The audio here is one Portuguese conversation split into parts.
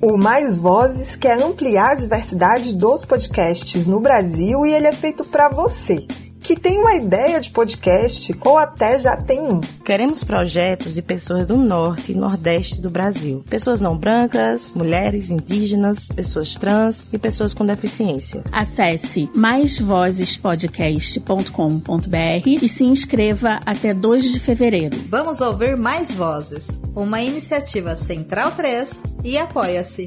O Mais Vozes quer ampliar a diversidade dos podcasts no Brasil e ele é feito para você que tem uma ideia de podcast ou até já tem um. Queremos projetos de pessoas do norte e nordeste do Brasil. Pessoas não brancas, mulheres, indígenas, pessoas trans e pessoas com deficiência. Acesse maisvozespodcast.com.br e se inscreva até 2 de fevereiro. Vamos ouvir mais vozes. Uma iniciativa Central 3 e apoia-se.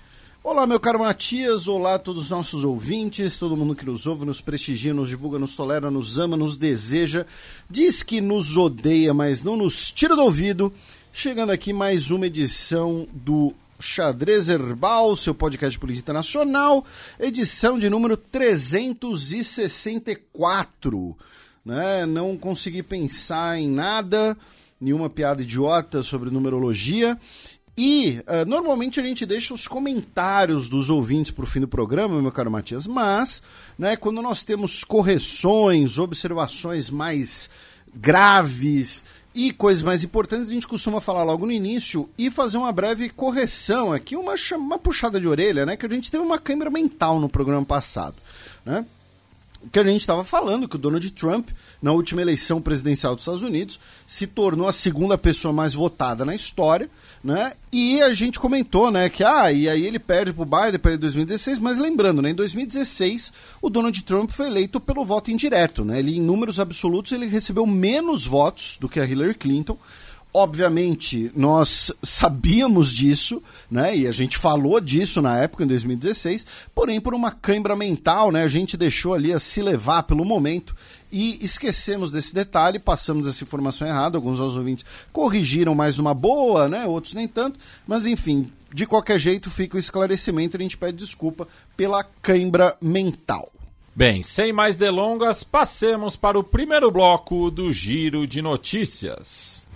Olá, meu caro Matias, olá a todos os nossos ouvintes, todo mundo que nos ouve, nos prestigia, nos divulga, nos tolera, nos ama, nos deseja, diz que nos odeia, mas não nos tira do ouvido. Chegando aqui mais uma edição do Xadrez Herbal, seu podcast de política internacional, edição de número 364. Né? Não consegui pensar em nada, nenhuma piada idiota sobre numerologia. E uh, normalmente a gente deixa os comentários dos ouvintes para o fim do programa, meu caro Matias, mas né, quando nós temos correções, observações mais graves e coisas mais importantes, a gente costuma falar logo no início e fazer uma breve correção aqui, uma, uma puxada de orelha, né? Que a gente teve uma câmera mental no programa passado, né? Que a gente estava falando que o Donald Trump na última eleição presidencial dos Estados Unidos, se tornou a segunda pessoa mais votada na história, né? E a gente comentou, né, que ah, e aí ele perde pro Biden para 2016, mas lembrando, né, em 2016 o Donald Trump foi eleito pelo voto indireto, né? Ele em números absolutos ele recebeu menos votos do que a Hillary Clinton. Obviamente, nós sabíamos disso, né? E a gente falou disso na época, em 2016, porém, por uma cãibra mental, né? A gente deixou ali a se levar pelo momento e esquecemos desse detalhe, passamos essa informação errada. Alguns dos ouvintes corrigiram mais uma boa, né? Outros nem tanto. Mas enfim, de qualquer jeito, fica o esclarecimento. A gente pede desculpa pela cãibra mental. Bem, sem mais delongas, passemos para o primeiro bloco do Giro de Notícias.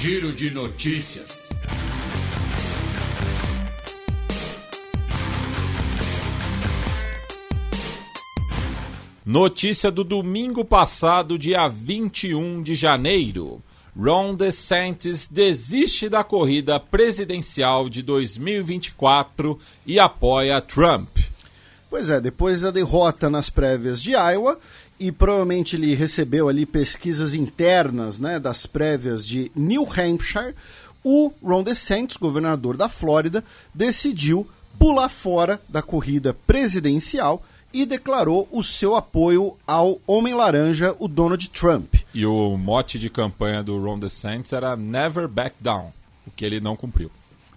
Giro de Notícias. Notícia do domingo passado, dia 21 de janeiro. Ron DeSantis desiste da corrida presidencial de 2024 e apoia Trump. Pois é, depois da derrota nas prévias de Iowa, e provavelmente ele recebeu ali pesquisas internas né, das prévias de New Hampshire, o Ron DeSantis, governador da Flórida, decidiu pular fora da corrida presidencial e declarou o seu apoio ao Homem Laranja, o Donald Trump. E o mote de campanha do Ron DeSantis era Never Back Down, o que ele não cumpriu.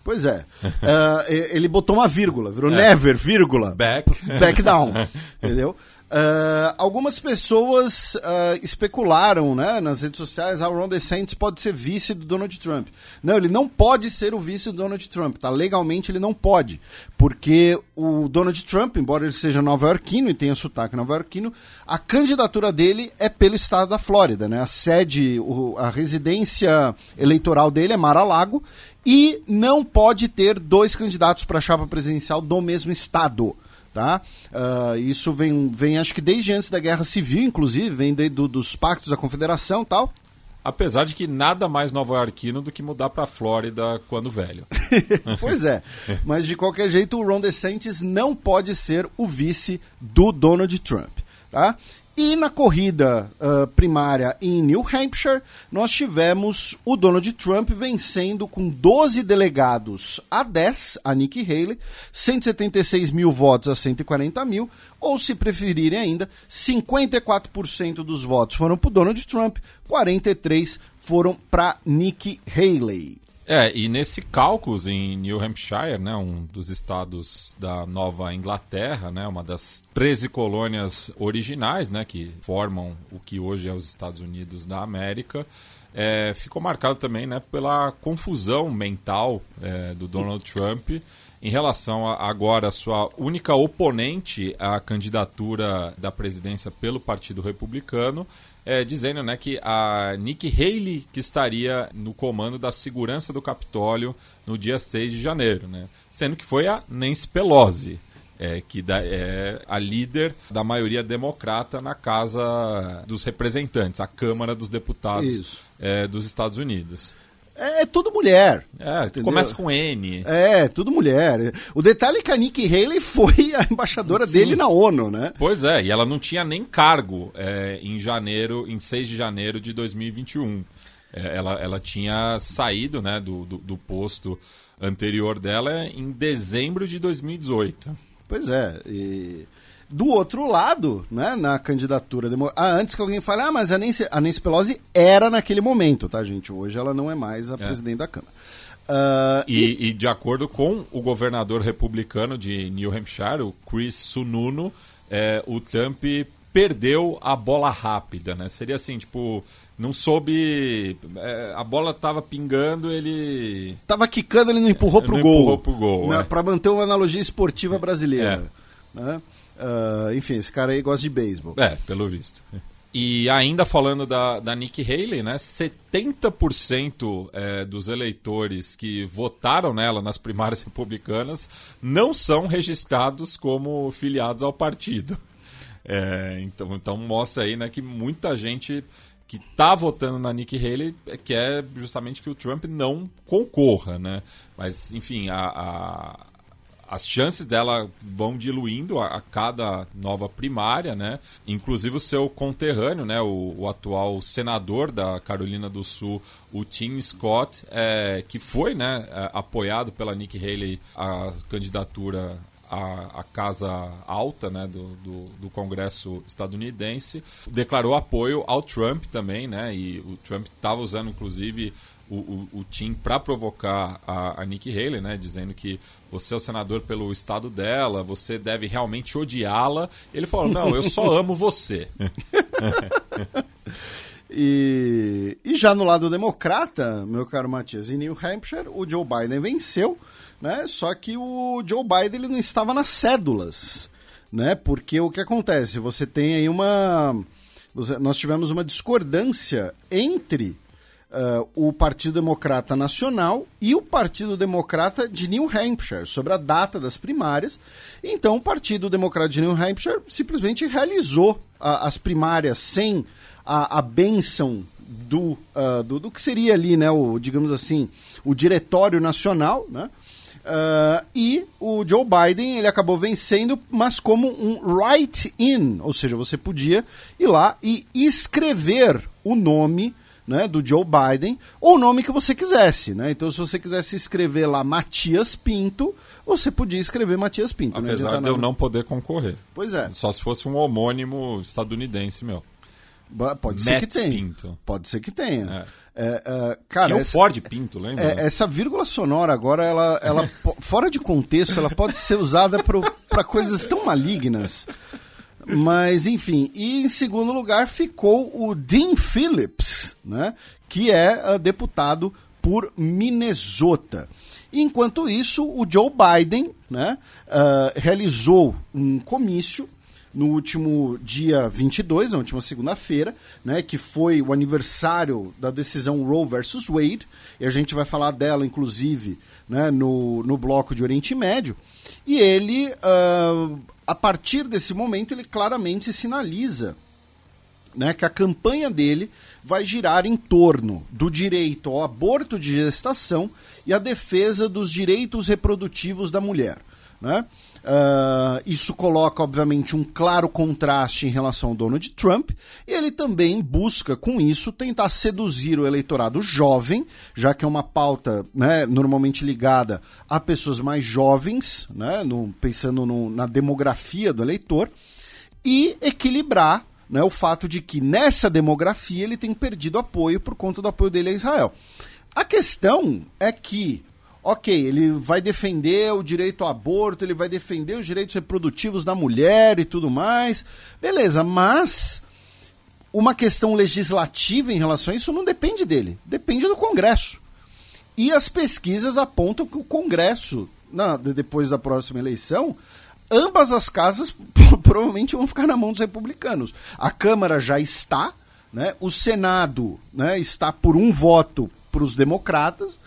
Pois é. uh, ele botou uma vírgula, virou é. never, vírgula. Back. Back down. entendeu? Uh, algumas pessoas uh, especularam né, nas redes sociais ah, o Ron DeSantis pode ser vice do Donald Trump. Não, ele não pode ser o vice do Donald Trump. Tá? Legalmente ele não pode. Porque o Donald Trump, embora ele seja nova-iorquino e tenha sotaque nova-iorquino, a candidatura dele é pelo estado da Flórida. Né? A sede, o, a residência eleitoral dele é Mar-a-Lago e não pode ter dois candidatos para a chapa presidencial do mesmo estado. Tá? Uh, isso vem, vem, acho que desde antes da Guerra Civil, inclusive, vem de, do, dos pactos da Confederação tal. Apesar de que nada mais nova-iorquino do que mudar para a Flórida quando velho. pois é. Mas de qualquer jeito, o Ron DeSantis não pode ser o vice do Donald Trump. Tá? E na corrida uh, primária em New Hampshire, nós tivemos o Donald Trump vencendo com 12 delegados a 10, a Nikki Haley, 176 mil votos a 140 mil, ou se preferirem ainda, 54% dos votos foram para Donald Trump, 43% foram para Nikki Haley. É, e nesse cálculo em New Hampshire, né, um dos estados da Nova Inglaterra, né, uma das 13 colônias originais, né, que formam o que hoje é os Estados Unidos da América, é, ficou marcado também, né, pela confusão mental é, do Donald Trump em relação a, agora sua única oponente à candidatura da presidência pelo Partido Republicano, é, dizendo né, que a Nikki Haley que estaria no comando da segurança do Capitólio no dia 6 de janeiro, né? sendo que foi a Nancy Pelosi. É, que da, é a líder da maioria democrata na Casa dos Representantes, a Câmara dos Deputados é, dos Estados Unidos. É, é tudo mulher. É, começa com N. É, tudo mulher. O detalhe é que a Nikki Haley foi a embaixadora Sim. dele na ONU, né? Pois é, e ela não tinha nem cargo é, em janeiro, em 6 de janeiro de 2021. É, ela, ela tinha saído né, do, do, do posto anterior dela em dezembro de 2018. Pois é. E do outro lado, né, na candidatura. Demo... Ah, antes que alguém fale, ah, mas a Nancy, a Nancy Pelosi era naquele momento, tá, gente? Hoje ela não é mais a É. presidente da Câmara. Ah, E, e de acordo com o governador republicano de New Hampshire, o Chris Sununu, é, o Trump perdeu a bola rápida, né? Seria assim, tipo, não soube. é, a bola tava pingando, ele. tava quicando, ele não empurrou Não pro empurrou gol. pro gol, né, é. Pra manter uma analogia esportiva brasileira. né? Ah, enfim, esse cara aí gosta de beisebol. É, pelo visto. E ainda falando da, da Nikki Haley, né? 70% é, dos eleitores que votaram nela nas primárias republicanas não são registrados como filiados ao partido. É, então, então mostra aí né, que muita gente que está votando na Nikki Haley quer justamente que o Trump não concorra, né? Mas, enfim, a- a, as chances dela vão diluindo a, a cada nova primária, né? Inclusive o seu conterrâneo, né? O, o atual senador da Carolina do Sul, o Tim Scott, é, que foi, né? é, apoiado pela Nikki Haley a candidatura à, casa alta, né? Do, do, do Congresso estadunidense, declarou apoio ao Trump também, né? E o Trump estava usando, inclusive o, o, o Tim para provocar a, a Nikki Haley, né, dizendo que você é o senador pelo estado dela, você deve realmente odiá-la. Ele falou: não, eu só amo você. E, e já no lado democrata, meu caro Matias, em New Hampshire, o Joe Biden venceu, né? Só que o Joe Biden ele não estava nas cédulas, né? Porque o que acontece? Você tem aí uma. Nós tivemos uma discordância entre ah, o Partido Democrata Nacional e o Partido Democrata de New Hampshire sobre a data das primárias. Então, o Partido Democrata de New Hampshire simplesmente realizou a- as primárias sem a, a benção do, ah, do, do que seria ali, né, o, digamos assim, o Diretório Nacional, né? Ah, e o Joe Biden ele acabou vencendo, mas como um write-in, ou seja, você podia ir lá e escrever o nome né, do Joe Biden ou o nome que você quisesse. Né? Então, se você quisesse escrever lá Matias Pinto, você podia escrever Matias Pinto. não Apesar adianta de eu não poder concorrer. Pois é, Só se fosse um homônimo estadunidense, meu. pode ser Matt que tenha. Pinto. Pode ser que tenha. É. É, é, cara, Tinha o essa- Ford Pinto, lembra? É, essa vírgula sonora agora, ela, ela fora de contexto, ela pode ser usada para coisas tão malignas. Mas, enfim, e em segundo lugar ficou o Dean Phillips, né, que é ah, deputado por Minnesota. Enquanto isso, o Joe Biden né, ah, realizou um comício no último dia 22, na última segunda-feira, né, que foi o aniversário da decisão Roe versus Wade, e a gente vai falar dela, inclusive, né, no, no bloco de Oriente Médio. E ele, ah, a partir desse momento, ele claramente sinaliza né, que a campanha dele vai girar em torno do direito ao aborto de gestação e a defesa dos direitos reprodutivos da mulher. Né? Ah, isso coloca, obviamente, um claro contraste em relação ao Donald Trump, e ele também busca, com isso, tentar seduzir o eleitorado jovem, já que é uma pauta né, normalmente ligada a pessoas mais jovens, né, no- pensando no- na demografia do eleitor, e equilibrar né, o fato de que nessa demografia ele tem perdido apoio por conta do apoio dele a Israel. A questão é que, ok, ele vai defender o direito ao aborto, ele vai defender os direitos reprodutivos da mulher e tudo mais, beleza, mas uma questão legislativa em relação a isso não depende dele, depende do Congresso. E as pesquisas apontam que o Congresso, na, depois da próxima eleição, ambas as casas provavelmente vão ficar na mão dos republicanos. A Câmara já está, né? o Senado né, está por um voto para os democratas.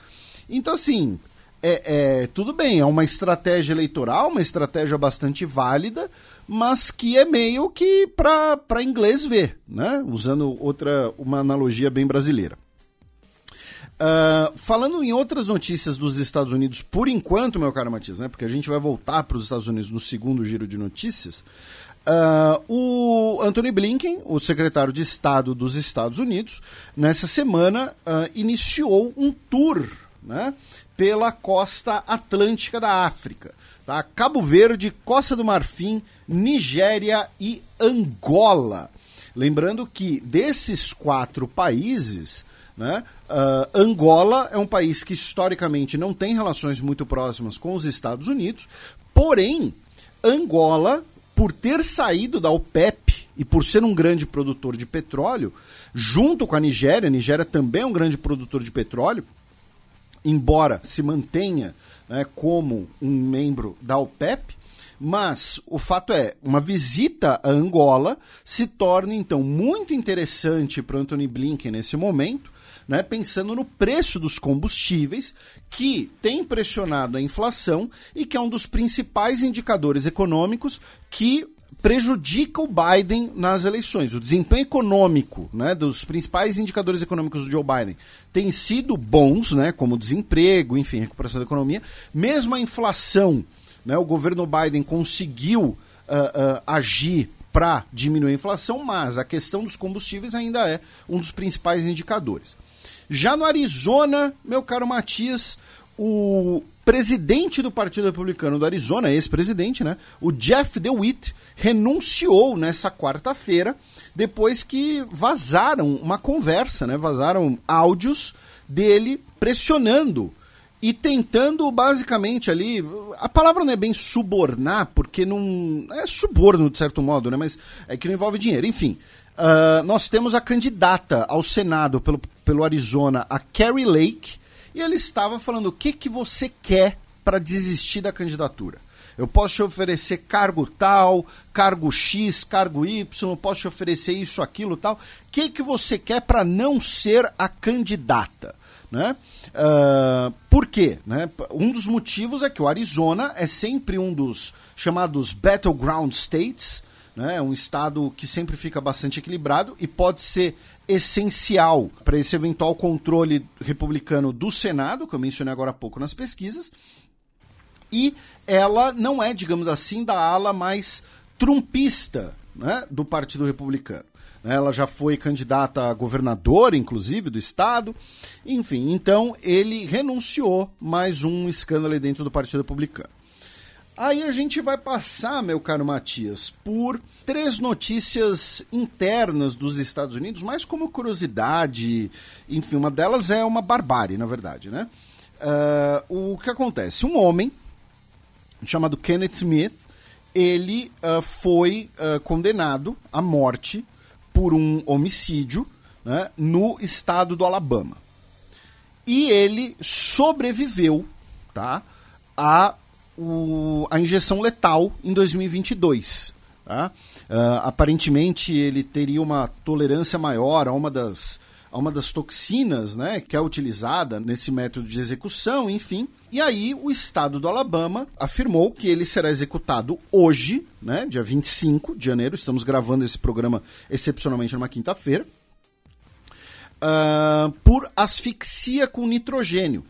Então, assim, é, é, tudo bem, é uma estratégia eleitoral, uma estratégia bastante válida, mas que é meio que para inglês ver, né? usando outra uma analogia bem brasileira. Uh, falando em outras notícias dos Estados Unidos, por enquanto, meu caro Matias, né, porque a gente vai voltar para os Estados Unidos no segundo giro de notícias, uh, o Anthony Blinken, o secretário de Estado dos Estados Unidos, nessa semana uh, iniciou um tour né, pela costa atlântica da África. Tá? Cabo Verde, Costa do Marfim, Nigéria e Angola. Lembrando que desses quatro países, né? Uh, Angola é um país que historicamente não tem relações muito próximas com os Estados Unidos, porém, Angola, por ter saído da OPEP e por ser um grande produtor de petróleo, junto com a Nigéria, a Nigéria também é um grande produtor de petróleo, embora se mantenha né, como um membro da OPEP, mas o fato é, uma visita a Angola se torna então muito interessante para Anthony Blinken nesse momento, né, pensando no preço dos combustíveis, que tem pressionado a inflação e que é um dos principais indicadores econômicos que prejudica o Biden nas eleições. O desempenho econômico né, dos principais indicadores econômicos do Joe Biden tem sido bons, né, como desemprego, enfim, recuperação da economia. Mesmo a inflação, né, o governo Biden conseguiu uh, uh, agir para diminuir a inflação, mas a questão dos combustíveis ainda é um dos principais indicadores. Já no Arizona, meu caro Matias, o presidente do Partido Republicano do Arizona, ex-presidente, né? O Jeff DeWitt renunciou nessa quarta-feira depois que vazaram uma conversa, né? Vazaram áudios dele pressionando e tentando basicamente ali, a palavra não é bem subornar, porque não é suborno de certo modo, né? Mas é que não envolve dinheiro, enfim. Uh, nós temos a candidata ao Senado pelo, pelo Arizona, a Carrie Lake, e ele estava falando o que, que você quer para desistir da candidatura. Eu posso te oferecer cargo tal, cargo X, cargo Y, posso te oferecer isso, aquilo, tal. O que, que você quer para não ser a candidata? Né? Uh, por quê? Né? Um dos motivos é que o Arizona é sempre um dos chamados battleground states, né? É um estado que sempre fica bastante equilibrado e pode ser essencial para esse eventual controle republicano do Senado, que eu mencionei agora há pouco nas pesquisas. E ela não é, digamos assim, da ala mais trumpista né, do Partido Republicano. Ela já foi candidata a governadora, inclusive, do estado. Enfim, então ele renunciou mais um escândalo dentro do Partido Republicano. Aí a gente vai passar, meu caro Matias, por três notícias internas dos Estados Unidos, mais como curiosidade. Enfim, uma delas é uma barbárie, na verdade, né? Uh, o que acontece? Um homem chamado Kenneth Smith, ele uh, foi uh, condenado à morte por um homicídio né, no estado do Alabama. E ele sobreviveu tá, a o, a injeção letal em 2022. Tá? Uh, aparentemente ele teria uma tolerância maior a uma das, a uma das toxinas né, que é utilizada nesse método de execução, enfim. E aí o estado do Alabama afirmou que ele será executado hoje, né, dia 25 de janeiro. Estamos gravando esse programa excepcionalmente numa quinta-feira. Uh, por asfixia com nitrogênio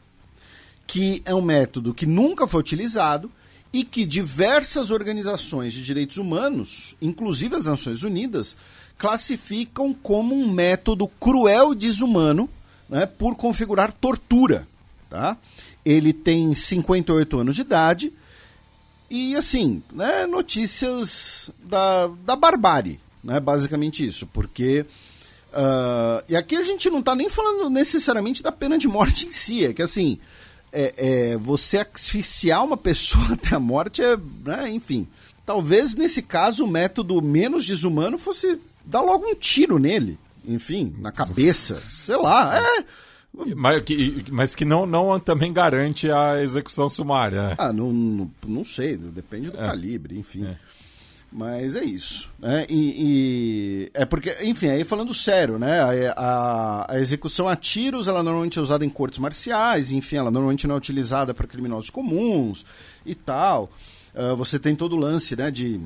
que é um método que nunca foi utilizado e que diversas organizações de direitos humanos, inclusive as Nações Unidas, classificam como um método cruel e desumano né, por configurar tortura. Tá? Ele tem 58 anos de idade e, assim, né, notícias da, da barbárie. né? Basicamente isso, porque uh, e aqui a gente não está nem falando necessariamente da pena de morte em si, é que assim é, é, você asfixiar uma pessoa até a morte é, né, enfim. Talvez nesse caso o método menos desumano fosse dar logo um tiro nele, enfim, na cabeça, sei lá. É, mas que, mas que não, não também garante a execução sumária. Ah, não, não, não sei, depende do é. calibre, enfim. É. Mas é isso. Né? E, e, é porque, enfim, aí falando sério, né? A, a, a, execução a tiros, ela normalmente é usada em cortes marciais, enfim, ela normalmente não é utilizada para criminosos comuns e tal. Uh, você tem todo o lance, né, de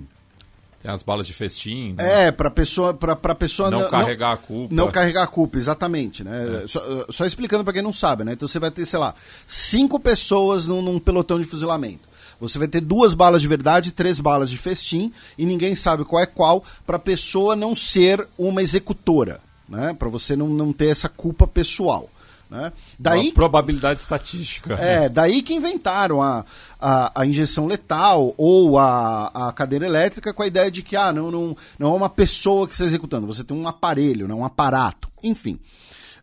tem as balas de festim. Né? É, para pessoa, pra, pra pessoa não, não carregar a culpa. Não carregar a culpa, exatamente, né? É. Só, só, explicando para quem não sabe, né? Então você vai ter, sei lá, cinco pessoas num, num, pelotão de fuzilamento. Você vai ter duas balas de verdade, três balas de festim e ninguém sabe qual é qual para a pessoa não ser uma executora, né? Para você não, não ter essa culpa pessoal. Né? Daí, Uma probabilidade estatística. É, daí que inventaram a, a, a injeção letal ou a, a cadeira elétrica com a ideia de que ah, não, não, não é uma pessoa que está executando, você tem um aparelho, não um aparato. Enfim.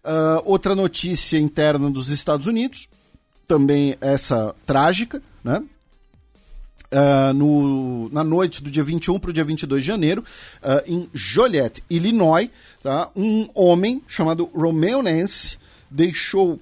Uh, outra notícia interna dos Estados Unidos, também essa trágica, né? Uh, no, na noite do dia 21 para o dia 22 de janeiro, uh, em Joliet, Illinois, tá? um homem chamado Romeo Nance deixou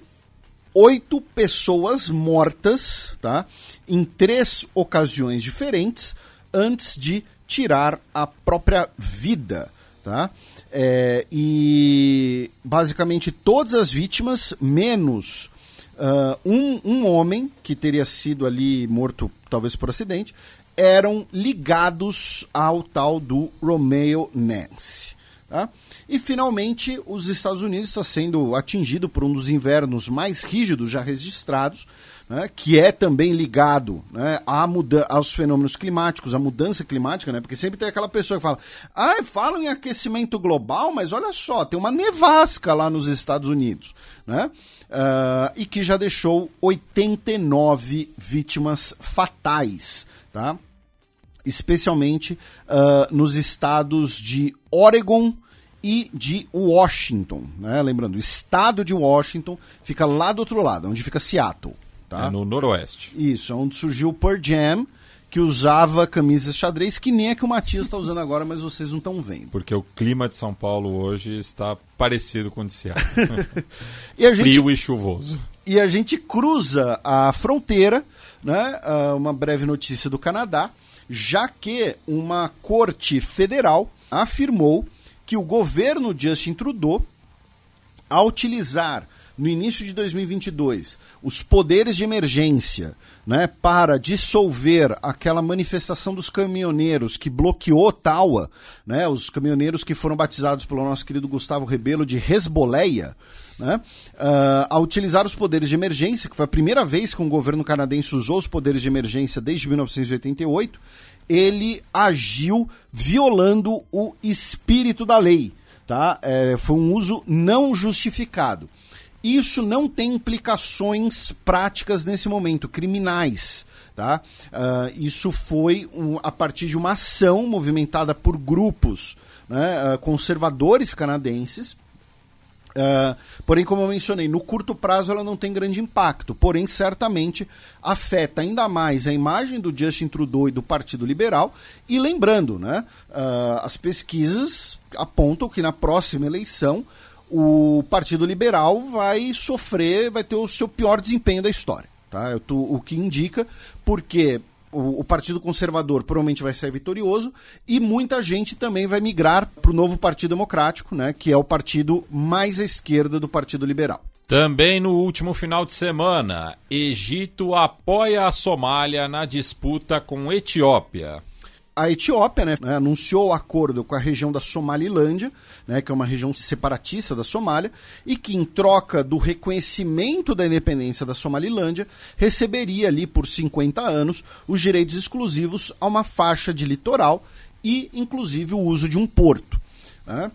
oito pessoas mortas, tá? Em três ocasiões diferentes, antes de tirar a própria vida, tá? É, e basicamente todas as vítimas, menos uh, um, um homem que teria sido ali morto, talvez por acidente, eram ligados ao tal do Romeo Nance. Tá? E finalmente, os Estados Unidos está sendo atingido por um dos invernos mais rígidos já registrados, né, que é também ligado né, à muda aos fenômenos climáticos, à mudança climática, né, porque sempre tem aquela pessoa que fala: ah, falam em aquecimento global, mas olha só, tem uma nevasca lá nos Estados Unidos, né, uh, e que já deixou 89 vítimas fatais. Tá? especialmente uh, nos estados de Oregon e de Washington. Né? Lembrando, o estado de Washington fica lá do outro lado, onde fica Seattle. Tá? É no noroeste. Isso, é onde surgiu o Pearl Jam, que usava camisas xadrez, que nem é que o Matias está usando agora, mas vocês não estão vendo. Porque o clima de São Paulo hoje está parecido com o de Seattle. e a gente, Frio e chuvoso. E a gente cruza a fronteira, né? Uh, uma breve notícia do Canadá já que uma corte federal afirmou que o governo Justin Trudeau, ao utilizar no início de 2022 os poderes de emergência né, para dissolver aquela manifestação dos caminhoneiros que bloqueou Ottawa, né, os caminhoneiros que foram batizados pelo nosso querido Gustavo Rebelo de Hezbolleia, né, uh, a utilizar os poderes de emergência, que foi a primeira vez que um governo canadense usou os poderes de emergência desde 1988, ele agiu violando o espírito da lei. Tá? É, foi um uso não justificado. Isso não tem implicações práticas nesse momento, criminais. Tá? Uh, isso foi um, a partir de uma ação movimentada por grupos né, uh, conservadores canadenses Uh, porém, como eu mencionei, no curto prazo ela não tem grande impacto, porém, certamente afeta ainda mais a imagem do Justin Trudeau e do Partido Liberal. E lembrando, né, uh, as pesquisas apontam que na próxima eleição o Partido Liberal vai sofrer, vai ter o seu pior desempenho da história. Tá? Tô, o que indica, porque o, o, Partido Conservador provavelmente vai ser vitorioso e muita gente também vai migrar para o novo Partido Democrático, né, que é o partido mais à esquerda do Partido Liberal. Também no último final de semana, Egito apoia a Somália na disputa com Etiópia a Etiópia né, anunciou o acordo com a região da Somalilândia, né, que é uma região separatista da Somália, e que, em troca do reconhecimento da independência da Somalilândia, receberia ali por 50 anos os direitos exclusivos a uma faixa de litoral e, inclusive, o uso de um porto. Né.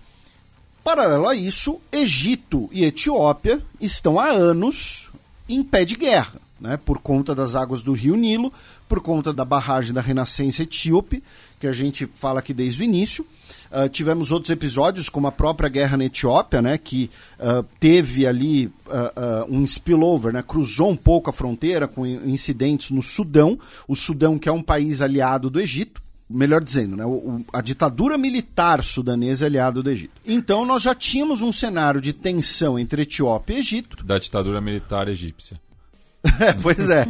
Paralelo a isso, Egito e Etiópia estão há anos em pé de guerra. Né, por conta das águas do rio Nilo, por conta da barragem da Renascença Etíope, que a gente fala aqui desde o início. Uh, tivemos outros episódios, como a própria guerra na Etiópia, né, que uh, teve ali uh, um spillover, né, cruzou um pouco a fronteira com incidentes no Sudão, o Sudão que é um país aliado do Egito, melhor dizendo, né, o, a ditadura militar sudanesa é aliado do Egito. Então nós já tínhamos um cenário de tensão entre Etiópia e Egito. Da ditadura militar egípcia. pois é.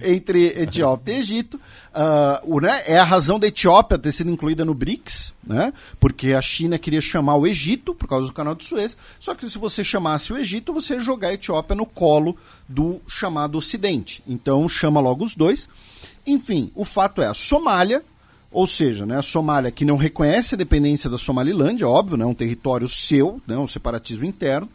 Entre Etiópia e Egito. Uh, né, é a razão da Etiópia ter sido incluída no BRICS, né, porque a China queria chamar o Egito por causa do canal de Suez. Só que se você chamasse o Egito, você ia jogar a Etiópia no colo do chamado Ocidente. Então chama logo os dois. Enfim, o fato é a Somália. Ou seja, né, a Somália que não reconhece a dependência da Somalilândia, óbvio, né, um território seu, né, um separatismo interno,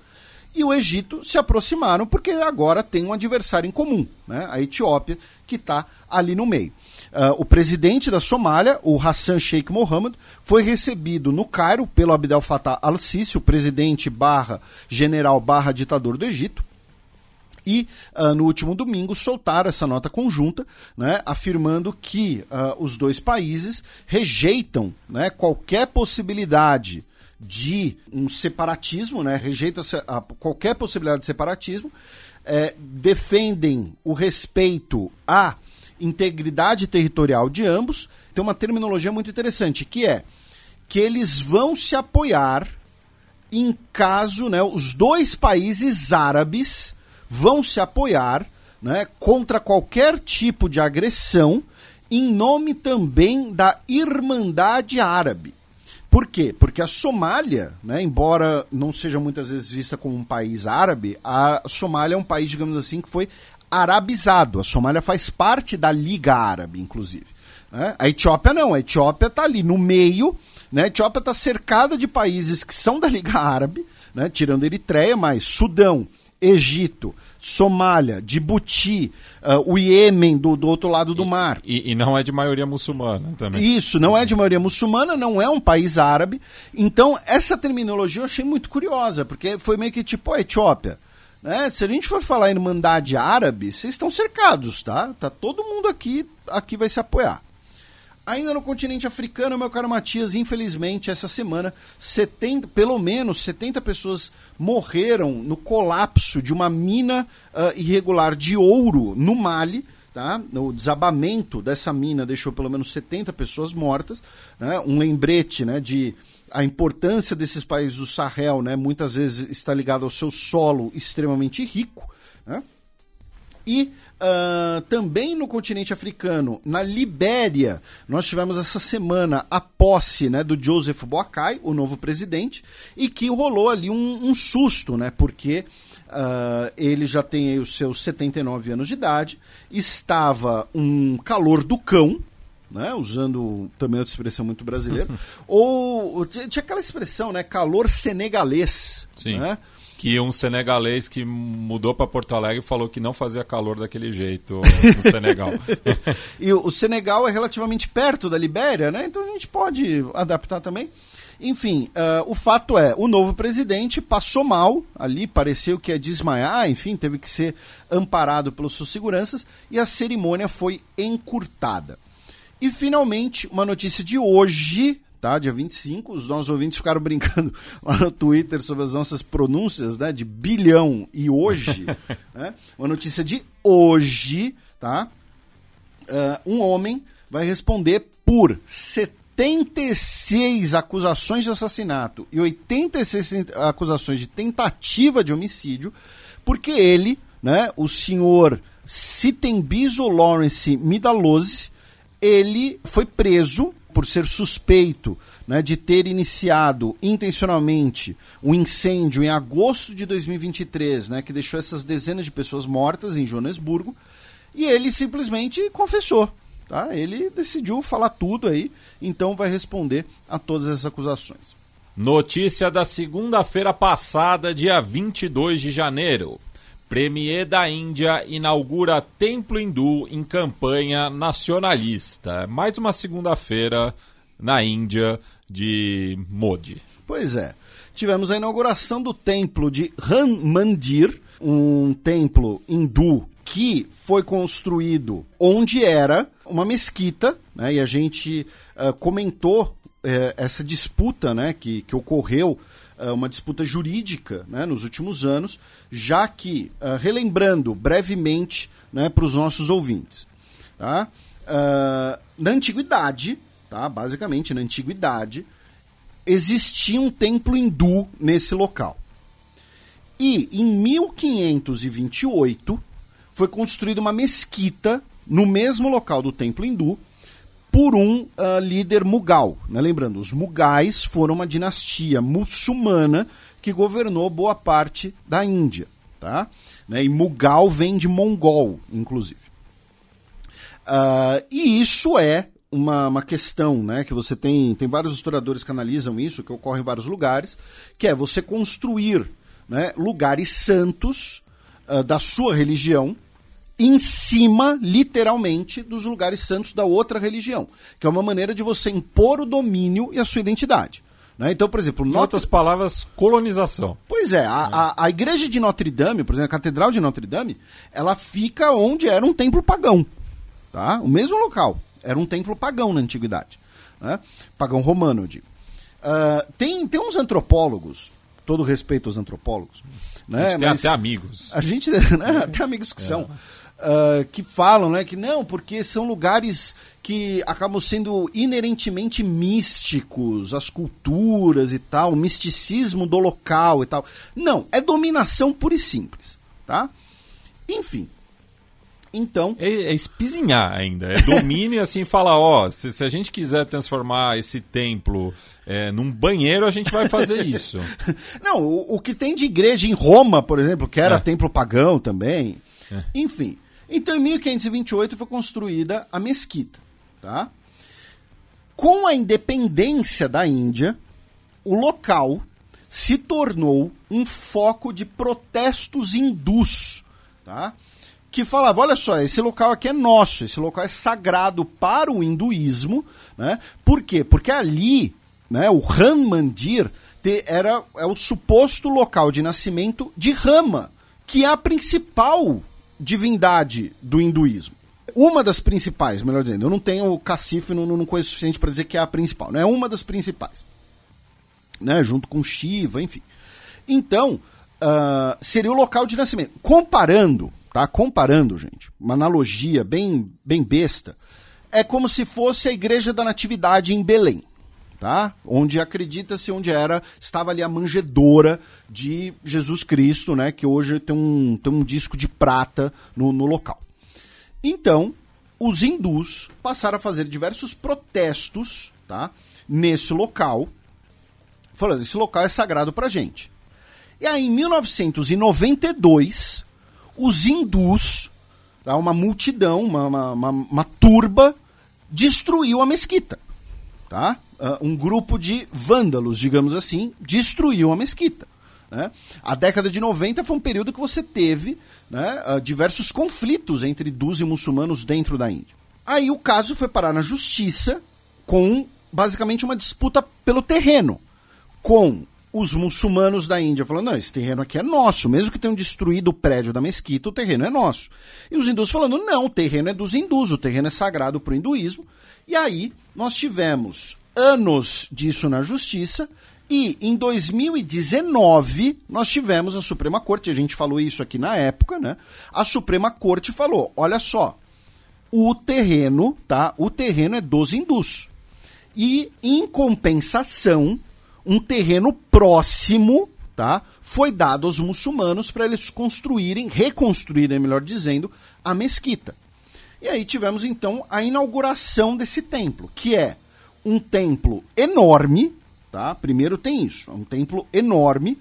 e o Egito se aproximaram porque agora tem um adversário em comum, né? a Etiópia, que está ali no meio. Uh, o presidente da Somália, o Hassan Sheikh Mohammed, foi recebido no Cairo pelo Abdel Fattah al-Sisi, o presidente barra general barra ditador do Egito, e uh, no último domingo soltaram essa nota conjunta, né, afirmando que uh, os dois países rejeitam né, qualquer possibilidade de um separatismo, né? rejeita qualquer possibilidade de separatismo, é, defendem o respeito à integridade territorial de ambos. Tem uma terminologia muito interessante, que é que eles vão se apoiar em caso, né, os dois países árabes vão se apoiar né, contra qualquer tipo de agressão em nome também da Irmandade Árabe. Por quê? Porque a Somália, né, embora não seja muitas vezes vista como um país árabe, a Somália é um país, digamos assim, que foi arabizado. A Somália faz parte da Liga Árabe, inclusive. Né? A Etiópia não, a Etiópia está ali no meio, né? a Etiópia está cercada de países que são da Liga Árabe, né? tirando Eritreia, mas Sudão, Egito, Somália, Djibouti, uh, o Iêmen do, do outro lado do e, mar. E, e, não é de maioria muçulmana também. Isso, não é de maioria muçulmana, não é um país árabe. Então, essa terminologia eu achei muito curiosa, porque foi meio que tipo a Etiópia. Né? Se a gente for falar em Irmandade Árabe, vocês estão cercados, tá? Tá todo mundo aqui, aqui vai se apoiar. Ainda no continente africano, meu caro Matias, infelizmente, essa semana, 70, pelo menos 70 pessoas morreram no colapso de uma mina uh, irregular de ouro no Mali. Tá? O desabamento dessa mina deixou pelo menos 70 pessoas mortas. Né? Um lembrete né, de a importância desses países do Sahel, né, muitas vezes está ligado ao seu solo extremamente rico. Né? E uh, também no continente africano, na Libéria, nós tivemos essa semana a posse né, do Joseph Boakai, o novo presidente, e que rolou ali um, um susto, né, porque uh, ele já tem os seus 79 anos de idade, estava um calor do cão, né, usando também outra expressão muito brasileira, ou tinha aquela expressão, né, calor senegalês, Sim. né? Que um senegalês que mudou para Porto Alegre falou que não fazia calor daquele jeito no Senegal. e o Senegal é relativamente perto da Libéria, né? Então a gente pode adaptar também. Enfim, uh, o fato é, o novo presidente passou mal ali, pareceu que ia desmaiar, enfim, teve que ser amparado pelos seus seguranças e a cerimônia foi encurtada. E finalmente, uma notícia de hoje, tá? Dia 25, os nossos ouvintes ficaram brincando lá no Twitter sobre as nossas pronúncias, né? De bilhão e hoje. né? Uma notícia de hoje, tá? Uh, um homem vai responder por 76 acusações de assassinato e 86 acusações de tentativa de homicídio, porque ele, né, o senhor Sitembiso Lawrence Midalose, ele foi preso por ser suspeito né, de ter iniciado intencionalmente um incêndio em agosto de 2023, né, que deixou essas dezenas de pessoas mortas em Joanesburgo, e ele simplesmente confessou. Tá? Ele decidiu falar tudo aí, então vai responder a todas essas acusações. Notícia da segunda-feira passada, dia 22 de janeiro. Premier da Índia inaugura templo hindu em campanha nacionalista. Mais uma segunda-feira na Índia de Modi. Pois é. Tivemos a inauguração do templo de Ram Mandir, um templo hindu que foi construído onde era uma mesquita, né? E a gente uh, comentou uh, essa disputa, né? Que, que ocorreu, uma disputa jurídica, né? Nos últimos anos, já que, relembrando brevemente, né? Para os nossos ouvintes, tá? na antiguidade, tá? Basicamente, na antiguidade, existia um templo hindu nesse local. E em 1528 foi construída uma mesquita no mesmo local do templo hindu por um uh, líder mugal. Né? Lembrando, os mugais foram uma dinastia muçulmana que governou boa parte da Índia. Tá? Né? E mugal vem de mongol, inclusive. Uh, e isso é uma, uma questão, né, que você tem, tem vários historiadores que analisam isso, que ocorre em vários lugares, que é você construir né, lugares santos uh, da sua religião em cima, literalmente, dos lugares santos da outra religião, que é uma maneira de você impor o domínio e a sua identidade. Né? Então, por exemplo, em Notre... outras palavras, colonização. Pois é, a, a, a, igreja de Notre Dame, por exemplo, a catedral de Notre Dame, ela fica onde era um templo pagão, tá? O mesmo local, era um templo pagão na antiguidade, né? pagão romano, eu digo. Uh, tem, tem uns antropólogos, todo respeito aos antropólogos, né? Tem Mas até amigos. A gente, né? até amigos que são. Uh, que falam, né, que não, porque são lugares que acabam sendo inerentemente místicos, as culturas e tal, o misticismo do local e tal. Não, é dominação pura e simples, tá? Enfim. Então. É, é espizinhar ainda. É domínio assim falar, ó, se, se, a gente quiser transformar esse templo é, num banheiro, a gente vai fazer isso. Não, o, o, que tem de igreja em Roma, por exemplo, que era é. templo pagão também. É. Enfim. Então, em 1528 foi construída a mesquita, tá? Com a independência da Índia, o local se tornou um foco de protestos hindus, tá? Que falava, olha só, esse local aqui é nosso, esse local é sagrado para o hinduísmo, né? Por quê? Porque ali, né, o Ram Mandir era é o suposto local de nascimento de Rama, que é a principal divindade do hinduísmo. Uma das principais, melhor dizendo, eu não tenho o cacife, não, não conheço o suficiente para dizer que é a principal, não é uma das principais. Né, junto com Shiva, enfim. Então, uh, seria o local de nascimento. Comparando, tá? Comparando, gente, uma analogia bem, bem besta, é como se fosse a igreja da Natividade em Belém tá? Onde acredita-se onde era, estava ali a manjedora de Jesus Cristo, né? Que hoje tem um, tem um disco de prata no, no local. Então, os hindus passaram a fazer diversos protestos, tá? Nesse local, falando, esse local é sagrado pra gente. E aí, em 1992, os hindus, tá? uma multidão, uma, uma, uma, uma turba, destruiu a mesquita, tá? Uh, um grupo de vândalos, digamos assim, destruiu a mesquita. Né? A década de 90 foi um período que você teve né, uh, diversos conflitos entre hindus e muçulmanos dentro da Índia. Aí o caso foi parar na justiça com basicamente uma disputa pelo terreno, com os muçulmanos da Índia falando, não, esse terreno aqui é nosso, mesmo que tenham destruído o prédio da mesquita, o terreno é nosso. E os hindus falando, não, o terreno é dos hindus, o terreno é sagrado para o hinduísmo. E aí nós tivemos anos disso na justiça. E em 2019 nós tivemos a Suprema Corte, a gente falou isso aqui na época, né? A Suprema Corte falou: olha só, o terreno, tá? O terreno é dos hindus. E em compensação, um terreno próximo, tá? Foi dado aos muçulmanos para eles construírem, reconstruírem, melhor dizendo, a mesquita. E aí tivemos então a inauguração desse templo, que é um templo enorme, tá? Primeiro tem isso, é um templo enorme.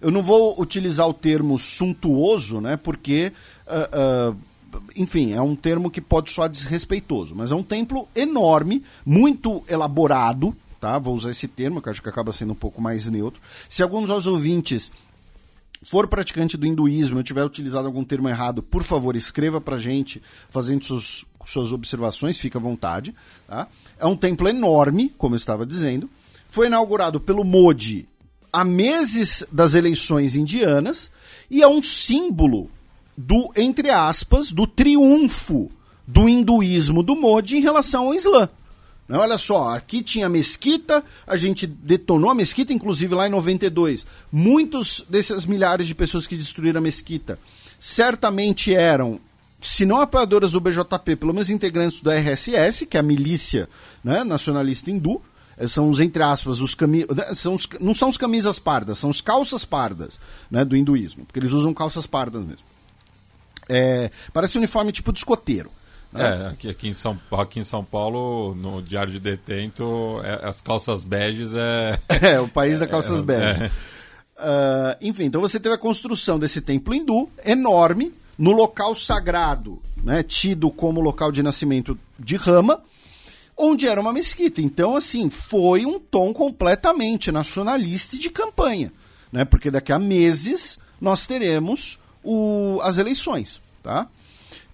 Eu não vou utilizar o termo suntuoso, né? Porque, uh, uh, enfim, é um termo que pode soar desrespeitoso, mas é um templo enorme, muito elaborado, tá? Vou usar esse termo, que acho que acaba sendo um pouco mais neutro. Se alguns dos ouvintes for praticante do hinduísmo eu tiver utilizado algum termo errado, por favor, escreva pra gente, fazendo seus, suas observações, fica à vontade. Tá? É um templo enorme, como eu estava dizendo. Foi inaugurado pelo Modi há meses das eleições indianas e é um símbolo do, entre aspas, do triunfo do hinduísmo do Modi em relação ao Islã. Né, Olha só, aqui tinha mesquita, a gente detonou a mesquita, inclusive lá em 92. Muitos desses milhares de pessoas que destruíram a mesquita certamente eram, se não apoiadoras do BJP, pelo menos integrantes do RSS, que é a milícia né, nacionalista hindu. Eh, São os, entre aspas, os cami são os, não são os camisas pardas, são os calças pardas né, do hinduísmo, porque eles usam calças pardas mesmo. É, parece um uniforme tipo de escoteiro. É, aqui, aqui, em São, aqui em São Paulo, no Diário de Detento, é- as calças beges é. É, o país da calças É, bege. é. Ah, enfim, então você teve a construção desse templo hindu enorme no local sagrado, né, tido como local de nascimento de Rama, onde era uma mesquita. Então, assim, foi um tom completamente nacionalista e de campanha, né? Porque daqui a meses nós teremos o- as eleições, tá?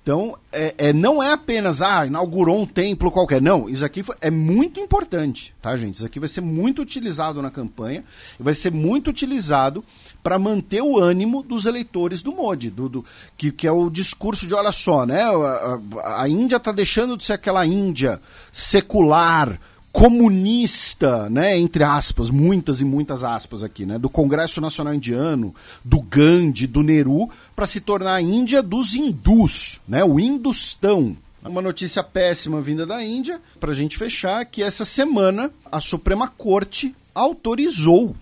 Então, é, é- não é apenas, ah, inaugurou um templo qualquer. Não, isso aqui foi- é muito importante, tá, gente? Isso aqui vai ser muito utilizado na campanha e vai ser muito utilizado para manter o ânimo dos eleitores do Modi, do, do- que, que é o discurso de, olha só, né? A, a- a Índia está deixando de ser aquela Índia secular, comunista, né, entre aspas, muitas e muitas aspas aqui, né, do Congresso Nacional Indiano, do Gandhi, do Nehru, para se tornar a Índia dos hindus, né, o Hindustão. Uma notícia péssima vinda da Índia, para a gente fechar, que essa semana a Suprema Corte autorizou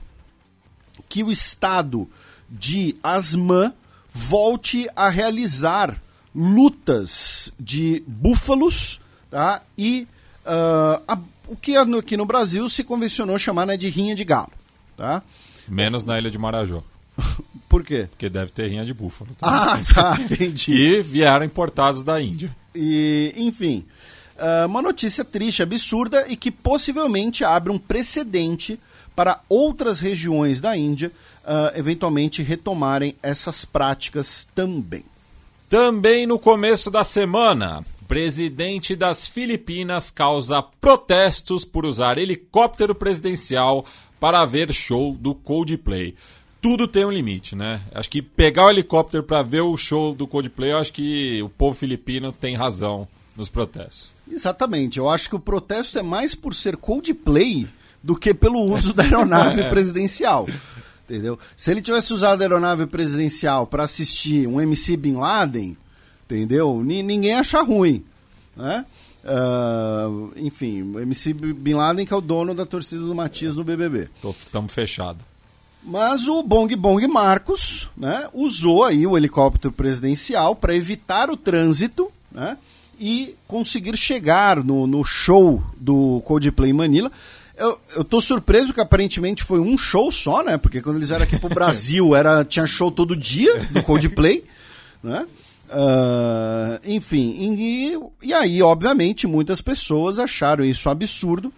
que o estado de Asmã volte a realizar lutas de búfalos tá? e a- o que aqui no Brasil se convencionou chamar né, de rinha de galo. Tá? Menos na ilha de Marajó. Por quê? Porque deve ter rinha de búfalo. tá? Ah, tá, entendi. E vieram importados da Índia. E, enfim, ah, uma notícia triste, absurda e que possivelmente abre um precedente para outras regiões da Índia ah, eventualmente retomarem essas práticas também. Também no começo da semana, presidente das Filipinas causa protestos por usar helicóptero presidencial para ver show do Coldplay. Tudo tem um limite, né? Acho que pegar o helicóptero para ver o show do Coldplay, eu acho que o povo filipino tem razão nos protestos. Exatamente. Eu acho que o protesto é mais por ser Coldplay do que pelo uso da aeronave presidencial. Entendeu? Se ele tivesse usado a aeronave presidencial para assistir um MC Bin Laden, entendeu? Ni- ninguém ia achar ruim. Né? Ah, enfim, o MC Bin Laden que é o dono da torcida do Matias no BBB. Estamos fechados. Mas o Bong Bong Marcos né, usou aí o helicóptero presidencial para evitar o trânsito né, e conseguir chegar no, no show do Coldplay Manila. Eu, eu tô surpreso que aparentemente foi um show só, né? Porque quando eles vieram aqui pro Brasil era, tinha show todo dia do Coldplay, né? Ah, enfim, e, e aí, obviamente, muitas pessoas acharam isso um absurdo.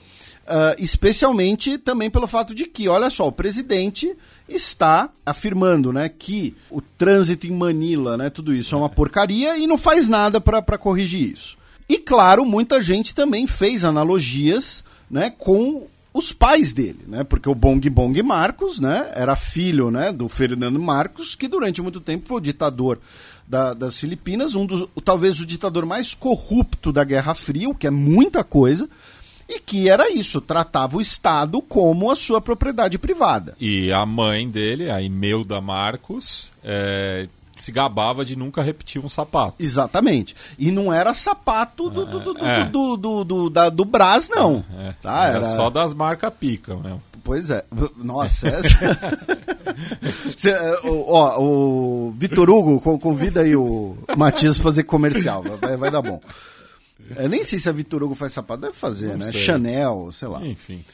Ah, especialmente também pelo fato de que, olha só, o presidente está afirmando né, que o trânsito em Manila, né, tudo isso é uma porcaria e não faz nada para corrigir isso. E claro, muita gente também fez analogias né, com os pais dele, né? Porque o Bong Bong Marcos, né, era filho, né, do Fernando Marcos, que durante muito tempo foi o ditador da- das Filipinas, um dos, talvez o ditador mais corrupto da Guerra Fria, o que é muita coisa, e que era isso, tratava o Estado como a sua propriedade privada. E a mãe dele, a Imelda Marcos, é, se gabava de nunca repetir um sapato. Exatamente. E não era sapato do, do, do, É. do, do, do, da- do Brás, não. É, Tá, era, só das marcas pica mesmo. Pois é. Nossa, essa... Cê, é, o- ó, o Vitor Hugo con- convida aí o Matias fazer comercial. Vai, vai dar bom. Eu nem sei se a Vitor Hugo faz sapato, deve fazer, Não né? sei. Chanel, sei lá. Enfim.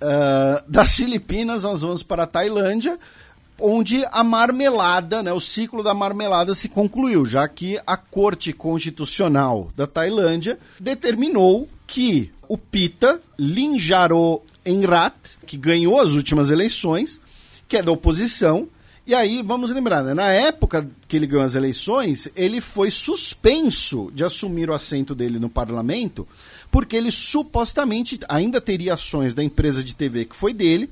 Ah, das Filipinas, nós vamos para a Tailândia, onde a marmelada, né, o ciclo da marmelada se concluiu, já que a Corte Constitucional da Tailândia determinou que o Pita Linjaro Enrat, que ganhou as últimas eleições, que é da oposição, e aí, vamos lembrar, né, na época que ele ganhou as eleições, ele foi suspenso de assumir o assento dele no parlamento, porque ele supostamente ainda teria ações da empresa de TV que foi dele,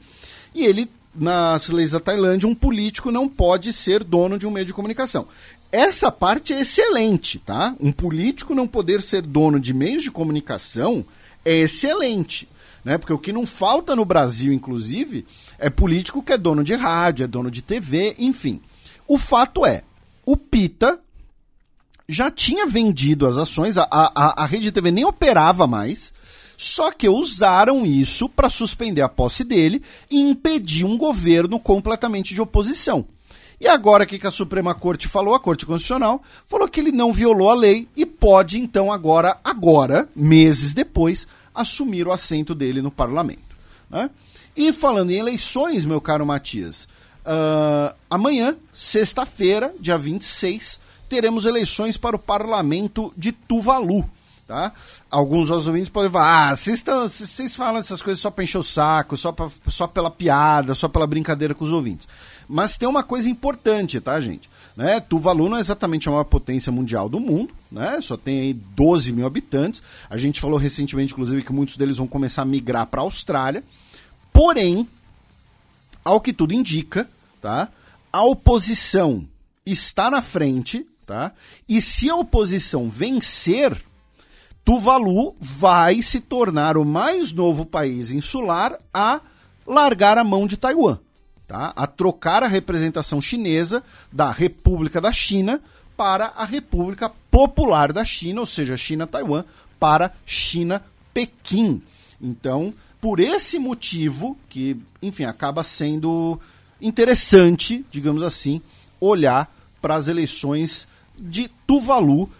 e ele nas leis da Tailândia, um político não pode ser dono de um meio de comunicação. Essa parte é excelente, tá? Um político não poder ser dono de meios de comunicação é excelente, né? Porque o que não falta no Brasil, inclusive, é político que é dono de rádio, é dono de TV, enfim. O fato é, o Pita já tinha vendido as ações, a, a, a Rede TV nem operava mais, só que usaram isso para suspender a posse dele e impedir um governo completamente de oposição. E agora o que, a Suprema Corte falou, a Corte Constitucional, falou que ele não violou a lei e pode, então, agora, agora, meses depois, assumir o assento dele no parlamento. Né? E falando em eleições, meu caro Matias, uh, amanhã, sexta-feira, dia 26, teremos eleições para o parlamento de Tuvalu. Tá? Alguns ouvintes podem falar: ah, vocês falam essas coisas só para encher o saco, só, pra, só pela piada, só pela brincadeira com os ouvintes. Mas tem uma coisa importante, tá, gente? Né? Tuvalu não é exatamente a maior potência mundial do mundo, né? Só tem aí 12 mil habitantes. A gente falou recentemente, inclusive, que muitos deles vão começar a migrar para a Austrália. Porém, ao que tudo indica, tá? A oposição está na frente, tá? E se a oposição vencer, Tuvalu vai se tornar o mais novo país insular a largar a mão de Taiwan tá? a trocar a representação chinesa da República da China para a República Popular da China, ou seja, China-Taiwan, para China-Pequim. Então, por esse motivo, que, enfim, acaba sendo interessante, digamos assim, olhar para as eleições de Tuvalu,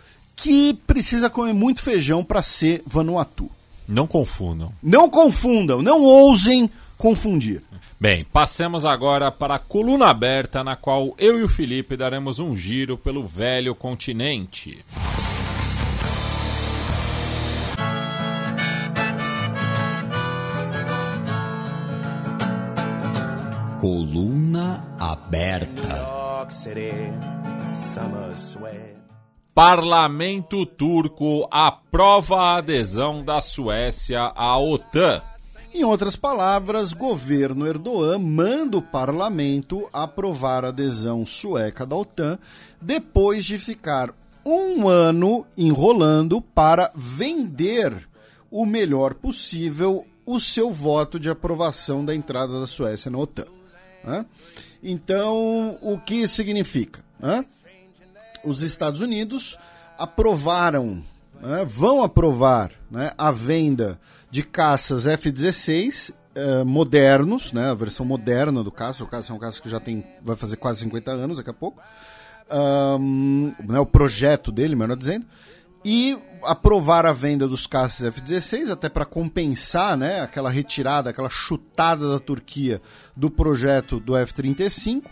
que precisa comer muito feijão para ser Vanuatu. Não confundam. Não confundam, não ousem confundir. Bem, passemos agora para a coluna aberta, na qual eu e o Felipe daremos um giro pelo velho continente. Coluna aberta. Parlamento turco aprova a adesão da Suécia à OTAN. Em outras palavras, governo Erdogan manda o parlamento aprovar a adesão sueca da OTAN depois de ficar um ano enrolando para vender o melhor possível o seu voto de aprovação da entrada da Suécia na OTAN. Né? Então, o que significa? Né? Os Estados Unidos aprovaram, né? vão aprovar né? a venda de caças F-16 uh, eh, modernos, né, a versão moderna do caça. O caça é um caça que já tem, vai fazer quase 50 anos daqui a pouco. Um, né, o projeto dele, melhor dizendo. E aprovar a venda dos caças F-16, até para compensar né, aquela retirada, aquela chutada da Turquia do projeto do F-35.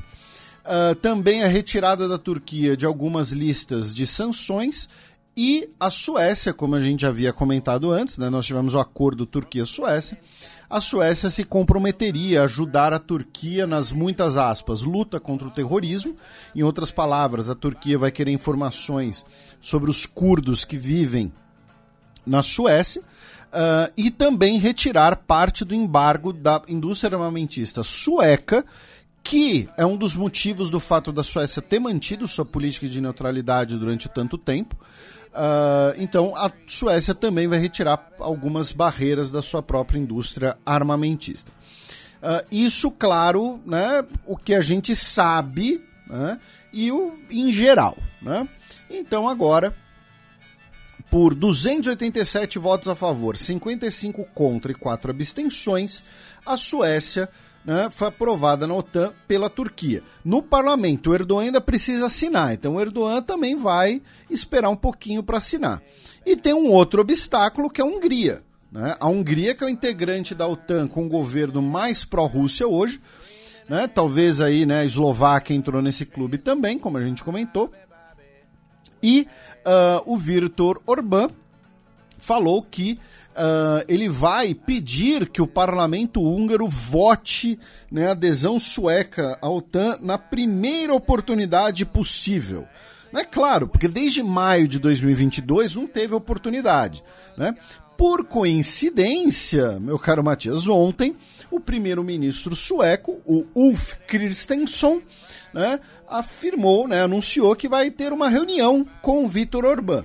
Uh, também a retirada da Turquia de algumas listas de sanções e a Suécia, como a gente havia comentado antes, né, nós tivemos o acordo Turquia-Suécia. A Suécia se comprometeria a ajudar a Turquia nas muitas aspas, luta contra o terrorismo. Em outras palavras, a Turquia vai querer informações sobre os curdos que vivem na Suécia. Uh, e também retirar parte do embargo da indústria armamentista sueca, que é um dos motivos do fato da Suécia ter mantido sua política de neutralidade durante tanto tempo. Uh, então a Suécia também vai retirar algumas barreiras da sua própria indústria armamentista. Uh, isso, claro, né, o que a gente sabe né, e o em geral. Né? Então agora, por 287 votos a favor, 55 contra e 4 abstenções, a Suécia né, foi aprovada na OTAN pela Turquia. No parlamento, o Erdogan ainda precisa assinar, então o Erdogan também vai esperar um pouquinho para assinar. E tem um outro obstáculo que é a Hungria. Né? A Hungria, que é o integrante da OTAN com o governo mais pró-Rússia hoje, né? talvez aí né, a Eslováquia entrou nesse clube também, como a gente comentou. E uh, o Viktor Orbán falou que uh, ele vai pedir que o parlamento húngaro vote né, adesão sueca à OTAN na primeira oportunidade possível. É claro, porque desde maio de 2022 não teve oportunidade. Né? Por coincidência, meu caro Matias, ontem o primeiro-ministro sueco, o Ulf Kristersson, né, afirmou, né, anunciou que vai ter uma reunião com o Orbán.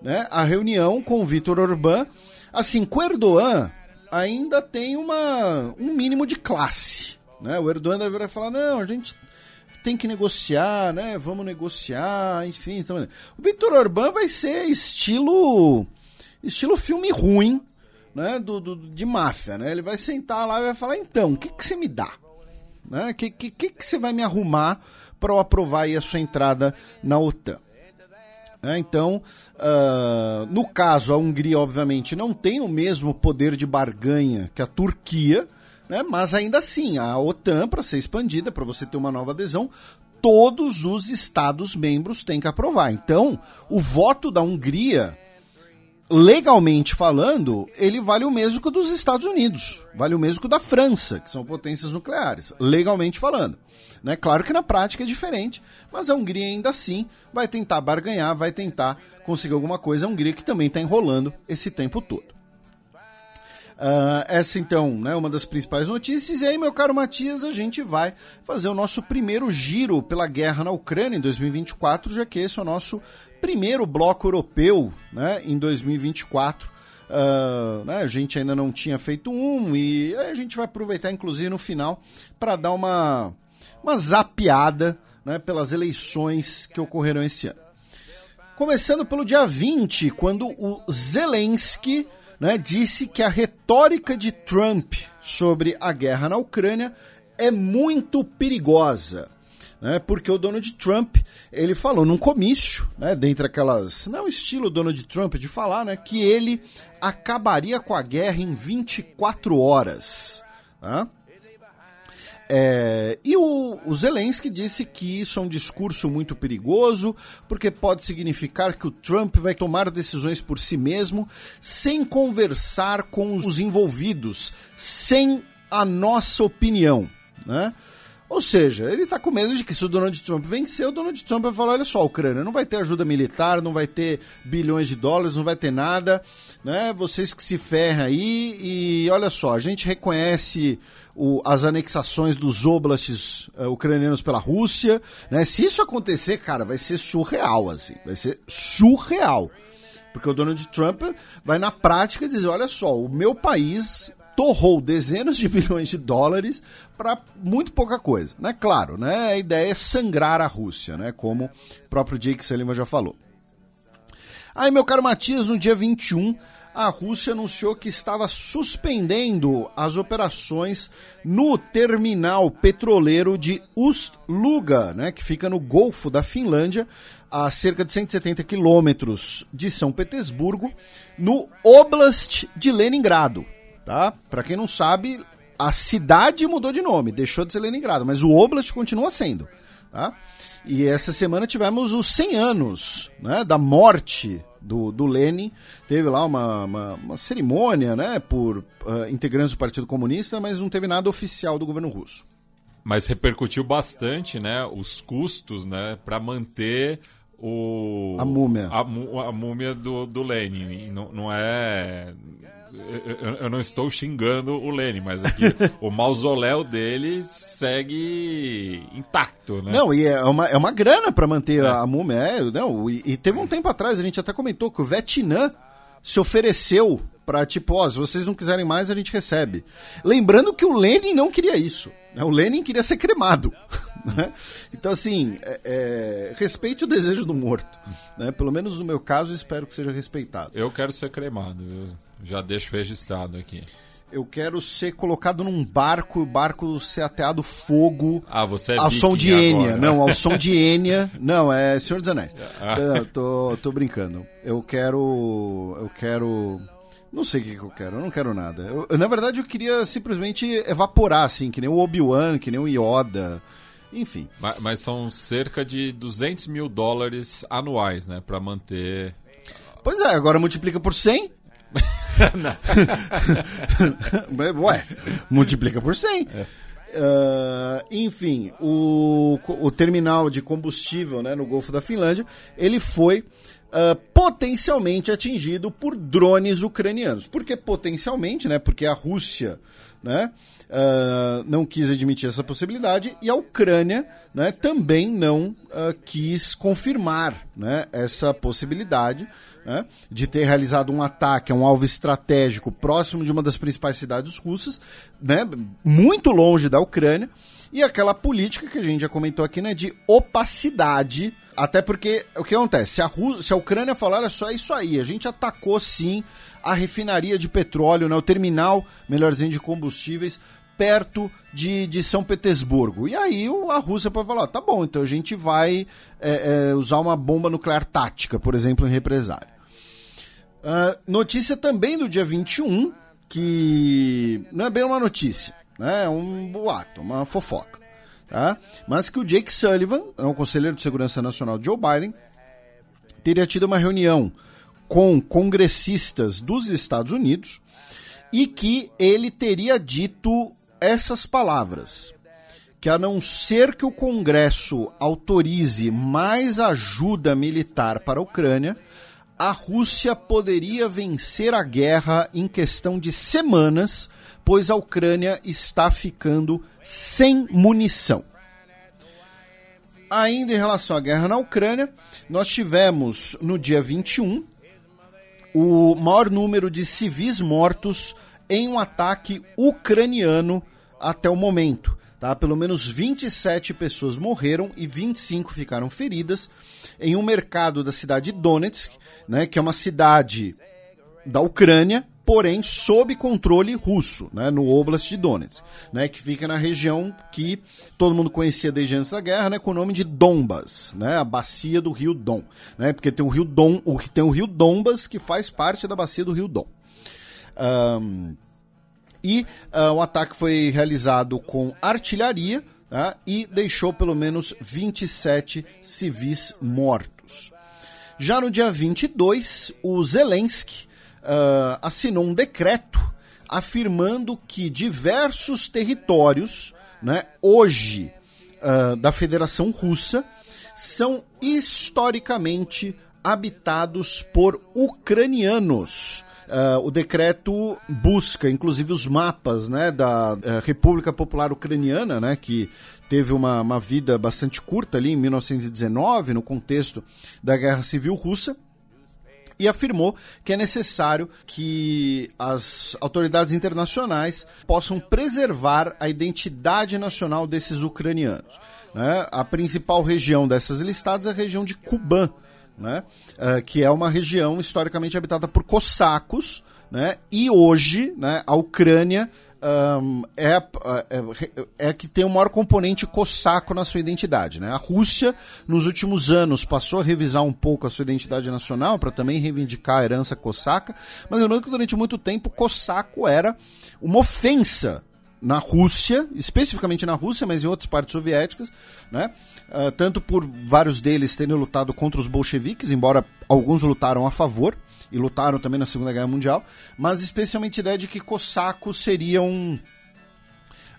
Né? A reunião com o Orbán, assim, com o Erdogan ainda tem uma, um mínimo de classe. Né? O Erdogan deveria falar, não, a gente tem que negociar, né? Vamos negociar, enfim. Então, o Vitor Orbán vai ser estilo estilo filme ruim, né? Do, do, de máfia, né? Ele vai sentar lá e vai falar, então, o que, que você me dá? Né? O que, que, que você vai me arrumar para eu aprovar aí a sua entrada na OTAN? É, então, uh, no caso, a Hungria, obviamente, não tem o mesmo poder de barganha que a Turquia, né? mas ainda assim, a OTAN, para ser expandida, para você ter uma nova adesão, todos os Estados-membros têm que aprovar. Então, o voto da Hungria, legalmente falando, ele vale o mesmo que o dos Estados Unidos, vale o mesmo que o da França, que são potências nucleares, legalmente falando. Né? Claro que na prática é diferente, mas a Hungria ainda assim vai tentar barganhar, vai tentar conseguir alguma coisa. A Hungria que também está enrolando esse tempo todo. Uh, essa então é né, uma das principais notícias. E aí, meu caro Matias, a gente vai fazer o nosso primeiro giro pela guerra na Ucrânia em 2024, já que esse é o nosso primeiro bloco europeu né, em 2024. Uh, né, a gente ainda não tinha feito um e a gente vai aproveitar, inclusive, no final para dar uma uma zapiada né, pelas eleições que ocorrerão esse ano. Começando pelo dia 20, quando o Zelensky né, disse que a retórica de Trump sobre a guerra na Ucrânia é muito perigosa. Né, porque o Donald Trump ele falou num comício, né, dentre aquelas. Não é o estilo Donald Trump de falar, né, que ele acabaria com a guerra em 24 horas. Tá? É, e o, o Zelensky disse que isso é um discurso muito perigoso, porque pode significar que o Trump vai tomar decisões por si mesmo, sem conversar com os envolvidos, sem a nossa opinião. Né? Ou seja, ele está com medo de que se o Donald Trump vencer, o Donald Trump vai falar: olha só, a Ucrânia não vai ter ajuda militar, não vai ter bilhões de dólares, não vai ter nada, né? Vocês que se ferram aí, e olha só, a gente reconhece o, as anexações dos oblasts uh, ucranianos pela Rússia, né? Se isso acontecer, cara, vai ser surreal, assim, vai ser surreal. Porque o Donald Trump vai na prática dizer, olha só, o meu país torrou dezenas de bilhões de dólares para muito pouca coisa, né? Claro, né? A ideia é sangrar a Rússia, né? Como o próprio Jake Sullivan já falou. Aí, meu caro Matias, no dia 21, a Rússia anunciou que estava suspendendo as operações no terminal petroleiro de Ust-Luga, né, que fica no Golfo da Finlândia, a cerca de 170 quilômetros de São Petersburgo, no Oblast de Leningrado. Tá? Para quem não sabe, a cidade mudou de nome, deixou de ser Leningrado, mas o Oblast continua sendo. Tá? E essa semana tivemos os 100 anos né, da morte do, do Lenin. Teve lá uma, uma, uma cerimônia né, por uh, integrantes do Partido Comunista, mas não teve nada oficial do governo russo. Mas repercutiu bastante né, os custos né, para manter o... A múmia. A, a múmia do, do Lenin. Não, não é eu, eu, não estou xingando o Lenin, mas aqui o mausoléu dele segue intacto, né? Não, e é uma, é uma grana para manter é. a múmia. É, não, e, e, teve um tempo atrás, a gente até comentou que o Vietnã se ofereceu para tipo, ó, se vocês não quiserem mais, a gente recebe. Lembrando que o Lenin não queria isso. Né? O Lenin queria ser cremado. Né? Então, assim, é, é, respeite o desejo do morto. Né? Pelo menos no meu caso, espero que seja respeitado. Eu quero ser cremado. Já deixo registrado aqui. Eu quero ser colocado num barco, o barco ser ateado fogo. Ah, você é Ao som de Enya. Não, ao som de Enya. Não, é Senhor dos Anéis. Ah. Eu tô, tô brincando. Eu quero. Eu quero. Não sei o que, que eu quero, eu não quero nada. Eu, na verdade, eu queria simplesmente evaporar, assim, que nem o Obi-Wan, que nem o Yoda. Enfim. Mas, mas, são cerca de 200 mil dólares anuais, né? Pra manter. Pois é, agora multiplica por 100. Ué, multiplica por 100. É. Uh, enfim, o, o terminal de combustível né, no Golfo da Finlândia, ele foi uh, potencialmente atingido por drones ucranianos. Por que potencialmente? Né? Porque a Rússia né, uh, não quis admitir essa possibilidade e a Ucrânia né, também não quis confirmar né, essa possibilidade né, de ter realizado um ataque a um alvo estratégico próximo de uma das principais cidades russas, né, muito longe da Ucrânia, e aquela política que a gente já comentou aqui, né, de opacidade. Até porque o que acontece? Se a, se a Ucrânia falar, olha só, é isso aí, a gente atacou sim a refinaria de petróleo, né, o terminal, melhor dizendo, de combustíveis, perto de, de São Petersburgo. E aí a Rússia pode falar: tá bom, então a gente vai é, é, usar uma bomba nuclear tática, por exemplo, em represália. Uh, notícia também do dia 21, que não é bem uma notícia, né? é um boato, uma fofoca. Tá? Mas que o Jake Sullivan, é o conselheiro de segurança nacional de Joe Biden, teria tido uma reunião com congressistas dos Estados Unidos e que ele teria dito essas palavras: que a não ser que o Congresso autorize mais ajuda militar para a Ucrânia, a Rússia poderia vencer a guerra em questão de semanas, pois a Ucrânia está ficando sem munição. Ainda em relação à guerra na Ucrânia, nós tivemos no dia 21 o maior número de civis mortos em um ataque ucraniano até o momento. Tá? Pelo menos 27 pessoas morreram e 25 ficaram feridas em um mercado da cidade de Donetsk, né, que é uma cidade da Ucrânia, porém sob controle russo, né, no Oblast de Donetsk, né, que fica na região que todo mundo conhecia desde antes da guerra, né, com o nome de Donbas, né, a bacia do rio Don, né, porque tem o rio Don, o, tem o rio Donbas que faz parte da bacia do rio Don. Um, e uh, o ataque foi realizado com artilharia uh, e deixou pelo menos 27 civis mortos. Já no dia 22, o Zelensky uh, assinou um decreto afirmando que diversos territórios, né, hoje da Federação Russa, são historicamente habitados por ucranianos. Uh, o decreto busca, inclusive, os mapas né, da uh, República Popular Ucraniana, né, que teve uma, uma vida bastante curta ali em 1919, no contexto da Guerra Civil Russa e afirmou que é necessário que as autoridades internacionais possam preservar a identidade nacional desses ucranianos. Né? A principal região dessas listadas é a região de Kuban, né? Uh, que é uma região historicamente habitada por cossacos, né? e hoje né, a Ucrânia um, é, é, é, que tem o maior componente cossaco na sua identidade. Né? A Rússia, nos últimos anos, passou a revisar um pouco a sua identidade nacional para também reivindicar a herança cossaca, mas lembrando que durante muito tempo cossaco era uma ofensa na Rússia, especificamente na Rússia, mas em outras partes soviéticas, né? Uh, tanto por vários deles terem lutado contra os bolcheviques, embora alguns lutaram a favor e lutaram também na Segunda Guerra Mundial, mas especialmente a ideia de que cossacos seriam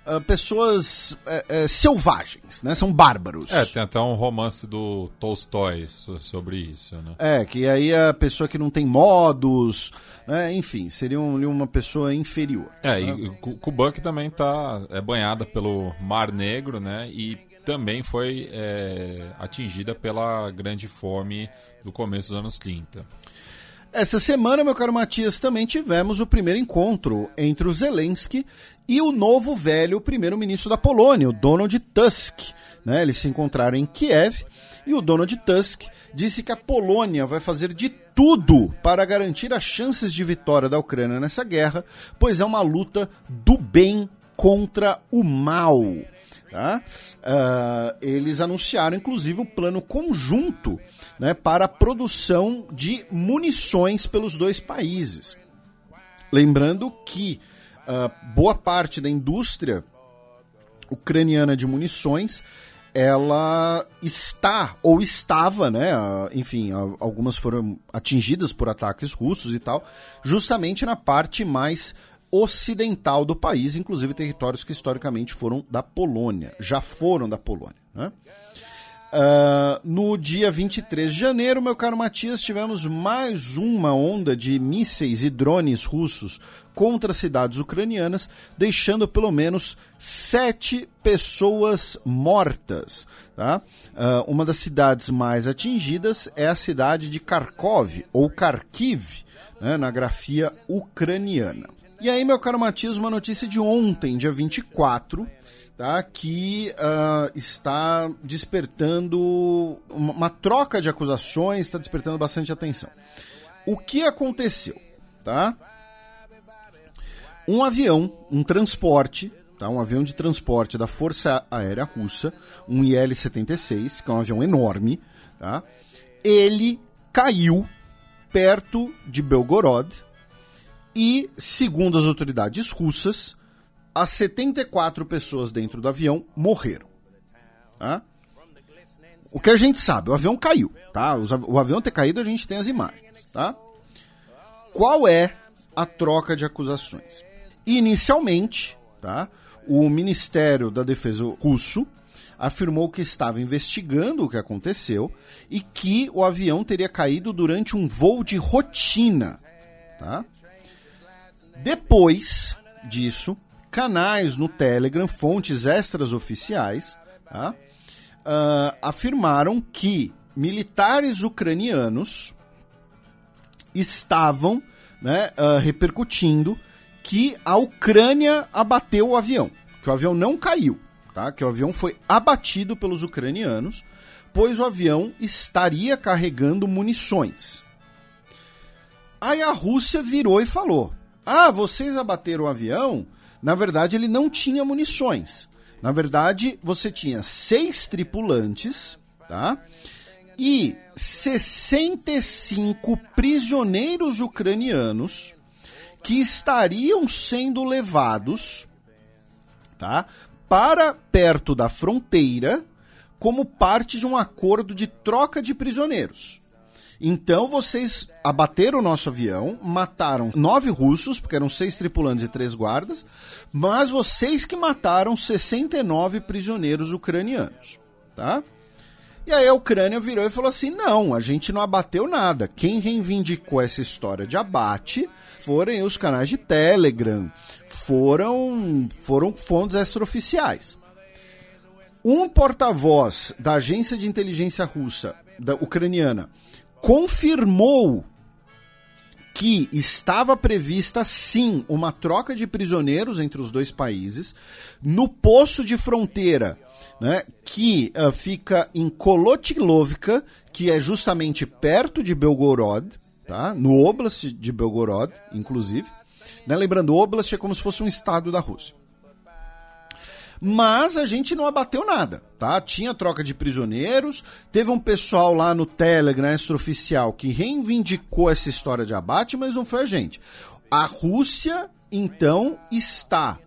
Uh, pessoas uh, uh, selvagens, né? São bárbaros. É, tem até um romance do Tolstói sobre isso, né? É, que aí a pessoa que não tem modos, né? Enfim, seria um, uma pessoa inferior. É, né? e Kubank também tá é banhada pelo Mar Negro, né? E também foi é, atingida pela grande fome do começo dos anos 30. Essa semana, meu caro Matias, também tivemos o primeiro encontro entre o Zelensky e o novo velho primeiro-ministro da Polônia, o Donald Tusk. Né? Eles se encontraram em Kiev e o Donald Tusk disse que a Polônia vai fazer de tudo para garantir as chances de vitória da Ucrânia nessa guerra, pois é uma luta do bem contra o mal. Tá? Uh, eles anunciaram, inclusive, um plano conjunto né, para a produção de munições pelos dois países. Lembrando que uh, boa parte da indústria ucraniana de munições ela está ou estava, né? Enfim, algumas foram atingidas por ataques russos e tal, justamente na parte mais ocidental do país, inclusive territórios que historicamente foram da Polônia, já foram da Polônia. Né? Uh, no dia 23 de janeiro, meu caro Matias, tivemos mais uma onda de mísseis e drones russos contra cidades ucranianas, deixando pelo menos sete pessoas mortas. Tá? Uh, uma das cidades mais atingidas é a cidade de Kharkov, ou Kharkiv, né, na grafia ucraniana. E aí, meu caro Matias, uma notícia de ontem, dia 24, tá, que uh, está despertando uma, uma, troca de acusações, está despertando bastante atenção. O que aconteceu? Tá? Um avião, um transporte, tá, um avião de transporte da Força Aérea Russa, um IL-76, que é um avião enorme, tá, ele caiu perto de Belgorod e, segundo as autoridades russas, as 74 pessoas dentro do avião morreram. Tá? O que a gente sabe, o avião caiu, tá? O avião ter caído, a gente tem as imagens, tá? Qual é a troca de acusações? Inicialmente, tá? O Ministério da Defesa russo afirmou que estava investigando o que aconteceu e que o avião teria caído durante um voo de rotina, tá? Depois disso, canais no Telegram, fontes extras oficiais, tá? uh, afirmaram que militares ucranianos estavam né, uh, repercutindo que a Ucrânia abateu o avião, que o avião não caiu, tá? que o avião foi abatido pelos ucranianos, pois o avião estaria carregando munições. Aí a Rússia virou e falou: Ah, vocês abateram o avião na verdade, ele não tinha munições. Na verdade, você tinha seis tripulantes, tá? E 65 prisioneiros ucranianos que estariam sendo levados, tá? Para perto da fronteira como parte de um acordo de troca de prisioneiros. Então vocês abateram o nosso avião, mataram nove russos, porque eram seis tripulantes e três guardas, mas vocês que mataram 69 prisioneiros ucranianos, tá? E aí a Ucrânia virou e falou assim: não, a gente não abateu nada. Quem reivindicou essa história de abate foram os canais de Telegram, foram, foram fontes extraoficiais. Um porta-voz da agência de inteligência russa, da ucraniana, confirmou que estava prevista sim uma troca de prisioneiros entre os dois países no poço de fronteira, né, que uh, fica em Kolotilovka, que é justamente perto de Belgorod, tá? No Oblast de Belgorod, inclusive. Né? Lembrando, Oblast é como se fosse um estado da Rússia. Mas a gente não abateu nada, tá? Tinha troca de prisioneiros, teve um pessoal lá no Telegram extraoficial que reivindicou essa história de abate, mas não foi a gente. A Rússia, então, está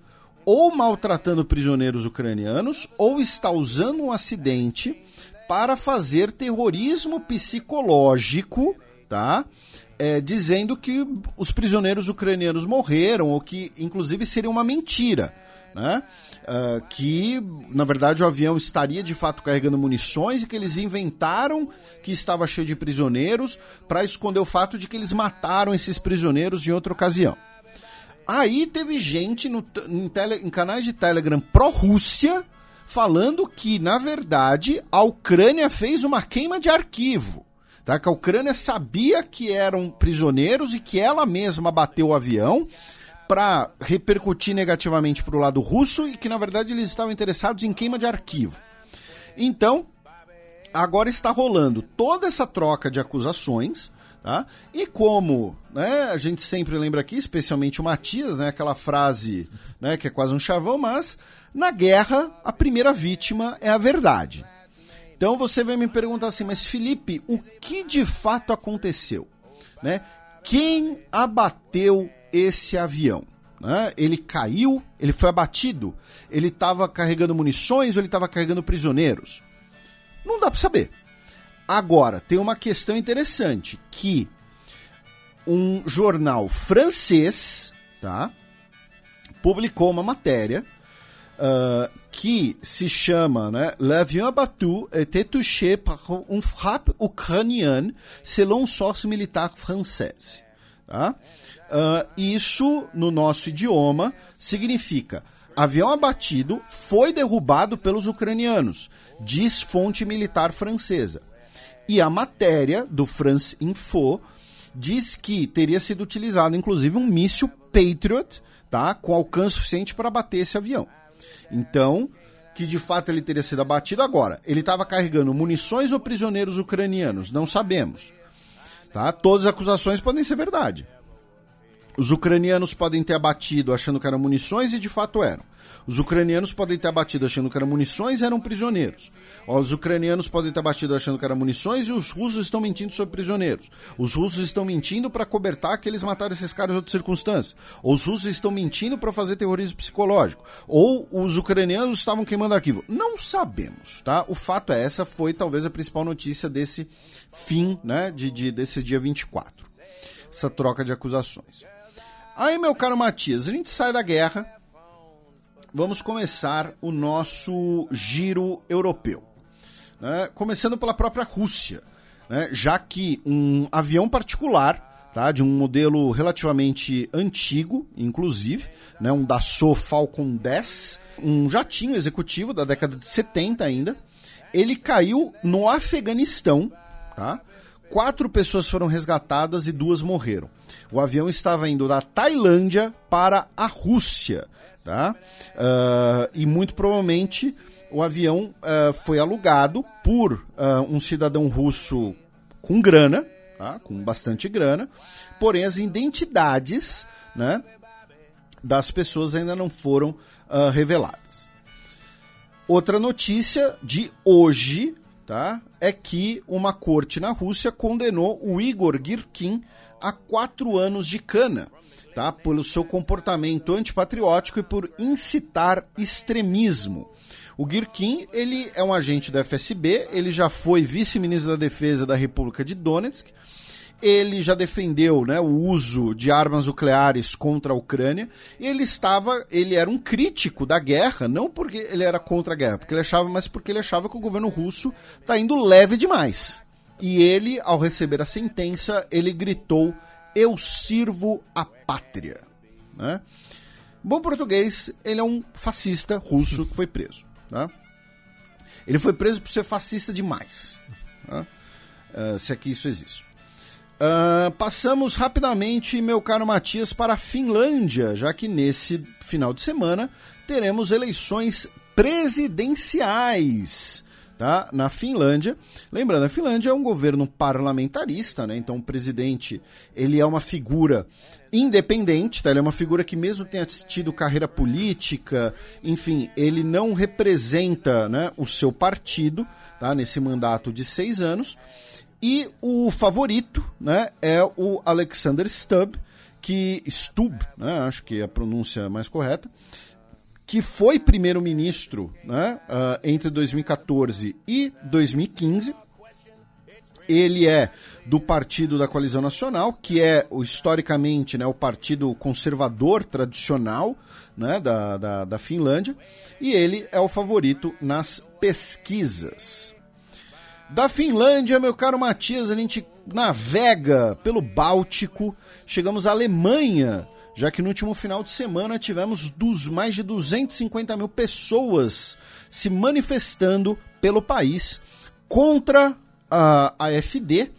ou maltratando prisioneiros ucranianos ou está usando um acidente para fazer terrorismo psicológico, tá? É, dizendo que os prisioneiros ucranianos morreram ou que, inclusive, seria uma mentira, né? Uh, que, na verdade, o avião estaria de fato carregando munições e que eles inventaram que estava cheio de prisioneiros para esconder o fato de que eles mataram esses prisioneiros em outra ocasião. Aí teve gente no, em, tele, em canais de Telegram pró-Rússia falando que, na verdade, a Ucrânia fez uma queima de arquivo. Tá? Que a Ucrânia sabia que eram prisioneiros e que ela mesma bateu o avião para repercutir negativamente para o lado russo e que na verdade eles estavam interessados em queima de arquivo. Então, agora está rolando toda essa troca de acusações, tá? E como, né, a gente sempre lembra aqui, especialmente o Matias, né, aquela frase, né, que é quase um chavão, mas na guerra a primeira vítima é a verdade. Então você vem me perguntar assim, mas Felipe, o que de fato aconteceu, né? Quem abateu esse avião. Né? Ele caiu, ele foi abatido, ele estava carregando munições ou ele estava carregando prisioneiros? Não dá para saber. Agora, tem uma questão interessante, que um jornal francês, tá? publicou uma matéria uh, que se chama né, L'avion abattu était touché par un frappe ucranienne selon source militaire française. Tá? Uh, isso, no nosso idioma, significa avião abatido foi derrubado pelos ucranianos, diz fonte militar francesa. E a matéria do France Info diz que teria sido utilizado, inclusive, um míssil Patriot, tá, com alcance suficiente para abater esse avião. Então, que de fato ele teria sido abatido agora. Ele estava carregando munições ou prisioneiros ucranianos? Não sabemos. Tá? Todas as acusações podem ser verdade. Os ucranianos podem ter abatido achando que eram munições e de fato eram. Os ucranianos podem ter abatido achando que eram munições e eram prisioneiros. Os ucranianos podem ter abatido achando que eram munições e os russos estão mentindo sobre prisioneiros. Os russos estão mentindo para cobertar que eles mataram esses caras em outras circunstâncias. Ou os russos estão mentindo para fazer terrorismo psicológico. Ou os ucranianos estavam queimando arquivo. Não sabemos, tá? O fato é essa foi talvez a principal notícia desse fim, né, de, de desse dia 24. Essa troca de acusações. Aí, meu caro Matias, a gente sai da guerra. Vamos começar o nosso giro europeu. Né? Começando pela própria Rússia. Né? Já que um avião particular, tá? de um modelo relativamente antigo, inclusive, né? um Dassault Falcon 10, um jatinho executivo da década de 70 ainda, ele caiu no Afeganistão, tá? Quatro pessoas foram resgatadas e duas morreram. O avião estava indo da Tailândia para a Rússia, tá? Uh, e muito provavelmente o avião uh, foi alugado por uh, um cidadão russo com grana, tá? com bastante grana, porém as identidades né, das pessoas ainda não foram reveladas. Outra notícia de hoje tá? É que uma corte na Rússia condenou o Igor Girkin a quatro anos de cana, tá? pelo seu comportamento antipatriótico e por incitar extremismo. O Girkin, ele é um agente da FSB, ele já foi vice-ministro da Defesa da República de Donetsk, ele já defendeu né, o uso de armas nucleares contra a Ucrânia ele estava, ele era um crítico da guerra, não porque ele era contra a guerra, porque ele achava, mas porque ele achava que o governo russo está indo leve demais. E ele, ao receber a sentença, ele gritou: "Eu sirvo a pátria". Né? Bom português, ele é um fascista russo que foi preso. Tá? Ele foi preso por ser fascista demais. Tá? Uh, se aqui isso existe. Uh, passamos rapidamente, meu caro Matias, para a Finlândia, já que nesse final de semana teremos eleições presidenciais. Tá? Na Finlândia, lembrando, a Finlândia é um governo parlamentarista, né? Então o presidente ele é uma figura independente, tá? Ele é uma figura que mesmo tenha tido carreira política, enfim, ele não representa, né, o seu partido, tá? Nesse mandato de seis anos. E o favorito né, é o Alexander Stubb, que Stubb, né, acho que é a pronúncia mais correta, que foi primeiro-ministro né, uh, entre 2014 e 2015. Ele é do Partido da Coalizão Nacional, que é historicamente né, o partido conservador tradicional né, da, da, da Finlândia, e ele é o favorito nas pesquisas. Da Finlândia, meu caro Matias, a gente navega pelo Báltico, chegamos à Alemanha, já que no último final de semana tivemos dos mais de 250 mil pessoas se manifestando pelo país contra a AFD,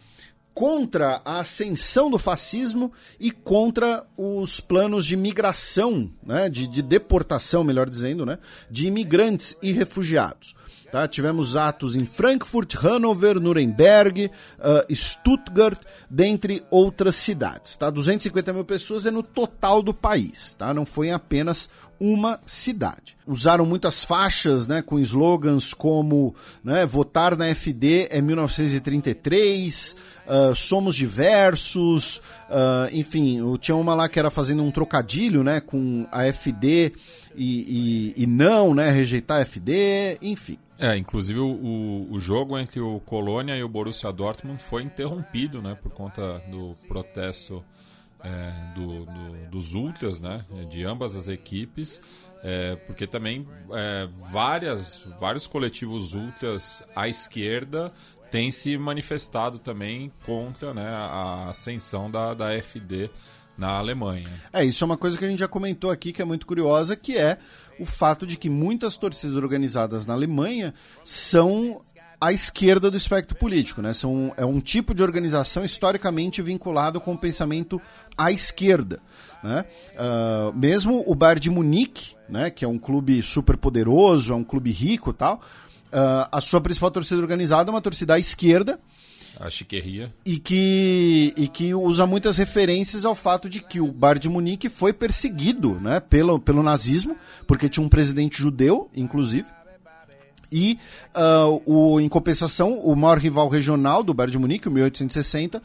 contra a ascensão do fascismo e contra os planos de migração, né, de, de deportação, melhor dizendo, né, de imigrantes e refugiados. Tá? Tivemos atos em Frankfurt, Hannover, Nuremberg, uh, Stuttgart, dentre outras cidades. Tá? 250 mil pessoas é no total do país, tá? não foi em apenas uma cidade. Usaram muitas faixas né, com slogans como né, votar na FD é 1933, uh, somos diversos, uh, enfim, tinha uma lá que era fazendo um trocadilho né, com a FD e, e, e não, né, rejeitar a FD, enfim. É, inclusive o, o jogo entre o Colônia e o Borussia Dortmund foi interrompido, né, por conta do protesto é, do, do, dos ultras, né, de ambas as equipes, é, porque também é, várias, vários coletivos ultras à esquerda têm se manifestado também contra né, a ascensão da, da FD na Alemanha. É, isso é uma coisa que a gente já comentou aqui que é muito curiosa, que é o fato de que muitas torcidas organizadas na Alemanha são à esquerda do espectro político, né? São, é um tipo de organização historicamente vinculado com o pensamento à esquerda. Né? Uh, mesmo o Bayern de Munique, né, que é um clube super poderoso, é um clube rico tal, uh, a sua principal torcida organizada é uma torcida à esquerda, a chiqueria. E que, e que usa muitas referências ao fato de que o Bayern de Munique foi perseguido né, pelo, pelo nazismo, porque tinha um presidente judeu, inclusive. E, uh, o, em compensação, o maior rival regional do Bayern de Munique, o 1860,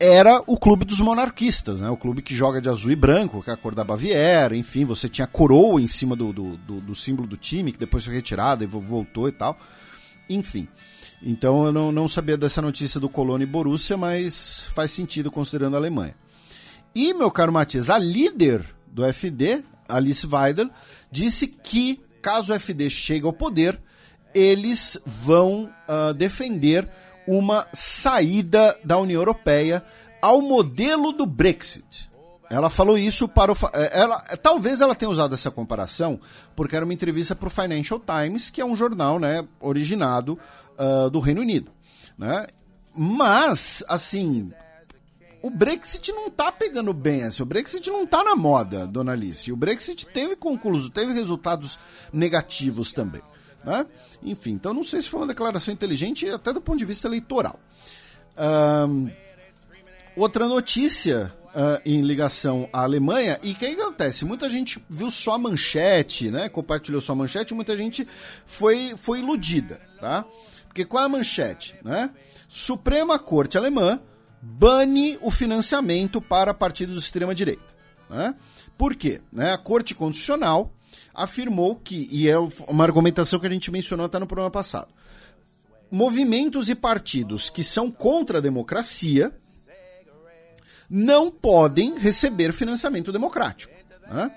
era o clube dos monarquistas, né? O clube que joga de azul e branco, que é a cor da Baviera, enfim, você tinha coroa em cima do, do, do, do símbolo do time, que depois foi retirada e voltou e tal. Enfim. Então eu não, não sabia dessa notícia do Colônia e Borussia, mas faz sentido considerando a Alemanha. E, meu caro Matias, a líder do FD, Alice Weidel, disse que, caso o FD chegue ao poder, eles vão uh, defender uma saída da União Europeia ao modelo do Brexit. Ela falou isso para o. Eh, ela, talvez ela tenha usado essa comparação porque era uma entrevista para o Financial Times, que é um jornal né, originado uh, do Reino Unido. Né? Mas, assim, o Brexit não está pegando bem, assim, o Brexit não está na moda, dona Alice. O Brexit teve concluso, teve resultados negativos também. Né? Enfim, então não sei se foi uma declaração inteligente, até do ponto de vista eleitoral. Um, outra notícia uh, em ligação à Alemanha, e o que acontece? Muita gente viu só a manchete, né? compartilhou só a manchete, muita gente foi, foi iludida. Tá? Porque qual é a manchete? Né? Suprema Corte Alemã bane o financiamento para partidos de extrema-direita. Né? Por quê? Né? A Corte Constitucional afirmou que, e é uma argumentação que a gente mencionou até no programa passado, movimentos e partidos que são contra a democracia não podem receber financiamento democrático. Né?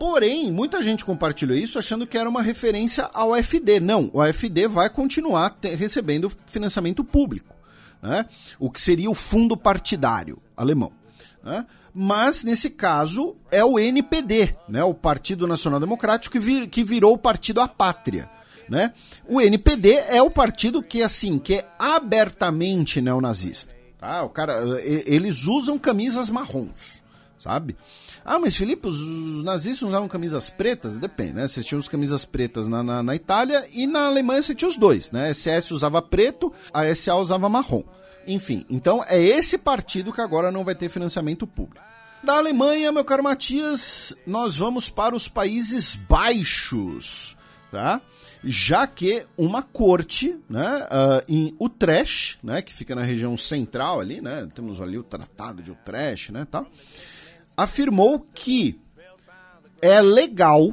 Porém, muita gente compartilhou isso achando que era uma referência ao AFD. Não, o AFD vai continuar recebendo financiamento público, né? o que seria o fundo partidário alemão. Né? Mas, nesse caso, é o NPD, né? o Partido Nacional Democrático, que, vir, que virou o Partido A Pátria. Né? O NPD é o partido que, assim, que é abertamente neonazista. Tá? O cara, eles usam camisas marrons, sabe? Ah, mas Felipe, os nazistas usavam camisas pretas? Depende, né? Você tinha os camisas pretas na, na, na, Itália e na Alemanha você tinha os dois, né? A SS usava preto, a SA usava marrom. Enfim, então é esse partido que agora não vai ter financiamento público. Da Alemanha, meu caro Matias, nós vamos para os Países Baixos, tá? Já que uma corte, né, uh, em Utrecht, né, que fica na região central ali, né, temos ali o Tratado de Utrecht, né, tal, afirmou que é legal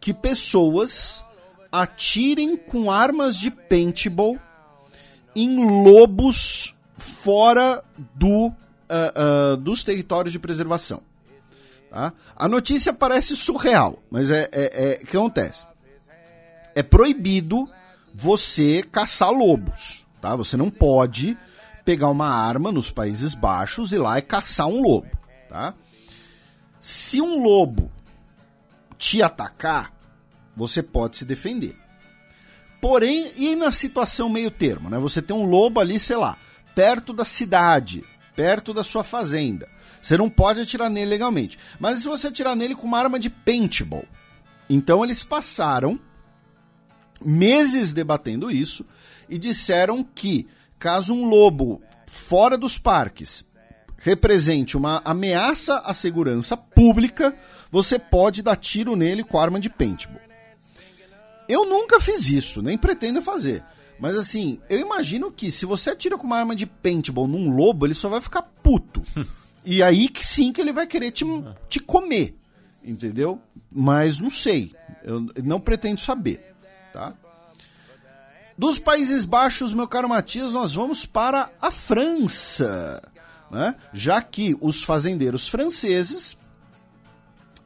que pessoas atirem com armas de paintball em lobos fora do, uh, uh, dos territórios de preservação. Tá? A notícia parece surreal, mas é, é, é o que acontece. É proibido você caçar lobos. Tá? Você não pode pegar uma arma nos Países Baixos e lá e caçar um lobo. Tá? Se um lobo te atacar, você pode se defender. Porém, e na situação meio termo, né? Você tem um lobo ali, sei lá, perto da cidade, perto da sua fazenda. Você não pode atirar nele legalmente. Mas se você atirar nele com uma arma de paintball? Então eles passaram meses debatendo isso e disseram que caso um lobo fora dos parques represente uma ameaça à segurança pública, você pode dar tiro nele com arma de paintball. Eu nunca fiz isso, nem pretendo fazer. Mas assim, eu imagino que se você atira com uma arma de paintball num lobo, ele só vai ficar puto. e aí que sim que ele vai querer te, te comer. Entendeu? Mas não sei. Eu não pretendo saber. Tá? Dos Países Baixos, meu caro Matias, nós vamos para a França né? já que os fazendeiros franceses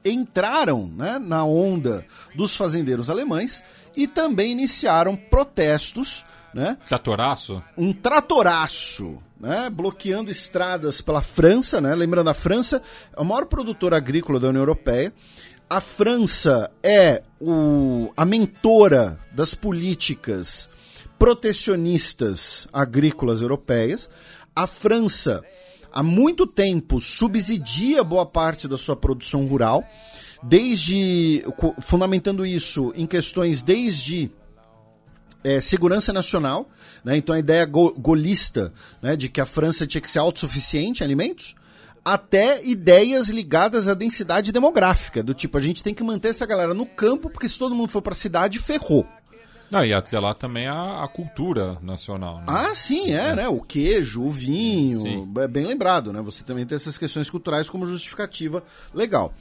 entraram né, na onda dos fazendeiros alemães e também iniciaram protestos, né, Tratoraço? um tratoraço, né, bloqueando estradas pela França, né, lembrando a França é a maior produtora agrícola da União Europeia. A França é o, a mentora das políticas protecionistas agrícolas europeias. A França há muito tempo subsidia boa parte da sua produção rural, desde fundamentando isso em questões desde é, segurança nacional, né? então a ideia go- golista né, de que a França tinha que ser autossuficiente em alimentos, até ideias ligadas à densidade demográfica, do tipo, a gente tem que manter essa galera no campo, porque se todo mundo for para a cidade, ferrou. Não, e até lá também a, a cultura nacional. Né? Ah, sim, é, né? O queijo, o vinho, Sim. é bem lembrado, né? Você também tem essas questões culturais como justificativa legal.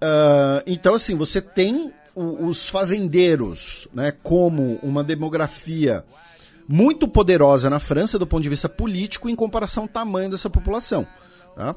Ah, então, assim, você tem o- os fazendeiros, né, como uma demografia muito poderosa na França do ponto de vista político em comparação ao tamanho dessa população, tá?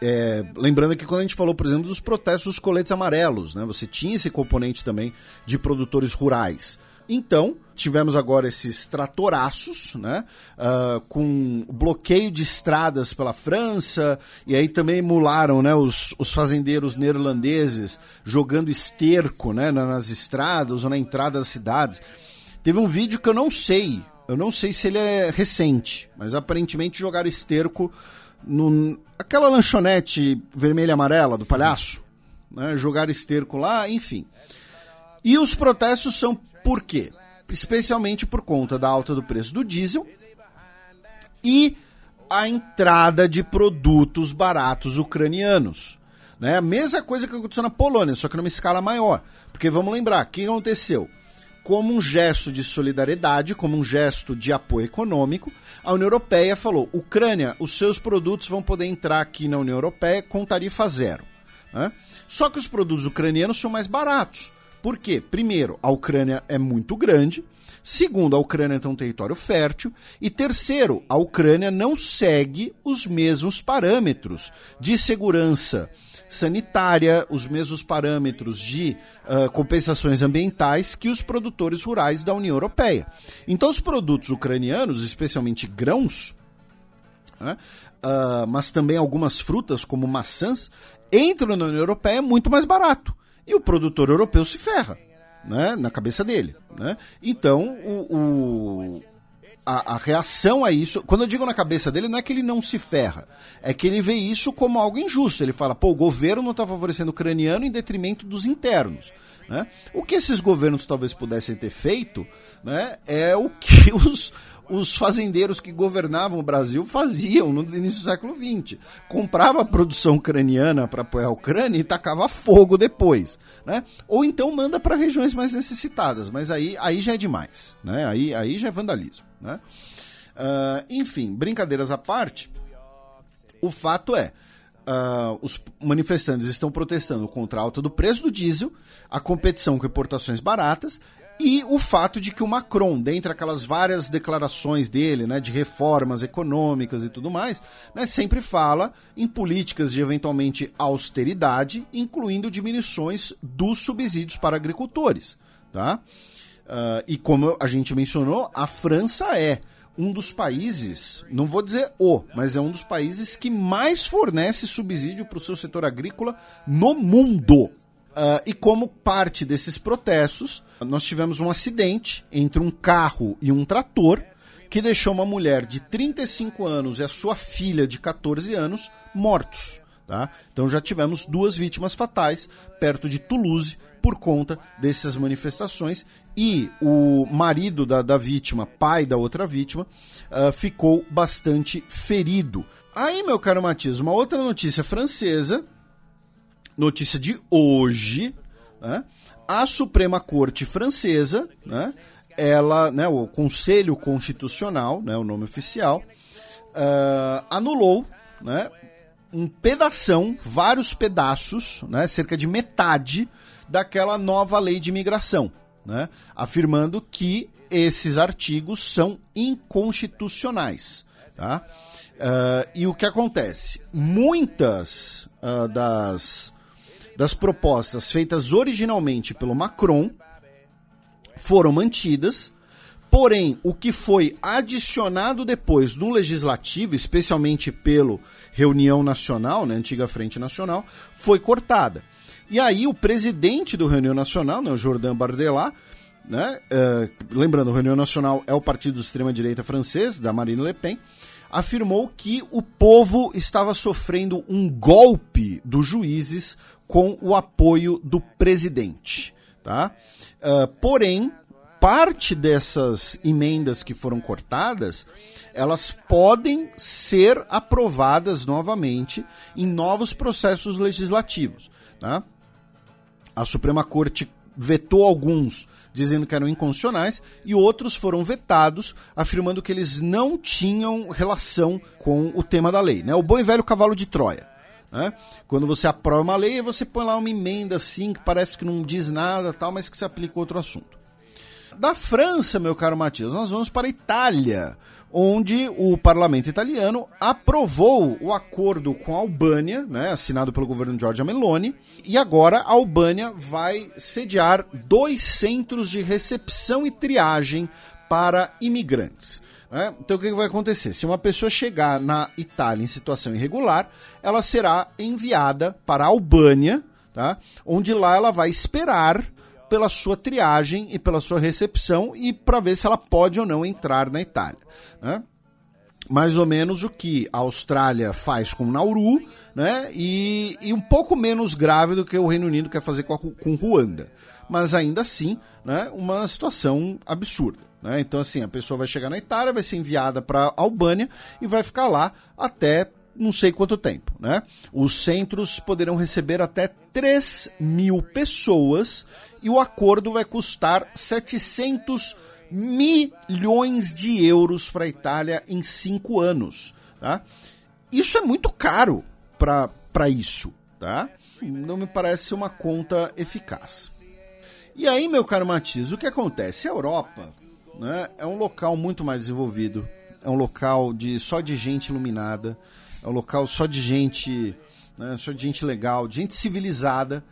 É, lembrando que quando a gente falou, por exemplo, dos protestos dos coletes amarelos, né? Você tinha esse componente também de produtores rurais. Então, tivemos agora esses tratoraços, né? Ah, com bloqueio de estradas pela França, e aí também emularam né, os, os fazendeiros neerlandeses jogando esterco né, na- nas estradas ou na entrada das cidades. Teve um vídeo que eu não sei, eu não sei se ele é recente, mas aparentemente jogaram esterco no, aquela lanchonete vermelha e amarela do palhaço, né? Jogaram esterco lá, enfim. E os protestos são por quê? Especialmente por conta da alta do preço do diesel e a entrada de produtos baratos ucranianos. Né? A mesma coisa que aconteceu na Polônia, só que numa escala maior. Porque vamos lembrar, o que aconteceu? Como um gesto de solidariedade, como um gesto de apoio econômico, a União Europeia falou: Ucrânia, os seus produtos vão poder entrar aqui na União Europeia com tarifa zero. né? Só que os produtos ucranianos são mais baratos. Por quê? Primeiro, a Ucrânia é muito grande. Segundo, a Ucrânia tem um território fértil. E terceiro, a Ucrânia não segue os mesmos parâmetros de segurança sanitária, os mesmos parâmetros de ah, compensações ambientais que os produtores rurais da União Europeia. Então, os produtos ucranianos, especialmente grãos, né, ah, mas também algumas frutas, como maçãs, entram na União Europeia muito mais barato. E o produtor europeu se ferra, né, na cabeça dele. Né? Então, o, o- a, a reação a isso, quando eu digo na cabeça dele, não é que ele não se ferra, é que ele vê isso como algo injusto. Ele fala, pô, o governo não está favorecendo o ucraniano em detrimento dos internos. Né? O que esses governos talvez pudessem ter feito né, é o que os, os fazendeiros que governavam o Brasil faziam no início do século XX. Comprava a produção ucraniana para apoiar a Ucrânia e tacava fogo depois. Né? Ou então manda para regiões mais necessitadas, mas aí, aí já é demais. Né? Aí, aí já é vandalismo. Né? Ah, enfim, brincadeiras à parte, o fato é, ah, os manifestantes estão protestando contra a alta do preço do diesel, a competição com importações baratas e o fato de que o Macron, dentre aquelas várias declarações dele, né, de reformas econômicas e tudo mais, né, sempre fala em políticas de eventualmente austeridade, incluindo diminuições dos subsídios para agricultores, tá? Ah, e como a gente mencionou, a França é um dos países, não vou dizer o, mas é um dos países que mais fornece subsídio para o seu setor agrícola no mundo. Ah, e como parte desses protestos, nós tivemos um acidente entre um carro e um trator que deixou uma mulher de 35 anos e a sua filha de 14 anos mortos. Tá? Então já tivemos duas vítimas fatais perto de Toulouse por conta dessas manifestações e o marido da, da vítima, pai da outra vítima, ah, ficou bastante ferido. Aí, meu caro Matias, uma outra notícia francesa, notícia de hoje, né? a Suprema Corte Francesa, né? ela, né, o Conselho Constitucional, né, o nome oficial, ah, anulou né, um pedação, vários pedaços, né, cerca de metade daquela nova lei de imigração, né, afirmando que esses artigos são inconstitucionais. Tá? Uh, e o que acontece? Muitas uh, das, das propostas feitas originalmente pelo Macron foram mantidas, porém, o que foi adicionado depois no legislativo, especialmente pelo Reunião Nacional, né, antiga Frente Nacional, foi cortada. E aí o presidente do Reunião Nacional, né, o Jordan Bardella, né, uh, lembrando, o Reunião Nacional é o partido de extrema-direita francês, da Marine Le Pen, afirmou que o povo estava sofrendo um golpe dos juízes com o apoio do presidente. Tá? Uh, porém, parte dessas emendas que foram cortadas, elas podem ser aprovadas novamente em novos processos legislativos. Tá? A Suprema Corte vetou alguns dizendo que eram inconstitucionais e outros foram vetados afirmando que eles não tinham relação com o tema da lei, né? O bom e velho cavalo de Troia. Né? Quando você aprova uma lei, você põe lá uma emenda assim que parece que não diz nada, tal, mas que se aplica a outro assunto. Da França, meu caro Matias, nós vamos para a Itália, onde o parlamento italiano aprovou o acordo com a Albânia, né, assinado pelo governo Giorgia Meloni, e agora a Albânia vai sediar dois centros de recepção e triagem para imigrantes. Né? Então o que vai acontecer? Se uma pessoa chegar na Itália em situação irregular, ela será enviada para a Albânia, tá? onde lá ela vai esperar pela sua triagem e pela sua recepção e para ver se ela pode ou não entrar na Itália. Né? Mais ou menos o que a Austrália faz com Nauru, né? E, e um pouco menos grave do que o Reino Unido quer fazer com, a, com Ruanda. Mas ainda assim, né, uma situação absurda. Né? Então, assim, a pessoa vai chegar na Itália, vai ser enviada para Albânia e vai ficar lá até não sei quanto tempo. Né? Os centros poderão receber até 3 mil pessoas e o acordo vai custar 700 milhões de euros para a Itália em cinco anos. Tá? Isso é muito caro para isso. Tá? Não me parece uma conta eficaz. E aí, meu caro Matias, o que acontece? A Europa né, é um local muito mais desenvolvido, é um local de só de gente iluminada, é um local só de gente, né, só de gente legal, de gente civilizada.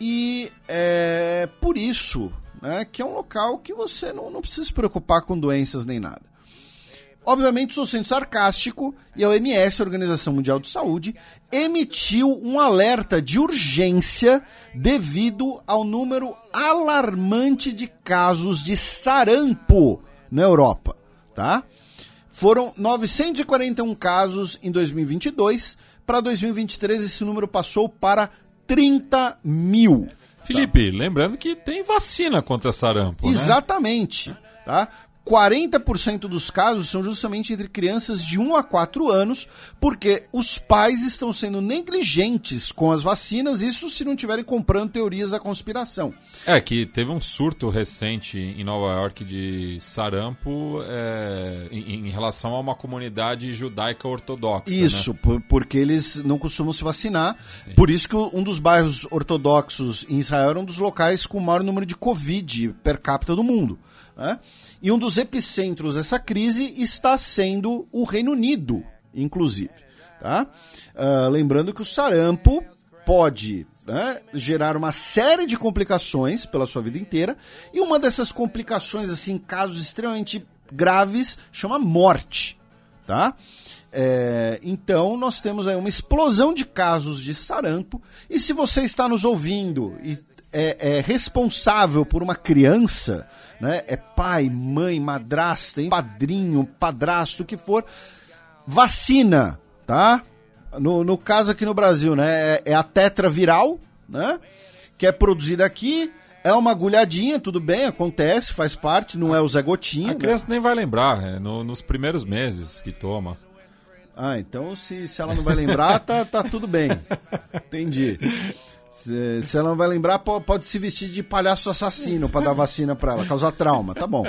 E é por isso né, que é um local que você não, não precisa se preocupar com doenças nem nada. Obviamente, sou sendo sarcástico e a OMS, a Organização Mundial de Saúde, emitiu um alerta de urgência devido ao número alarmante de casos de sarampo na Europa, tá? Foram 941 casos em 2022, para 2023 esse número passou para 30 mil. Felipe, tá. lembrando que tem vacina contra sarampo. Né? Exatamente. Né? Tá? 40% dos casos são justamente entre crianças de 1 a 4 anos, porque os pais estão sendo negligentes com as vacinas, isso se não estiverem comprando teorias da conspiração. É, que teve um surto recente em Nova York de sarampo é, em, em, relação a uma comunidade judaica ortodoxa. Né? Isso, né? por, porque eles não costumam se vacinar. Sim. Por isso que um dos bairros ortodoxos em Israel era um dos locais com o maior número de Covid per capita do mundo. Né? E um dos epicentros dessa crise está sendo o Reino Unido, inclusive. Tá? Uh, lembrando que o sarampo pode né, gerar uma série de complicações pela sua vida inteira, e uma dessas complicações, assim, casos extremamente graves, chama morte. Tá? É, então, nós temos aí uma explosão de casos de sarampo, e se você está nos ouvindo e é, é responsável por uma criança né? É pai, mãe, madrasta, padrinho, padrasto, o que for. Vacina, tá? No, no caso aqui no Brasil, né? É, é a tetraviral, né? Que é produzida aqui. É uma agulhadinha, tudo bem, acontece, faz parte, não é o Zé Gotinha. A criança né? nem vai lembrar, é no, nos primeiros meses que toma. Ah, então se, se ela não vai lembrar, tá, tá tudo bem. Entendi. Se, se, ela não vai lembrar, pode, se vestir de palhaço assassino para dar vacina para ela, causar trauma, tá bom.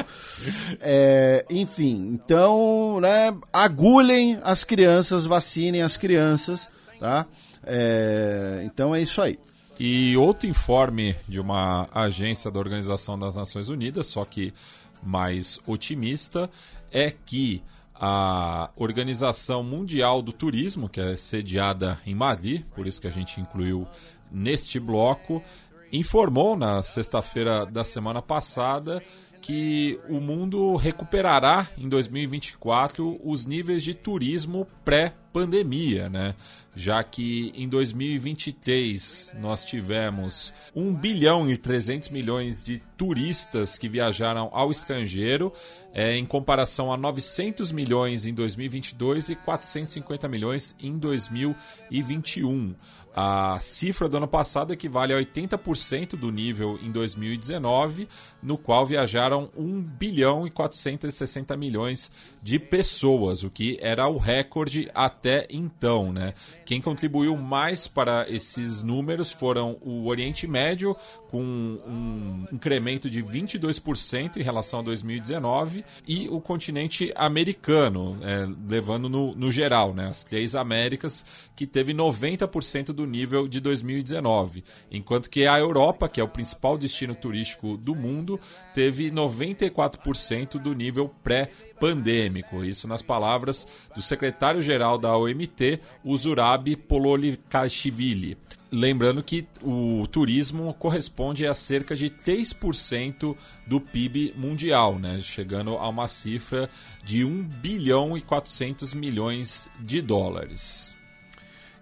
É, enfim, então, né, agulhem as crianças, vacinem as crianças, tá? É, então é isso aí. E outro informe de uma agência da Organização das Nações Unidas, só que mais otimista, é que A Organização Mundial do Turismo, que é sediada em Mali, por isso que a gente incluiu neste bloco, informou na sexta-feira da semana passada que o mundo recuperará em 2024 os níveis de turismo pré-pandemia, né? Já que em 2023 nós tivemos 1 bilhão e 300 milhões de turistas que viajaram ao estrangeiro, é, em comparação a 900 milhões em 2022 e 450 milhões em 2021. A cifra do ano passado equivale a 80% do nível em 2019, no qual viajaram 1 bilhão e 460 milhões de pessoas, o que era o recorde até então. Né? Quem contribuiu mais para esses números foram o Oriente Médio, com um incremento de 22% em relação a 2019, e o continente americano, é, levando no, no geral, né? as três Américas, que teve 90% do nível de 2019, enquanto que a Europa, que é o principal destino turístico do mundo, teve 94% do nível pré-pandêmico. Isso nas palavras do secretário-geral da OMT, o Zurab Pololikashvili. Lembrando que o turismo corresponde a cerca de 3% do PIB mundial, né? chegando a uma cifra de 1 bilhão e 400 milhões de dólares.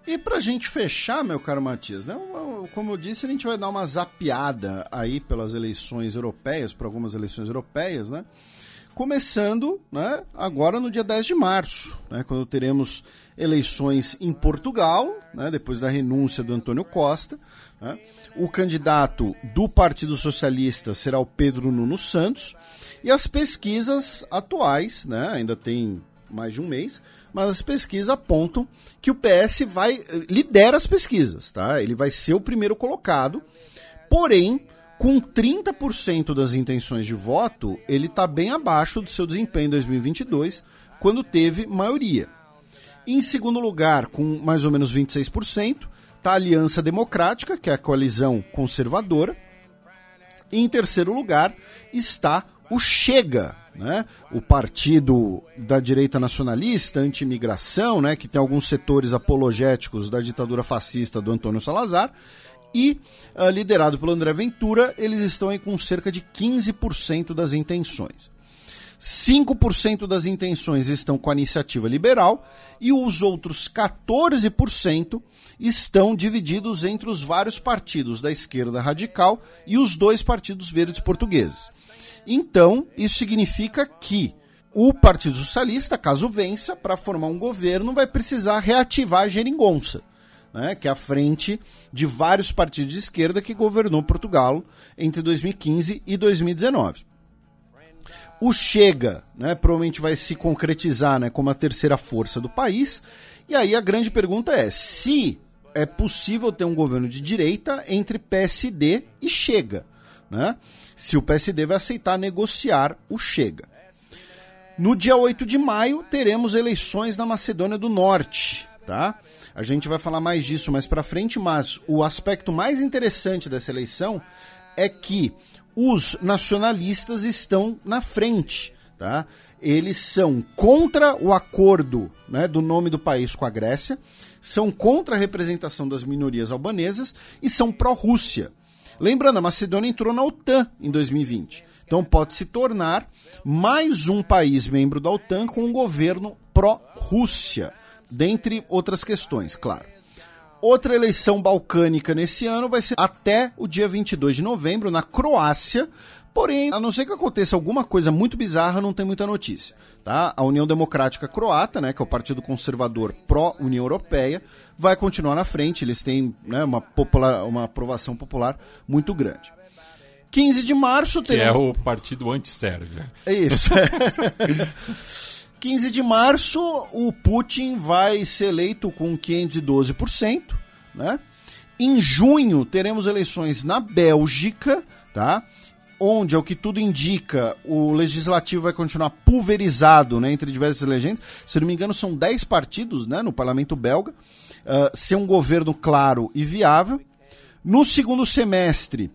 E pra gente fechar, meu caro Matias, né? como eu disse, a gente vai dar uma zapeada aí pelas eleições europeias, por algumas eleições europeias, né? Começando né, agora no dia 10 de março, né, quando teremos eleições em Portugal, né, depois da renúncia do Antônio Costa. Né. O candidato do Partido Socialista será o Pedro Nuno Santos. E as pesquisas atuais, né, ainda tem mais de um mês, mas as pesquisas apontam que o PS vai lidera as pesquisas, tá? Ele vai ser o primeiro colocado. Porém, com 30% das intenções de voto, ele está bem abaixo do seu desempenho em 2022, quando teve maioria. Em segundo lugar, com mais ou menos 26%, está a Aliança Democrática, que é a coalizão conservadora. E em terceiro lugar está o Chega, né? o partido da direita nacionalista, anti-imigração, né? que tem alguns setores apologéticos da ditadura fascista do Antônio Salazar. E, uh, liderado pelo André Ventura, eles estão aí com cerca de 15% das intenções. 5% das intenções estão com a iniciativa liberal e os outros 14% estão divididos entre os vários partidos da esquerda radical e os dois partidos verdes portugueses. Então, isso significa que o Partido Socialista, caso vença, para formar um governo, vai precisar reativar a geringonça. Né, que é a frente de vários partidos de esquerda que governou Portugal entre 2015 e 2019. O Chega, né, provavelmente vai se concretizar né, como a terceira força do país. E aí a grande pergunta é: se é possível ter um governo de direita entre PSD e Chega, né? Se o PSD vai aceitar negociar o Chega. No dia 8 de maio teremos eleições na Macedônia do Norte, tá? A gente vai falar mais disso mais para frente, mas o aspecto mais interessante dessa eleição é que os nacionalistas estão na frente, tá? Eles são contra o acordo né, do nome do país com a Grécia, são contra a representação das minorias albanesas e são pró-Rússia. Lembrando, a Macedônia entrou na OTAN em 2020. Então pode se tornar mais um país membro da OTAN com um governo pró-Rússia, dentre outras questões, claro. Outra eleição balcânica nesse ano vai ser até o dia 22 de novembro, na Croácia. Porém, a não ser que aconteça alguma coisa muito bizarra, não tem muita notícia. Tá? A União Democrática Croata, né, que é o Partido Conservador pró-União Europeia, vai continuar na frente. Eles têm né, uma, popular, uma aprovação popular muito grande. 15 de março Que é o partido anti-Sérvia. É isso. 15 de março, o Putin vai ser eleito com 512%, né? Em junho, teremos eleições na Bélgica, tá? Onde, ao que tudo indica, o legislativo vai continuar pulverizado né, entre diversas legendas. Se não me engano, são 10 partidos né, no parlamento belga. Uh, ser um governo claro e viável. No segundo semestre,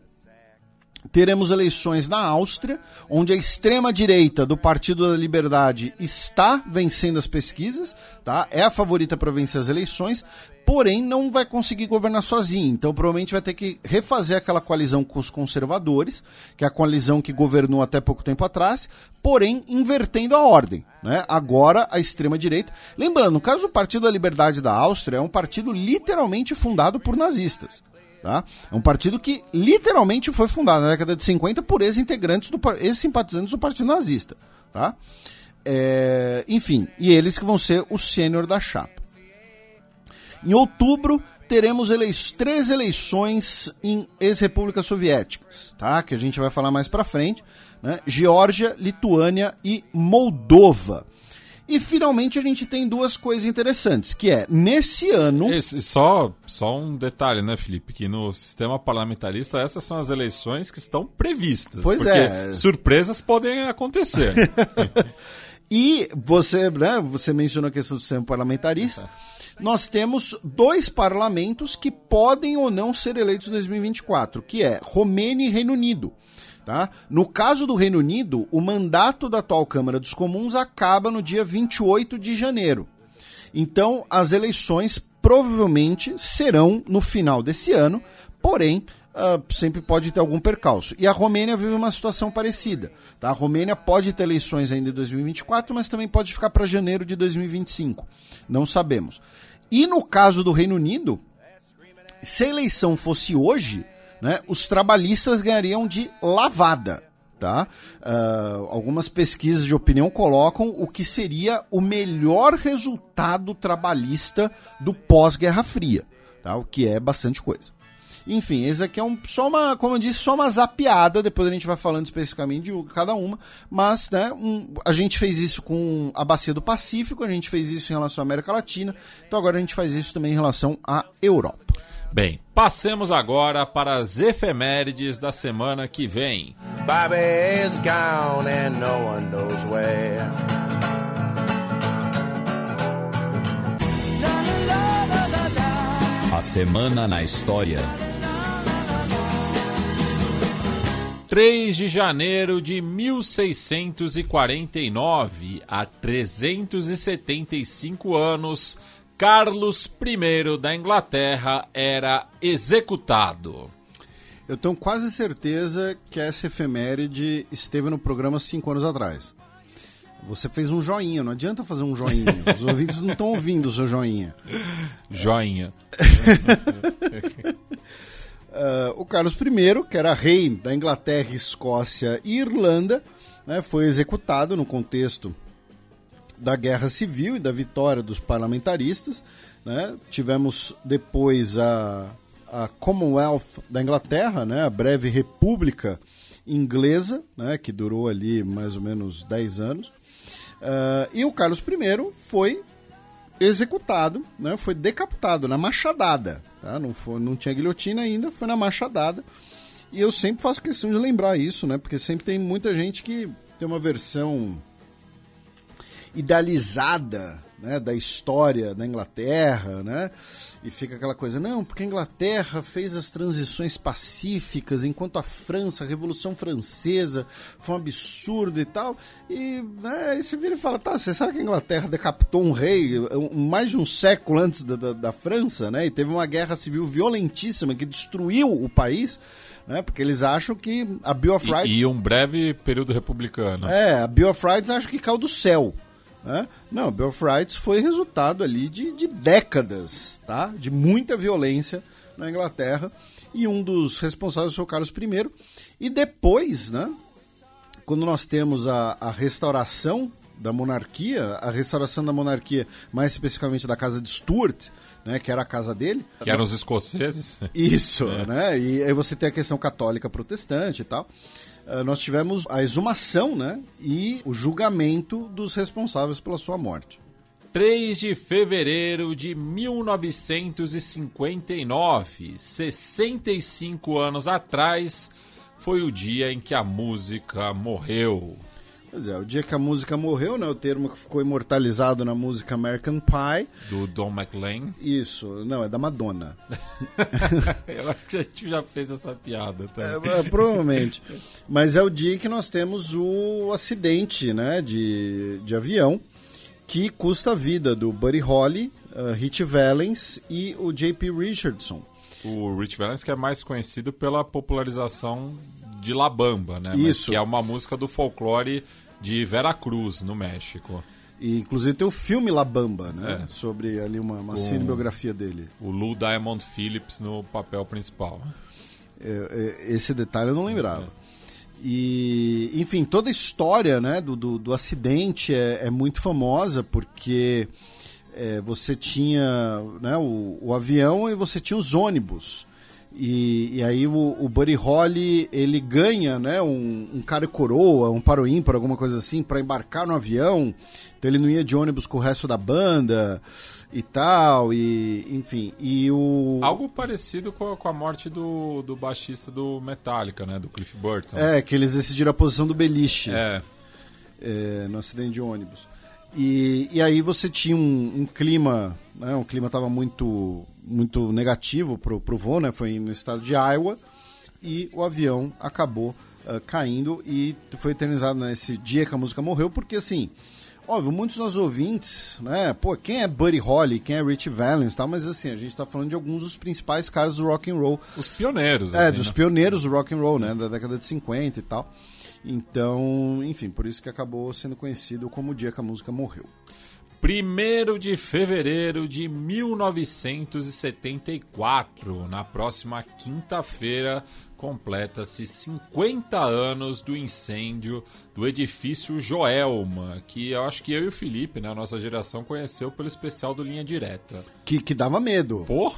teremos eleições na Áustria, onde a extrema-direita do Partido da Liberdade está vencendo as pesquisas, tá? É a favorita para vencer as eleições, porém não vai conseguir governar sozinho. Então provavelmente vai ter que refazer aquela coalizão com os conservadores, que é a coalizão que governou até pouco tempo atrás, porém invertendo a ordem. Né? Agora a extrema-direita. Lembrando, no caso do Partido da Liberdade da Áustria, é um partido literalmente fundado por nazistas. Tá? É um partido que literalmente foi fundado na década de 50 por ex-integrantes, do, ex-simpatizantes do Partido Nazista. Tá? É, enfim, e eles que vão ser o sênior da chapa. Em outubro, teremos elei três eleições em ex-repúblicas soviéticas, tá? que a gente vai falar mais para frente. Né? Geórgia, Lituânia e Moldova. E finalmente a gente tem duas coisas interessantes, que é, nesse ano... Esse, só, só um detalhe, né, Felipe? Que no sistema parlamentarista essas são as eleições que estão previstas. Pois é. surpresas podem acontecer. e você, né, você mencionou a questão do sistema parlamentarista. Nós temos dois parlamentos que podem ou não ser eleitos em 2024, que é Romênia e Reino Unido. Tá? No caso do Reino Unido, o mandato da atual Câmara dos Comuns acaba no dia 28 de janeiro. Então, as eleições provavelmente serão no final desse ano, porém, uh, sempre pode ter algum percalço. E a Romênia vive uma situação parecida. Tá? A Romênia pode ter eleições ainda em 2024, mas também pode ficar para janeiro de 2025. Não sabemos. E no caso do Reino Unido, se a eleição fosse hoje, né, os trabalhistas ganhariam de lavada. Tá? Uh, algumas pesquisas de opinião colocam o que seria o melhor resultado trabalhista do pós-Guerra Fria, tá? o que é bastante coisa. Enfim, esse aqui é um, só uma, como eu disse, só uma zapiada, depois a gente vai falando especificamente de cada uma, mas né, um, a gente fez isso com a Bacia do Pacífico, a gente fez isso em relação à América Latina, então agora a gente faz isso também em relação à Europa. Bem, passemos agora para as efemérides da semana que vem. Bobby is gone and no one knows where. A semana na história. 3 de janeiro de 1649, há 375 anos, Carlos I da Inglaterra era executado. Eu tenho quase certeza que essa efeméride esteve no programa cinco anos atrás. Você fez um joinha, não adianta fazer um joinha. Os ouvintes não estão ouvindo o seu joinha. Joinha. uh, o Carlos I, que era rei da Inglaterra, Escócia e Irlanda, né, foi executado no contexto da Guerra Civil e da vitória dos parlamentaristas. Né? Tivemos depois a, a Commonwealth da Inglaterra, né? a breve República Inglesa, né? que durou ali mais ou menos 10 anos. Uh, e o Carlos I foi executado, né? foi decapitado na machadada. Tá? Não, foi, não tinha guilhotina ainda, foi na machadada. E eu sempre faço questão de lembrar isso, né? porque sempre tem muita gente que tem uma versão idealizada né, da história da Inglaterra, né? E fica aquela coisa, não, porque a Inglaterra fez as transições pacíficas, enquanto a França, a Revolução Francesa, foi um absurdo e tal. E né, aí você vira e fala, tá, você sabe que a Inglaterra decapitou um rei mais de um século antes da, da, da França, né? E teve uma guerra civil violentíssima que destruiu o país. Né, porque eles acham que a Bill of Rights... E, e um breve período republicano. É, a Bill of Rights acha que caiu do céu. Né? Não, Rights foi resultado ali de, de décadas, tá? De muita violência na Inglaterra e um dos responsáveis foi o Carlos I. E depois, né? Quando nós temos a, a restauração da monarquia, a restauração da monarquia, mais especificamente da casa de Stuart, né, que era a casa dele. Que eram os escoceses. Isso, é. né? E aí você tem a questão católica protestante e tal. Uh, nós tivemos a exumação, né, e o julgamento dos responsáveis pela sua morte. 3 de fevereiro de 1959, 65 anos atrás, foi o dia em que a música morreu. Pois é, o dia que a música morreu, né? O termo que ficou imortalizado na música American Pie. Do Don McLean. Isso, não, é da Madonna. Eu acho que a gente já fez essa piada, tá? É, é, provavelmente. Mas é o dia que nós temos o acidente, né, de, de avião que custa a vida do Buddy Holly, uh, Rich Valens e o J.P. Richardson. O Rich Valens que é mais conhecido pela popularização de La Bamba, né? Mas Isso. que é uma música do folclore de Veracruz, no México. E inclusive tem o filme La Bamba, né? É. Sobre ali uma, uma Com- cinebiografia dele. O Lou Diamond Phillips no papel principal. É, é, esse detalhe eu não lembrava. E, enfim, toda a história né, do, do, do acidente é, é muito famosa porque é, você tinha né, o, o avião e você tinha os ônibus. E, e aí o, o Buddy Holly ele ganha né, um, um cara coroa, um paro ímpar, alguma coisa assim, para embarcar no avião. Então ele não ia de ônibus com o resto da banda e tal. E enfim, e o Algo parecido com a, com a morte do, do baixista do Metallica, né? Do Cliff Burton. É, que eles decidiram a posição do beliche É. é, no acidente de ônibus. E, e aí você tinha um, um clima, né, um clima estava muito, muito negativo pro, pro voo, né, foi no estado de Iowa, e o avião acabou ah, caindo e foi eternizado nesse dia que a música morreu, porque assim, óbvio, muitos dos nossos ouvintes, né, pô, quem é Buddy Holly, quem é Rich Valens tal, mas assim, a gente está falando de alguns dos principais caras do rock and roll, Os pioneiros. é, assim, dos né? pioneiros do rock and roll, né, da década de 50 e tal. Então, enfim, por isso que acabou sendo conhecido como o dia que a música morreu. 1 de fevereiro de 1974, na próxima quinta-feira, completa-se 50 anos do incêndio do edifício Joelma, que eu acho que eu e o Felipe, né, a nossa geração, conheceu pelo especial do Linha Direta. Que, que dava medo. Pô,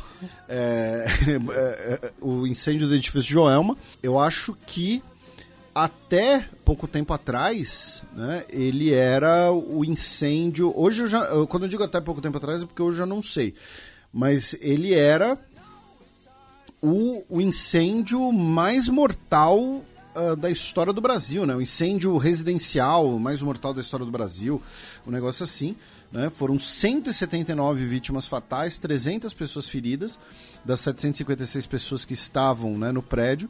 É, é, é, o incêndio do edifício Joelma, eu acho que até pouco tempo atrás, né, ele era o incêndio. Hoje eu já. Quando eu digo até pouco tempo atrás é porque hoje eu já não sei. Mas ele era o, o incêndio mais mortal ah, da história do Brasil, né? O incêndio residencial mais mortal da história do Brasil, um negócio assim. Né? Foram 179 vítimas fatais, 300 pessoas feridas, das 756 pessoas que estavam né, no prédio.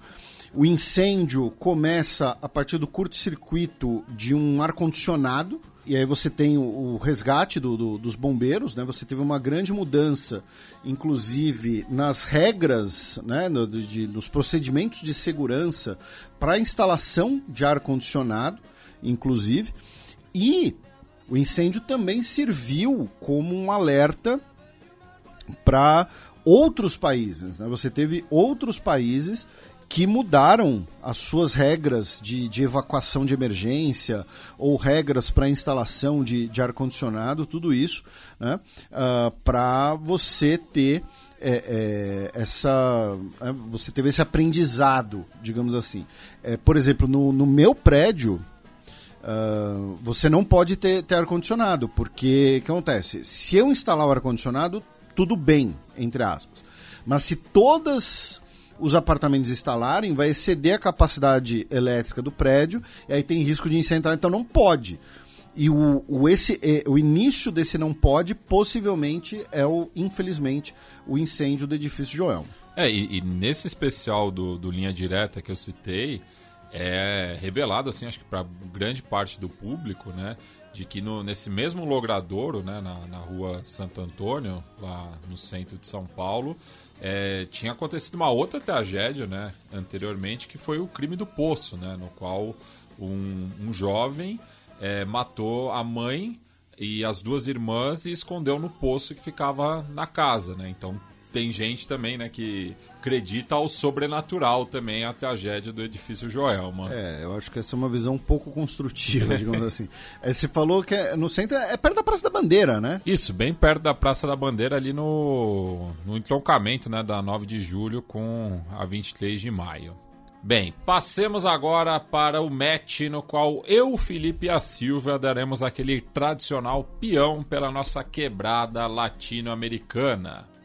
O incêndio começa a partir do curto-circuito de um ar-condicionado, e aí você tem o, resgate do- do- dos bombeiros, né? Você teve uma grande mudança, inclusive nas regras, né? no- de- nos procedimentos de segurança para a instalação de ar condicionado, inclusive, e o incêndio também serviu como um alerta para outros países. Né? Você teve outros países que mudaram as suas regras de, de evacuação de emergência ou regras para instalação de, de ar-condicionado, tudo isso, né? para você ter é, é, essa. é, você teve esse aprendizado, digamos assim. É, por exemplo, no, no meu prédio, ah, você não pode ter, ter ar-condicionado, porque o que acontece? Se eu instalar o ar-condicionado, tudo bem, entre aspas. Mas se todos os apartamentos instalarem, vai exceder a capacidade elétrica do prédio, e aí tem risco de incêndio, então não pode. E o, o, esse, eh, o início desse não pode, possivelmente, é o, infelizmente, o incêndio do edifício Joel. É, e, e nesse especial do, do Linha Direta que eu citei, é revelado, assim, acho que para grande parte do público, né, de que no, nesse mesmo logradouro, né, na, na rua Santo Antônio, lá no centro de São Paulo, é, tinha acontecido uma outra tragédia, né, anteriormente, que foi o crime do poço, né, no qual um, um jovem é, matou a mãe e as duas irmãs e escondeu no poço que ficava na casa, né? Então tem gente também, né, que acredita ao sobrenatural também a tragédia do edifício Joelma. É, eu acho que essa é uma visão um pouco construtiva, digamos assim. É, você falou que é, no centro é perto da Praça da Bandeira, né? Isso, bem perto da Praça da Bandeira, ali no, no entroncamento né, da 9 de julho com a 23 de maio. Bem, passemos agora para o match no qual eu, Felipe e a Silvia daremos aquele tradicional peão pela nossa quebrada latino-americana.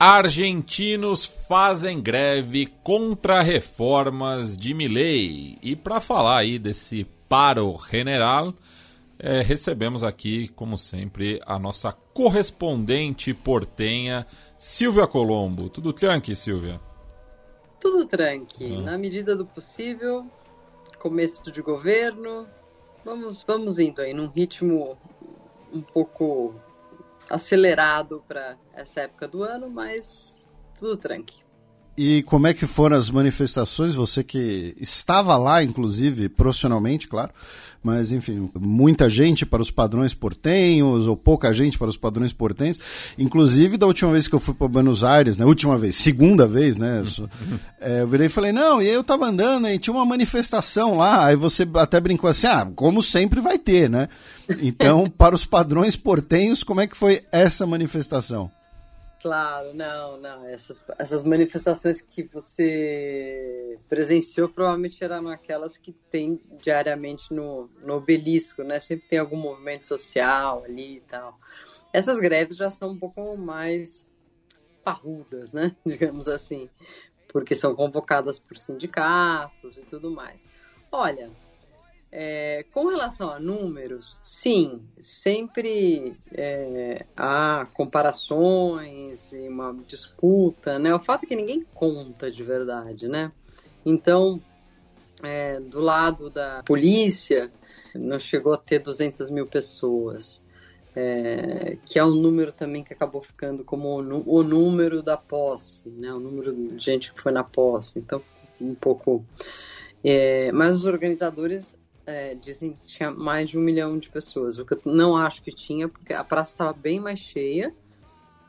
Argentinos fazem greve contra reformas de Milei. E para falar aí desse paro general, eh, recebemos aqui, como sempre, a nossa correspondente portenha, Silvia Colombo. Tudo tranque, Silvia? Tudo tranque. Na medida do possível, começo de governo, vamos, vamos indo aí num ritmo um pouco acelerado para essa época do ano, mas tudo tranque. E como é que foram as manifestações? Você que estava lá, inclusive, profissionalmente, claro, mas enfim, muita gente para os padrões portenhos, ou pouca gente para os padrões portenhos. Inclusive, da última vez que eu fui para Buenos Aires, né? Última vez, segunda vez, né? Eu, é, eu virei e falei, não, e aí eu tava andando e tinha uma manifestação lá, aí você até brincou assim, ah, como sempre vai ter, né? Então, para os padrões portenhos, como é que foi essa manifestação? Claro, não, não. Essas, essas manifestações que você presenciou provavelmente eram aquelas que tem diariamente no, no obelisco, né? Sempre tem algum movimento social ali e tal. Essas greves já são um pouco mais parrudas, né? Digamos assim. Porque são convocadas por sindicatos e tudo mais. Olha, é, com relação a números, sim, sempre é, há comparações e uma disputa, né? O fato é que ninguém conta de verdade, né? Então, é, do lado da polícia, não chegou a ter 200 mil pessoas, é, que é um número também que acabou ficando como o, o número da posse, né? O número de gente que foi na posse. Então, um pouco. É, mas os organizadores é, dizem que tinha mais de um milhão de pessoas, o que eu não acho que tinha, porque a praça estava bem mais cheia.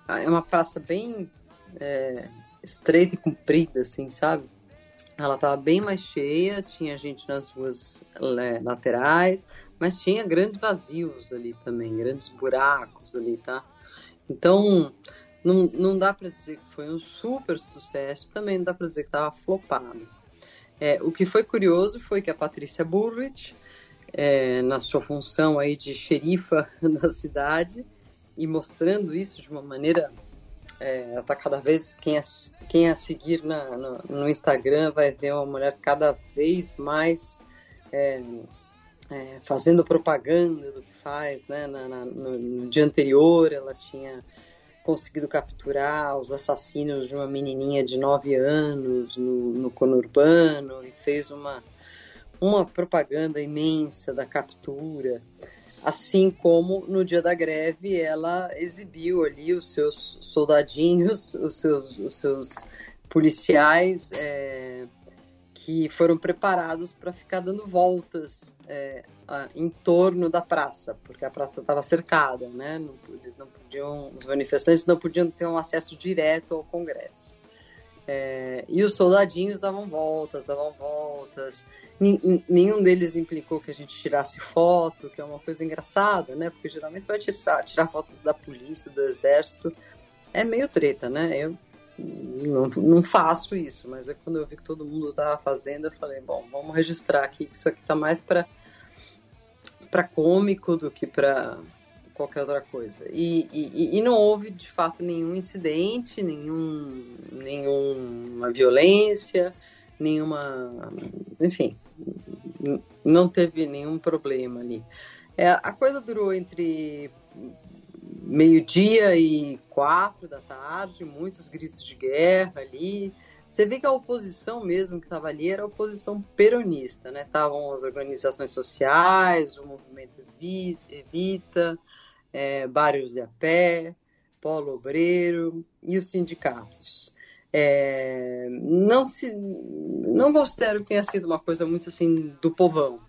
É uma praça bem é, estreita e comprida, assim, sabe? Ela estava bem mais cheia, tinha gente nas ruas é, laterais, mas tinha grandes vazios ali também, grandes buracos ali, tá? Então, não, não dá para dizer que foi um super sucesso, também não dá para dizer que estava flopado. É, o que foi curioso foi que a Patrícia Bullrich, é, na sua função aí de xerifa da cidade, e mostrando isso de uma maneira. É, ela tá cada vez. Quem a, quem a seguir na, no, no, Instagram vai ver uma mulher cada vez mais é, é, fazendo propaganda do que faz. Né? Na, na, no, no dia anterior ela tinha conseguido capturar os assassinos de uma menininha de 9 anos no, no conurbano e fez uma, uma propaganda imensa da captura. Assim como no dia da greve ela exibiu ali os seus soldadinhos, os seus, os seus policiais é, que foram preparados para ficar dando voltas é, a, em torno da praça, porque a praça estava cercada, né? Não, eles não podiam, os manifestantes não podiam ter um acesso direto ao Congresso. É, e os soldadinhos davam voltas, davam voltas. Nenhum deles implicou que a gente tirasse foto, que é uma coisa engraçada, né? Porque geralmente você vai tirar, tirar foto da polícia, do exército. É meio treta, né? Eu não, não faço isso, mas é quando eu vi que todo mundo estava fazendo, eu falei, bom, vamos registrar aqui que isso aqui tá mais para para cômico do que para qualquer outra coisa. E, e, e, não houve de fato nenhum incidente, nenhum, nenhuma violência, nenhuma. Enfim, não teve nenhum problema ali. É, a coisa durou entre meio-dia e quatro da tarde, muitos gritos de guerra ali. Você vê que a oposição mesmo que estava ali era a oposição peronista, né? Estavam as organizações sociais, o movimento Evita, é, Barrios de a Pé, Polo Obreiro e os sindicatos. É, não se, não considero que tenha sido uma coisa muito assim do povão,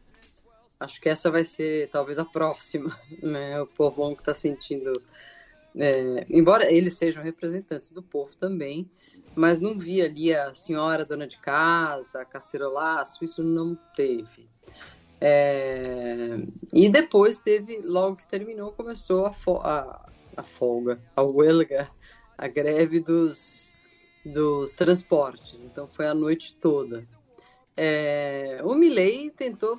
Acho que essa vai ser talvez a próxima, né? O povão que está sentindo. É, embora eles sejam representantes do povo também, mas não vi ali a senhora dona de casa, a cacerolaço, isso não teve. É, e depois teve, logo que terminou, começou a, fo a, a folga, a huelga, a greve dos, dos transportes. Então foi a noite toda. É, o Milley tentou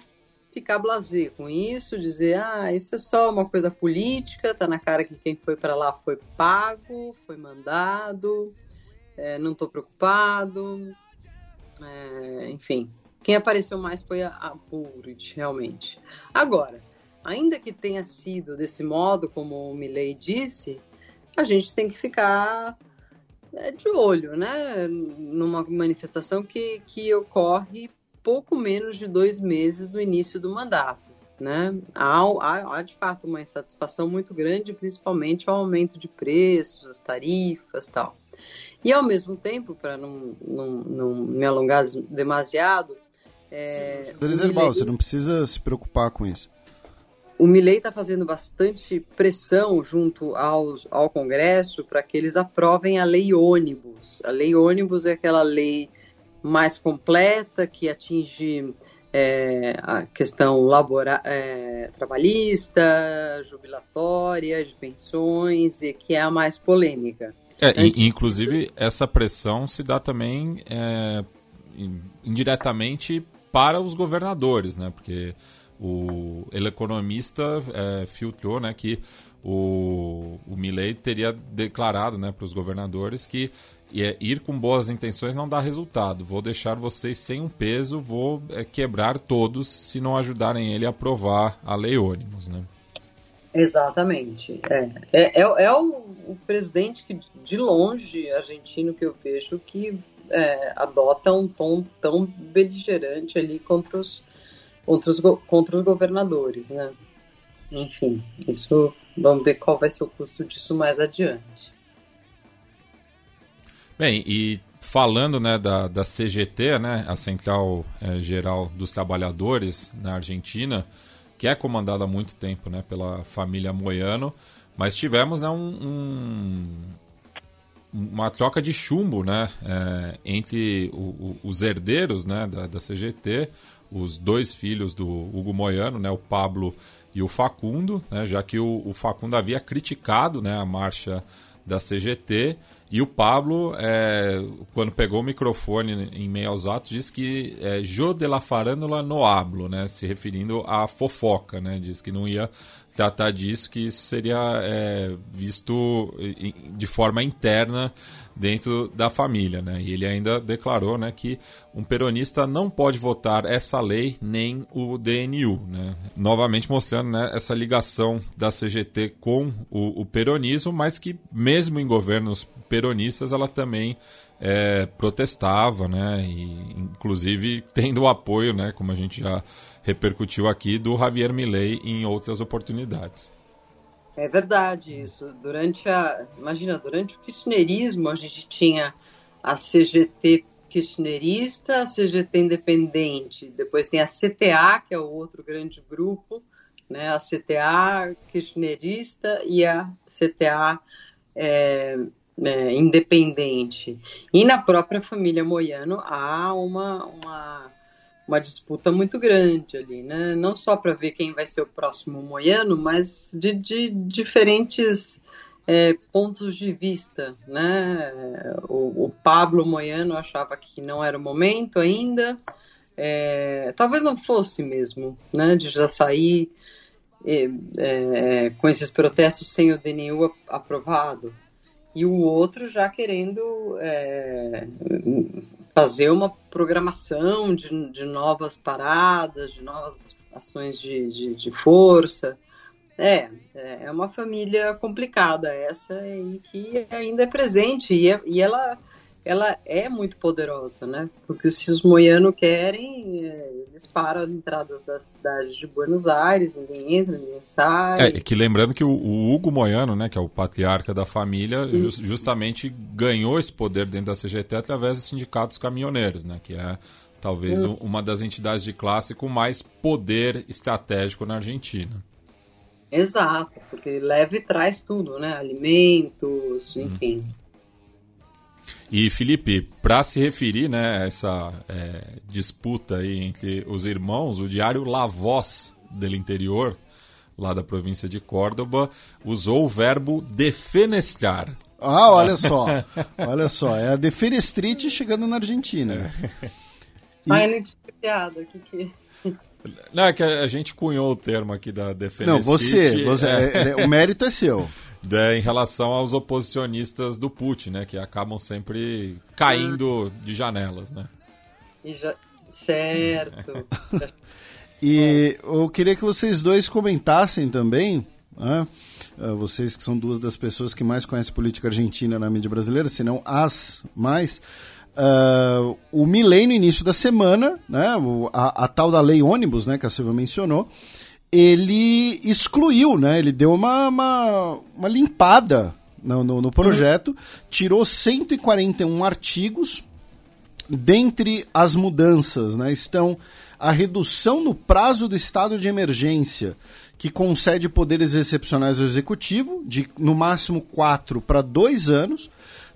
ficar blasé com isso, dizer, ah, isso é só uma coisa política, tá na cara que quem foi para lá foi pago, foi mandado, é, não tô preocupado, é, enfim. Quem apareceu mais foi a, a realmente. Agora, ainda que tenha sido desse modo, como o Milley disse, a gente tem que ficar é, de olho, né? Numa manifestação que, que ocorre pouco menos de dois meses do início do mandato. Né? Há, há, há, de fato uma insatisfação muito grande, principalmente ao aumento de preços, as tarifas tal. E ao mesmo tempo, para não, não, não, me alongar demasiado. É, Herbal, você não precisa se preocupar com isso. O Milley está fazendo bastante pressão junto aos, ao Congresso para que eles aprovem a lei ônibus. A lei ônibus é aquela lei mais completa, que atinge é, a questão labora, é, trabalhista, jubilatória, de pensões, e que é a mais polêmica. É, Antes... inclusive, essa pressão se dá também é, indiretamente para os governadores, né? Porque o ele economista é, filtrou né, que o, o Milley teria declarado né, para os governadores que é, ir com boas intenções não dá resultado. Vou deixar vocês sem um peso, vou é, quebrar todos se não ajudarem ele a aprovar a lei ônibus. Né? Exatamente. É, é, é, é o, o, presidente que, de longe, argentino, que eu vejo que é, adota um tom tão beligerante ali contra os, contra os, contra os governadores, né? Enfim, isso vamos ver qual vai ser o custo disso mais adiante. Bem, e falando né, da, da CGT, né, a Central é, Geral dos Trabalhadores na Argentina, que é comandada há muito tempo né, pela família Moiano, mas tivemos né, um, um, uma troca de chumbo né, é, entre o, o, os herdeiros né, da, da CGT, os dois filhos do Hugo Moiano, né, o Pablo e o Facundo, né, já que o, o, Facundo havia criticado né, a marcha da CGT e o Pablo, é, quando pegou o microfone em meio aos atos, disse que é, Jo de la farândola no hablo, né, se referindo à fofoca, né, disse que não ia tratar disso, que isso seria é, visto de forma interna dentro da família, né? E ele ainda declarou, né, que um peronista não pode votar essa lei nem o DNU, né? Novamente mostrando, né, essa ligação da CGT com o, o peronismo, mas que mesmo em governos peronistas ela também é, protestava, né? E, inclusive tendo o apoio, né, como a gente já repercutiu aqui, do Javier Milei em outras oportunidades. É verdade isso. Durante a, imagina, durante o kirchnerismo a gente tinha a CGT kirchnerista, a CGT independente, depois tem a CTA, que é o outro grande grupo, né, a CTA kirchnerista e a CTA é, é, independente. E na própria família Moiano há uma, uma uma disputa muito grande ali, né? Não só para ver quem vai ser o próximo Moiano, mas de, de diferentes é, pontos de vista, né? O, o, Pablo Moiano achava que não era o momento ainda, é, talvez não fosse mesmo, né? De já sair é, é com esses protestos sem o DNU aprovado e o outro já querendo é, fazer uma programação de, de novas paradas, de novas ações de, de, de força. É, é uma família complicada essa e que ainda é presente e, é, e ela ela é muito poderosa, né? Porque se os moianos querem, é, eles param as entradas da cidade de Buenos Aires, ninguém entra, ninguém sai. É, que lembrando que o, o Hugo Moiano, né, que é o patriarca da família, just, justamente ganhou esse poder dentro da CGT através dos sindicatos caminhoneiros, né? Que é talvez hum. uma das entidades de classe com mais poder estratégico na Argentina. Exato, porque leva e traz tudo, né? Alimentos, hum. enfim. Hum. E Felipe, para se referir né, a essa é, disputa aí entre os irmãos, o diário La Voz del Interior, lá da província de Córdoba, usou o verbo defenestrar. Ah, olha só. olha só. É a Defenestrite chegando na Argentina. E... Ai, não tinha piada. Que que... Não, é que a gente cunhou o termo aqui da Defenestrite. Não, você. você é, é, o mérito é seu. É, em relação aos oposicionistas do Putin, né? Que acabam sempre caindo de janelas, né? Já... Certo. e eu queria que vocês dois comentassem também, né? Uh, vocês que são duas das pessoas que mais conhecem política argentina na mídia brasileira, se não as mais. Uh, o Milley no início da semana, né, a, a, tal da lei ônibus, né, que a Silvia mencionou, ele excluiu, né, ele deu uma, uma, uma limpada no, no, no projeto, uhum. tirou 141 artigos, dentre as mudanças né, estão a redução no prazo do estado de emergência, que concede poderes excepcionais ao executivo, de no máximo quatro para dois anos,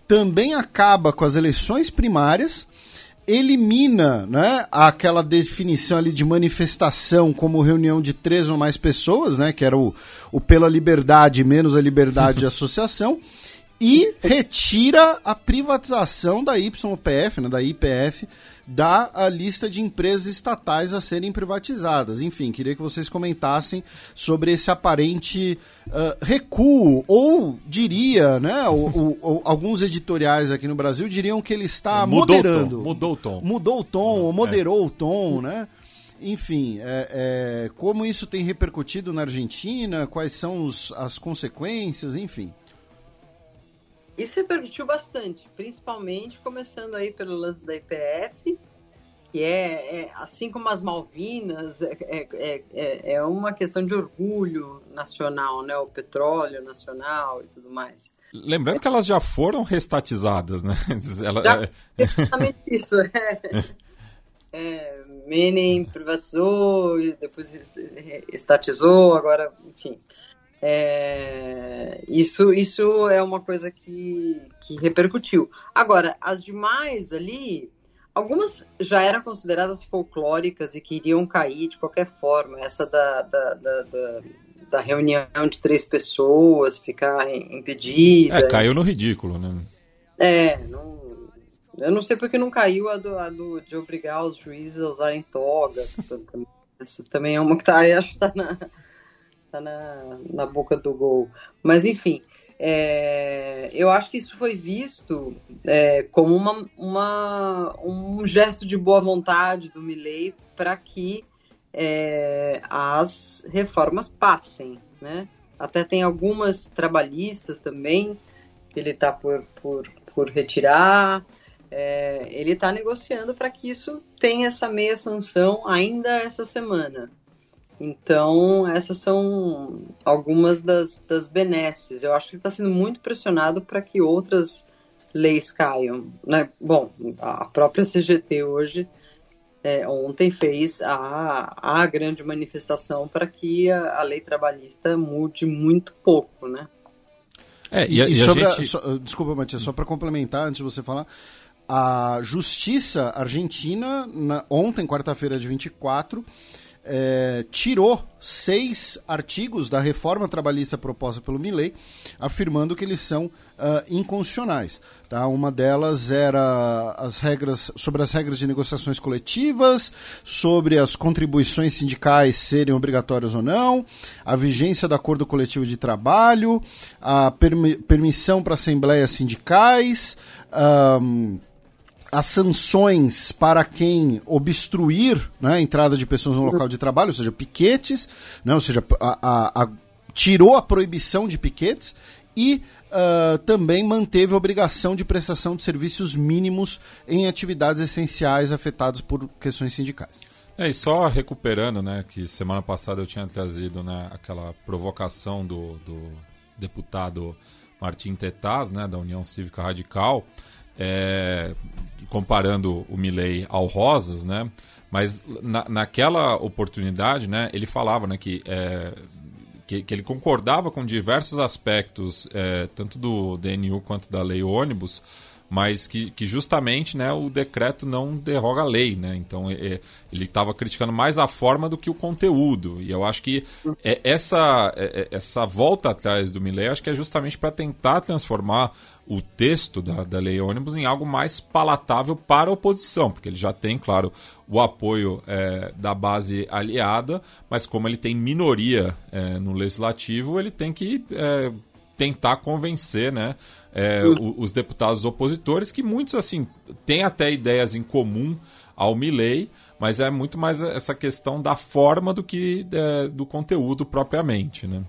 também acaba com as eleições primárias, elimina né, aquela definição ali de manifestação como reunião de três ou mais pessoas, né, que era o, o pela liberdade menos a liberdade de associação, e retira a privatização da YPF, né, da IPF, da a lista de empresas estatais a serem privatizadas. Enfim, queria que vocês comentassem sobre esse aparente uh, recuo, ou diria, né, o, o, o, alguns editoriais aqui no Brasil diriam que ele está mudou moderando. O mudou o tom. Mudou o tom, ou moderou é. o tom, né? Enfim, é, é, como isso tem repercutido na Argentina, quais são os, as consequências, enfim. Isso repercutiu bastante, principalmente começando aí pelo lance da IPF, que é, é assim como as Malvinas, é, é, é, é, uma questão de orgulho nacional, né? O petróleo nacional e tudo mais. Lembrando que elas já foram restatizadas, né? Ela, já, é exatamente isso. É. é, Menem privatizou, depois estatizou, agora, enfim. É, isso, isso é uma coisa que, que repercutiu. Agora, as demais ali, algumas já eram consideradas folclóricas e que iriam cair de qualquer forma. Essa da, da, da, da, da reunião de três pessoas ficar impedida. É, caiu no ridículo, né? É, não, eu não sei porque não caiu a do, a do de obrigar os juízes a usarem toga. Essa também é uma que tá, acho que tá na tá na, na boca do gol. Mas enfim, é, eu acho que isso foi visto é, como uma, uma, um gesto de boa vontade do Milley para que é, as reformas passem, né? Até tem algumas trabalhistas também que ele está por, por, por retirar. É, ele está negociando para que isso tenha essa meia sanção ainda essa semana. Então, essas são algumas das, das benesses. Eu acho que ele está sendo muito pressionado para que outras leis caiam. Né? Bom, a própria CGT hoje, é, ontem, fez a, a grande manifestação para que a, a, lei trabalhista mude muito pouco, né? É, e, e, e sobre gente... a, so, desculpa, Matias, só para complementar, antes de você falar, a justiça argentina, na, ontem, quarta-feira de 24, é, tirou seis artigos da reforma trabalhista proposta pelo Milley, afirmando que eles são uh, inconstitucionais. Tá? Uma delas era as regras sobre as regras de negociações coletivas, sobre as contribuições sindicais serem obrigatórias ou não, a vigência do acordo coletivo de trabalho, a permi permissão para assembleias sindicais. Um, as sanções para quem obstruir né, a entrada de pessoas no local de trabalho, ou seja, piquetes, né, ou seja, a, a, a, tirou a proibição de piquetes e uh, também manteve a obrigação de prestação de serviços mínimos em atividades essenciais afetadas por questões sindicais. É, e só recuperando, né, que semana passada eu tinha trazido né, aquela provocação do, do deputado Martim Tetaz, né, da União Cívica Radical, é, comparando o Milley ao Rosas, né? Mas na, naquela oportunidade, né, ele falava né, que, é, que, que, ele concordava com diversos aspectos, é, tanto do DNU quanto da lei ônibus, mas que, que justamente né, o decreto não derroga a lei. Né? Então é, ele estava criticando mais a forma do que o conteúdo. E eu acho que é, essa, é, é essa volta atrás do Milley acho que é justamente para tentar transformar o texto da, da lei ônibus em algo mais palatável para a oposição, porque ele já tem, claro, o apoio é, da base aliada, mas como ele tem minoria é, no legislativo, ele tem que é, tentar convencer né, é, os deputados opositores, que muitos assim têm até ideias em comum ao Milley, mas é muito mais essa questão da forma do que é, do conteúdo propriamente. Né?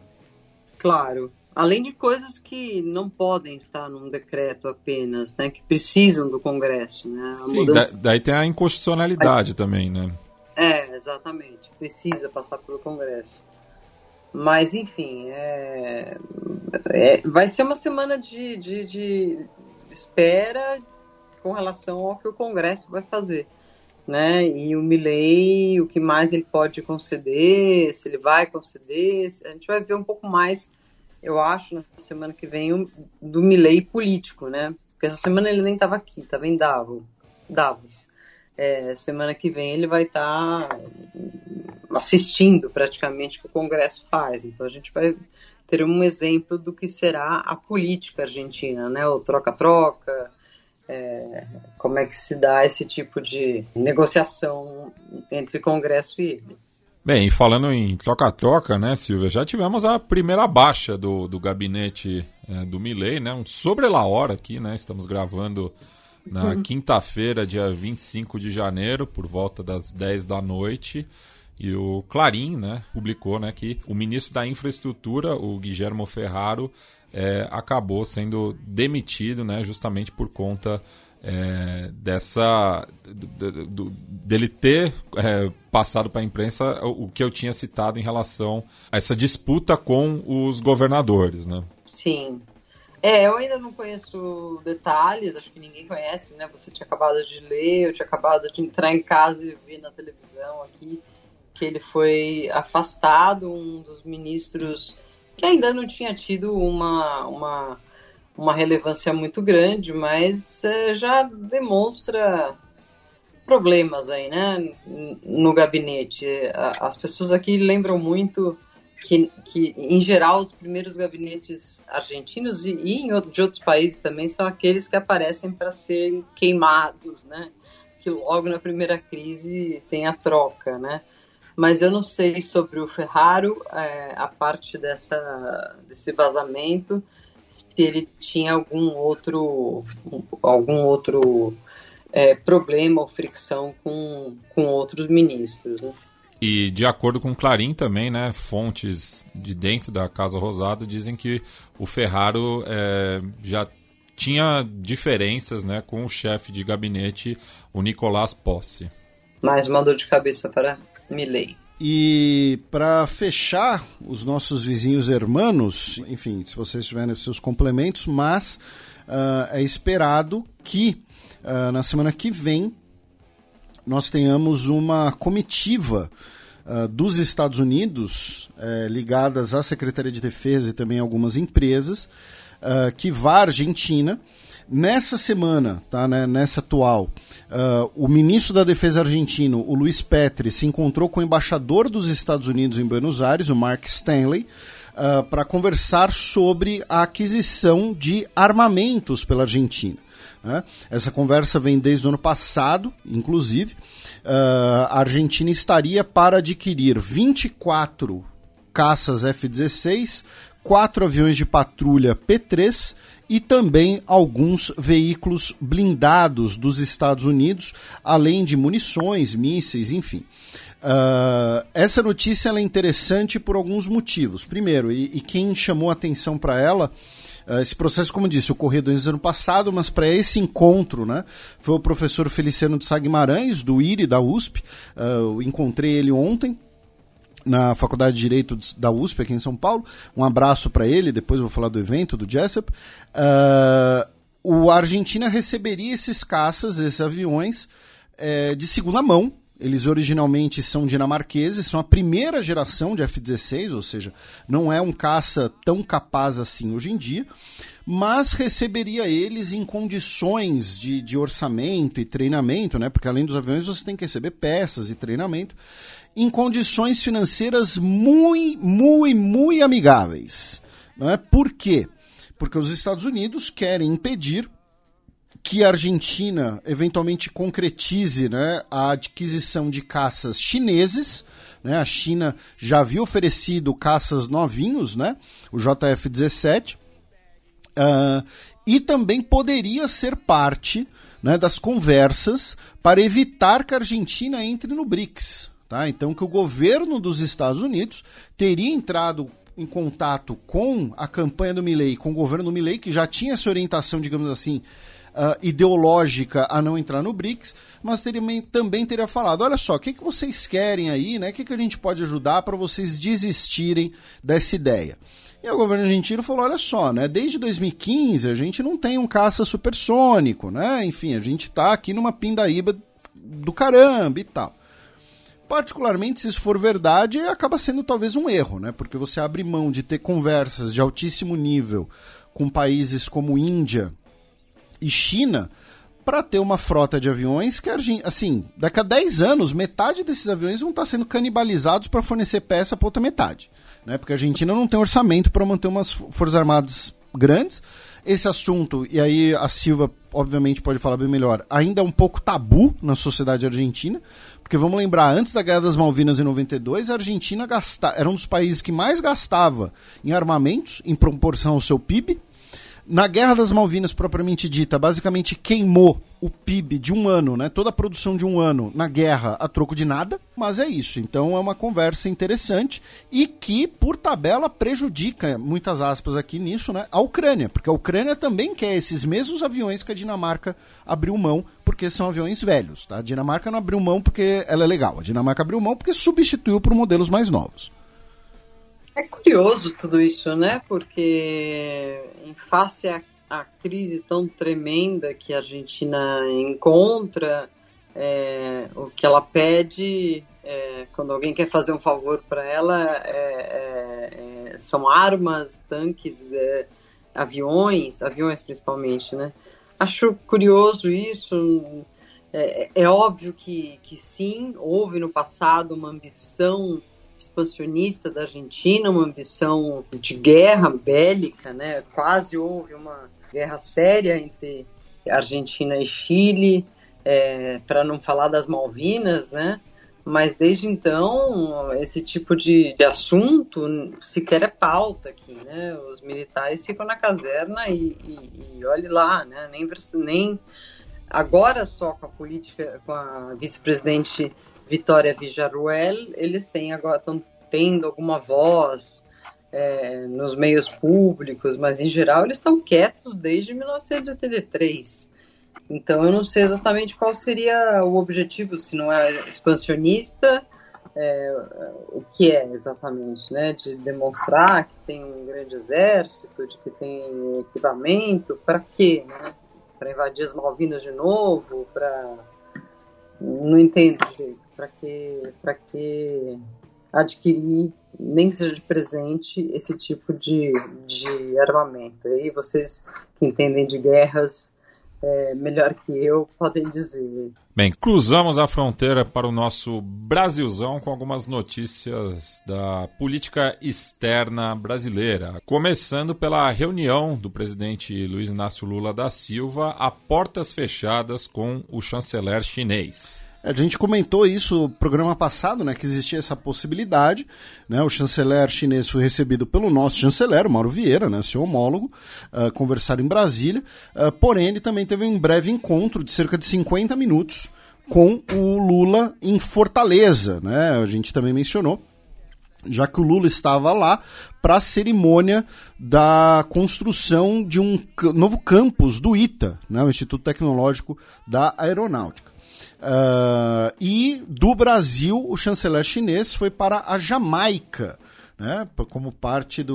Claro. Além de coisas que não podem estar num decreto apenas, né, que precisam do Congresso. Né? Sim, mudança... da, daí tem a inconstitucionalidade também, né? É, exatamente. Precisa passar pelo Congresso. Mas, enfim, é... É... vai ser uma semana de, de, de espera com relação ao que o Congresso vai fazer. Né? E o Milley, o que mais ele pode conceder, se ele vai conceder, a gente vai ver um pouco mais eu acho, na semana que vem, do Milley político, né? Porque essa semana ele nem estava aqui, estava em Davos. Davos. É, semana que vem ele vai estar tá assistindo praticamente o que o Congresso faz. Então a gente vai ter um exemplo do que será a política argentina, né? O troca-troca, é, como é que se dá esse tipo de negociação entre Congresso e ele. Bem, falando em troca-troca, né, Silvia, já tivemos a primeira baixa do, do gabinete é, do Milley, né, um sobre la hora aqui, né, estamos gravando na uhum. quinta-feira, dia 25 de janeiro, por volta das 10 da noite, e o Clarim, né, publicou, né, que o ministro da Infraestrutura, o Guilherme Ferraro, é, acabou sendo demitido, né, justamente por conta é, dessa do, do, dele ter é, passado para a imprensa o, o que eu tinha citado em relação a essa disputa com os governadores, né? Sim. É, eu ainda não conheço detalhes, acho que ninguém conhece, né? Você tinha acabado de ler, eu tinha acabado de entrar em casa e ver na televisão aqui que ele foi afastado, um dos ministros que ainda não tinha tido uma, uma uma relevância muito grande, mas é, já demonstra problemas aí, né, no gabinete. As pessoas aqui lembram muito que, que em geral, os primeiros gabinetes argentinos e, e de outros países também são aqueles que aparecem para serem queimados, né, que logo na primeira crise tem a troca, né. Mas eu não sei sobre o Ferraro, é, a parte dessa, desse vazamento, se ele tinha algum outro, algum outro é, problema ou fricção com, com outros ministros. Né? E de acordo com Clarim também, né, fontes de dentro da Casa Rosada dizem que o Ferraro é, já tinha diferenças né, com o chefe de gabinete, o Nicolás Posse. Mais uma dor de cabeça para Milley. E para fechar, os nossos vizinhos hermanos, enfim, se vocês tiverem seus complementos, mas uh, é esperado que uh, na semana que vem nós tenhamos uma comitiva uh, dos Estados Unidos, uh, ligadas à Secretaria de Defesa e também algumas empresas, que vá à Argentina Nessa semana, tá, né, nessa atual, uh, o ministro da Defesa argentino, o Luiz Petri, se encontrou com o embaixador dos Estados Unidos em Buenos Aires, o Mark Stanley, uh, para conversar sobre a aquisição de armamentos pela Argentina. Né? Essa conversa vem desde o ano passado, inclusive. Uh, a Argentina estaria para adquirir 24 caças F-16, quatro aviões de patrulha P-3 e também alguns veículos blindados dos Estados Unidos, além de munições, mísseis, enfim. Uh, essa notícia é interessante por alguns motivos. Primeiro, e, e quem chamou atenção para ela, uh, esse processo, como disse, ocorreu desde o ano passado, mas para esse encontro, né, foi o professor Feliciano de Sá Guimarães, do IRI, da USP. Uh, eu encontrei ele ontem, na Faculdade de Direito da USP, aqui em São Paulo. Um abraço para ele, depois vou falar do evento, do Jessup. Uh, o Argentina receberia esses caças, esses aviões, é, de segunda mão. Eles originalmente são dinamarqueses, são a primeira geração de F-16, ou seja, não é um caça tão capaz assim hoje em dia. mas receberia eles em condições de, de orçamento e treinamento, né? Porque além dos aviões você tem que receber peças e treinamento em condições financeiras muito, muito, muito amigáveis. Não é? Por quê? Porque os Estados Unidos querem impedir que a Argentina eventualmente concretize né, a adquisição de caças chineses. Né? A China já havia oferecido caças novinhos, né? o JF-17, uh, e também poderia ser parte né, das conversas para evitar que a Argentina entre no BRICS. Tá? Então, que o governo dos Estados Unidos teria entrado em contato com a campanha do Milley, com o governo do Milley, que já tinha essa orientação, digamos assim, uh, ideológica a não entrar no BRICS, mas teria, também teria falado: olha só, o que, que vocês querem aí, né? O que, que a gente pode ajudar para vocês desistirem dessa ideia? E o governo argentino falou: olha só, né? Desde 2015 a gente não tem um caça supersônico, né? Enfim, a gente está aqui numa pindaíba do caramba e tal. Particularmente, se isso for verdade, acaba sendo talvez um erro, né? Porque você abre mão de ter conversas de altíssimo nível com países como Índia e China para ter uma frota de aviões que, assim, daqui a 10 anos, metade desses aviões vão estar tá sendo canibalizados para fornecer peça para outra metade. Né? Porque a Argentina não tem orçamento para manter umas forças armadas grandes. Esse assunto, e aí a Silva, obviamente, pode falar bem melhor, ainda é um pouco tabu na sociedade argentina, porque vamos lembrar, antes da Guerra das Malvinas em 92, a Argentina gasta... era um dos países que mais gastava em armamentos em proporção ao seu PIB. Na Guerra das Malvinas, propriamente dita, basicamente queimou o PIB de um ano, né? Toda a produção de um ano na guerra a troco de nada, mas é isso. Então é uma conversa interessante e que, por tabela, prejudica, muitas aspas aqui nisso, né? A Ucrânia, porque a Ucrânia também quer esses mesmos aviões que a Dinamarca abriu mão, porque são aviões velhos, tá? A Dinamarca não abriu mão porque ela é legal. A Dinamarca abriu mão porque substituiu por modelos mais novos. É curioso tudo isso, né? Porque em face à, à crise tão tremenda que a Argentina encontra, é, o que ela pede é, quando alguém quer fazer um favor para ela é, é, é, são armas, tanques, é, aviões, aviões principalmente, né? Acho curioso isso. É, é, óbvio que, que sim, houve no passado uma ambição expansionista da Argentina, uma ambição de guerra bélica, né? Quase houve uma guerra séria entre Argentina e Chile, é, para não falar das Malvinas, né? Mas desde então, esse tipo de, de, assunto sequer é pauta aqui, né? Os militares ficam na caserna e, e, e olhe lá, né? Nem, nem agora só com a política, com a vice-presidente Vitória Villarruel, eles têm agora estão tendo alguma voz é, nos meios públicos, mas em geral eles estão quietos desde 1983. Então eu não sei exatamente qual seria o objetivo, se não é expansionista, é, o que é exatamente, né? De demonstrar que tem um grande exército, de que tem equipamento, para quê, né? Para invadir as Malvinas de novo, para não entendo para que, que adquirir, nem que seja de presente, esse tipo de, de armamento. Aí vocês que entendem de guerras é, melhor que eu podem dizer. Bem, cruzamos a fronteira para o nosso Brasilzão com algumas notícias da política externa brasileira. Começando pela reunião do presidente Luiz Inácio Lula da Silva a portas fechadas com o chanceler chinês. A gente comentou isso no programa passado, né, que existia essa possibilidade. Né, o chanceler chinês foi recebido pelo nosso chanceler, Mauro Vieira, né, seu homólogo, uh, conversaram em Brasília. Uh, porém, ele também teve um breve encontro de cerca de 50 minutos com o Lula em Fortaleza. Né, a gente também mencionou já que o Lula estava lá para a cerimônia da construção de um novo campus do ITA, né, o Instituto Tecnológico da Aeronáutica. Uh, e do Brasil, o chanceler chinês foi para a Jamaica, né, como parte de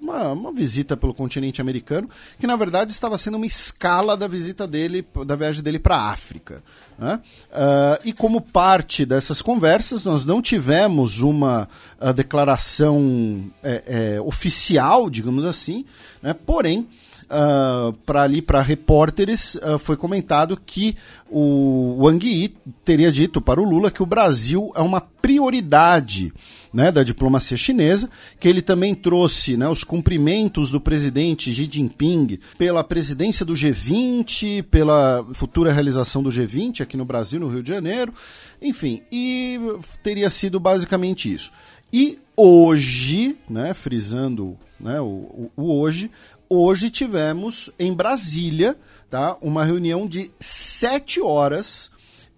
uma, uma, visita pelo continente americano, que na verdade estava sendo uma escala da visita dele, da viagem dele para a África. Né? Uh, e como parte dessas conversas, nós não tivemos uma declaração é, é, oficial, digamos assim, né? porém uh, para ali para repórteres uh, foi comentado que o Wang Yi teria dito para o Lula que o Brasil é uma prioridade né, da diplomacia chinesa, que ele também trouxe né, os cumprimentos do presidente Xi Jinping pela presidência do G20, pela futura realização do G20 aqui no Brasil, no Rio de Janeiro, enfim, e teria sido basicamente isso. E hoje, né, frisando né, o, o, o hoje, hoje tivemos em Brasília tá, uma reunião de sete horas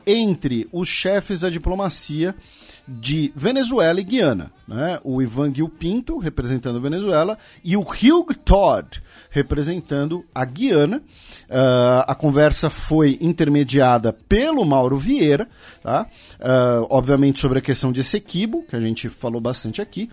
entre os chefes da diplomacia de Venezuela e Guiana. Né? O Ivan Gil Pinto, representando a Venezuela, e o Hugh Todd, representando a Guiana. Uh, a conversa foi intermediada pelo Mauro Vieira, tá? Uh, obviamente sobre a questão de Essequibo, que a gente falou bastante aqui,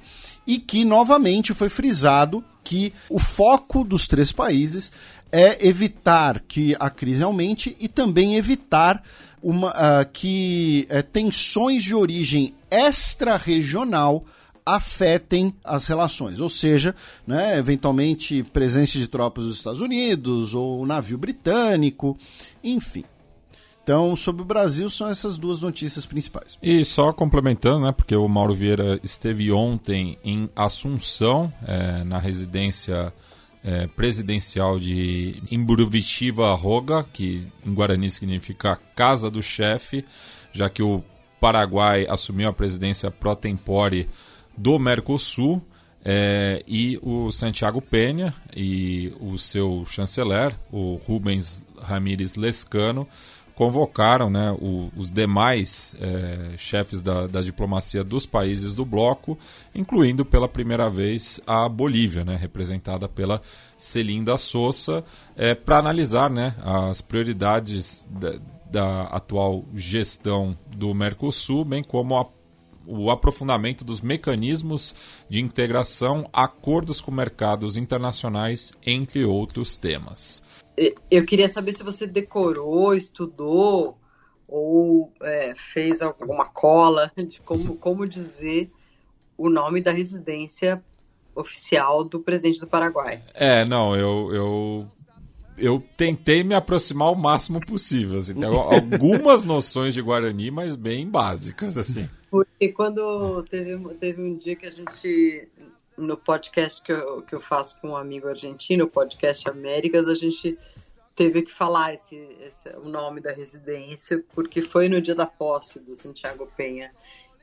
e que novamente foi frisado que o foco dos três países é evitar que a crise aumente e também evitar uma, uh, que uh, tensões de origem extra-regional afetem as relações, ou seja, né, eventualmente presença de tropas dos Estados Unidos ou navio britânico, enfim. Então, sobre o Brasil, são essas duas notícias principais. E só complementando, né, porque o Mauro Vieira esteve ontem em Assunção, é, na residência é, presidencial de Imburuvitiva Roga, que em Guarani significa Casa do Chefe, já que o Paraguai assumiu a presidência pro tempore do Mercosul. É, e o Santiago Penha e o seu chanceler, o Rubens Ramírez Lescano, convocaram né, o, os demais é, chefes da, da, diplomacia dos países do bloco, incluindo pela primeira vez a Bolívia, né, representada pela Celinda Souza, é, para analisar né, as prioridades da, da, atual gestão do Mercosul, bem como a, o aprofundamento dos mecanismos de integração, acordos com mercados internacionais, entre outros temas. Eu queria saber se você decorou, estudou ou é, fez alguma cola de como, como dizer o nome da residência oficial do presidente do Paraguai. É, não, eu, eu, eu tentei me aproximar o máximo possível. Assim, tem algumas noções de Guarani, mas bem básicas, assim. Porque quando teve, teve um dia que a gente no podcast que eu, que eu faço com um amigo argentino, o podcast Américas, a gente teve que falar esse, esse, o nome da residência, porque foi no dia da posse do Santiago Penha.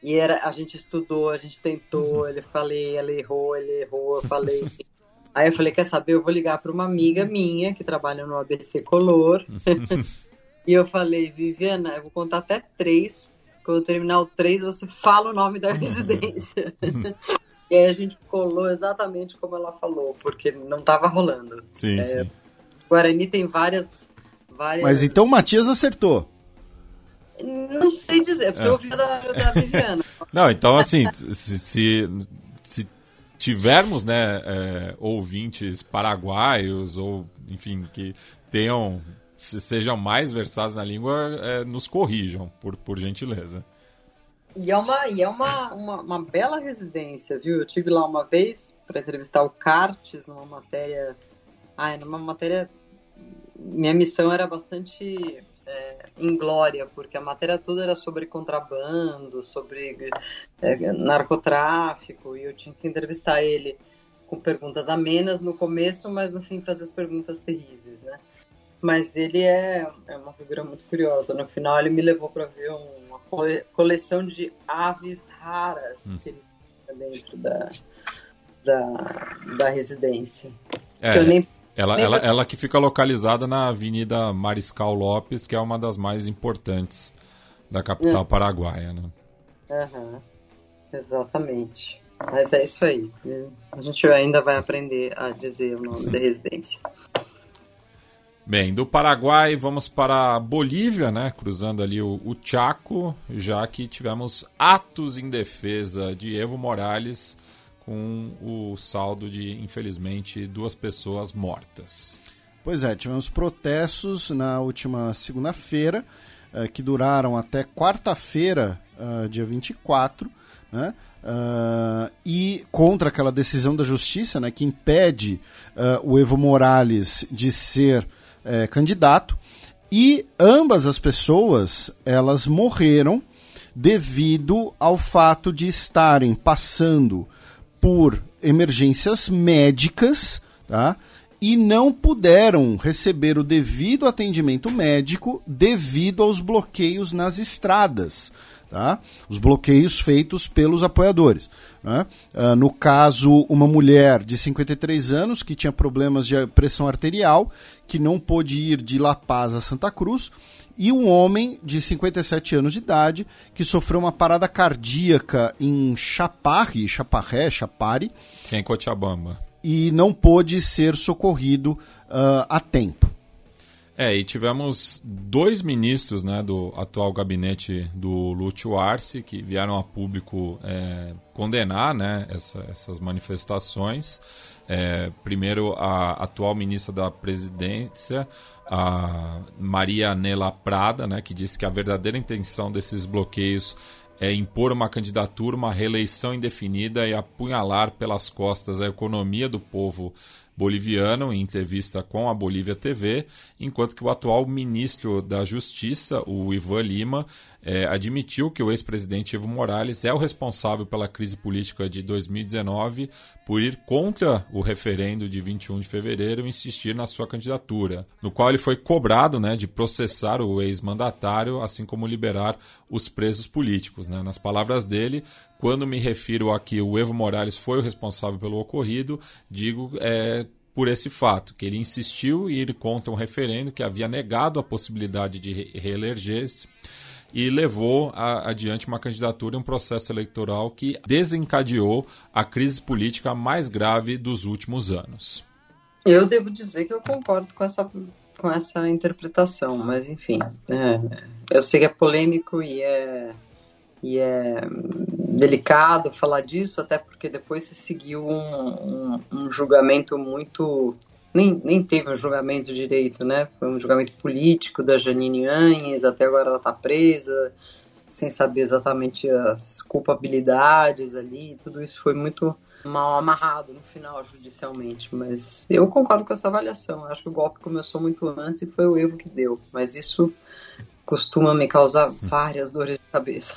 E era, a gente estudou, a gente tentou, uhum. ele falei, ela errou, ele errou, eu falei. Aí eu falei, quer saber, eu vou ligar para uma amiga minha que trabalha no ABC Color. e eu falei, Viviana, eu vou contar até três. Quando eu terminar o três, você fala o nome da residência. E aí a gente colou exatamente como ela falou, porque não estava rolando. Sim, é, sim. Guarani tem várias, várias. Mas então o Matias acertou. Não sei dizer, porque é. eu ouvi da, da Viviana. não, então assim, se, se, se tivermos né, é, ouvintes paraguaios ou, enfim, que tenham, sejam mais versados na língua, é, nos corrijam, por, por gentileza. E é uma, e é uma, uma, uma, bela residência, viu? Eu tive lá uma vez para entrevistar o Cartes numa matéria. Ah, numa matéria. Minha missão era bastante é, inglória, porque a matéria toda era sobre contrabando, sobre é, narcotráfico, e eu tinha que entrevistar ele com perguntas amenas no começo, mas no fim fazer as perguntas terríveis, né? Mas ele é, é uma figura muito curiosa. No final ele me levou para ver um coleção de aves raras hum. que ele tem dentro da, da, da residência. É, nem, ela, nem ela, ela que fica localizada na Avenida Mariscal Lopes, que é uma das mais importantes da capital é. paraguaia. Né? Uhum. Exatamente. Mas é isso aí. A gente ainda vai aprender a dizer o nome da residência. Bem, do Paraguai vamos para a Bolívia, né? Cruzando ali o, o Chaco, já que tivemos atos em defesa de Evo Morales com o saldo de, infelizmente, duas pessoas mortas. Pois é, tivemos protestos na última segunda-feira, eh, que duraram até quarta-feira, uh, dia 24, né? Uh, e contra aquela decisão da justiça né, que impede uh, o Evo Morales de ser uh, candidato e ambas as pessoas elas morreram devido ao fato de estarem passando por emergências médicas tá? e não puderam receber o devido atendimento médico devido aos bloqueios nas estradas tá? os bloqueios feitos pelos apoiadores. Né? Uh, no caso, uma mulher de 53 anos que tinha problemas de pressão arterial, que não pôde ir de La Paz a Santa Cruz, e um homem de 57 anos de idade que sofreu uma parada cardíaca em Chaparri, Chaparré, Chapari. Que é em Cochabamba. E não pôde ser socorrido uh, a tempo. É, e tivemos dois ministros né, do atual gabinete do Lúcio Arce que vieram a público é, condenar né, essa, essas manifestações. É, primeiro, a atual ministra da Presidência, a Maria Nela Prada, né, que disse que a verdadeira intenção desses bloqueios é impor uma candidatura, uma reeleição indefinida e apunhalar pelas costas a economia do povo boliviano em entrevista com a Bolívia TV, enquanto que o atual ministro da Justiça, o Ivan Lima, é, admitiu que o ex-presidente Evo Morales é o responsável pela crise política de 2019 por ir contra o referendo de 21 de fevereiro e insistir na sua candidatura, no qual ele foi cobrado né, de processar o ex-mandatário, assim como liberar os presos políticos. Né? Nas palavras dele, quando me refiro a que o Evo Morales foi o responsável pelo ocorrido, digo é, por esse fato, que ele insistiu e ele conta um referendo que havia negado a possibilidade de reeleger-se e levou a, adiante uma candidatura em um processo eleitoral que desencadeou a crise política mais grave dos últimos anos. Eu devo dizer que eu concordo com essa, com essa interpretação, mas enfim, é, eu sei que é polêmico e é e é delicado falar disso, até porque depois se seguiu um, um, um, julgamento muito. Nem, nem teve um julgamento direito, né? Foi um julgamento político da Janine Anhes, até agora ela está presa, sem saber exatamente as culpabilidades ali, tudo isso foi muito mal amarrado no final judicialmente, mas eu concordo com essa avaliação. Eu acho que o golpe começou muito antes e foi o Evo que deu, mas isso costuma me causar várias dores de cabeça.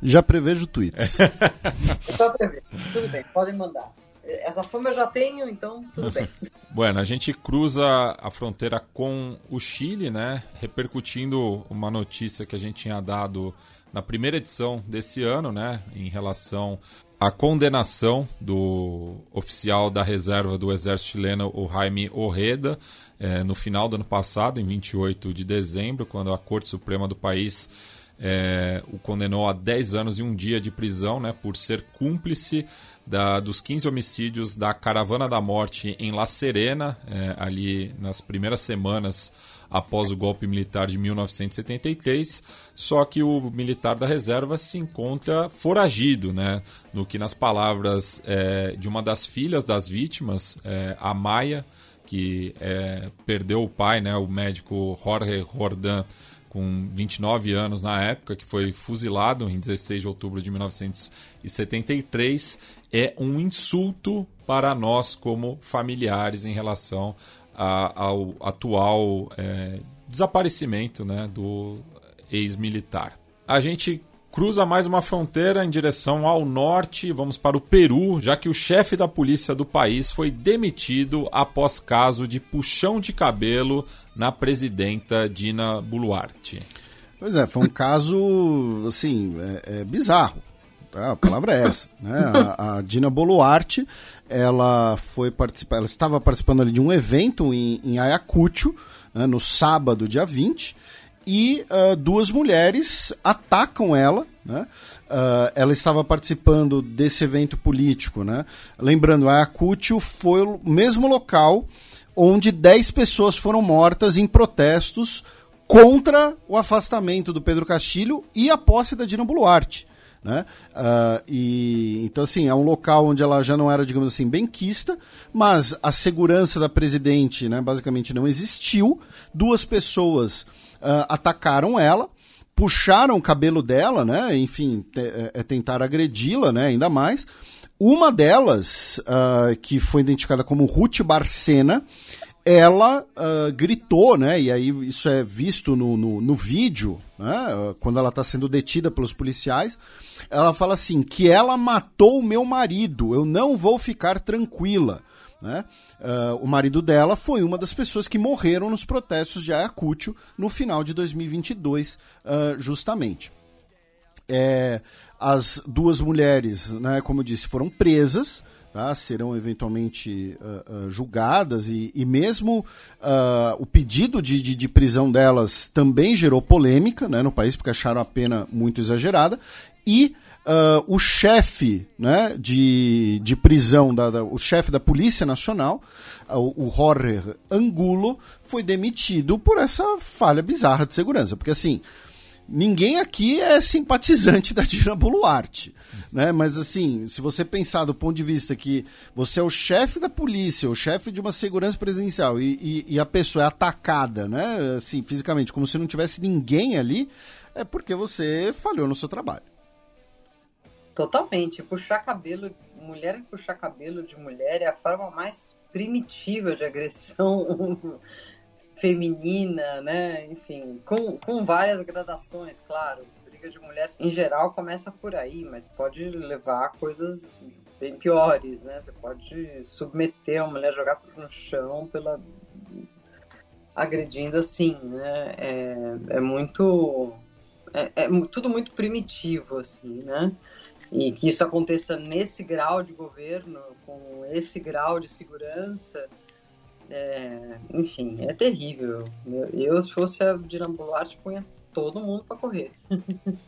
Já prevejo tweets. Só prever. Tudo bem, podem mandar. Essa fama eu já tenho, então tudo bem. bueno, a gente cruza a fronteira com o Chile, né? Repercutindo uma notícia que a gente tinha dado na primeira edição desse ano, né? Em relação à condenação do oficial da reserva do exército chileno, o Jaime Orreda, eh, no final do ano passado, em 28 de dezembro, quando a Corte Suprema do país é, o condenou a 10 anos e um dia de prisão né, por ser cúmplice da, dos 15 homicídios da Caravana da Morte em La Serena, é, ali nas primeiras semanas após o golpe militar de 1973, só que o militar da reserva se encontra foragido, né? No que, nas palavras é, de uma das filhas das vítimas, é, a Maia, que é, perdeu o pai, né? O médico Jorge Jordan com 29 anos na época, que foi fuzilado em 16 de outubro de 1973, é um insulto para nós como familiares em relação a, ao atual é, desaparecimento né, do ex-militar. A gente cruza mais uma fronteira em direção ao norte, vamos para o Peru, já que o chefe da polícia do país foi demitido após caso de puxão de cabelo na presidenta Dina Boluarte. Pois é, foi um caso, assim, é, é bizarro. Tá? A palavra é essa. Né? A, a, Dina Boluarte, ela foi participar, ela estava participando ali de um evento em, em Ayacucho, né, no sábado, dia 20, e uh, duas mulheres atacam ela, né? Uh, ela estava participando desse evento político, né? Lembrando, Ayacucho foi o mesmo local onde 10 pessoas foram mortas em protestos contra o afastamento do Pedro Castilho e a posse da Dina Boluarte. Né? Uh, e, então, assim, é um local onde ela já não era, digamos assim, benquista, mas a segurança da presidente né, basicamente não existiu. Duas pessoas uh, atacaram ela. puxaram o cabelo dela, né? Enfim, é, é tentar agredi-la, né? Ainda mais. Uma delas, uh, que foi identificada como Ruth Barcena, ela uh, gritou, né? E aí isso é visto no, no, no vídeo, né? Quando ela está sendo detida pelos policiais. Ela fala assim: que ela matou o meu marido, eu não vou ficar tranquila. Né? Uh, o marido dela foi uma das pessoas que morreram nos protestos de Ayacucho no final de 2022, justamente. É, as duas mulheres, né, como eu disse, foram presas tá? serão eventualmente uh, uh, julgadas e, e mesmo uh, o pedido de, de, de, prisão delas também gerou polêmica né, no país, porque acharam a pena muito exagerada. E o chefe né, de, de prisão, da, da o chefe da Polícia Nacional, o, o Jorge Angulo, foi demitido por essa falha bizarra de segurança. Porque assim ninguém aqui é simpatizante da Dina Boluarte, né? Mas assim, se você pensar do ponto de vista que você é o chefe da polícia, o chefe de uma segurança presidencial e, e, e, a pessoa é atacada, né? Assim, fisicamente, como se não tivesse ninguém ali, é porque você falhou no seu trabalho. Totalmente. Puxar cabelo, mulher puxar cabelo de mulher é a forma mais primitiva de agressão feminina, né? Enfim, com, com várias gradações, claro. Briga de mulheres em geral começa por aí, mas pode levar a coisas bem piores, né? Você pode submeter uma mulher, jogar no chão pela agredindo assim, né? É, é muito é, é, tudo muito primitivo assim, né? E que isso aconteça nesse grau de governo, com esse grau de segurança, é, enfim, é terrível. Eu, eu, se fosse a Dina Boluarte, punha todo mundo para correr.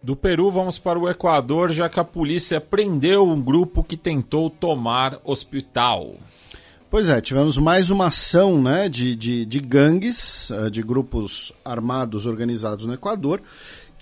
Do Peru, vamos para o Equador, já que a polícia prendeu um grupo que tentou tomar hospital. Pois é, tivemos mais uma ação né, de, de, de gangues, eh, de grupos armados organizados no Equador,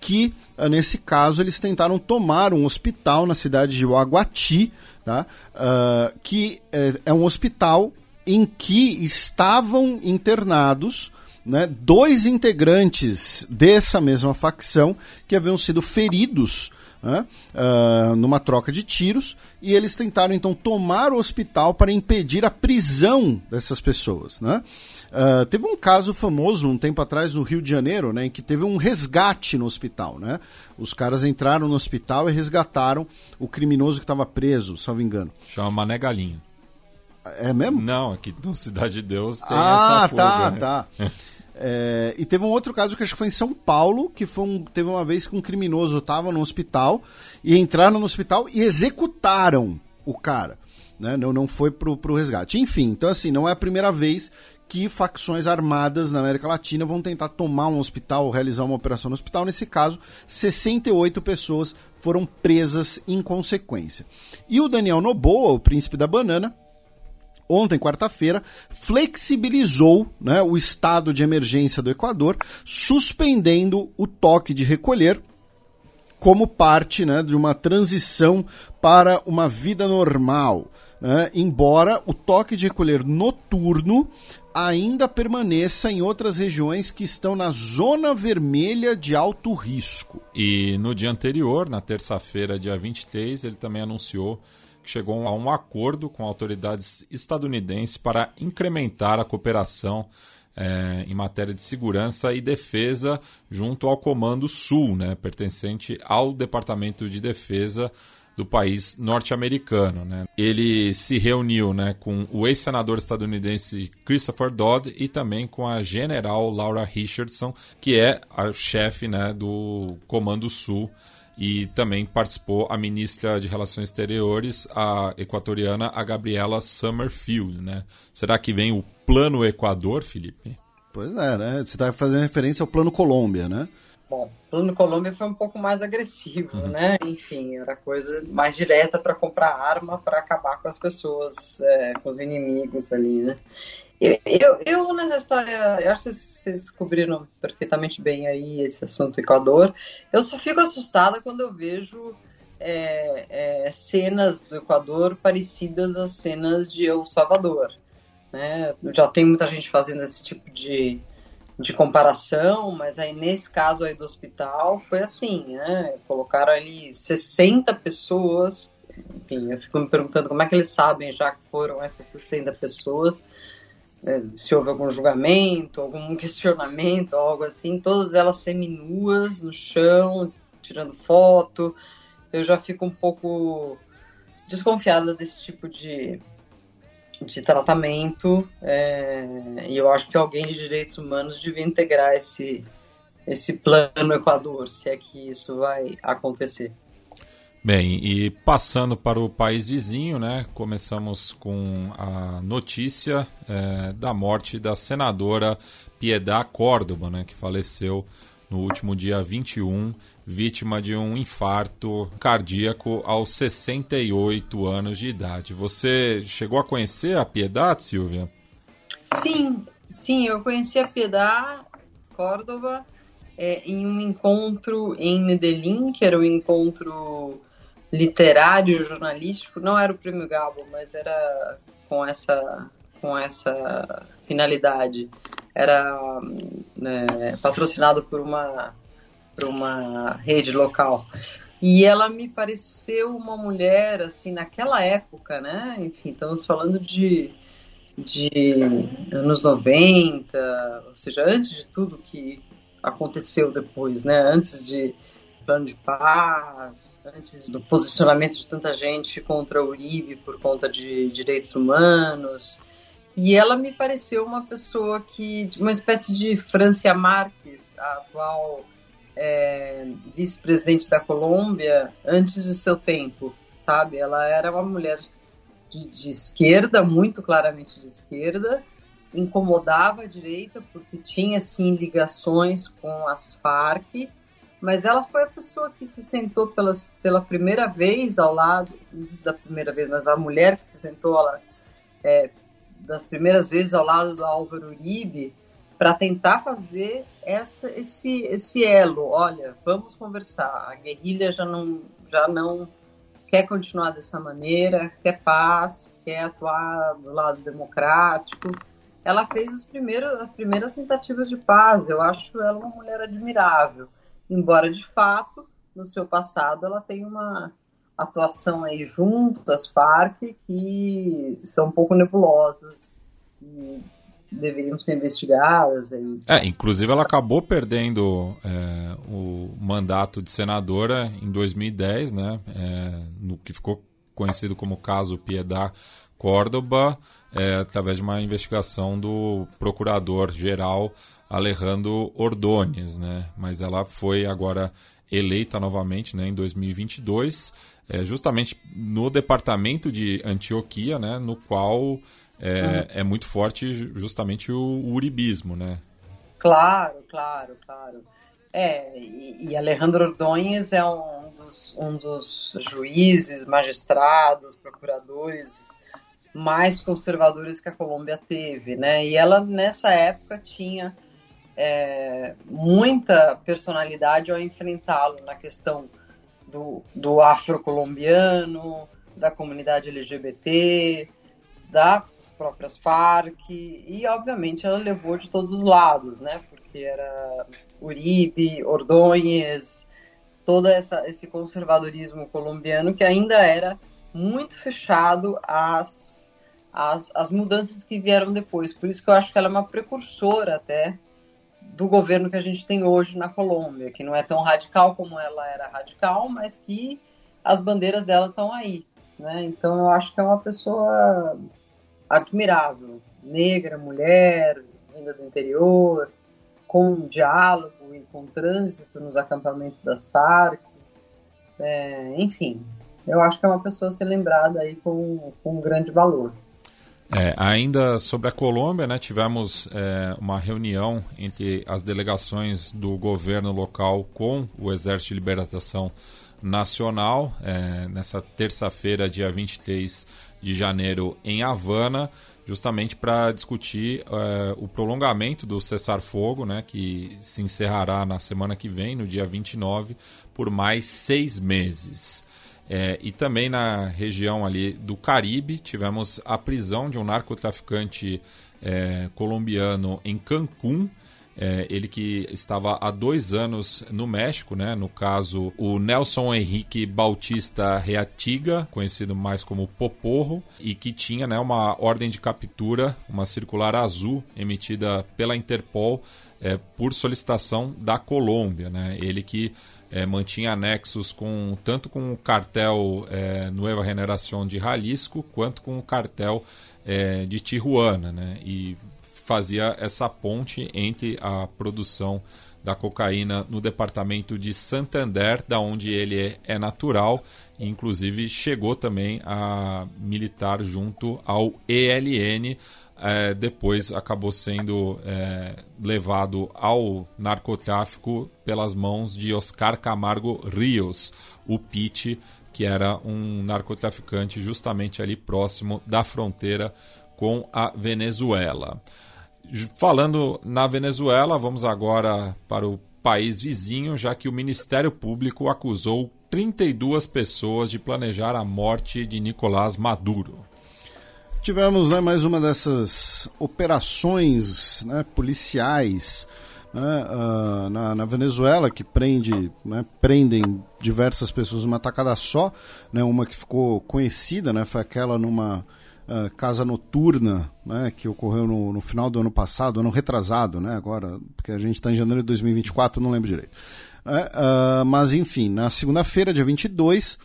que, eh, nesse caso, eles tentaram tomar um hospital na cidade de Huaguati, tá? Uh, que é, é, um hospital em que estavam internados né, dois integrantes dessa mesma facção que haviam sido feridos né, uh, numa troca de tiros e eles tentaram então tomar o hospital para impedir a prisão dessas pessoas. Né? Uh, teve um caso famoso um tempo atrás no Rio de Janeiro, né, em que teve um resgate no hospital, né? Os caras entraram no hospital e resgataram o criminoso que estava preso, salvo engano. Chama Mané Galinha. É mesmo? Não, aqui do Cidade de Deus tem ah, essa tá, né? tá. É, e teve um outro caso que acho que foi em São Paulo, que foi um, teve uma vez que um criminoso estava no hospital e entraram no hospital e executaram o cara. Né? Não, não foi pro, pro resgate. Enfim, então assim, não é a primeira vez que facções armadas na América Latina vão tentar tomar um hospital, realizar uma operação no hospital. Nesse caso, 68 pessoas foram presas em consequência. E o Daniel Noboa, o príncipe da banana, ontem, quarta-feira, flexibilizou né, o estado de emergência do Equador, suspendendo o toque de recolher como parte né, de uma transição para uma vida normal. Né, embora o toque de recolher noturno ainda permaneça em outras regiões que estão na zona vermelha de alto risco. E no dia anterior, na terça-feira, dia 23, ele também anunciou que chegou a um acordo com autoridades estadunidenses para incrementar a cooperação é, em matéria de segurança e defesa junto ao Comando Sul, né, pertencente ao Departamento de Defesa do país norte-americano. Né? Ele se reuniu né, com o ex-senador estadunidense Christopher Dodd e também com a general Laura Richardson, que é a chefe né, do Comando Sul. E também participou a ministra de Relações Exteriores, a equatoriana, a Gabriela Summerfield. Né? Será que vem o Plano Equador, Felipe? Pois é, né? Você está fazendo referência ao Plano Colômbia, né? Bom, o plano Colômbia foi um pouco mais agressivo, uhum. né? Enfim, era coisa mais direta para comprar arma para acabar com as pessoas, é, com os inimigos ali, né? Eu, eu, eu, nessa história, eu acho que vocês descobriram perfeitamente bem aí esse assunto Equador. Eu só fico assustada quando eu vejo é, é, cenas do Equador parecidas às cenas de El Salvador. Né? Já tem muita gente fazendo esse tipo de, de comparação, mas aí nesse caso aí do hospital foi assim, né? Colocaram ali 60 pessoas, enfim, eu fico me perguntando como é que eles sabem já que foram essas 60 pessoas, né, se houve algum julgamento, algum questionamento, algo assim, todas elas seminuas no chão, tirando foto. Eu já fico um pouco desconfiada desse tipo de, de tratamento é, e eu acho que alguém de direitos humanos devia integrar esse, esse plano Equador, se é que isso vai acontecer. Bem, e passando para o país vizinho, né? Começamos com a notícia é, da morte da senadora Piedad Córdoba, né? Que faleceu no último dia 21, vítima de um infarto cardíaco aos 68 anos de idade. Você chegou a conhecer a Piedade, Silvia? Sim, sim, eu conheci a Piedade Córdoba é, em um encontro em Medellín, que era um encontro literário, jornalístico, não era o Prêmio Gabo, mas era com essa, com essa finalidade. Era né, patrocinado por uma para uma rede local. E ela me pareceu uma mulher, assim, naquela época, né? Enfim, estamos falando de, de anos 90, ou seja, antes de tudo que aconteceu depois, né? Antes de plano de paz, antes do posicionamento de tanta gente contra o Uribe por conta de direitos humanos. E ela me pareceu uma pessoa que, uma espécie de Francia Marques, a atual é, vice-presidente da Colômbia antes de seu tempo, sabe? Ela era uma mulher de, de, esquerda, muito claramente de esquerda, incomodava a direita porque tinha, sim, ligações com as Farc, mas ela foi a pessoa que se sentou pelas, pela primeira vez ao lado, não sei se da primeira vez, mas a mulher que se sentou lá, é, das primeiras vezes ao lado do Álvaro Uribe, para tentar fazer essa, esse, esse elo. Olha, vamos conversar. A guerrilha já não, já não quer continuar dessa maneira, quer paz, quer atuar do lado democrático. Ela fez os primeiros, as primeiras tentativas de paz. Eu acho ela uma mulher admirável, embora de fato no seu passado ela tenha uma atuação aí junto às Farc que são um pouco nebulosas. Deveriam ser investigadas. Aí. É, inclusive ela acabou perdendo é, o mandato de senadora em 2010, né, é, no que ficou conhecido como caso Piedad Córdoba, é, através de uma investigação do procurador-geral Alejandro Ordóñez, né, mas ela foi agora eleita novamente né, em 2022, é, justamente no departamento de Antioquia, né, no qual é, uhum. é muito forte justamente o, o, uribismo, né? Claro, claro, claro. É, e, e Alejandro Ordonhes é um dos, um dos juízes, magistrados, procuradores mais conservadores que a Colômbia teve, né? E ela nessa época tinha é, muita personalidade ao enfrentá-lo na questão do, do afro-colombiano, da comunidade LGBT, das próprias Farc e obviamente ela levou de todos os lados, né? Porque era Uribe, Ordóñez, todo essa, esse conservadorismo colombiano que ainda era muito fechado às, às, às mudanças que vieram depois. Por isso que eu acho que ela é uma precursora até do governo que a gente tem hoje na Colômbia, que não é tão radical como ela era radical, mas que as bandeiras dela estão aí. Né? Então eu acho que é uma pessoa admirável, negra, mulher, vinda do interior, com diálogo e com trânsito nos acampamentos das Farc, é, enfim, eu acho que é uma pessoa a ser lembrada aí com, com um grande valor. É, ainda sobre a Colômbia, né, tivemos é, uma reunião entre as delegações do governo local com o Exército de Libertação Nacional, é, nessa terça-feira, dia 23 de janeiro, em Havana, justamente para discutir é, o prolongamento do cessar-fogo, né, que se encerrará na semana que vem, no dia 29, por mais seis meses. É, e também na região ali do Caribe, tivemos a prisão de um narcotraficante é, colombiano em Cancún, É, ele que estava há dois anos no México, né? No caso, o Nelson Henrique Bautista Reatiga, conhecido mais como Poporro, e que tinha né, uma ordem de captura, uma circular azul emitida pela Interpol é, por solicitação da Colômbia, né? Ele que é, mantinha anexos com tanto com o cartel é, Nueva Generación de Jalisco quanto com o cartel é, de Tijuana, né? E fazia essa ponte entre a produção da cocaína no departamento de Santander, da onde ele é, é natural, inclusive chegou também a militar junto ao ELN. É, depois acabou sendo é, levado ao narcotráfico pelas mãos de Oscar Camargo Rios, o Pete, que era um narcotraficante justamente ali próximo da fronteira com a Venezuela. Falando na Venezuela, vamos agora para o país vizinho, já que o Ministério Público acusou 32 pessoas de planejar a morte de Nicolás Maduro. Tivemos né, mais uma dessas operações né, policiais né, uh, na, na, Venezuela que prende, né, prendem diversas pessoas numa tacada só. Né, uma que ficou conhecida né, foi aquela numa uh, casa noturna, né, que ocorreu no, no, final do ano passado, ano retrasado, né, agora, porque a gente está em janeiro de 2024, não lembro direito. Uh, mas, enfim, na segunda-feira, dia 22,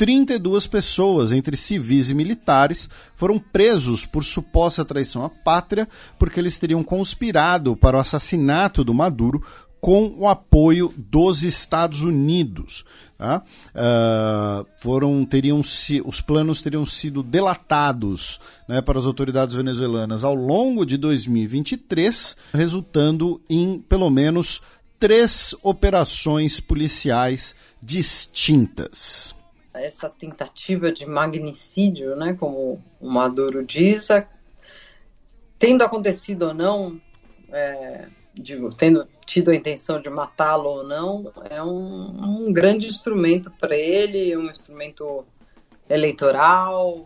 32 pessoas, entre civis e militares, foram presos por suposta traição à pátria, porque eles teriam conspirado para o assassinato do Maduro com o apoio dos Estados Unidos. Tá? Uh, foram, teriam se, os planos teriam sido delatados né, para as autoridades venezuelanas ao longo de 2023, resultando em pelo menos três operações policiais distintas. Essa tentativa de magnicídio, né, como o Maduro diz, tendo acontecido ou não, é, digo, tendo tido a intenção de matá-lo ou não, é um, um grande instrumento para ele, um instrumento eleitoral,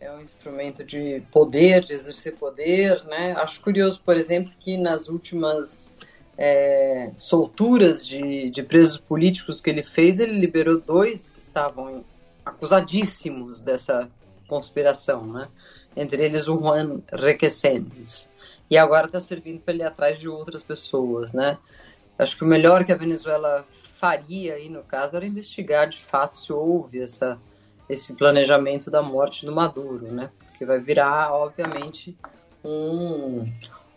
é um instrumento de poder, de exercer poder, né? Acho curioso, por exemplo, que nas últimas é, solturas de, de presos políticos que ele fez, ele liberou dois que estavam acusadíssimos dessa conspiração, né? Entre eles o Juan Requesens e agora está servindo para ele ir atrás de outras pessoas, né? Acho que o melhor que a Venezuela faria aí no caso era investigar de fato se houve essa, esse planejamento da morte do Maduro, né? Porque vai virar, obviamente, um,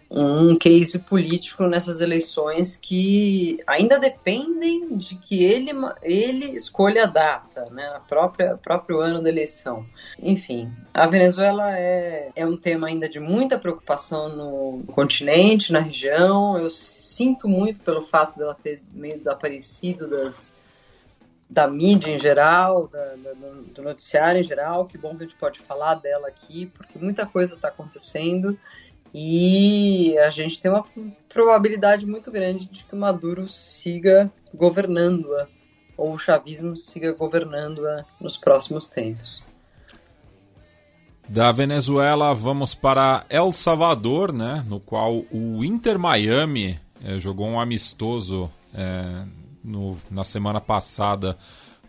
um case político nessas eleições que ainda dependem de que ele, ele escolha a data, né, a própria próprio ano da eleição. Enfim, a Venezuela é, é um tema ainda de muita preocupação no continente, na região. Eu sinto muito pelo fato dela ter meio desaparecido das da mídia em geral, da, da, do noticiário em geral. Que bom que a gente pode falar dela aqui, porque muita coisa está acontecendo e a gente tem uma probabilidade muito grande de que o Maduro siga governando-a, ou o chavismo siga governando-a nos próximos tempos. Da Venezuela vamos para El Salvador, né, no qual o Inter Miami é, jogou um amistoso é, no, na semana passada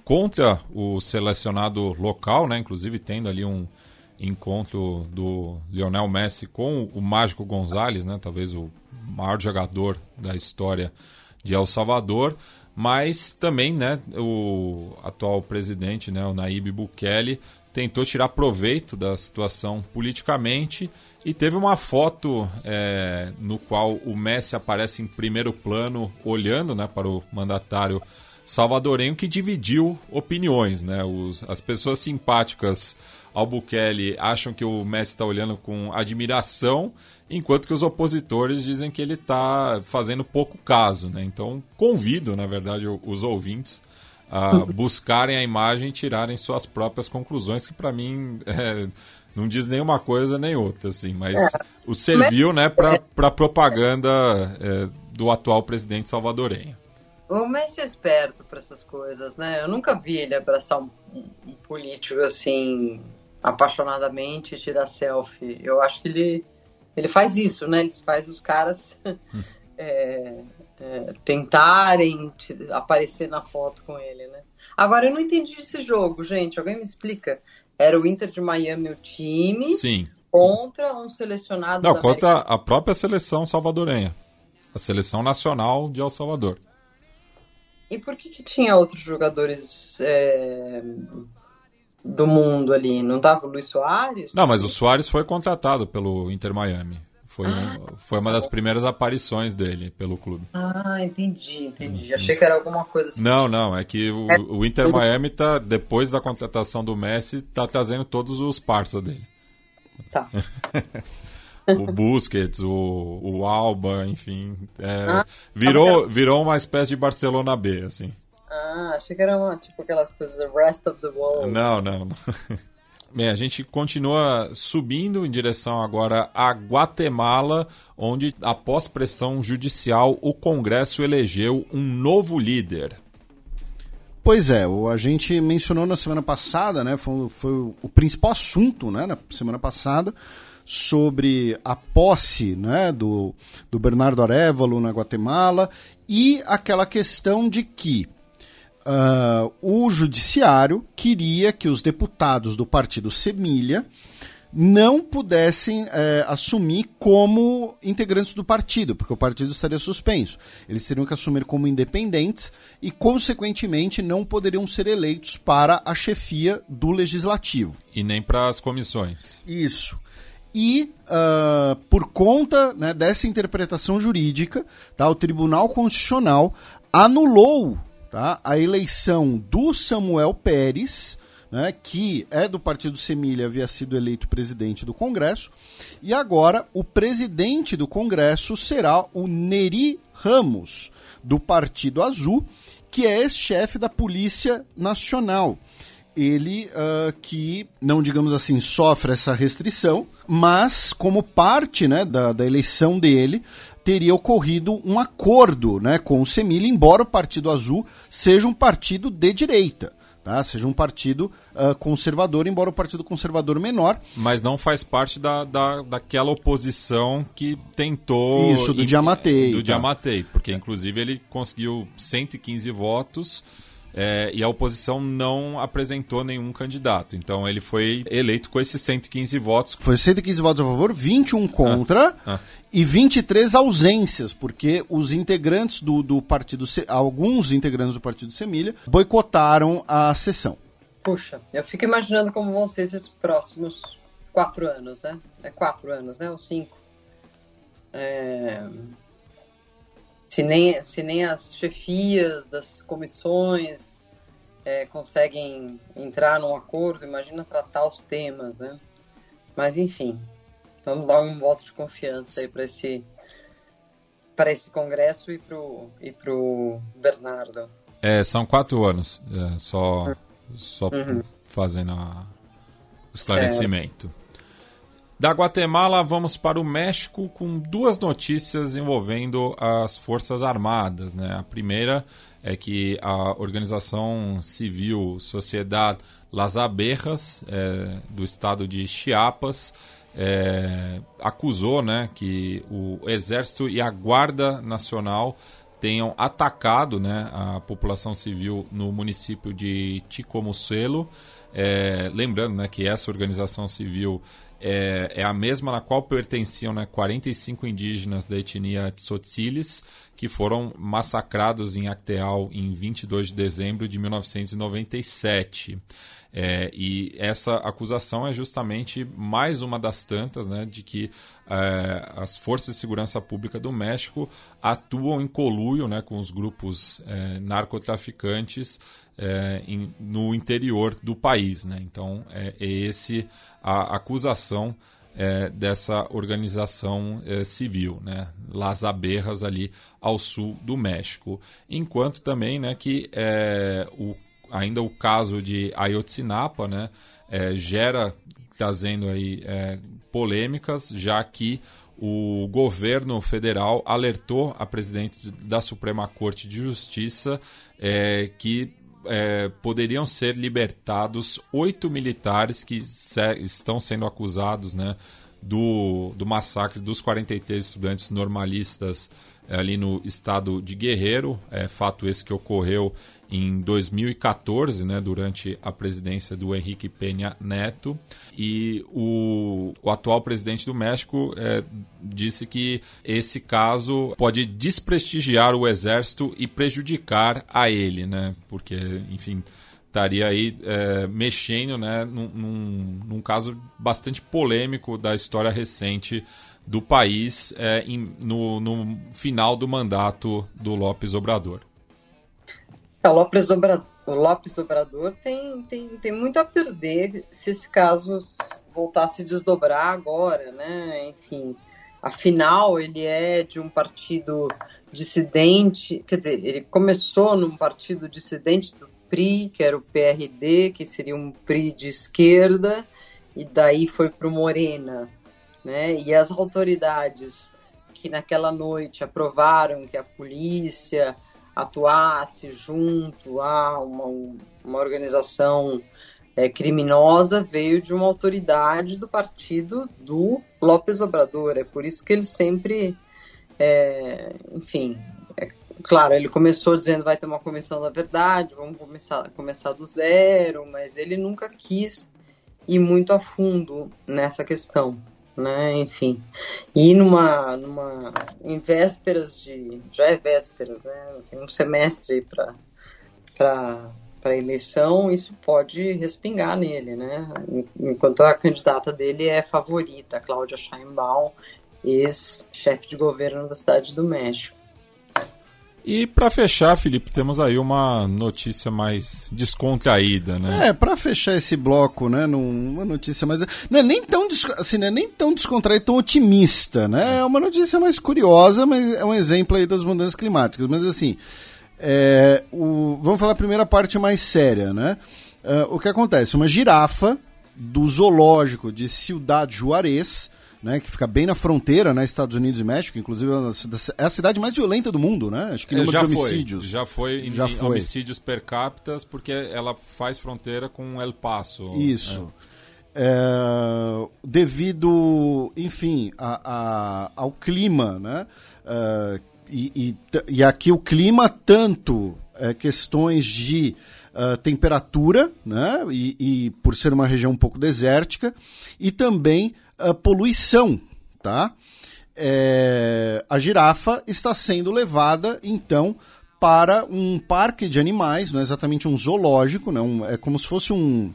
contra o selecionado local, né, inclusive tendo ali um, encontro do Lionel Messi com o Mágico Gonzalez, né? Talvez o maior jogador da história de El Salvador, mas também, né, o atual presidente, né, o Naíbe Bukele, tentou tirar proveito da situação politicamente e teve uma foto é, no qual o Messi aparece em primeiro plano olhando né, para o mandatário salvadorenho que dividiu opiniões. Né? Os, as pessoas simpáticas Bukele acham que o Messi está olhando com admiração, enquanto que os opositores dizem que ele está fazendo pouco caso. Né? Então, convido, na verdade, os ouvintes a buscarem a imagem e tirarem suas próprias conclusões, que para mim é, não diz nenhuma coisa nem outra, assim, mas é. o serviu né, para propaganda é, do atual presidente salvadorenho. O Messi é esperto para essas coisas, né? Eu nunca vi ele abraçar um, um político assim apaixonadamente tirar selfie. Eu acho que ele ele faz isso, né? Ele faz os caras é, é, tentarem te- aparecer na foto com ele, né? Agora, eu não entendi esse jogo, gente. Alguém me explica? Era o Inter de Miami o time Sim. contra um selecionado Não, contra América. a própria seleção salvadorenha. A seleção nacional de El Salvador. E por que, que tinha outros jogadores é, do mundo ali? Não tava o Luiz Soares? Não, mas o Soares foi contratado pelo Inter Miami. Foi, um- foi uma das primeiras aparições dele pelo clube. Ah, entendi, entendi. Achei que era alguma coisa assim. Não, não, é que o, o Inter Miami tá, depois da contratação do Messi, tá trazendo todos os parceiros dele. Tá. O Busquets, o, o Alba, enfim. é, Ah, virou, virou uma espécie de Barcelona B, assim. Ah, achei que era uma, tipo aquela coisa, the rest of the world. Não, não. Bem, a gente continua subindo em direção agora a Guatemala, onde, após pressão judicial, o Congresso elegeu um novo líder. Pois é, o, a gente mencionou na semana passada, né? Foi, foi o, o principal assunto, né? Na semana passada, sobre a posse, né? Do, do Bernardo Arevalo na Guatemala e aquela questão de que ah, o judiciário queria que os deputados do partido Semilha não pudessem eh, assumir como integrantes do partido, porque o partido estaria suspenso. Eles teriam que assumir como independentes e, consequentemente, não poderiam ser eleitos para a chefia do legislativo. E nem para as comissões. Isso. E ah, por conta né, dessa interpretação jurídica, tá, o Tribunal Constitucional anulou tá, a eleição do Samuel Pérez, né, que é do Partido Semilha, havia sido eleito presidente do Congresso, e agora o presidente do Congresso será o Neri Ramos, do Partido Azul, que é ex-chefe da Polícia Nacional. Ele ah, que, não digamos assim, sofre essa restrição, mas como parte né, da, da eleição dele, teria ocorrido um acordo né, com o Semilha, embora o Partido Azul seja um partido de direita. Tá? Seja um partido ah, conservador, embora o partido conservador menor. Mas não faz parte da, da, daquela oposição que tentou. Isso, do Diamatei, Do tá. Diamatei, porque inclusive ele conseguiu 115 votos. É, e a oposição não apresentou nenhum candidato. Então ele foi eleito com esses 115 votos. Foi 115 votos a favor, 21 contra ah. e 23 ausências, porque os integrantes do, do partido, alguns integrantes do partido Semilha, boicotaram a sessão. Puxa, eu fico imaginando como vão ser esses próximos quatro anos, né? É quatro anos, né? Ou cinco. É, Se, nem, se nem as chefias das comissões é, conseguem entrar num acordo, imagina tratar os temas, né? Mas enfim, vamos dar um voto de confiança aí para esse para esse congresso e pro e pro Bernardo. É, são quatro anos, é, só, só fazendo a- o esclarecimento. Da Guatemala, vamos para o México com duas notícias envolvendo as Forças Armadas. Né? A primeira é que a organização civil Sociedade Las Aberras, é, do estado de Chiapas, é, acusou né, que o Exército e a Guarda Nacional tenham atacado né, a população civil no município de Ticomucelo. É, lembrando né, que essa organização civil é, é a mesma na qual pertenciam né, 45 indígenas da etnia Tsotzilis, que foram massacrados em Acteal em 22 de dezembro de 1997. É, e essa acusação é justamente mais uma das tantas né, de que é, as forças de segurança pública do México atuam em coluio né, com os grupos é, narcotraficantes é, em- no interior do país. Né? Então, é, é esse a acusação é, dessa organização é, civil, né? Las Aberras ali ao sul do México. Enquanto também né, que é, o, ainda o caso de Ayotzinapa né, é, gera, trazendo aí é, polêmicas, já que o governo federal alertou a presidente da Suprema Corte de Justiça é, que é, poderiam ser libertados oito militares que se- estão sendo acusados né, do, do massacre dos 43 estudantes normalistas é, ali no estado de Guerreiro. É, fato esse que ocorreu em 2014, né, durante a presidência do Henrique Penha Neto. E o, o atual presidente do México é, disse que esse caso pode desprestigiar o exército e prejudicar a ele, né, porque, enfim estaria aí é, mexendo né, num, num, num, caso bastante polêmico da história recente do país é, em, no, no, final do mandato do Lopes Obrador. O Lopes Obrador, Obrador tem, tem, tem muito a perder se esse caso voltar a se desdobrar agora, né? Enfim, afinal ele é de um partido dissidente, quer dizer, ele começou num partido dissidente do PRI, que era o PRD, que seria um PRI de esquerda, e daí foi para o Morena. Né? E as autoridades que naquela noite aprovaram que a polícia atuasse junto a uma, uma organização é, criminosa veio de uma autoridade do partido do López Obrador. É por isso que ele sempre, é, enfim, claro, ele começou dizendo vai ter uma comissão da verdade, vamos começar, começar do zero, mas ele nunca quis ir muito a fundo nessa questão, né? Enfim, e numa, numa em vésperas de, já é vésperas, né? Tem um semestre para para para eleição, isso pode respingar nele, né? Enquanto a candidata dele é favorita, Cláudia Sheinbaum, ex-chefe de governo da cidade do México. E para fechar, Felipe, temos aí uma notícia mais descontraída, né? É, para fechar esse bloco, né, numa notícia mais não é nem tão assim, não é nem tão descontraída, tão otimista, né? É uma notícia mais curiosa, mas é um exemplo aí das mudanças climáticas. Mas assim, é, o, vamos falar a primeira parte mais séria, né? Uh, o que acontece? Uma girafa do zoológico de Ciudad Juarez né, que fica bem na fronteira, né, Estados Unidos e México, inclusive é a cidade mais violenta do mundo, né? Acho que número já de homicídios. Foi, já foi em, já foi. homicídios per capita, porque ela faz fronteira com El Paso. Isso. É. É, devido, enfim, a, a, ao clima, né? Uh, e, e, e, aqui o clima tanto é, questões de uh, temperatura, né? E, e por ser uma região um pouco desértica, e também uh, poluição, tá? É, a girafa está sendo levada, então, para um parque de animais, não é exatamente um zoológico, né? Um, é como se fosse um,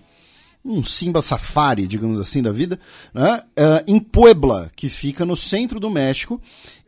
um Simba Safari, digamos assim, da vida, né? Uh, em Puebla, que fica no centro do México,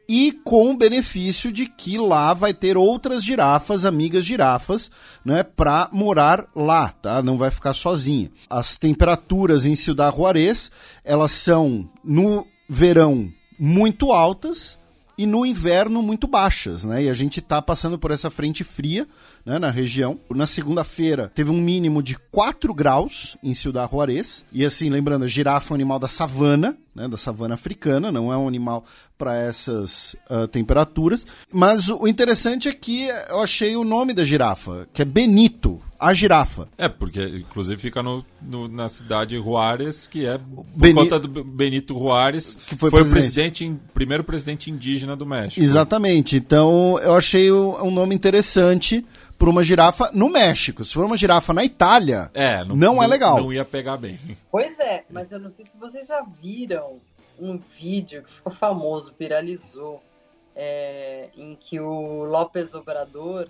e com o benefício de que lá vai ter outras girafas, amigas girafas, né, para morar lá, tá? Não vai ficar sozinha. As temperaturas em Ciudad Juarez, elas são no verão muito altas e no inverno muito baixas, né? E a gente está passando por essa frente fria, né, na região. Na segunda-feira teve um mínimo de 4 graus em Ciudad Juarez. E assim, lembrando, a girafa é um animal da savana, né, da savana africana, não é um animal para essas uh, temperaturas. Mas o interessante é que eu achei o nome da girafa, que é Benito, a girafa. É, porque inclusive fica no, no na cidade Juárez, que é por Beni... conta do Benito Juárez, que foi, foi presidente. o presidente, primeiro presidente indígena do México. Exatamente. Então eu achei um nome interessante por uma girafa no México. Se for uma girafa na Itália, é, não, não é legal. Não ia pegar bem. Pois é, mas eu não sei se vocês já viram um vídeo que ficou famoso, viralizou, é, em que o López Obrador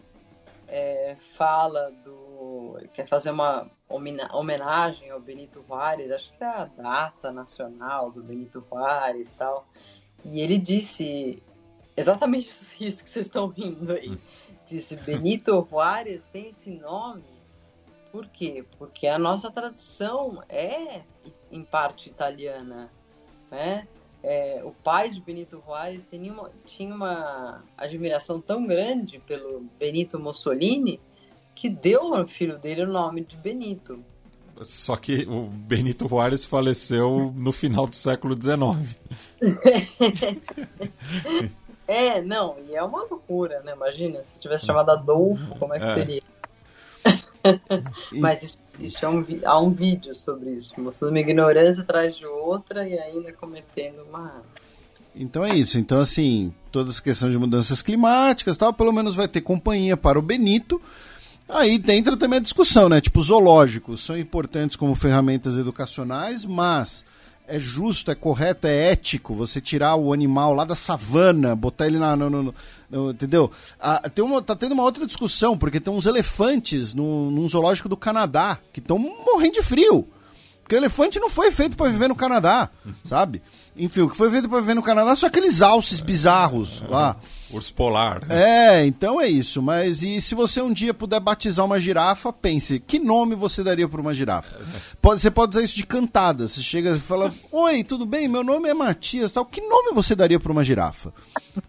é, fala do. Quer fazer uma homenagem ao Benito Juárez, acho que é a data nacional do Benito Juárez e tal. E ele disse exatamente isso que vocês estão rindo aí disse Benito Juárez tem esse nome. Por quê? Porque a nossa tradição é, em parte, italiana. Né? É, o pai de Benito Juárez tinha uma, tinha uma admiração tão grande pelo Benito Mussolini que deu ao filho dele o nome de Benito. Só que o Benito Juárez faleceu no final do século XIX. É, não, e é uma loucura, né? Imagina, se tivesse chamado Adolfo, como é que é. seria? Mas isso, isso é um, há um vídeo sobre isso, mostrando uma ignorância atrás de outra e ainda cometendo uma. Então é isso. Então, assim, toda essa questão de mudanças climáticas e tal, pelo menos vai ter companhia para o Benito. Aí entra também a discussão, né? Tipo, zoológicos são importantes como ferramentas educacionais, mas é justo, é correto, é ético você tirar o animal lá da savana, botar ele na. No, no- no- entendeu? Ah, tem uma, tá tendo uma outra discussão, porque tem uns elefantes no, num zoológico do Canadá que estão morrendo de frio. Porque o elefante não foi feito para viver no Canadá, sabe? Enfim, o que foi feito para viver no Canadá são aqueles alces bizarros lá. Urso polar. É, então é isso. Mas e se você um dia puder batizar uma girafa, pense, que nome você daria para uma girafa? Pode, você pode usar isso de cantada. Você chega e fala, oi, tudo bem? Meu nome é Matias, tal. Que nome você daria para uma girafa?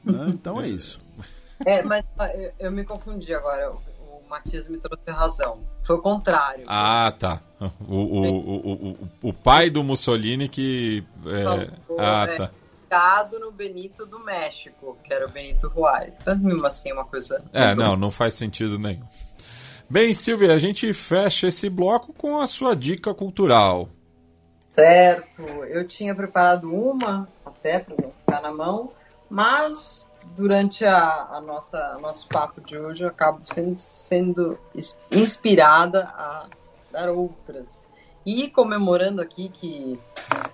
Né? Então é isso. É, mas eu, eu me confundi agora. O, Matias me trouxe razão. Foi o contrário. Ah, tá. O, o, o, o, pai do Mussolini que. é, Ah, é, tá. No Benito do México, que era o Benito Juárez. Mas mesmo assim, é uma coisa. É, não, não faz sentido nenhum. Bem, Silvia, a gente fecha esse bloco com a sua dica cultural. Certo. Eu tinha preparado uma, até para não ficar na mão, mas durante a, a nossa nosso papo de hoje eu acabo sendo, sendo inspirada a dar outras. E comemorando aqui que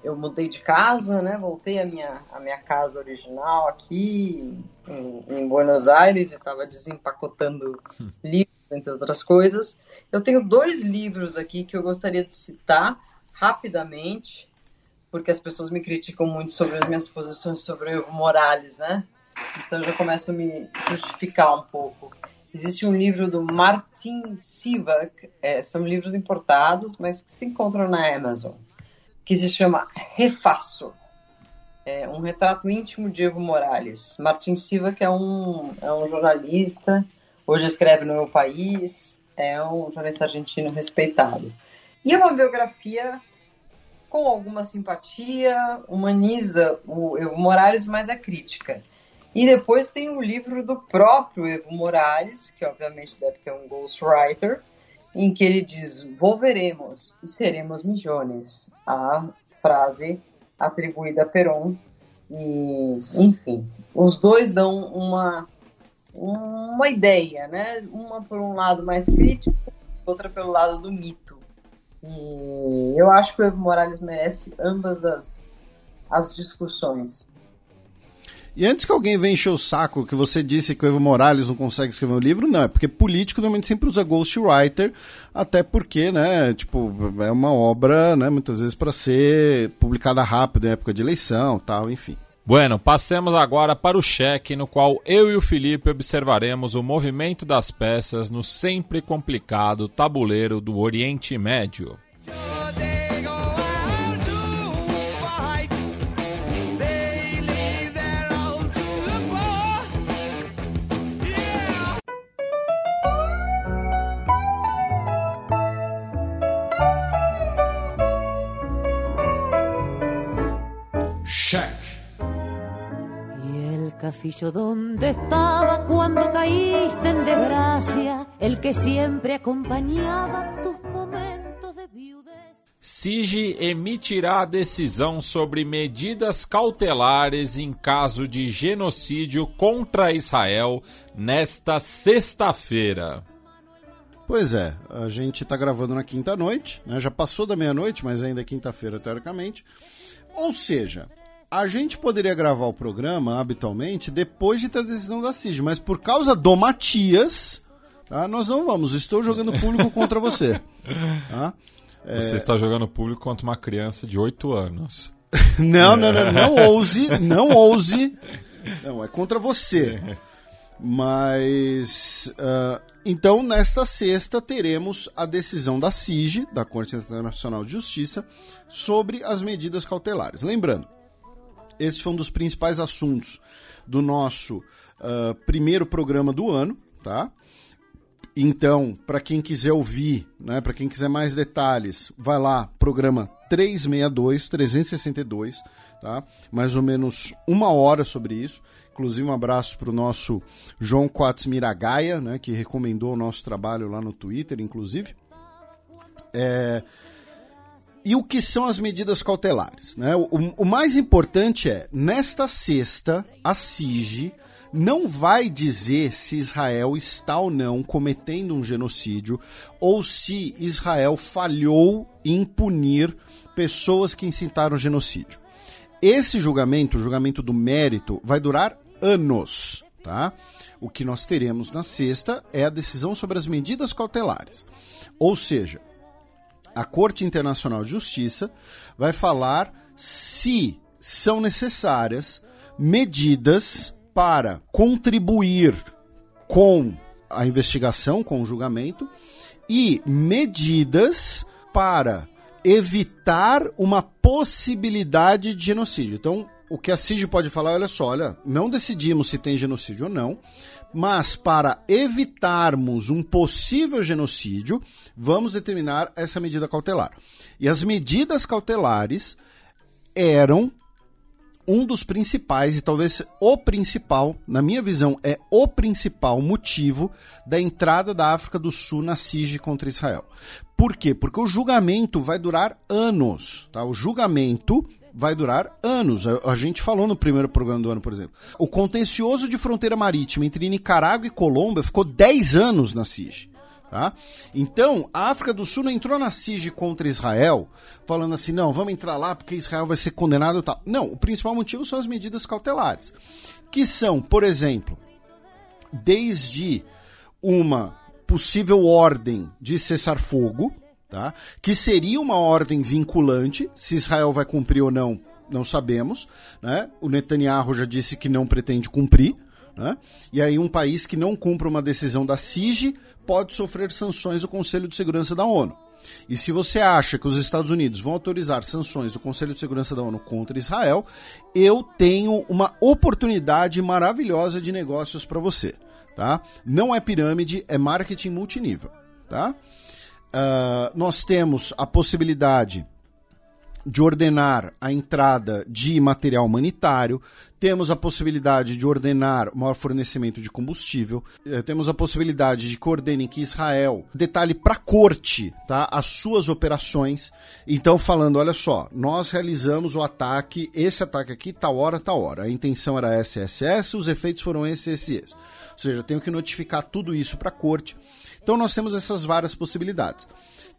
eu mudei de casa, né? Voltei à minha, à minha casa original aqui em, em Buenos Aires e estava desempacotando livros, entre outras coisas. Eu tenho dois livros aqui que eu gostaria de citar rapidamente, porque as pessoas me criticam muito sobre as minhas posições sobre o Morales, né? Então já começo a me justificar um pouco. Existe um livro do Martin Sivak, é, são livros importados, mas que se encontram na Amazon, que se chama Refaço. É um retrato íntimo de Evo Morales. Martin Sivak é um, é um jornalista, hoje escreve no meu país, é um jornalista argentino respeitado. E é uma biografia com alguma simpatia, humaniza o Evo Morales, mas é crítica. E depois tem o livro do próprio Evo Morales, que obviamente deve ter um ghostwriter, em que ele diz: Volveremos e seremos milhões. A frase atribuída a Perón. E, enfim, os dois dão uma, uma ideia, né? Uma por um lado mais crítico, outra pelo lado do mito. E eu acho que o Evo Morales merece ambas as, as discussões. E antes que alguém venha encher o saco que você disse que o Evo Morales não consegue escrever um livro, não, é porque político normalmente sempre usa ghostwriter, até porque, né, tipo, é uma obra, né, muitas vezes para ser publicada rápido em época de eleição, tal, enfim. Bueno, passemos agora para o cheque, no qual eu e o Felipe observaremos o movimento das peças no sempre complicado tabuleiro do Oriente Médio. Donde estaba cuando caíste en desgracia, el que siempre acompañaba tus momentos de viudez. SIGE emitirá decisão sobre medidas cautelares em caso de genocídio contra Israel nesta sexta-feira. Pois é, a gente tá gravando na quinta noite, né? Já passou da meia-noite, mas ainda é quinta-feira, teoricamente. Ou seja, a gente poderia gravar o programa habitualmente depois de ter a decisão da CIG, mas por causa do Matias, tá? nós não vamos. Estou jogando público contra você. Tá? Você está jogando público contra uma criança de 8 anos. Não, não, não, não ouse, não ouse. Não, é contra você. Mas. ah, então, nesta sexta, teremos a decisão da CIG, da Corte Internacional de Justiça, sobre as medidas cautelares. Lembrando, esse foi um dos principais assuntos do nosso ah, primeiro programa do ano, tá? Então, para quem quiser ouvir, né, para quem quiser mais detalhes, vai lá, programa 362, 362, tá? Mais ou menos uma hora sobre isso, Inclusive, um abraço para o nosso João Quatz Miragaia, né, que recomendou o nosso trabalho lá no Twitter, inclusive. É... E o que são as medidas cautelares? Né? O, o mais importante é, nesta sexta, a SIGE não vai dizer se Israel está ou não cometendo um genocídio ou se Israel falhou em punir pessoas que incitaram genocídio. Esse julgamento, o julgamento do mérito, vai durar anos, tá? O que nós teremos na sexta é a decisão sobre as medidas cautelares. Ou seja, a Corte Internacional de Justiça vai falar se são necessárias medidas para contribuir com a investigação, com o julgamento, e medidas para evitar uma possibilidade de genocídio. Então, o que a CIG pode falar, olha só, olha, não decidimos se tem genocídio ou não, mas para evitarmos um possível genocídio, vamos determinar essa medida cautelar. E as medidas cautelares eram um dos principais, e talvez o principal, na minha visão, é o principal motivo da entrada da África do Sul na SIGE contra Israel. Por quê? Porque o julgamento vai durar anos. Tá? O julgamento vai durar anos. A, gente falou no primeiro programa do ano, por exemplo. O contencioso de fronteira marítima entre Nicarágua e Colômbia ficou 10 anos na SIGE. Tá? Então, a África do Sul não entrou na SIGE contra Israel, falando assim, não, vamos entrar lá porque Israel vai ser condenado e tal. Não, o principal motivo são as medidas cautelares, que são, por exemplo, desde uma possível ordem de cessar fogo, tá? que seria uma ordem vinculante, se Israel vai cumprir ou não, não sabemos. Né? O Netanyahu já disse que não pretende cumprir. Né? E aí, um país que não cumpra uma decisão da SIGE pode sofrer sanções do Conselho de Segurança da ONU. E se você acha que os Estados Unidos vão autorizar sanções do Conselho de Segurança da ONU contra Israel, eu tenho uma oportunidade maravilhosa de negócios para você. Tá? Não é pirâmide, é marketing multinível. Tá? Uh, nós temos a possibilidade de ordenar a entrada de material humanitário, temos a possibilidade de ordenar maior fornecimento de combustível, eh, temos a possibilidade de que ordenem que Israel detalhe para a corte tá, as suas operações. Então, falando, olha só, nós realizamos o ataque, esse ataque aqui, tal hora, tal hora. A intenção era SSS, os efeitos foram esses, esses, esses. Ou seja, tenho que notificar tudo isso para a corte. Então, nós temos essas várias possibilidades.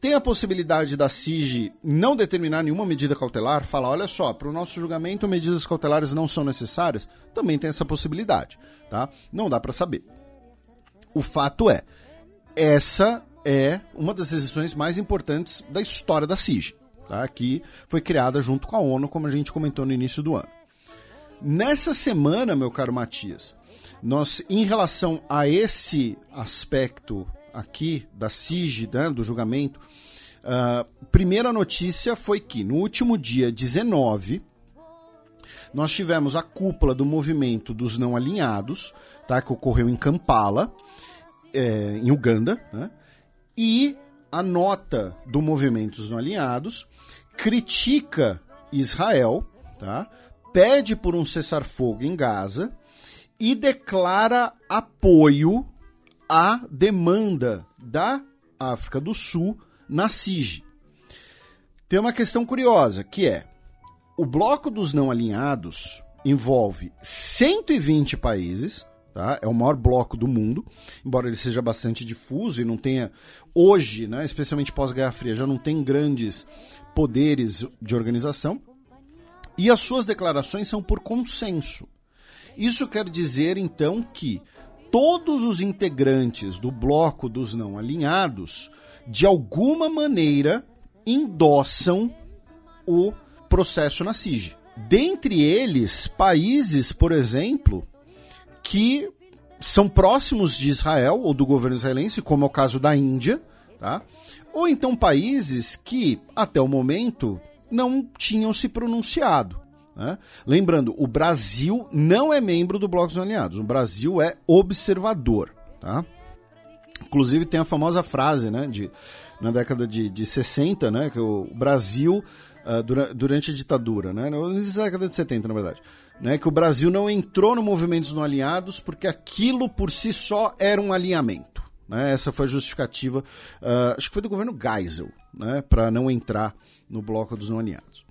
Tem a possibilidade da SIGE não determinar nenhuma medida cautelar, falar, olha só, para o nosso julgamento medidas cautelares não são necessárias, também tem essa possibilidade, tá? Não dá para saber. O fato é, essa é uma das decisões mais importantes da história da SIGE, tá? que foi criada junto com a ONU, como a gente comentou no início do ano. Nessa semana, meu caro Matias, nós, em relação a esse aspecto aqui da SIGE, né, do julgamento, Uh, primeira notícia foi que no último dia 19 nós tivemos a cúpula do movimento dos não alinhados, tá, que ocorreu em Kampala, é, em Uganda, né, e a nota do movimento dos não alinhados critica Israel, tá, pede por um cessar-fogo em Gaza e declara apoio à demanda da África do Sul na SIG. Tem uma questão curiosa, que é o bloco dos não alinhados envolve 120 países, tá? É o maior bloco do mundo, embora ele seja bastante difuso e não tenha hoje, né, especialmente pós-Guerra Fria, já não tem grandes poderes de organização. E as suas declarações são por consenso. Isso quer dizer então que todos os integrantes do bloco dos não alinhados de alguma maneira endossam o processo na SIG. Dentre eles, países, por exemplo, que são próximos de Israel ou do governo israelense, como é o caso da Índia, tá? ou então países que, até o momento, não tinham se pronunciado. Né? Lembrando, o Brasil não é membro do Bloco dos Alinhados, o Brasil é observador. Tá? Inclusive tem a famosa frase, né, de, na década de, de 60, né, que o Brasil, uh, dura, durante a ditadura, né, na década de 70, na verdade, né, que o Brasil não entrou no movimentos não alinhados porque aquilo por si só era um alinhamento. Né? Essa foi a justificativa, uh, acho que foi do governo Geisel, né, para não entrar no bloco dos não alinhados.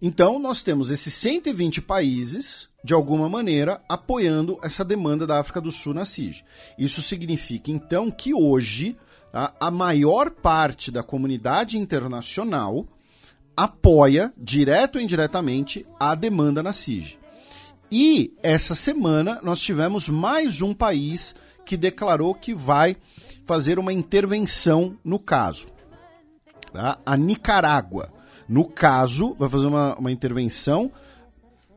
Então, nós temos esses 120 países, de alguma maneira, apoiando essa demanda da África do Sul na CIG. Isso significa, então, que hoje tá, a maior parte da comunidade internacional apoia, direto ou indiretamente, a demanda na CIG. E essa semana nós tivemos mais um país que declarou que vai fazer uma intervenção no caso. Tá? A Nicarágua. No caso, vai fazer uma, uma intervenção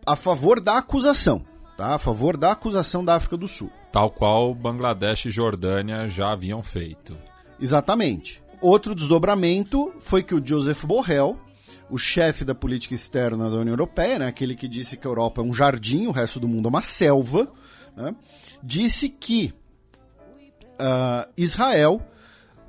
a favor da acusação. Tá? A favor da acusação da África do Sul. Tal qual Bangladesh e Jordânia já haviam feito. Exatamente. Outro desdobramento foi que o Joseph Borrell, o chefe da política externa da União Europeia, né, aquele que disse que a Europa é um jardim, o resto do mundo é uma selva, né, disse que uh, Israel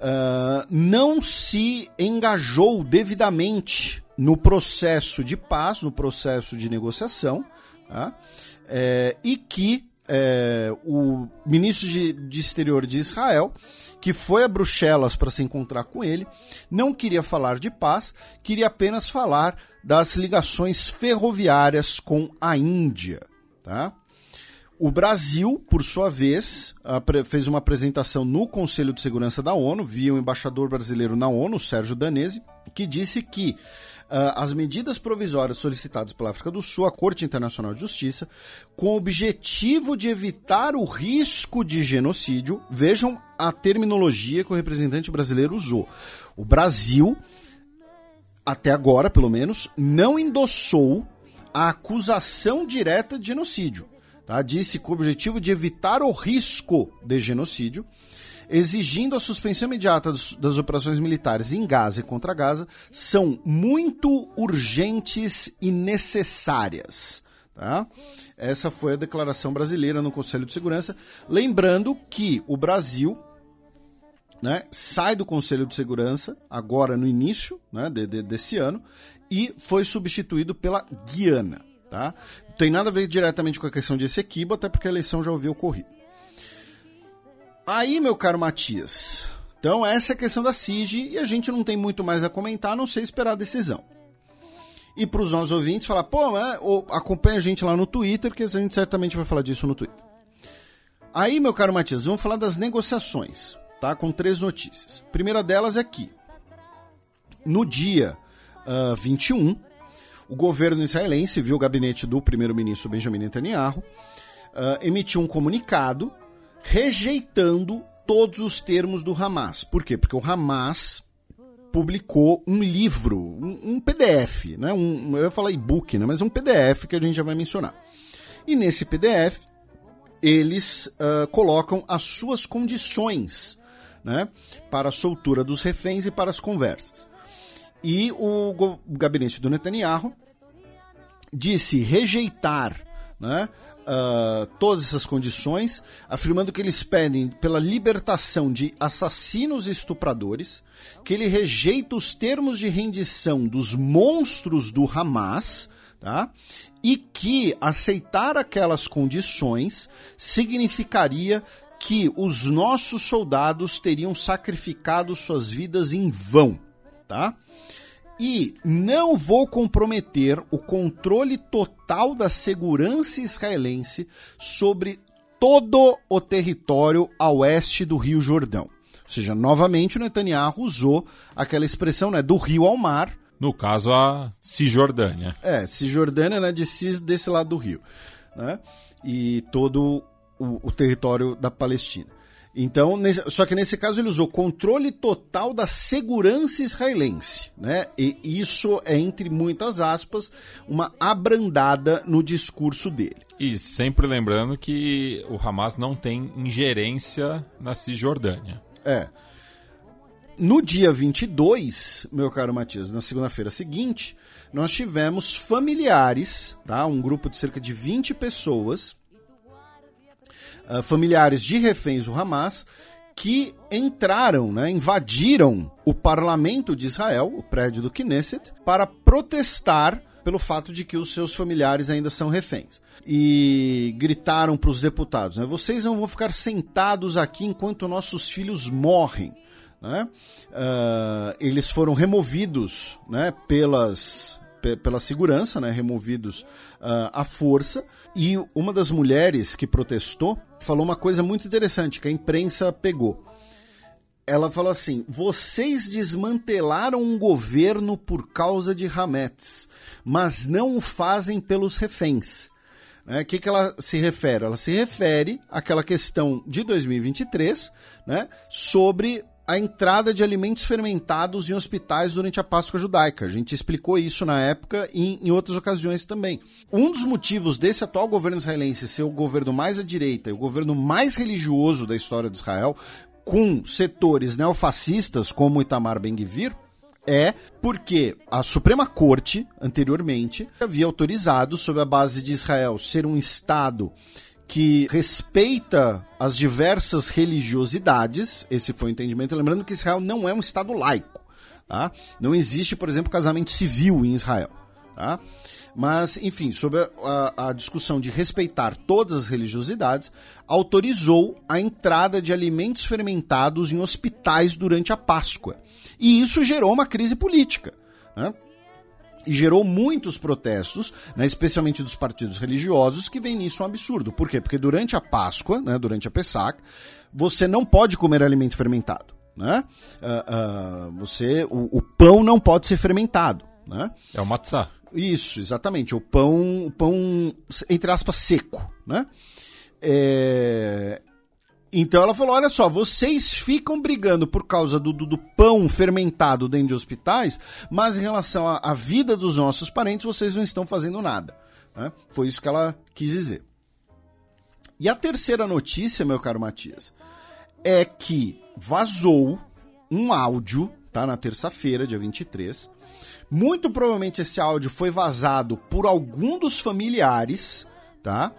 uh, não se engajou devidamente no processo de paz, no processo de negociação, tá? é, e que é, o ministro de, de Exterior de Israel que foi a Bruxelas para se encontrar com ele, não queria falar de paz, queria apenas falar das ligações ferroviárias com a Índia. Tá? O Brasil, por sua vez, fez uma apresentação no Conselho de Segurança da ONU, via o embaixador brasileiro na ONU, Sérgio Danese, que disse que uh, as medidas provisórias solicitadas pela África do Sul à Corte Internacional de Justiça, com o objetivo de evitar o risco de genocídio, vejam a terminologia que o representante brasileiro usou. O Brasil, até agora pelo menos, não endossou a acusação direta de genocídio tá? disse com o objetivo de evitar o risco de genocídio, exigindo a suspensão imediata das operações militares em Gaza e contra Gaza, são muito urgentes e necessárias. Tá? Essa foi a declaração brasileira no Conselho de Segurança. Lembrando que o Brasil né, sai do Conselho de Segurança, agora no início né, de, de, desse ano, e foi substituído pela Guiana. Tá? Tem nada a ver diretamente com a questão de Essequibo, até porque a eleição já havia ocorrido. Aí, meu caro Matias, então essa é a questão da SIG e a gente não tem muito mais a comentar, a não sei esperar a decisão. E para os nossos ouvintes falar, pô, acompanha a gente lá no Twitter, que a gente certamente vai falar disso no Twitter. Aí, meu caro Matias, vamos falar das negociações, tá? Com três notícias. A primeira delas é aqui. No dia uh, 21, o governo israelense, viu o gabinete do primeiro-ministro Benjamin Netanyahu, uh, emitiu um comunicado rejeitando todos os termos do Hamas. Por quê? Porque o Hamas publicou um livro, um, um PDF, né? um, eu ia falar e-book, né? mas um PDF que a gente já vai mencionar. E nesse PDF, eles uh, colocam as suas condições né? para a soltura dos reféns e para as conversas. E o gabinete do Netanyahu disse rejeitar né, uh, todas essas condições, afirmando que eles pedem pela libertação de assassinos e estupradores, que ele rejeita os termos de rendição dos monstros do Hamas, tá? e que aceitar aquelas condições significaria que os nossos soldados teriam sacrificado suas vidas em vão. Tá? E não vou comprometer o controle total da segurança israelense sobre todo o território a oeste do Rio Jordão. Ou seja, novamente o Netanyahu usou aquela expressão né, do rio ao mar. No caso, a Cisjordânia. É, Cisjordânia né, de cis desse lado do rio. Né? E todo o, o território da Palestina. Então, nesse, só que nesse caso ele usou controle total da segurança israelense, né? E isso é entre muitas aspas uma abrandada no discurso dele. E sempre lembrando que o Hamas não tem ingerência na Cisjordânia. É. No dia 22, meu caro Matias, na segunda-feira seguinte, nós tivemos familiares, tá? Um grupo de cerca de 20 pessoas uh, familiares de reféns do Hamas que entraram, né, invadiram o parlamento de Israel, o prédio do Knesset, para protestar pelo fato de que os seus familiares ainda são reféns. E gritaram para os deputados: né, vocês não vão ficar sentados aqui enquanto nossos filhos morrem. Né? Uh, eles foram removidos né, pelas, pela segurança, né, removidos uh, à força. E uma das mulheres que protestou falou uma coisa muito interessante que a imprensa pegou. Ela falou assim: vocês desmantelaram um governo por causa de Hametz, mas não o fazem pelos reféns. O né? que, que ela se refere? Ela se refere àquela questão de 2023 né, sobre a entrada de alimentos fermentados em hospitais durante a Páscoa judaica. A gente explicou isso na época e em outras ocasiões também. Um dos motivos desse atual governo israelense ser o governo mais à direita e o governo mais religioso da história de Israel, com setores neofascistas como Itamar Ben-Gvir, é porque a Suprema Corte, anteriormente, havia autorizado, sob a base de Israel ser um Estado que respeita as diversas religiosidades, esse foi o entendimento, lembrando que Israel não é um Estado laico. Tá? Não existe, por exemplo, casamento civil em Israel. Tá? Mas, enfim, sobre a, a, a, discussão de respeitar todas as religiosidades, autorizou a entrada de alimentos fermentados em hospitais durante a Páscoa. E isso gerou uma crise política. Né? E gerou muitos protestos, né, especialmente dos partidos religiosos, que vem nisso um absurdo. Por quê? Porque durante a Páscoa, né, durante a Pessac, você não pode comer alimento fermentado. Né? Uh, uh, você, o, o, pão não pode ser fermentado. Né? É o matzah. Isso, exatamente. O pão, o pão entre aspas, seco. Né? É, então ela falou: olha só, vocês ficam brigando por causa do, do, do pão fermentado dentro de hospitais, mas em relação à, vida dos nossos parentes, vocês não estão fazendo nada. Né? Foi isso que ela quis dizer. E a terceira notícia, meu caro Matias, é que vazou um áudio, tá? Na terça-feira, dia 23. Muito provavelmente esse áudio foi vazado por algum dos familiares, tá?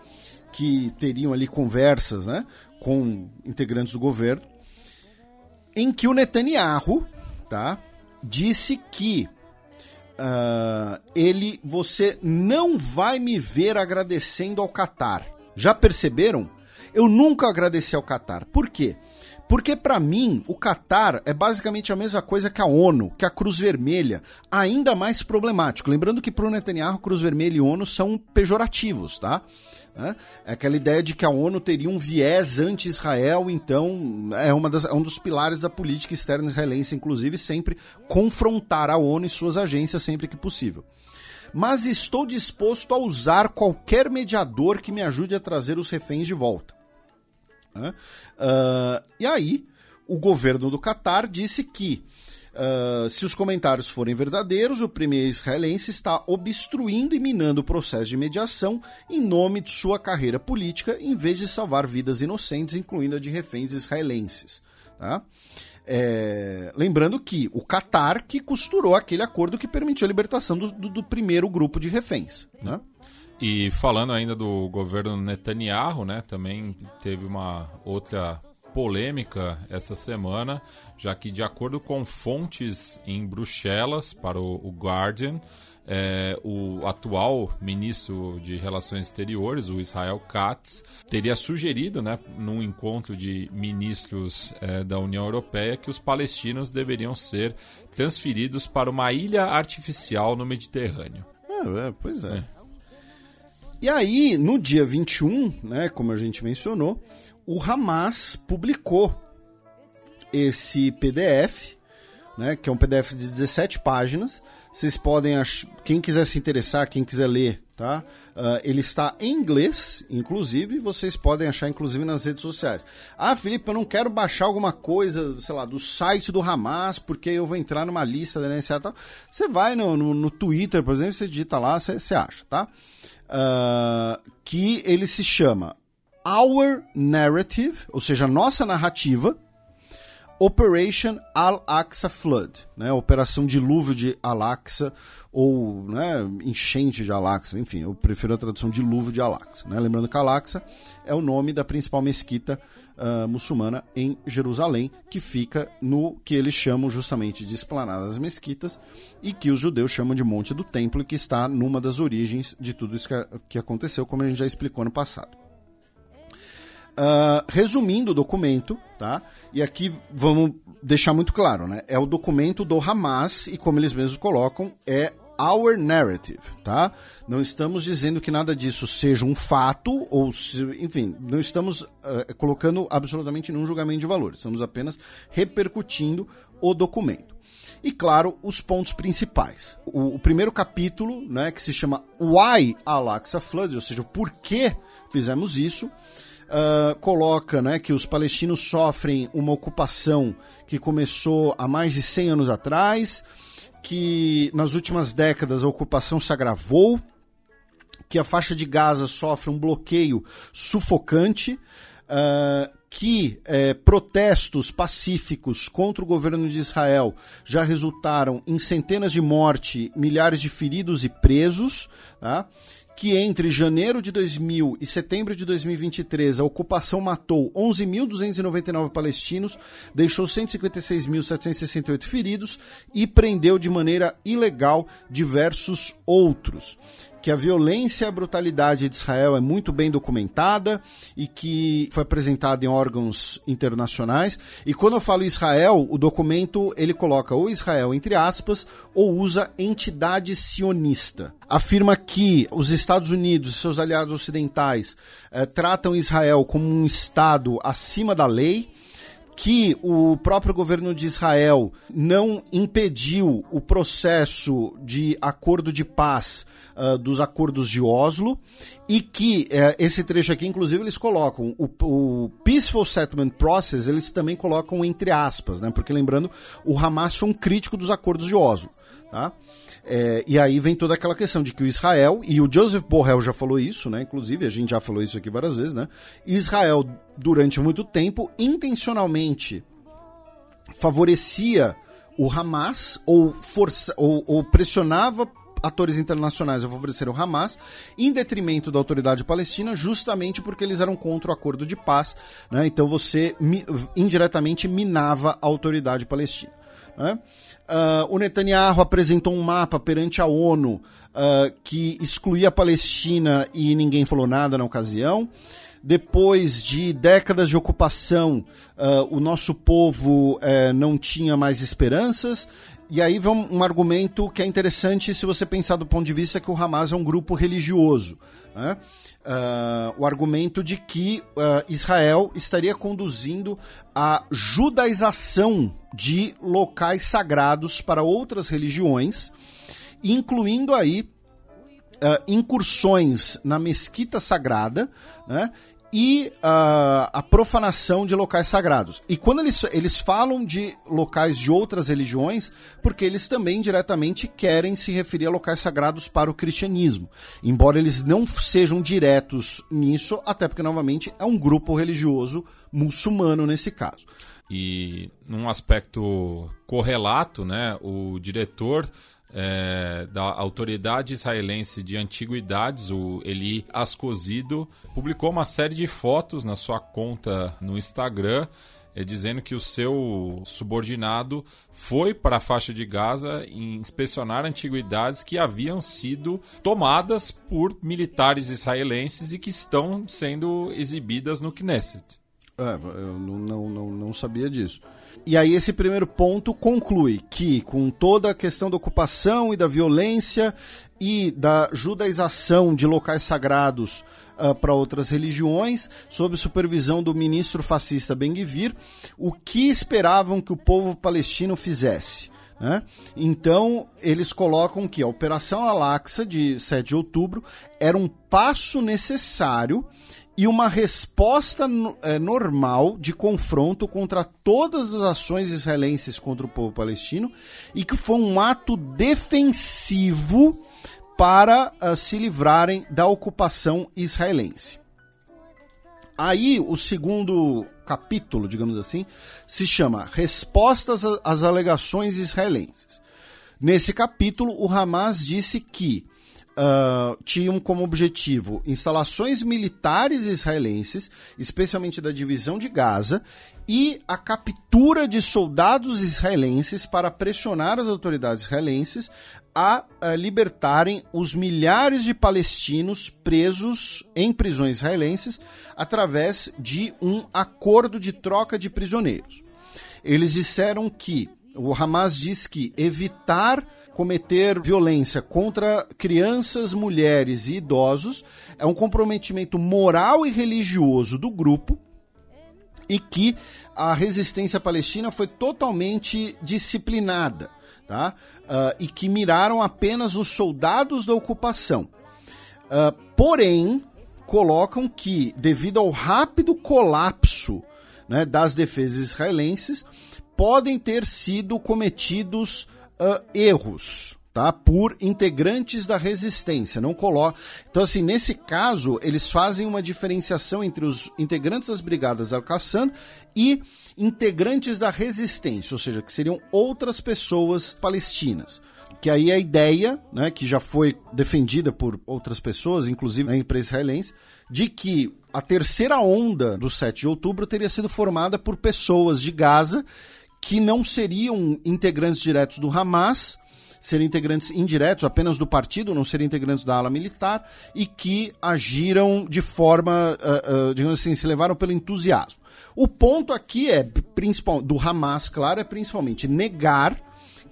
Que teriam ali conversas, né? Com integrantes do governo, em que o Netanyahu tá, disse que uh, ele, você não vai me ver agradecendo ao Qatar. Já perceberam? Eu nunca agradeci ao Qatar. Por quê? Porque para mim, o Qatar é basicamente a mesma coisa que a ONU, que a Cruz Vermelha, ainda mais problemático. Lembrando que para o Netanyahu, Cruz Vermelha e ONU são pejorativos, tá? É aquela ideia de que a ONU teria um viés anti-Israel, então é, uma das, é um dos pilares da política externa israelense, inclusive, sempre confrontar a ONU e suas agências sempre que possível. Mas estou disposto a usar qualquer mediador que me ajude a trazer os reféns de volta. Uh, e aí, o governo do Catar disse que Uh, se os comentários forem verdadeiros, o premier israelense está obstruindo e minando o processo de mediação em nome de sua carreira política, em vez de salvar vidas inocentes, incluindo a de reféns israelenses. Tá? É, lembrando que o Qatar que costurou aquele acordo que permitiu a libertação do, do, do primeiro grupo de reféns. Né? E falando ainda do governo Netanyahu, né, também teve uma outra polêmica essa semana, já que, de acordo com fontes em Bruxelas, para o, o Guardian, é, o atual ministro de Relações Exteriores, o Israel Katz, teria sugerido, né, num encontro de ministros é, da União Europeia, que os palestinos deveriam ser transferidos para uma ilha artificial no Mediterrâneo. É, é pois é. é. E aí, no dia 21, né, como a gente mencionou, o Hamas publicou esse PDF, né, que é um PDF de 17 páginas. Vocês podem, ach... quem quiser se interessar, quem quiser ler, tá? Uh, ele está em inglês, inclusive, vocês podem achar, inclusive, nas redes sociais. Ah, Felipe, eu não quero baixar alguma coisa, sei lá, do site do Hamas, porque eu vou entrar numa lista da NSA e tal. Você vai no, no, no, Twitter, por exemplo, você digita lá, você, você acha, tá? Uh, que ele se chama Our Narrative, ou seja, nossa narrativa, Operation Al-Aqsa Flood, né? Operação Dilúvio de Al-Aqsa ou né, enchente de Al-Aqsa, enfim, eu prefiro a tradução dilúvio de Al-Aqsa. Né? Lembrando que Al-Aqsa é o nome da principal mesquita uh, muçulmana em Jerusalém, que fica no que eles chamam justamente de Esplanada das Mesquitas e que os judeus chamam de Monte do Templo e que está numa das origens de tudo isso que, que aconteceu, como a gente já explicou no passado. Uh, resumindo o documento, tá? E aqui vamos deixar muito claro, né? É o documento do Hamas e como eles mesmos colocam, é our narrative, tá? Não estamos dizendo que nada disso seja um fato ou, se, enfim, não estamos uh, colocando absolutamente nenhum julgamento de valor. Estamos apenas repercutindo o documento. E claro, os pontos principais. O, o primeiro capítulo, né, que se chama Why Al-Aqsa Flood, ou seja, o porquê fizemos isso, uh, coloca né, que os palestinos sofrem uma ocupação que começou há mais de 100 anos atrás, que nas últimas décadas a ocupação se agravou, que a faixa de Gaza sofre um bloqueio sufocante, uh, que eh, protestos pacíficos contra o governo de Israel já resultaram em centenas de mortes, milhares de feridos e presos, tá? Que entre janeiro de 2000 e setembro de 2023 a ocupação matou 11.299 palestinos, deixou 156.768 feridos e prendeu de maneira ilegal diversos outros que a violência e a brutalidade de Israel é muito bem documentada e que foi apresentada em órgãos internacionais. E quando eu falo Israel, o documento ele coloca ou Israel entre aspas ou usa entidade sionista. Afirma que os Estados Unidos e seus aliados ocidentais eh, tratam Israel como um estado acima da lei que o próprio governo de Israel não impediu o processo de acordo de paz uh, dos acordos de Oslo e que uh, esse trecho aqui, inclusive, eles colocam o, o, Peaceful Settlement Process, eles também colocam entre aspas, né? Porque lembrando, o Hamas foi um crítico dos acordos de Oslo, tá? É, e aí vem toda aquela questão de que o Israel, e o Joseph Borrell já falou isso, né? Inclusive, a gente já falou isso aqui várias vezes, né? Israel, durante muito tempo, intencionalmente favorecia o Hamas ou, força, ou, ou pressionava atores internacionais a favorecer o Hamas, em detrimento da autoridade palestina, justamente porque eles eram contra o acordo de paz. Né? Então você indiretamente minava a autoridade palestina. Né? Uh, o Netanyahu apresentou um mapa perante a ONU uh, que excluía a Palestina e ninguém falou nada na ocasião. Depois de décadas de ocupação, uh, o nosso povo eh, não tinha mais esperanças. E aí vem um, um, argumento que é interessante se você pensar do ponto de vista que o Hamas é um grupo religioso. Né? Uh, o argumento de que uh, Israel estaria conduzindo a judaização de locais sagrados para outras religiões, incluindo aí Uh, incursões na mesquita sagrada, né? E uh, a profanação de locais sagrados. E quando eles, eles falam de locais de outras religiões, porque eles também diretamente querem se referir a locais sagrados para o cristianismo. Embora eles não sejam diretos nisso, até porque, novamente, é um grupo religioso muçulmano nesse caso. E num aspecto correlato, né, o diretor é, da autoridade israelense de antiguidades, o Eli Ascosido, publicou uma série de fotos na sua conta no Instagram é, dizendo que o seu subordinado foi para a faixa de Gaza inspecionar antiguidades que haviam sido tomadas por militares israelenses e que estão sendo exibidas no Knesset. É, eu não, não, não, não sabia disso. E aí esse primeiro ponto conclui que com toda a questão da ocupação e da violência e da judaização de locais sagrados uh, para outras religiões, sob supervisão do ministro fascista Ben-Gvir, o que esperavam que o povo palestino fizesse? Né? Então, eles colocam que a Operação Al-Aqsa, de 7 de outubro, era um passo necessário e uma resposta é, normal de confronto contra todas as ações israelenses contra o povo palestino e que foi um ato defensivo para uh, se livrarem da ocupação israelense. Aí o segundo capítulo, digamos assim, se chama Respostas às Alegações Israelenses. Nesse capítulo, o Hamas disse que uh, tinham como objetivo instalações militares israelenses, especialmente da divisão de Gaza, e a captura de soldados israelenses para pressionar as autoridades israelenses a, a, libertarem os milhares de palestinos presos em prisões israelenses através de um acordo de troca de prisioneiros. Eles disseram que o Hamas diz que evitar cometer violência contra crianças, mulheres e idosos é um comprometimento moral e religioso do grupo e que a resistência palestina foi totalmente disciplinada, tá? Uh, e que miraram apenas os soldados da ocupação. Uh, porém, colocam que, devido ao rápido colapso né, das defesas israelenses, podem ter sido cometidos uh, erros, tá? Por integrantes da resistência, não coloca. Então assim, nesse caso, eles fazem uma diferenciação entre os integrantes das brigadas Al-Qassam e integrantes da resistência, ou seja, que seriam outras pessoas palestinas que aí a ideia, né, que já foi defendida por outras pessoas, inclusive na empresa israelense, de que a terceira onda do 7 de outubro teria sido formada por pessoas de Gaza que não seriam integrantes diretos do Hamas, seriam integrantes indiretos apenas do partido, não seriam integrantes da ala militar, e que agiram de forma, uh, uh, digamos assim, se levaram pelo entusiasmo. O ponto aqui é, principal, do Hamas, claro, é principalmente negar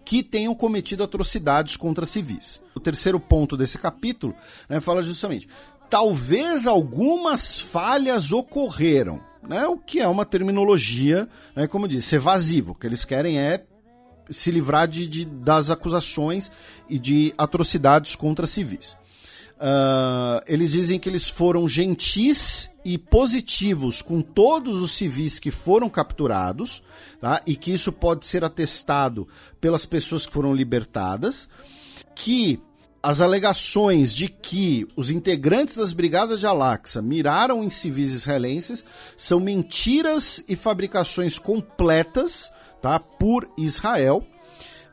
que tenham cometido atrocidades contra civis. O terceiro ponto desse capítulo né, fala justamente: talvez algumas falhas ocorreram, né, o que é uma terminologia, né, como disse, evasivo. O que eles querem é se livrar de, de das acusações e de atrocidades contra civis. Uh, eles dizem que eles foram gentis e positivos com todos os civis que foram capturados, tá? e que isso pode ser atestado pelas pessoas que foram libertadas, que as alegações de que os integrantes das brigadas de Al-Aqsa miraram em civis israelenses são mentiras e fabricações completas tá, por Israel.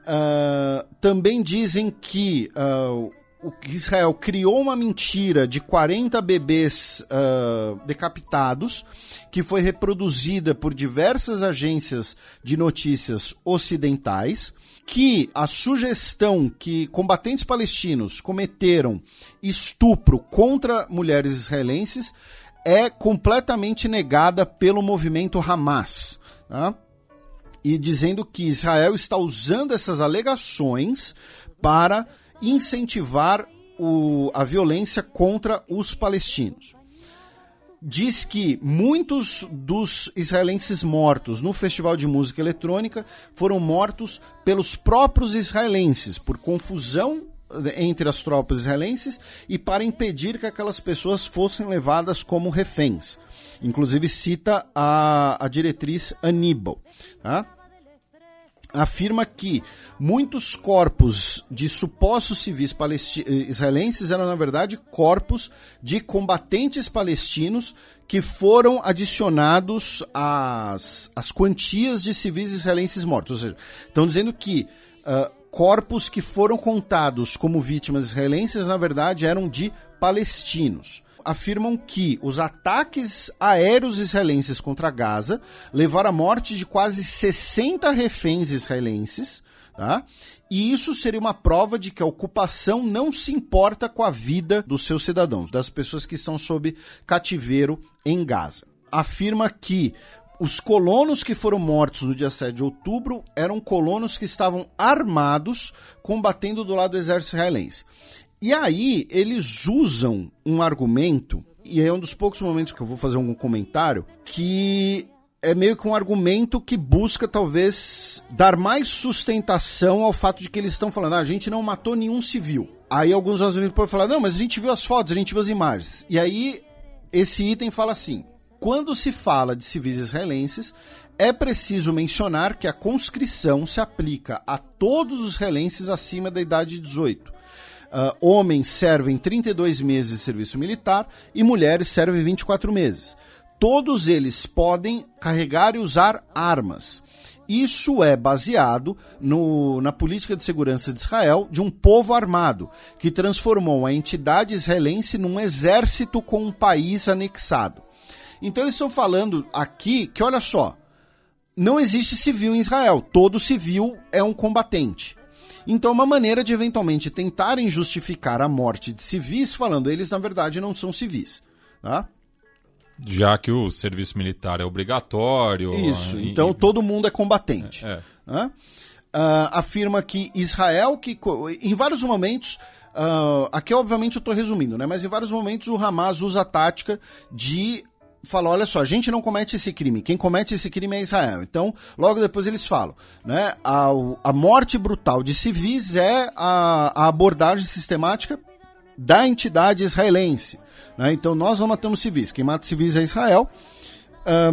Uh, também dizem que uh, Israel criou uma mentira de 40 bebês uh, decapitados, que foi reproduzida por diversas agências de notícias ocidentais que a sugestão que combatentes palestinos cometeram estupro contra mulheres israelenses é completamente negada pelo movimento Hamas. Tá? E dizendo que Israel está usando essas alegações para incentivar o, a violência contra os palestinos diz que muitos dos israelenses mortos no Festival de Música Eletrônica foram mortos pelos próprios israelenses, por confusão entre as tropas israelenses e para impedir que aquelas pessoas fossem levadas como reféns. Inclusive cita a, a diretriz Aníbal. Tá? Afirma que muitos corpos de supostos civis israelenses eram, na verdade, corpos de combatentes palestinos que foram adicionados às, às quantias de civis israelenses mortos. Ou seja, estão dizendo que uh, corpos que foram contados como vítimas israelenses, na verdade, eram de palestinos afirmam que os ataques aéreos israelenses contra Gaza levaram à morte de quase 60 reféns israelenses, tá? E isso seria uma prova de que a ocupação não se importa com a vida dos seus cidadãos, das pessoas que estão sob cativeiro em Gaza. Afirma que os colonos que foram mortos no dia 7 de outubro eram colonos que estavam armados combatendo do lado do exército israelense. E aí eles usam um argumento, e é um dos poucos momentos que eu vou fazer um comentário, que é meio que um argumento que busca talvez dar mais sustentação ao fato de que eles estão falando, ah, a gente não matou nenhum civil. Aí alguns vezes podem falar, não, mas a gente viu as fotos, a gente viu as imagens. E aí esse item fala assim: quando se fala de civis israelenses, é preciso mencionar que a conscrição se aplica a todos os israelenses acima da idade de 18 Uh, homens servem 32 meses de serviço militar e mulheres servem 24 meses. todos eles podem carregar e usar armas. Isso é baseado no, na política de segurança de Israel de um povo armado, que transformou a entidade israelense num exército com um país anexado. Então eles estão falando aqui que, olha só, não existe civil em Israel, todo civil é um combatente. Então, uma maneira de eventualmente tentarem justificar a morte de civis, falando eles na verdade não são civis. Tá? Já que o serviço militar é obrigatório. Isso, e- então todo mundo é combatente. É. né? Ah, afirma que Israel, que em vários momentos, ah, aqui obviamente eu estou resumindo, né? mas em vários momentos o Hamas usa a tática de falar, olha só, a gente não comete esse crime, quem comete esse crime é Israel. Então, logo depois eles falam, né? A, a morte brutal de civis é a, a abordagem sistemática da entidade israelense. né? Então nós não matamos civis, quem mata civis é Israel. Ah,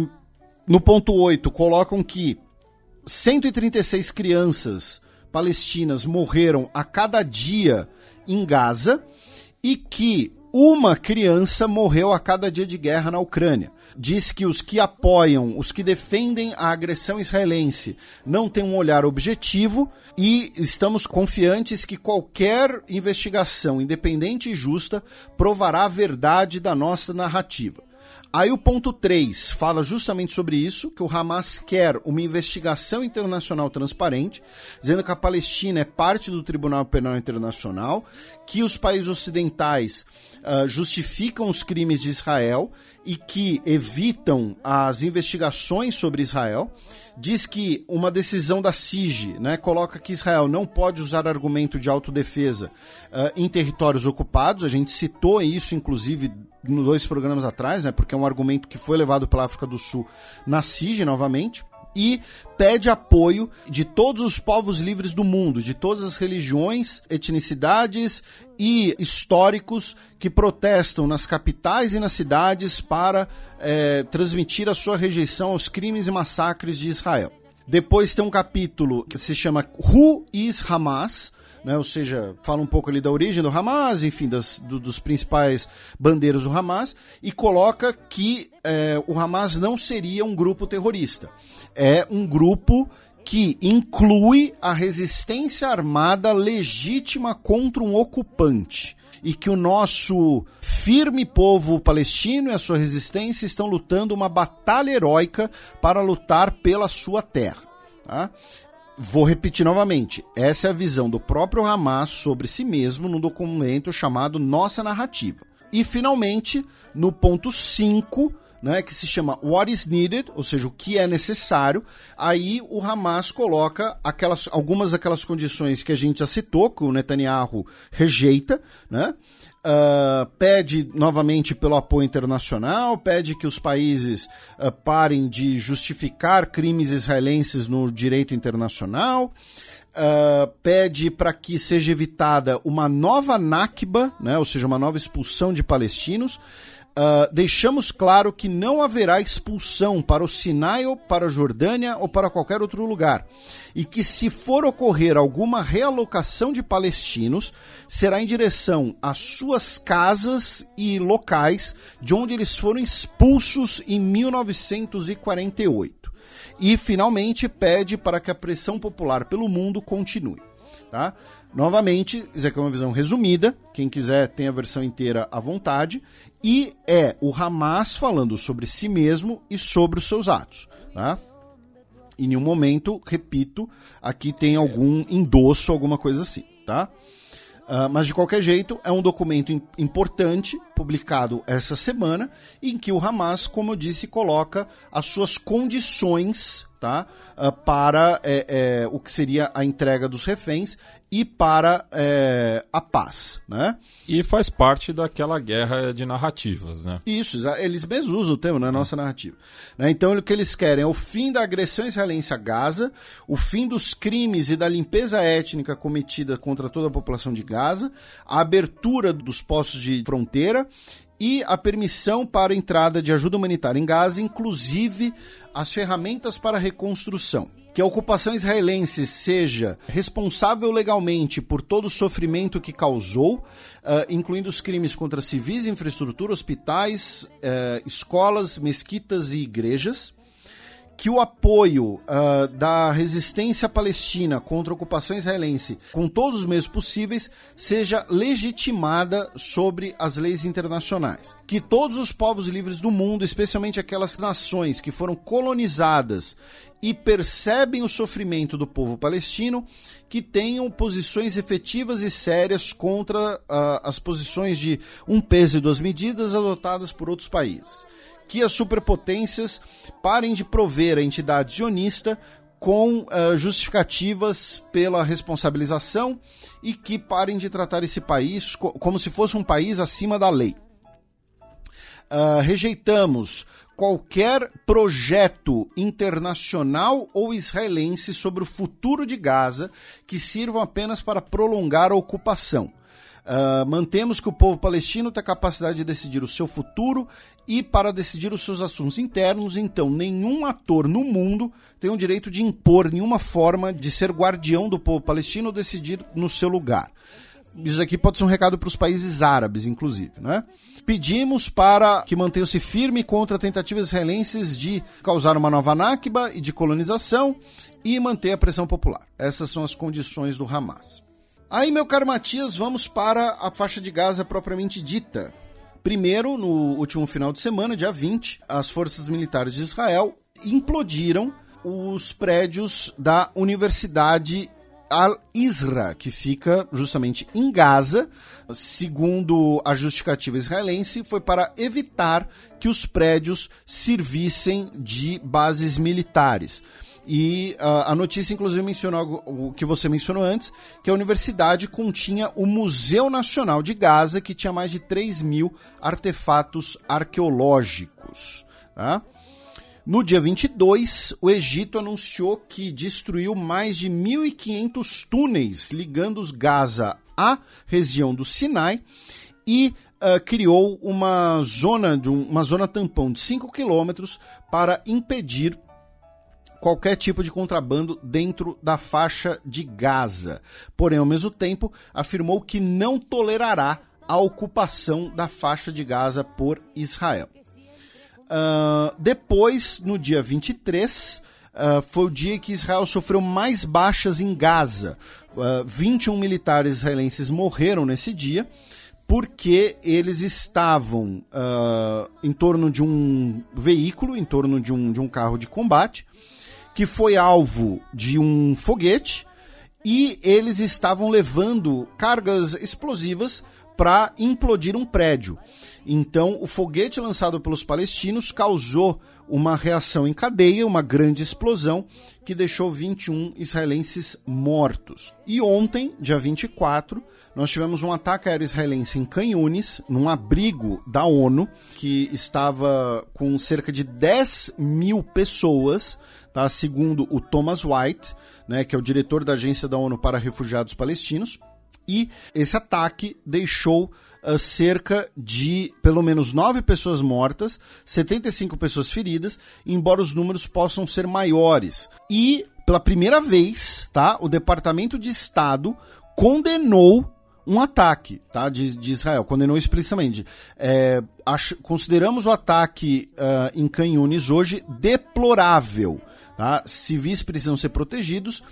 no ponto 8, colocam que 136 crianças palestinas morreram a cada dia em Gaza e que uma criança morreu a cada dia de guerra na Ucrânia. Diz que os que apoiam, os que defendem a agressão israelense, não têm um olhar objetivo e estamos confiantes que qualquer investigação independente e justa provará a verdade da nossa narrativa. Aí o ponto 3 fala justamente sobre isso, que o Hamas quer uma investigação internacional transparente, dizendo que a Palestina é parte do Tribunal Penal Internacional, que os países ocidentais ah, justificam os crimes de Israel e que evitam as investigações sobre Israel. Diz que uma decisão da CIG né, coloca que Israel não pode usar argumento de autodefesa ah, em territórios ocupados. A gente citou isso, inclusive, dois programas atrás, né? Porque é um argumento que foi levado pela África do Sul na CIG novamente. E pede apoio de todos os povos livres do mundo, de todas as religiões, etnicidades e históricos que protestam nas capitais e nas cidades para eh, transmitir a sua rejeição aos crimes e massacres de Israel. Depois tem um capítulo que se chama Who is Hamas? Né? ou seja, fala um pouco ali da origem do Hamas, enfim, das, do- dos principais bandeiros do Hamas, e coloca que eh, o Hamas não seria um grupo terrorista. É um grupo que inclui a resistência armada legítima contra um ocupante. E que o nosso firme povo palestino e a sua resistência estão lutando uma batalha heróica para lutar pela sua terra. Tá? Vou repetir novamente. Essa é a visão do próprio Hamas sobre si mesmo no documento chamado Nossa Narrativa. E finalmente, no ponto 5, né, que se chama What is Needed, ou seja, o que é necessário, aí o Hamas coloca aquelas, algumas daquelas condições que a gente já citou, que o Netanyahu rejeita, né? Ah, pede novamente pelo apoio internacional, pede que os países ah, parem de justificar crimes israelenses no direito internacional, ah, pede para que seja evitada uma nova Nakba, né, ou seja, uma nova expulsão de palestinos. Ah, deixamos claro que não haverá expulsão para o Sinai ou para a Jordânia ou para qualquer outro lugar. E que se for ocorrer alguma realocação de palestinos, será em direção às suas casas e locais de onde eles foram expulsos em 1948. E finalmente pede para que a pressão popular pelo mundo continue. Tá? Novamente, isso aqui é uma visão resumida. Quem quiser tem a versão inteira à vontade. E é o Hamas falando sobre si mesmo e sobre os seus atos. Tá? Em nenhum momento, repito, aqui tem algum endosso, alguma coisa assim. Tá? Ah, mas de qualquer jeito, é um documento im- importante, publicado essa semana, em que o Hamas, como eu disse, coloca as suas condições tá, ah, para é, é, o que seria a entrega dos reféns e para é, a paz. Né? E faz parte daquela guerra de narrativas, né? Isso, eles mesmos usam o termo na nossa narrativa. Né? Então, o que eles querem é o fim da agressão israelense a Gaza, o fim dos crimes e da limpeza étnica cometida contra toda a população de Gaza, a abertura dos postos de fronteira e a permissão para a entrada de ajuda humanitária em Gaza, inclusive as ferramentas para reconstrução. que a ocupação israelense seja responsável legalmente por todo o sofrimento que causou, uh, incluindo os crimes contra civis, infraestrutura, hospitais, uh, escolas, mesquitas e igrejas que o apoio uh, da resistência palestina contra a ocupação israelense, com todos os meios possíveis, seja legitimada sobre as leis internacionais. Que todos os povos livres do mundo, especialmente aquelas nações que foram colonizadas e percebem o sofrimento do povo palestino, que tenham posições efetivas e sérias contra uh, as posições de um peso e duas medidas adotadas por outros países que as superpotências parem de prover a entidade sionista com uh, justificativas pela responsabilização e que parem de tratar esse país co como se fosse um país acima da lei. Uh, rejeitamos qualquer projeto internacional ou israelense sobre o futuro de Gaza que sirvam apenas para prolongar a ocupação. Uh, mantemos que o povo palestino tem a capacidade de decidir o seu futuro e para decidir os seus assuntos internos, então nenhum ator no mundo tem o direito de impor nenhuma forma de ser guardião do povo palestino ou decidir no seu lugar. Isso aqui pode ser um recado para os países árabes, inclusive, né? Pedimos para que mantenham-se firme contra tentativas israelenses de causar uma nova Nakba e de colonização e manter a pressão popular. Essas são as condições do Hamas. Aí, meu caro Matias, vamos para a faixa de Gaza propriamente dita. Primeiro, no último final de semana, dia 20, as forças militares de Israel implodiram os prédios da Universidade Al-Isra, que fica justamente em Gaza. Segundo a justificativa israelense, foi para evitar que os prédios servissem de bases militares. E uh, a notícia, inclusive, mencionou o que você mencionou antes, que a universidade continha o Museu Nacional de Gaza, que tinha mais de 3 mil artefatos arqueológicos. Tá? No dia 22, o Egito anunciou que destruiu mais de 1.500 túneis ligando os Gaza à região do Sinai e uh, criou uma zona, uma zona tampão de 5 quilômetros para impedir qualquer tipo de contrabando dentro da faixa de Gaza. Porém, ao mesmo tempo, afirmou que não tolerará a ocupação da faixa de Gaza por Israel. Uh, depois, no dia 23, uh, foi o dia que Israel sofreu mais baixas em Gaza. Uh, 21 militares israelenses morreram nesse dia porque eles estavam uh, em torno de um veículo, em torno de um, de um carro de combate, que foi alvo de um foguete e eles estavam levando cargas explosivas para implodir um prédio. Então, o foguete lançado pelos palestinos causou uma reação em cadeia, uma grande explosão que deixou 21 israelenses mortos. E ontem, dia 24, nós tivemos um ataque aéreo israelense em Canhunes, num abrigo da ONU, que estava com cerca de 10 mil pessoas tá? segundo o Thomas White, né, que é o diretor da Agência da ONU para Refugiados Palestinos. E esse ataque deixou uh, cerca de pelo menos nove pessoas mortas, 75 pessoas feridas, embora os números possam ser maiores. E pela primeira vez, tá, o Departamento de Estado condenou um ataque tá, de, de Israel, condenou explicitamente. É, consideramos o ataque uh, em Canhunes hoje deplorável. Tá? Civis precisam ser protegidos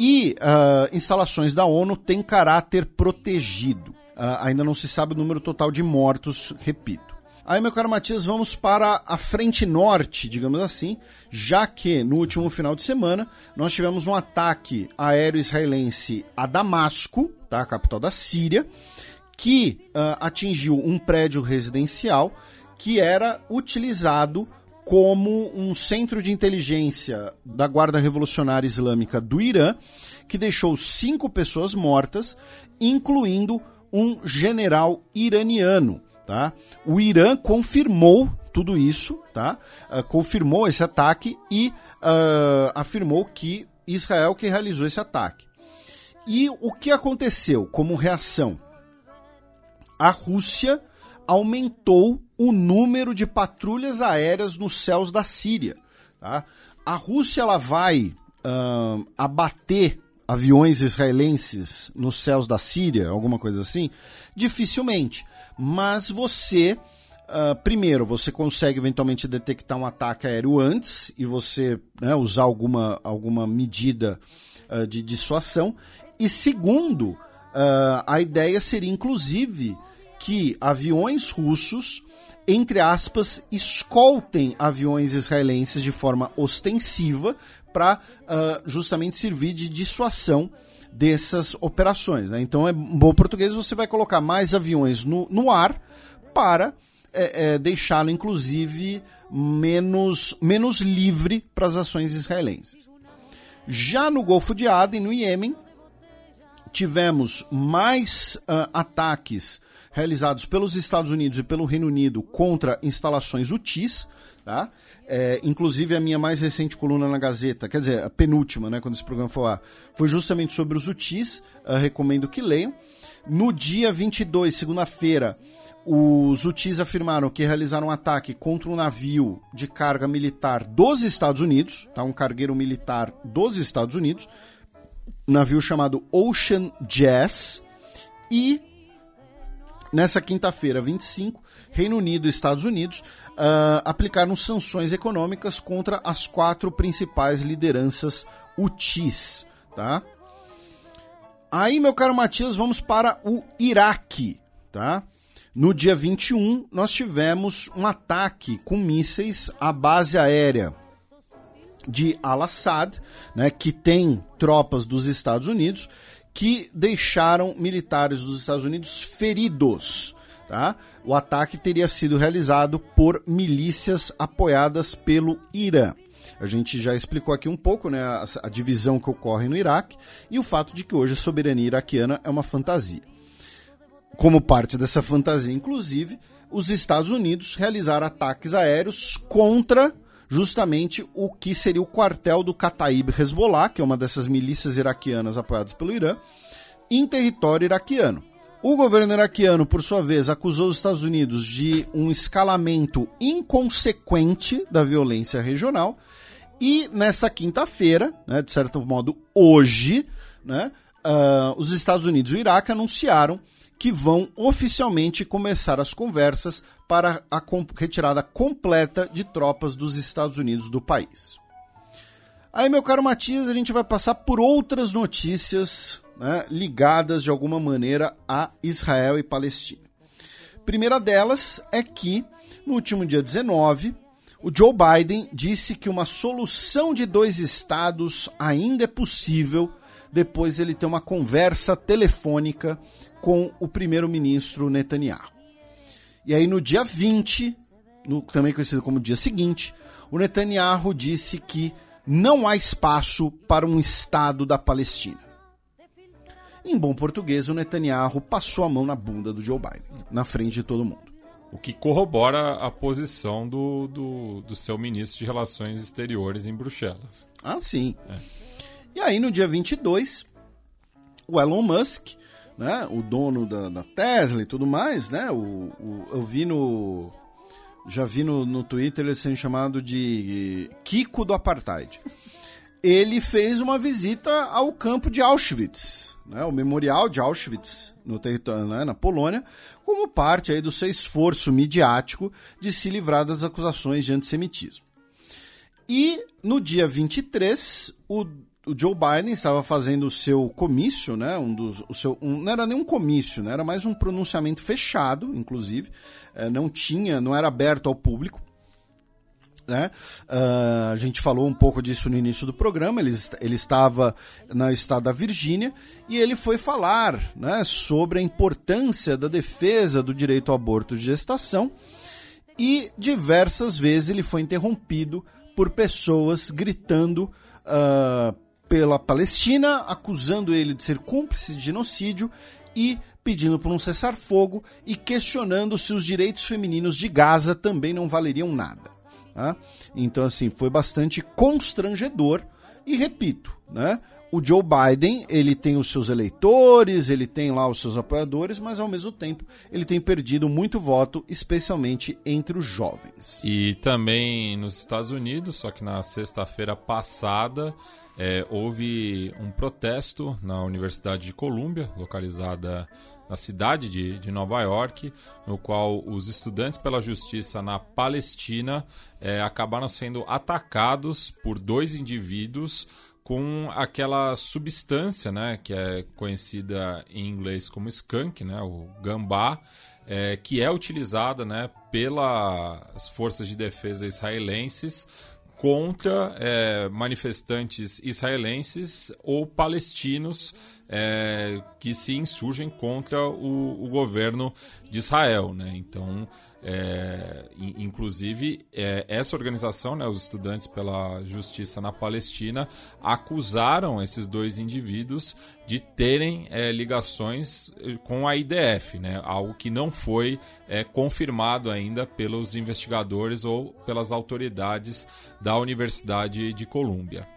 e uh, instalações da ONU têm caráter protegido. Uh, ainda não se sabe o número total de mortos, repito. Aí, meu caro Matias, vamos para a frente norte, digamos assim, já que no último final de semana nós tivemos um ataque aéreo israelense a Damasco, tá, a capital da Síria, que uh, atingiu um prédio residencial que era utilizado como um centro de inteligência da Guarda Revolucionária Islâmica do Irã, que deixou cinco pessoas mortas, incluindo um general iraniano. Tá? O Irã confirmou tudo isso, tá? Uh, confirmou esse ataque e uh, afirmou que Israel que realizou esse ataque. E o que aconteceu como reação? A Rússia aumentou o número de patrulhas aéreas nos céus da Síria. Tá? A Rússia ela vai uh, abater aviões israelenses nos céus da Síria, alguma coisa assim? Dificilmente. Mas você, uh, primeiro, você consegue eventualmente detectar um ataque aéreo antes e você né, usar alguma, alguma medida uh, de dissuasão. E segundo, uh, a ideia seria inclusive que aviões russos entre aspas, escoltem aviões israelenses de forma ostensiva para uh, justamente servir de dissuasão dessas operações. Né? Então, é bom português, você vai colocar mais aviões no, no ar para é, é, deixá-lo, inclusive, menos, menos livre para as ações israelenses. Já no Golfo de Aden, no Iêmen, tivemos mais uh, ataques realizados pelos Estados Unidos e pelo Reino Unido contra instalações UTIs, tá? É, inclusive a minha mais recente coluna na Gazeta, quer dizer, a penúltima, né, quando esse programa for lá, foi justamente sobre os UTIs, uh, recomendo que leiam. No dia 22, segunda-feira, os UTIs afirmaram que realizaram um ataque contra um navio de carga militar dos Estados Unidos, tá? um cargueiro militar dos Estados Unidos, um navio chamado Ocean Jazz, e nessa quinta-feira, 25, Reino Unido e Estados Unidos uh, aplicaram sanções econômicas contra as quatro principais lideranças UTIs. Tá? Aí, meu caro Matias, vamos para o Iraque. Tá? No dia 21, nós tivemos um ataque com mísseis à base aérea de Al-Assad, né, que tem tropas dos Estados Unidos, que deixaram militares dos Estados Unidos feridos. Tá? O ataque teria sido realizado por milícias apoiadas pelo Irã. A gente já explicou aqui um pouco né, a, a divisão que ocorre no Iraque e o fato de que hoje a soberania iraquiana é uma fantasia. Como parte dessa fantasia, inclusive, os Estados Unidos realizaram ataques aéreos contra justamente o que seria o quartel do Kataib Hezbollah, que é uma dessas milícias iraquianas apoiadas pelo Irã, em território iraquiano. O governo iraquiano, por sua vez, acusou os Estados Unidos de um escalamento inconsequente da violência regional. E nessa quinta-feira, né, de certo modo hoje, né, uh, os Estados Unidos e o Iraque anunciaram que vão oficialmente começar as conversas para a retirada completa de tropas dos Estados Unidos do país. Aí, meu caro Matias, a gente vai passar por outras notícias né, ligadas de alguma maneira a Israel e Palestina. Primeira delas é que, no último dia 19, o Joe Biden disse que uma solução de dois estados ainda é possível depois ele ter uma conversa telefônica com o primeiro-ministro Netanyahu. E aí, no dia 20, no, também conhecido como dia seguinte, o Netanyahu disse que não há espaço para um Estado da Palestina. Em bom português, o Netanyahu passou a mão na bunda do Joe Biden, na frente de todo mundo. O que corrobora a posição do, do, do seu ministro de Relações Exteriores em Bruxelas. Ah, sim. É. E aí, no dia 22, o Elon Musk, né, o dono da, da Tesla e tudo mais, né, o, o eu vi no... Já vi no, no Twitter ele sendo chamado de Kiko do Apartheid. Ele fez uma visita ao campo de Auschwitz, né, o memorial de Auschwitz no território, né, na Polônia, como parte aí do seu esforço midiático de se livrar das acusações de antissemitismo. E no dia 23, o o Joe Biden estava fazendo o seu comício, né? Um dos, o seu, um, não era nem um comício, né? Era mais um pronunciamento fechado, inclusive. É, não tinha, não era aberto ao público. Né? Uh, a gente falou um pouco disso no início do programa. Ele, ele estava no estado da Virgínia e ele foi falar né, sobre a importância da defesa do direito ao aborto de gestação. E diversas vezes ele foi interrompido por pessoas gritando uh, pela Palestina, acusando ele de ser cúmplice de genocídio e pedindo por um cessar-fogo e questionando se os direitos femininos de Gaza também não valeriam nada. Tá? Então, assim, foi bastante constrangedor e repito, né? o Joe Biden, ele tem os seus eleitores, ele tem lá os seus apoiadores, mas ao mesmo tempo ele tem perdido muito voto, especialmente entre os jovens. E também nos Estados Unidos, só que na sexta-feira passada, é, houve um protesto na Universidade de Colômbia, localizada na cidade de, de Nova York, no qual os estudantes pela justiça na Palestina é, acabaram sendo atacados por dois indivíduos com aquela substância, né, que é conhecida em inglês como skunk, né, o gambá, é, que é utilizada, né, pelas forças de defesa israelenses contra é, manifestantes israelenses ou palestinos é, que se insurgem contra o, o, governo de Israel. Né? Então, é, inclusive, é, essa organização, né, os Estudantes pela Justiça na Palestina, acusaram esses dois indivíduos de terem é, ligações é, com a IDF, né, algo que não foi é, confirmado ainda pelos investigadores ou pelas autoridades da Universidade de Colômbia.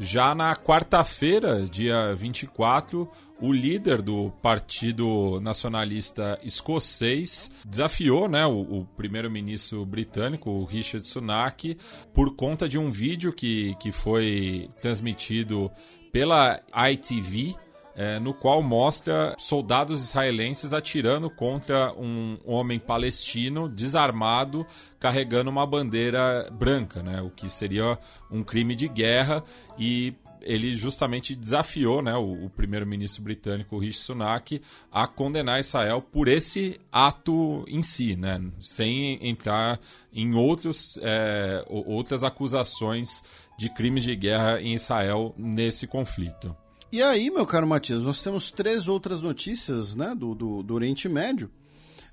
Já na quarta-feira, dia 24, o líder do Partido Nacionalista Escocês desafiou né, o, o primeiro-ministro britânico, o Richard Sunak, por conta de um vídeo que, que foi transmitido pela ITV, é, no qual mostra soldados israelenses atirando contra um homem palestino desarmado carregando uma bandeira branca, né, o que seria um crime de guerra. E ele justamente desafiou né, o, o primeiro-ministro britânico Rishi Sunak a condenar Israel por esse ato em si, né, sem entrar em outros, é, outras acusações de crimes de guerra em Israel nesse conflito. E aí, meu caro Matias, nós temos três outras notícias né, do, do, do Oriente Médio.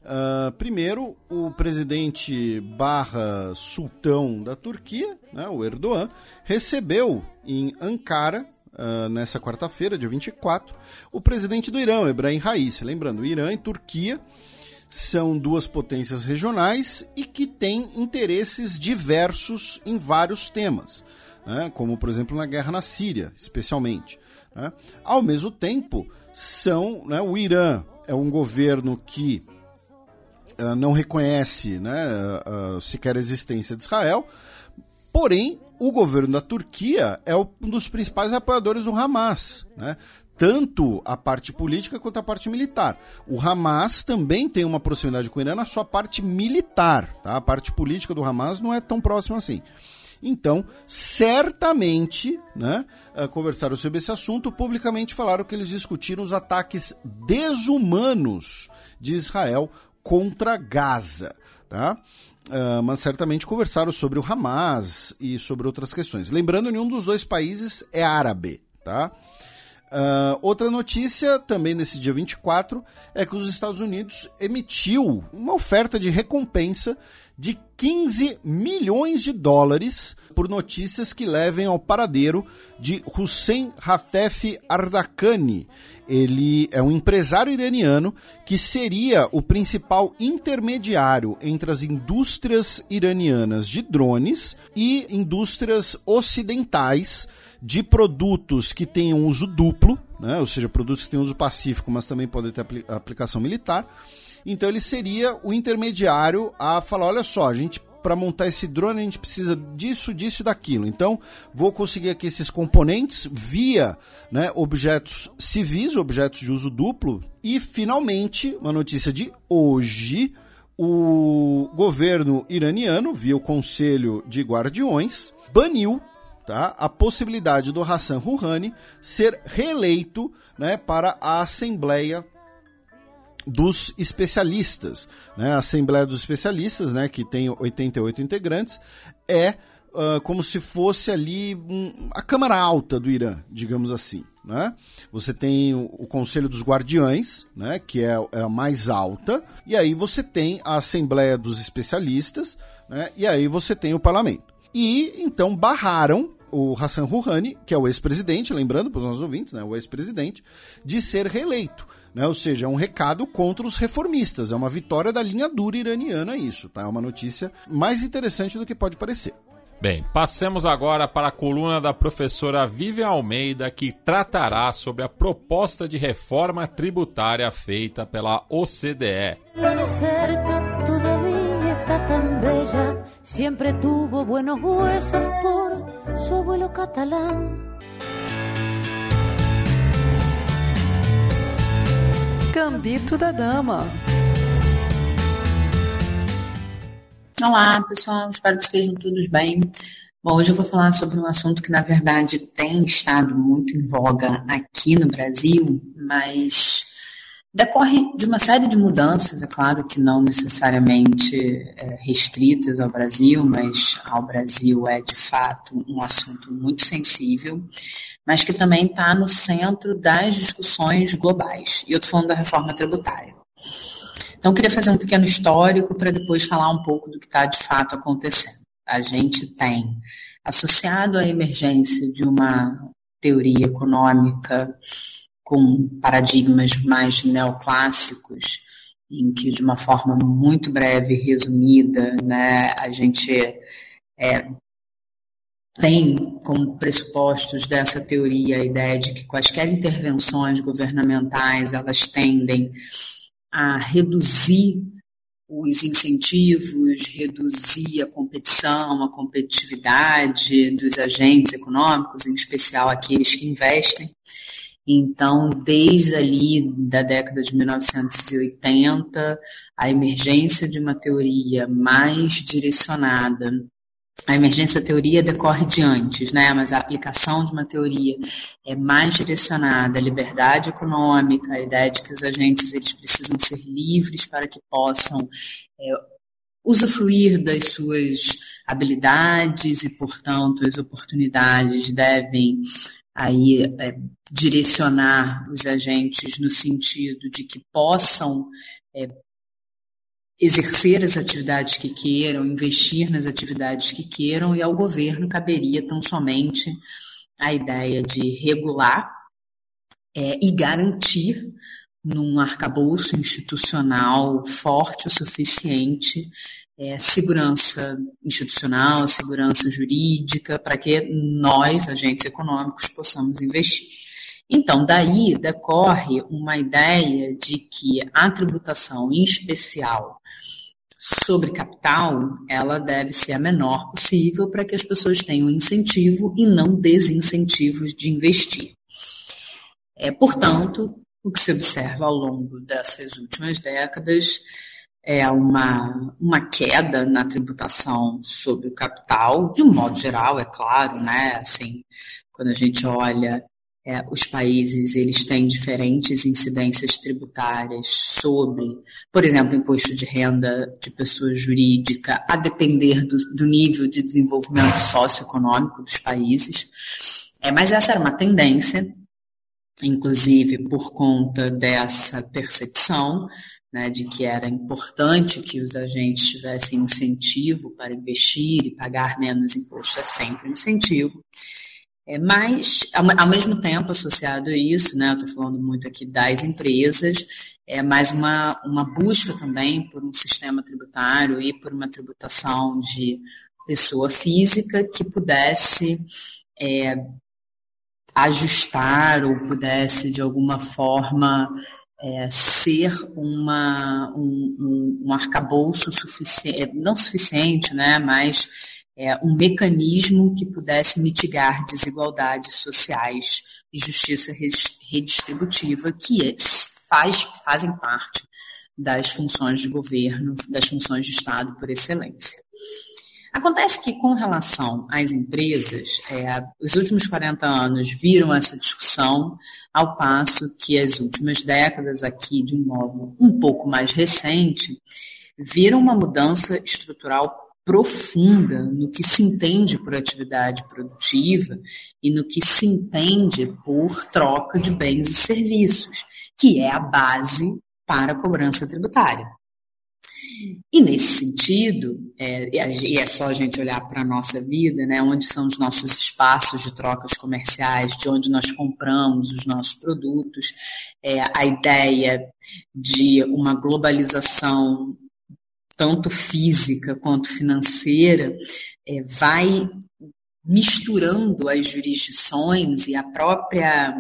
Uh, primeiro, o presidente barra sultão da Turquia, né, o Erdogan, recebeu em Ankara, uh, nessa quarta-feira, dia 24, o presidente do Irã, Ebrahim Raisi. Lembrando, Irã e Turquia são duas potências regionais e que têm interesses diversos em vários temas, né, como, por exemplo, na guerra na Síria, especialmente. Né? Ao mesmo tempo, são né, o Irã é um governo que uh, não reconhece né, uh, sequer a existência de Israel, porém o governo da Turquia é um dos principais apoiadores do Hamas. Né? tanto a parte política quanto a parte militar. O Hamas também tem uma proximidade com o Irã na sua parte militar. Tá? A parte política do Hamas não é tão próxima assim. Então, certamente, né, eh, conversaram sobre esse assunto, publicamente falaram que eles discutiram os ataques desumanos de Israel contra Gaza, tá? Uh, mas certamente conversaram sobre o Hamas e sobre outras questões. Lembrando, nenhum dos dois países é árabe, tá? Uh, outra notícia, também nesse dia 24, é que os Estados Unidos emitiu uma oferta de recompensa de 15 milhões de dólares por notícias que levem ao paradeiro de Hussein Hatef Ardakani. Ele é um empresário iraniano que seria o principal intermediário entre as indústrias iranianas de drones e indústrias ocidentais de produtos que tenham uso duplo, né? ou seja, produtos que têm uso pacífico, mas também podem ter aplicação militar então ele seria o intermediário a falar: olha só, a gente para montar esse drone a gente precisa disso, disso e daquilo. Então, vou conseguir aqui esses componentes via né, objetos civis, objetos de uso duplo. E, finalmente, uma notícia de hoje: o governo iraniano, via o Conselho de Guardiões, baniu tá, a possibilidade do Hassan Rouhani ser reeleito né, para a Assembleia dos especialistas. Né? A Assembleia dos Especialistas, né, que tem 88 integrantes, é uh, como se fosse ali um, a Câmara Alta do Irã, digamos assim. Né? Você tem o, o Conselho dos Guardiães, né, que é, é, a mais alta, e aí você tem a Assembleia dos Especialistas, né, e aí você tem o Parlamento. E então barraram o Hassan Rouhani, que é o ex-presidente, lembrando para os nossos ouvintes, né, o ex-presidente, de ser reeleito. Né? Ou seja, é um recado contra os reformistas. É uma vitória da linha dura iraniana isso, tá? É uma notícia mais interessante do que pode parecer. Bem, passemos agora para a coluna da professora Vivian Almeida, que tratará sobre a proposta de reforma tributária feita pela OCDE. Cerca Gambito da Dama. Olá, pessoal, espero que estejam todos bem. Bom, hoje eu vou falar sobre um assunto que, na verdade, tem estado muito em voga aqui no Brasil, mas decorre de uma série de mudanças, é claro que não necessariamente é, restritas ao Brasil, mas ao Brasil é, de fato, um assunto muito sensível, mas que também está no centro das discussões globais. E eu estou falando da reforma tributária. Então, queria fazer um pequeno histórico para depois falar um pouco do que está de fato acontecendo. A gente tem, associado à emergência de uma teoria econômica com paradigmas mais neoclássicos, em que, de uma forma muito breve e resumida, né, a gente é, tem como pressupostos dessa teoria a ideia de que quaisquer intervenções governamentais elas tendem a reduzir os incentivos, reduzir a competição, a competitividade dos agentes econômicos, em especial aqueles que investem. Então, desde ali da década de 1980, a emergência de uma teoria mais direcionada a emergência teoria decorre de antes, né? mas a aplicação de uma teoria é mais direcionada à liberdade econômica, à ideia de que os agentes eles precisam ser livres para que possam é, usufruir das suas habilidades e, portanto, as oportunidades devem aí é, direcionar os agentes no sentido de que possam é, exercer as atividades que queiram, investir nas atividades que queiram, e ao governo caberia tão somente a ideia de regular é, e garantir num arcabouço institucional forte o suficiente é, segurança institucional, segurança jurídica, para que nós, agentes econômicos, possamos investir. Então, daí decorre uma ideia de que a tributação, em especial sobre capital, ela deve ser a menor possível para que as pessoas tenham incentivo e não desincentivos de investir. É, portanto, o que se observa ao longo dessas últimas décadas é uma, uma queda na tributação sobre o capital, de um modo geral, é claro, né? Assim, quando a gente olha é, os países eles têm diferentes incidências tributárias sobre, por exemplo, imposto de renda de pessoa jurídica, a depender do, do nível de desenvolvimento socioeconômico dos países. É, mas essa era uma tendência, inclusive por conta dessa percepção né, de que era importante que os agentes tivessem incentivo para investir e pagar menos imposto, é sempre incentivo. É, mas, ao, ao, mesmo tempo, associado a isso, né, estou falando muito aqui das empresas, é mais uma, uma busca também por um sistema tributário e por uma tributação de pessoa física que pudesse é, ajustar ou pudesse, de alguma forma, é, ser uma, um, um, um arcabouço suficiente, não suficiente, né, mas é, um mecanismo que pudesse mitigar desigualdades sociais e justiça redistributiva, que é, faz, fazem parte das funções de governo, das funções de Estado por excelência. Acontece que, com relação às empresas, é, os últimos 40 anos viram essa discussão, ao passo que as últimas décadas, aqui de um modo um pouco mais recente, viram uma mudança estrutural profunda no que se entende por atividade produtiva e no que se entende por troca de bens e serviços, que é a base para a cobrança tributária. E nesse sentido, é, e é só a gente olhar para a nossa vida, né, onde são os nossos espaços de trocas comerciais, de onde nós compramos os nossos produtos, é, a ideia de uma globalização tanto física quanto financeira, é, vai misturando as jurisdições e a própria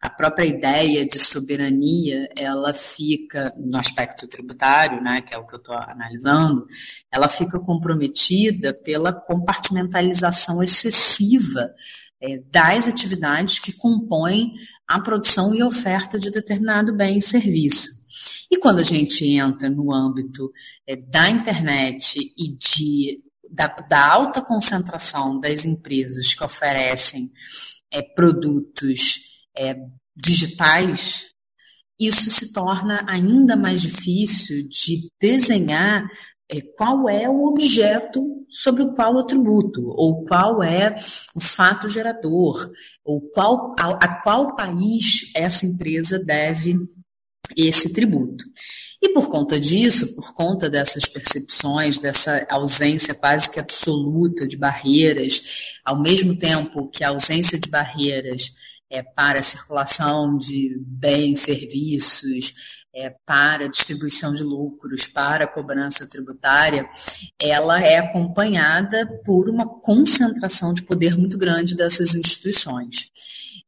a própria ideia de soberania, ela fica, no aspecto tributário, né, que é o que eu estou analisando, ela fica comprometida pela compartimentalização excessiva é, das atividades que compõem a produção e oferta de determinado bem e serviço. E quando a gente entra no âmbito é, da internet e de, da, da, alta concentração das empresas que oferecem é, produtos é, digitais, isso se torna ainda mais difícil de desenhar é, qual é o objeto sobre o qual eu tributo, ou qual é o fato gerador, ou qual, a, a qual país essa empresa deve esse tributo. E por conta disso, por conta dessas percepções, dessa ausência quase que absoluta de barreiras, ao mesmo tempo que a ausência de barreiras é, para circulação de bens, serviços, é, para distribuição de lucros, para cobrança tributária, ela é acompanhada por uma concentração de poder muito grande dessas instituições.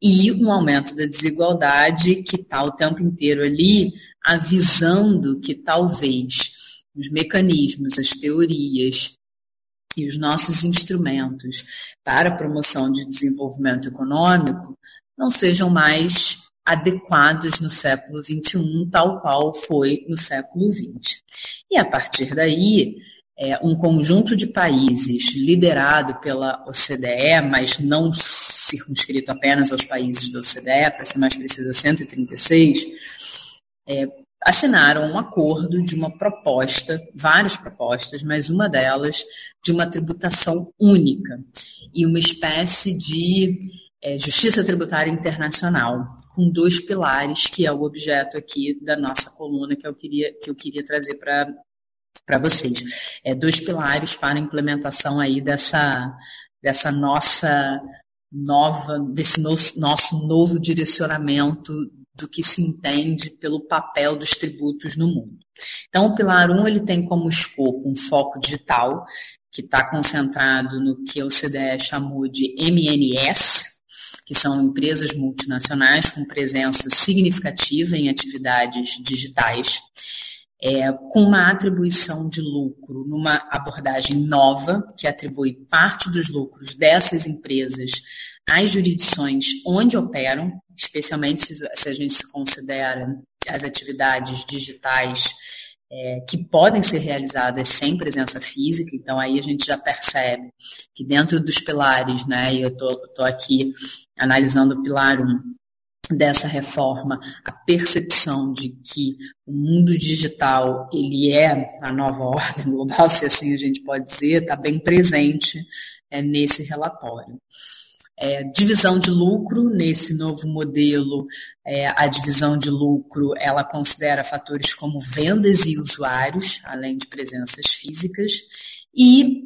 E um aumento da desigualdade que está o tempo inteiro ali, avisando que talvez os mecanismos, as teorias, e os nossos instrumentos para a promoção de desenvolvimento econômico não sejam mais adequados no século XXI, tal qual foi no século XX. E a partir daí, é, um conjunto de países liderado pela OCDE, mas não circunscrito apenas aos países da OCDE, para ser mais preciso, 136, é, assinaram um acordo de uma proposta, várias propostas, mas uma delas de uma tributação única e uma espécie de é, Justiça Tributária Internacional, com dois pilares, que é o objeto aqui da nossa coluna que eu queria, que eu queria trazer para para vocês. É, dois pilares para a implementação aí dessa, dessa nossa nova, desse no, nosso novo direcionamento do que se entende pelo papel dos tributos no mundo. Então, o pilar 1 ele tem como escopo um foco digital, que está concentrado no que o CDE chamou de MNS, que são empresas multinacionais com presença significativa em atividades digitais, é, com uma atribuição de lucro numa abordagem nova, que atribui parte dos lucros dessas empresas às jurisdições onde operam, especialmente se, se a gente considera as atividades digitais é, que podem ser realizadas sem presença física, então aí a gente já percebe que dentro dos pilares, né, e eu estou aqui analisando o pilar 1 dessa reforma, a percepção de que o mundo digital ele é a nova ordem global, se assim a gente pode dizer, está bem presente é, nesse relatório. É, divisão de lucro, nesse novo modelo, é, a divisão de lucro ela considera fatores como vendas e usuários, além de presenças físicas, e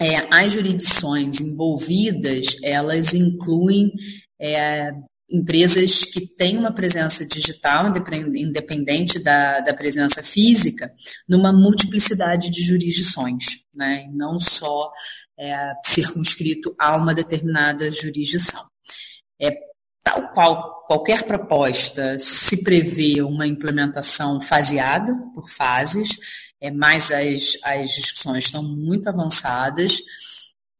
é, as jurisdições envolvidas, elas incluem é, empresas que têm uma presença digital, independente da, da presença física, numa multiplicidade de jurisdições, né? não só é, circunscrito a uma determinada jurisdição. É, tal qual qualquer proposta se prevê uma implementação faseada, por fases, é, mas as, as discussões estão muito avançadas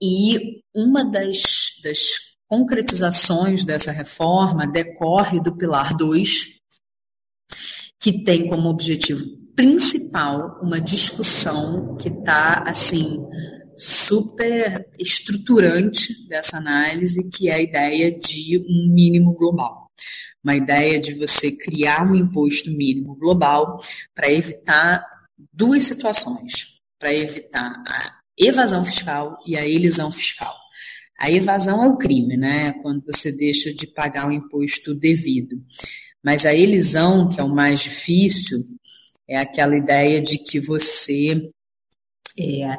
e uma das, das concretizações dessa reforma decorre do Pilar 2, que tem como objetivo principal uma discussão que está, assim, super estruturante dessa análise, que é a ideia de um mínimo global. Uma ideia de você criar um imposto mínimo global para evitar duas situações: para evitar a evasão fiscal e a elisão fiscal. A evasão é o crime, né? Quando você deixa de pagar o imposto devido. Mas a elisão, que é o mais difícil, é aquela ideia de que você é,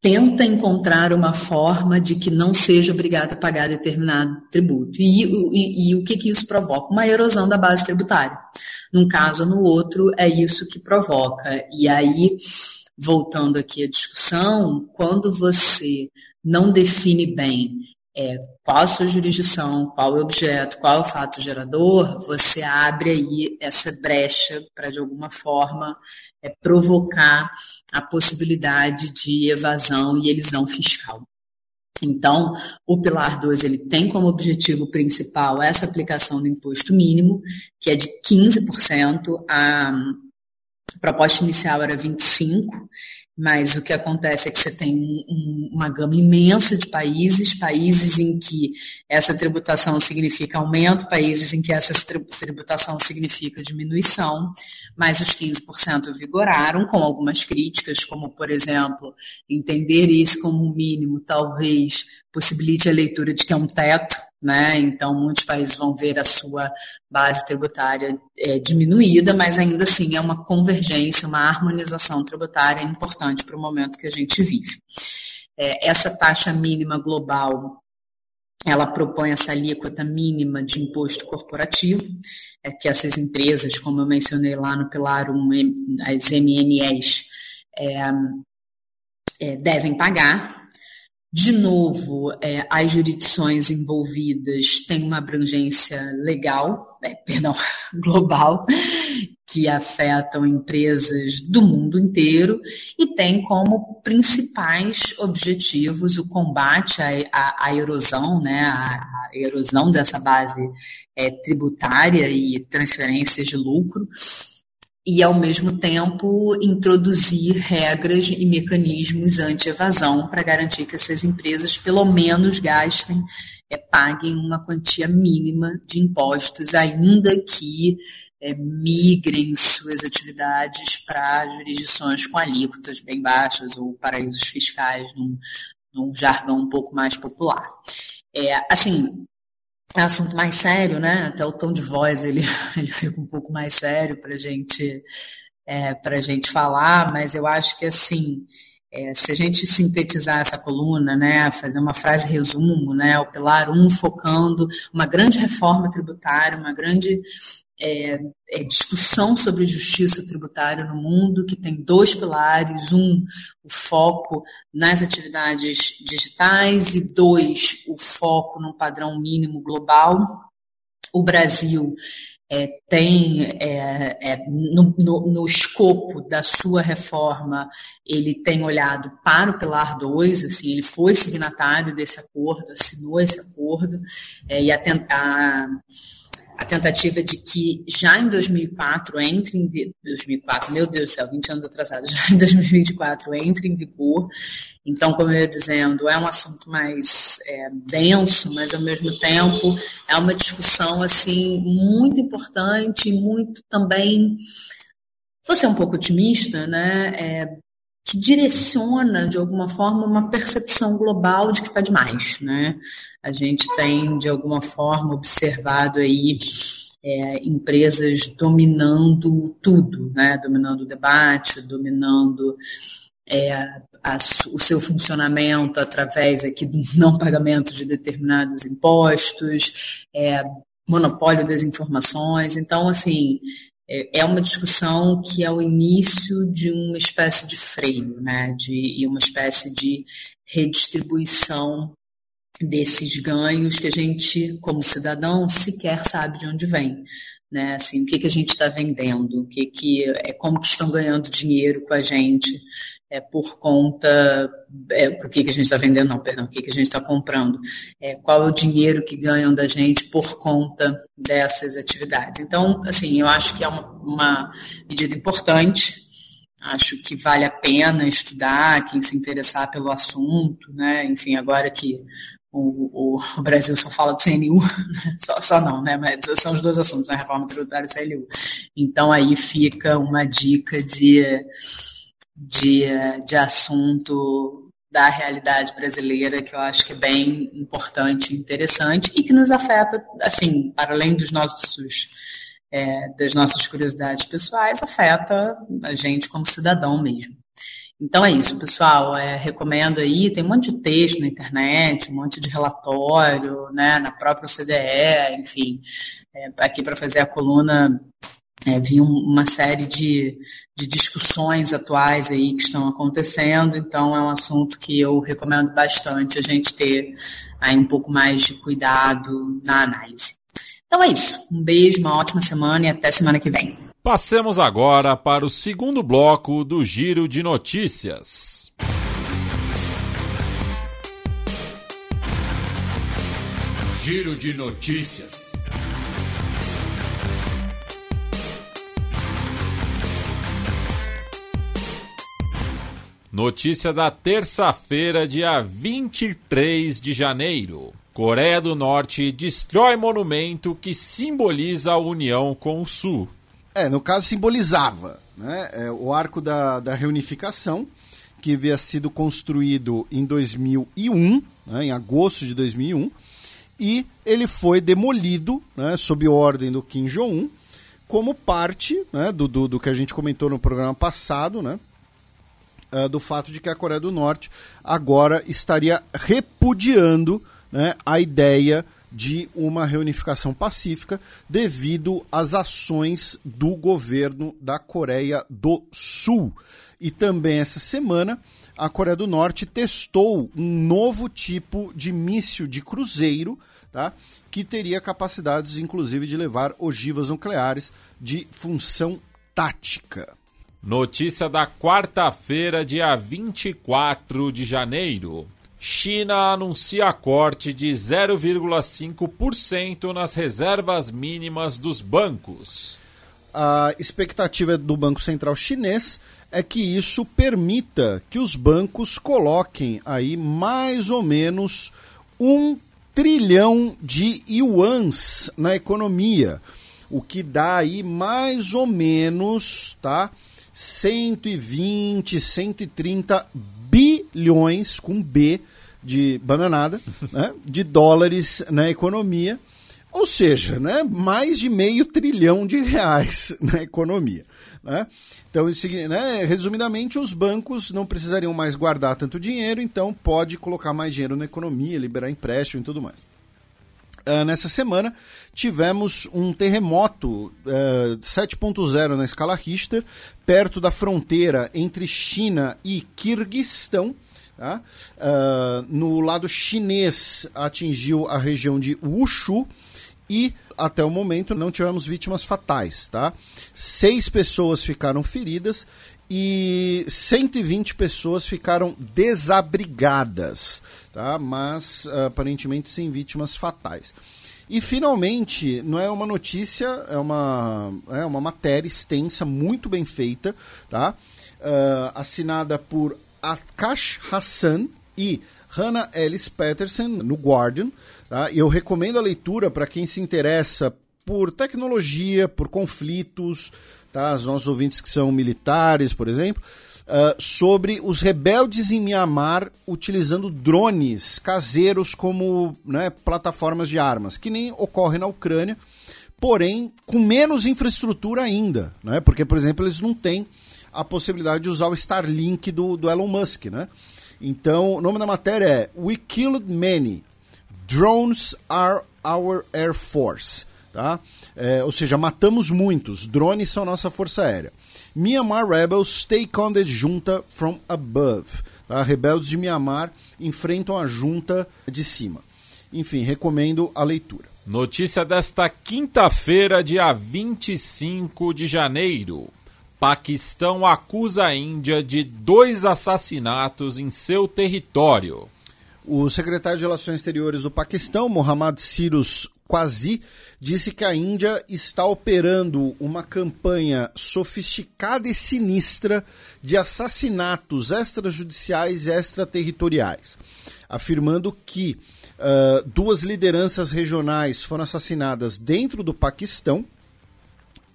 tenta encontrar uma forma de que não seja obrigado a pagar determinado tributo. E, e, e, o que, que isso provoca? Uma erosão da base tributária. Num caso ou no outro, é isso que provoca. E aí voltando aqui à discussão, quando você não define bem é, qual a sua jurisdição, qual o objeto, qual o fato gerador, você abre aí essa brecha para, de alguma forma, é, provocar a possibilidade de evasão e elisão fiscal. Então, o Pilar 2 ele tem como objetivo principal essa aplicação do imposto mínimo, que é de 15%, a proposta inicial era 25%, mas o que acontece é que você tem um, uma gama imensa de países, países em que essa tributação significa aumento, países em que essa tributação significa diminuição, mas os 15% vigoraram, com algumas críticas, como, por exemplo, entender isso como um mínimo talvez possibilite a leitura de que é um teto, né? Então, muitos países vão ver a sua base tributária é, diminuída, mas ainda assim é uma convergência, uma harmonização tributária importante para o momento que a gente vive. É, essa taxa mínima global ela propõe essa alíquota mínima de imposto corporativo, é que essas empresas, como eu mencionei lá no Pilar 1, as MNEs, é, é, devem pagar, de novo, é, as jurisdições envolvidas têm uma abrangência legal, é, perdão, global, que afetam empresas do mundo inteiro e tem como principais objetivos o combate à, à, à erosão, né, à, à, erosão dessa base é, tributária e transferências de lucro e, ao mesmo tempo, introduzir regras e mecanismos anti-evasão para garantir que essas empresas, pelo menos, gastem, é, paguem uma quantia mínima de impostos, ainda que é, migrem suas atividades para jurisdições com alíquotas bem baixas ou paraísos fiscais, num, num jargão um pouco mais popular. É, assim, é assunto mais sério, né? Até o tom de voz ele, ele fica um pouco mais sério para gente, é, a gente falar, mas eu acho que assim, é, se a gente sintetizar essa coluna, né, fazer uma frase resumo, né, o pilar 1 um focando uma grande reforma tributária, uma grande é, é, discussão sobre justiça tributária no mundo, que tem dois pilares: um, o foco nas atividades digitais, e dois, o foco num padrão mínimo global. O Brasil é, tem é, é, no, no, no, escopo da sua reforma, ele tem olhado para o Pilar 2, assim, ele foi signatário desse acordo, assinou esse acordo, é, e a, a a tentativa de que já em 2004 entre em 2004, meu Deus do céu, 20 anos atrasado, já em 2024 entre em vigor. Então, como eu ia dizendo, é um assunto mais é, denso, mas ao mesmo tempo é uma discussão assim muito importante, muito também. Vou ser um pouco otimista, né? É, que direciona, de alguma forma, uma percepção global de que está demais. Né? A gente tem, de alguma forma, observado aí é, empresas dominando tudo, né? dominando o debate, dominando é, a, o seu funcionamento através aqui do não pagamento de determinados impostos, é, monopólio das informações. Então, assim, é, é uma discussão que é o início de uma espécie de freio, né, de uma espécie de redistribuição desses ganhos que a gente, como cidadão, sequer sabe de onde vem. Né? Assim, o que, que a gente está vendendo, o que, que é como que estão ganhando dinheiro com a gente, é, por conta. É, o que, que a gente está vendendo, não, perdão, o que, que a gente está comprando. É, qual é o dinheiro que ganham da gente por conta dessas atividades. Então, assim, eu acho que é uma, uma medida importante. Acho que vale a pena estudar, quem se interessar pelo assunto, né? Enfim, agora que o, o, Brasil só fala do CNU, só, só não, né? Mas são os dois assuntos, né? Reforma tributária e CLU. Então aí fica uma dica de de, de assunto da realidade brasileira que eu acho que é bem importante interessante e que nos afeta, assim, para além dos nossos é, das nossas curiosidades pessoais, afeta a gente como cidadão mesmo. Então é isso, pessoal. É, recomendo aí, tem um monte de texto na internet, um monte de relatório, né, na própria CDE, enfim, é, aqui para fazer a coluna É, vi um, uma série de, de discussões atuais aí que estão acontecendo, então é um assunto que eu recomendo bastante a gente ter aí um pouco mais de cuidado na análise. Então é isso. Um beijo, uma ótima semana e até semana que vem. Passemos agora para o segundo bloco do Giro de Notícias. Giro de Notícias. Notícia da terça-feira, dia 23 de janeiro. Coreia do Norte destrói monumento que simboliza a união com o Sul. É, no caso simbolizava né? É, o arco da, da reunificação, que havia sido construído em 2001, né? em agosto de 2001, e ele foi demolido, né? sob ordem do Kim Jong-un, como parte né? do, do, do que a gente comentou no programa passado, né? Uh, do fato de que a Coreia do Norte agora estaria repudiando né, a ideia de uma reunificação pacífica devido às ações do governo da Coreia do Sul. E também essa semana a Coreia do Norte testou um novo tipo de míssil de cruzeiro, tá? que teria capacidades, inclusive, de levar ogivas nucleares de função tática. Notícia da quarta-feira, dia 24 de janeiro. China anuncia corte de 0,5% nas reservas mínimas dos bancos. A expectativa do Banco Central Chinês é que isso permita que os bancos coloquem aí mais ou menos um trilhão de yuans na economia, o que dá aí mais ou menos, tá? 120, 130 bilhões com B de bananada, né, de dólares na economia, ou seja, né, mais de meio trilhão de reais na economia. Né? Então, né, resumidamente, os bancos não precisariam mais guardar tanto dinheiro, então pode colocar mais dinheiro na economia, liberar empréstimo e tudo mais. Uh, nessa semana tivemos um terremoto uh, 7.0 na escala Richter, perto da fronteira entre China e Kirguistão. Tá? Uh, no lado chinês atingiu a região de Wushu e até o momento não tivemos vítimas fatais. Tá? Seis pessoas ficaram feridas e 120 pessoas ficaram desabrigadas, tá? mas aparentemente sem vítimas fatais. E finalmente, não é uma notícia, é uma, é uma matéria extensa, muito bem feita, tá? Uh, assinada por Akash Hassan e Hannah Ellis Patterson no Guardian. Tá? Eu recomendo a leitura para quem se interessa por tecnologia, por conflitos, tá? Os nossos ouvintes que são militares, por exemplo, uh, sobre os rebeldes em Mianmar utilizando drones caseiros como né, plataformas de armas, que nem ocorre na Ucrânia, porém com menos infraestrutura ainda, né? Porque, por exemplo, eles não têm a possibilidade de usar o Starlink do, do Elon Musk, né? Então, o nome da matéria é We Killed Many. Drones are our Air Force. Tá? É, ou seja, matamos muitos. Drones são nossa força aérea. Myanmar Rebels take on the junta from above. Tá? Rebeldes de Myanmar enfrentam a junta de cima. Enfim, recomendo a leitura. Notícia desta quinta-feira, dia 25 de janeiro. Paquistão acusa a Índia de dois assassinatos em seu território. O secretário de Relações Exteriores do Paquistão, Mohammad Sirus Quasi, disse que a Índia está operando uma campanha sofisticada e sinistra de assassinatos extrajudiciais e extraterritoriais, afirmando que uh, duas lideranças regionais foram assassinadas dentro do Paquistão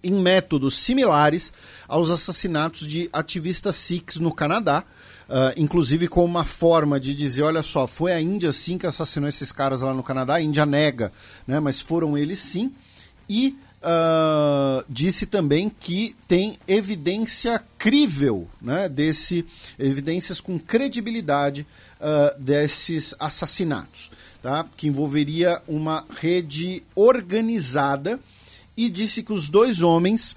em métodos similares aos assassinatos de ativistas Sikhs no Canadá, uh, inclusive com uma forma de dizer, olha só, foi a Índia sim que assassinou esses caras lá no Canadá, a Índia nega, né, mas foram eles sim, e uh, disse também que tem evidência crível, né, desse, evidências com credibilidade uh, desses assassinatos, tá, que envolveria uma rede organizada e disse que os dois homens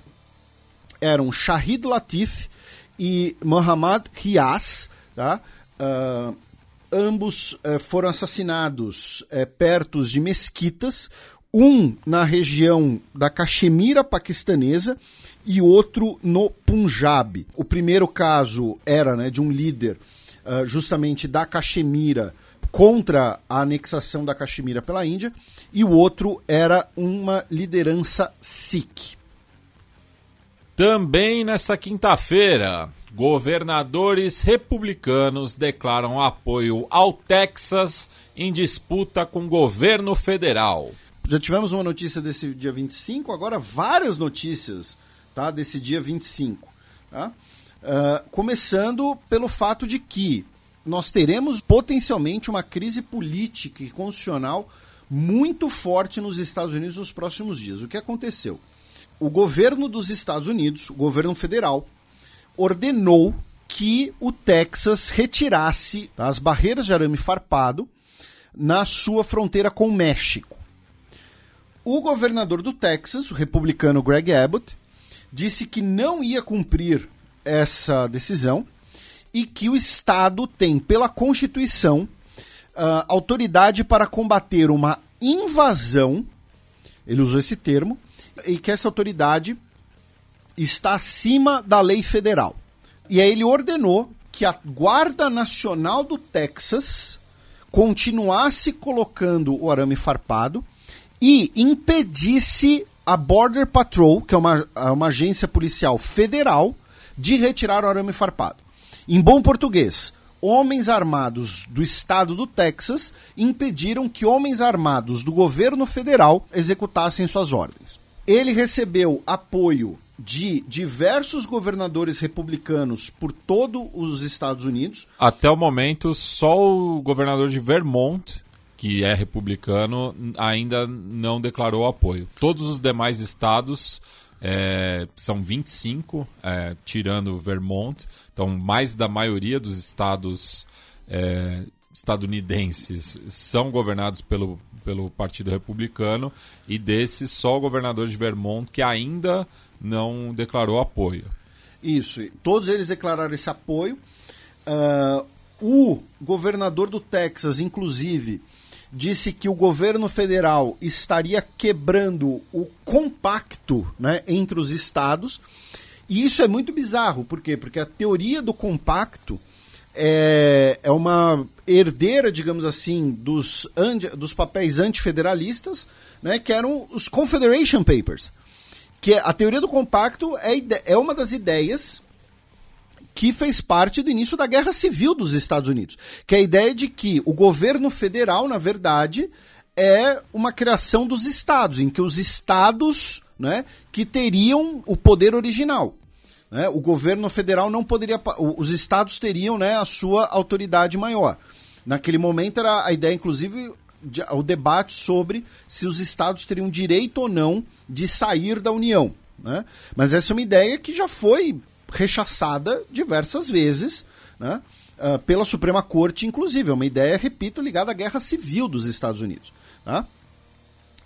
eram Shahid Latif e Muhammad Riaz, tá? Uh, ambos uh, foram assassinados uh, perto de mesquitas, um na região da Caxemira paquistanesa e outro no Punjab. O primeiro caso era né, de um líder uh, justamente da Caxemira contra a anexação da Caxemira pela Índia, e o outro era uma liderança Sikh. Também nessa quinta-feira, governadores republicanos declaram apoio ao Texas em disputa com o governo federal. Já tivemos uma notícia desse dia 25, agora várias notícias tá, desse dia 25. Tá? Uh, começando pelo fato de que nós teremos potencialmente uma crise política e constitucional muito forte nos Estados Unidos nos próximos dias. O que aconteceu? O governo dos Estados Unidos, o governo federal, ordenou que o Texas retirasse as barreiras de arame farpado na sua fronteira com o México. O governador do Texas, o republicano Greg Abbott, disse que não ia cumprir essa decisão e que o Estado tem, pela Constituição, uh, autoridade para combater uma invasão, ele usou esse termo, e que essa autoridade está acima da lei federal. E aí ele ordenou que a Guarda Nacional do Texas continuasse colocando o arame farpado e impedisse a Border Patrol, que é uma, uma agência policial federal, de retirar o arame farpado. Em bom português, homens armados do estado do Texas impediram que homens armados do governo federal executassem suas ordens. Ele recebeu apoio de diversos governadores republicanos por todos os Estados Unidos. Até o momento, só o governador de Vermont, que é republicano, ainda não declarou apoio. Todos os demais estados é, são 25, é, tirando Vermont. Então, mais da maioria dos estados é, estadunidenses são governados pelo, pelo Partido Republicano. E desses, só o governador de Vermont que ainda não declarou apoio. Isso, todos eles declararam esse apoio. Uh, o governador do Texas, inclusive, disse que o governo federal estaria quebrando o compacto né, entre os estados. E isso é muito bizarro, por quê? Porque a teoria do compacto é, é uma herdeira, digamos assim, dos, dos papéis antifederalistas, né, que eram os Confederation Papers. Que a teoria do compacto é, é uma das ideias que fez parte do início da Guerra Civil dos Estados Unidos. Que é a ideia de que o governo federal, na verdade, é uma criação dos estados, em que os estados né, que teriam o poder original. Né? O governo federal não poderia. Os estados teriam né, a sua autoridade maior. Naquele momento era a ideia, inclusive, de, o debate sobre se os estados teriam direito ou não de sair da União. Né? Mas essa é uma ideia que já foi rechaçada diversas vezes, né? Uh, pela Suprema Corte, inclusive. É uma ideia, repito, ligada à guerra civil dos Estados Unidos. Tá?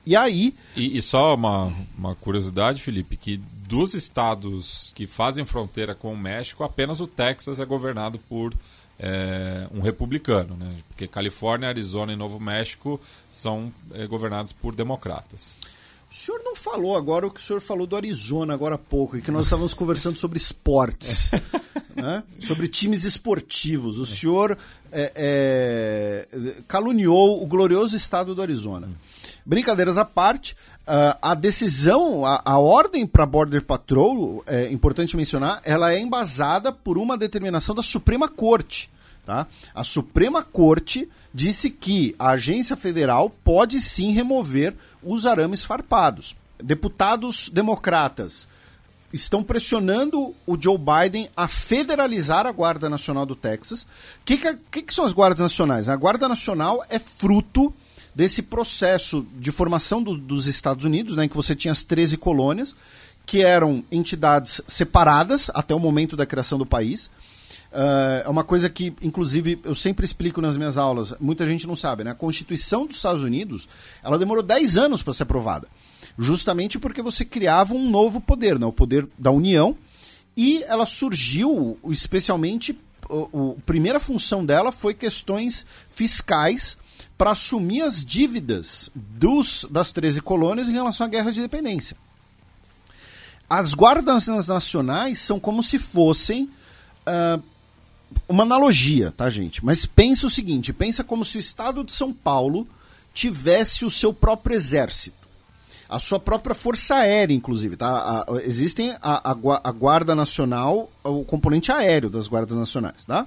E aí. E, e, só uma, uma curiosidade, Felipe, que dos estados que fazem fronteira com o México, apenas o Texas é governado por é, um republicano, né? Porque Califórnia, Arizona e Novo México são é, governados por democratas. O senhor não falou agora o que o senhor falou do Arizona agora há pouco, e que nós estávamos conversando sobre esportes, né? sobre times esportivos. O senhor é, é, caluniou o glorioso estado do Arizona. Brincadeiras à parte, uh, a decisão, a, a ordem para Border Patrol, é importante mencionar, ela é embasada por uma determinação da Suprema Corte. Tá? A Suprema Corte disse que a agência federal pode sim remover os arames farpados. Deputados democratas estão pressionando o Joe Biden a federalizar a Guarda Nacional do Texas. O que, que, que, são as Guardas Nacionais? A Guarda Nacional é fruto desse processo de formação do, dos Estados Unidos, né, em que você tinha as 13 colônias, que eram entidades separadas até o momento da criação do país Uh, é uma coisa que, inclusive, eu sempre explico nas minhas aulas, muita gente não sabe, né? A Constituição dos Estados Unidos, ela demorou 10 anos para ser aprovada. Justamente porque você criava um novo poder, né? o poder da União, e ela surgiu especialmente, a primeira função dela foi questões fiscais para assumir as dívidas dos, das 13 colônias em relação à guerra de independência. As guardas nacionais são como se fossem uh, uma analogia, tá, gente? Mas pensa o seguinte: pensa como se o estado de São Paulo tivesse o seu próprio exército. A sua própria força aérea, inclusive. Tá? A, a, existem a, a, Guarda Nacional, o componente aéreo das Guardas Nacionais. Tá?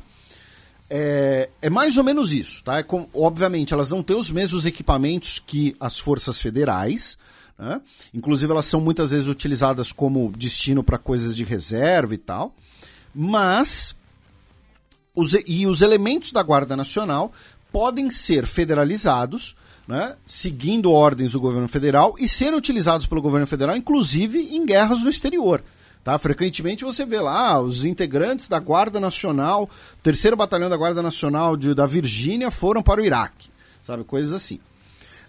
É, é mais ou menos isso. Tá? É com, obviamente, elas não têm os mesmos equipamentos que as forças federais. Né? Inclusive, elas são muitas vezes utilizadas como destino para coisas de reserva e tal. Mas os, e os elementos da Guarda Nacional podem ser federalizados, né, seguindo ordens do governo federal e ser utilizados pelo governo federal, inclusive em guerras no exterior. Tá? Frequentemente você vê lá os integrantes da Guarda Nacional, terceiro batalhão da Guarda Nacional de, da Virgínia foram para o Iraque, sabe? Coisas assim.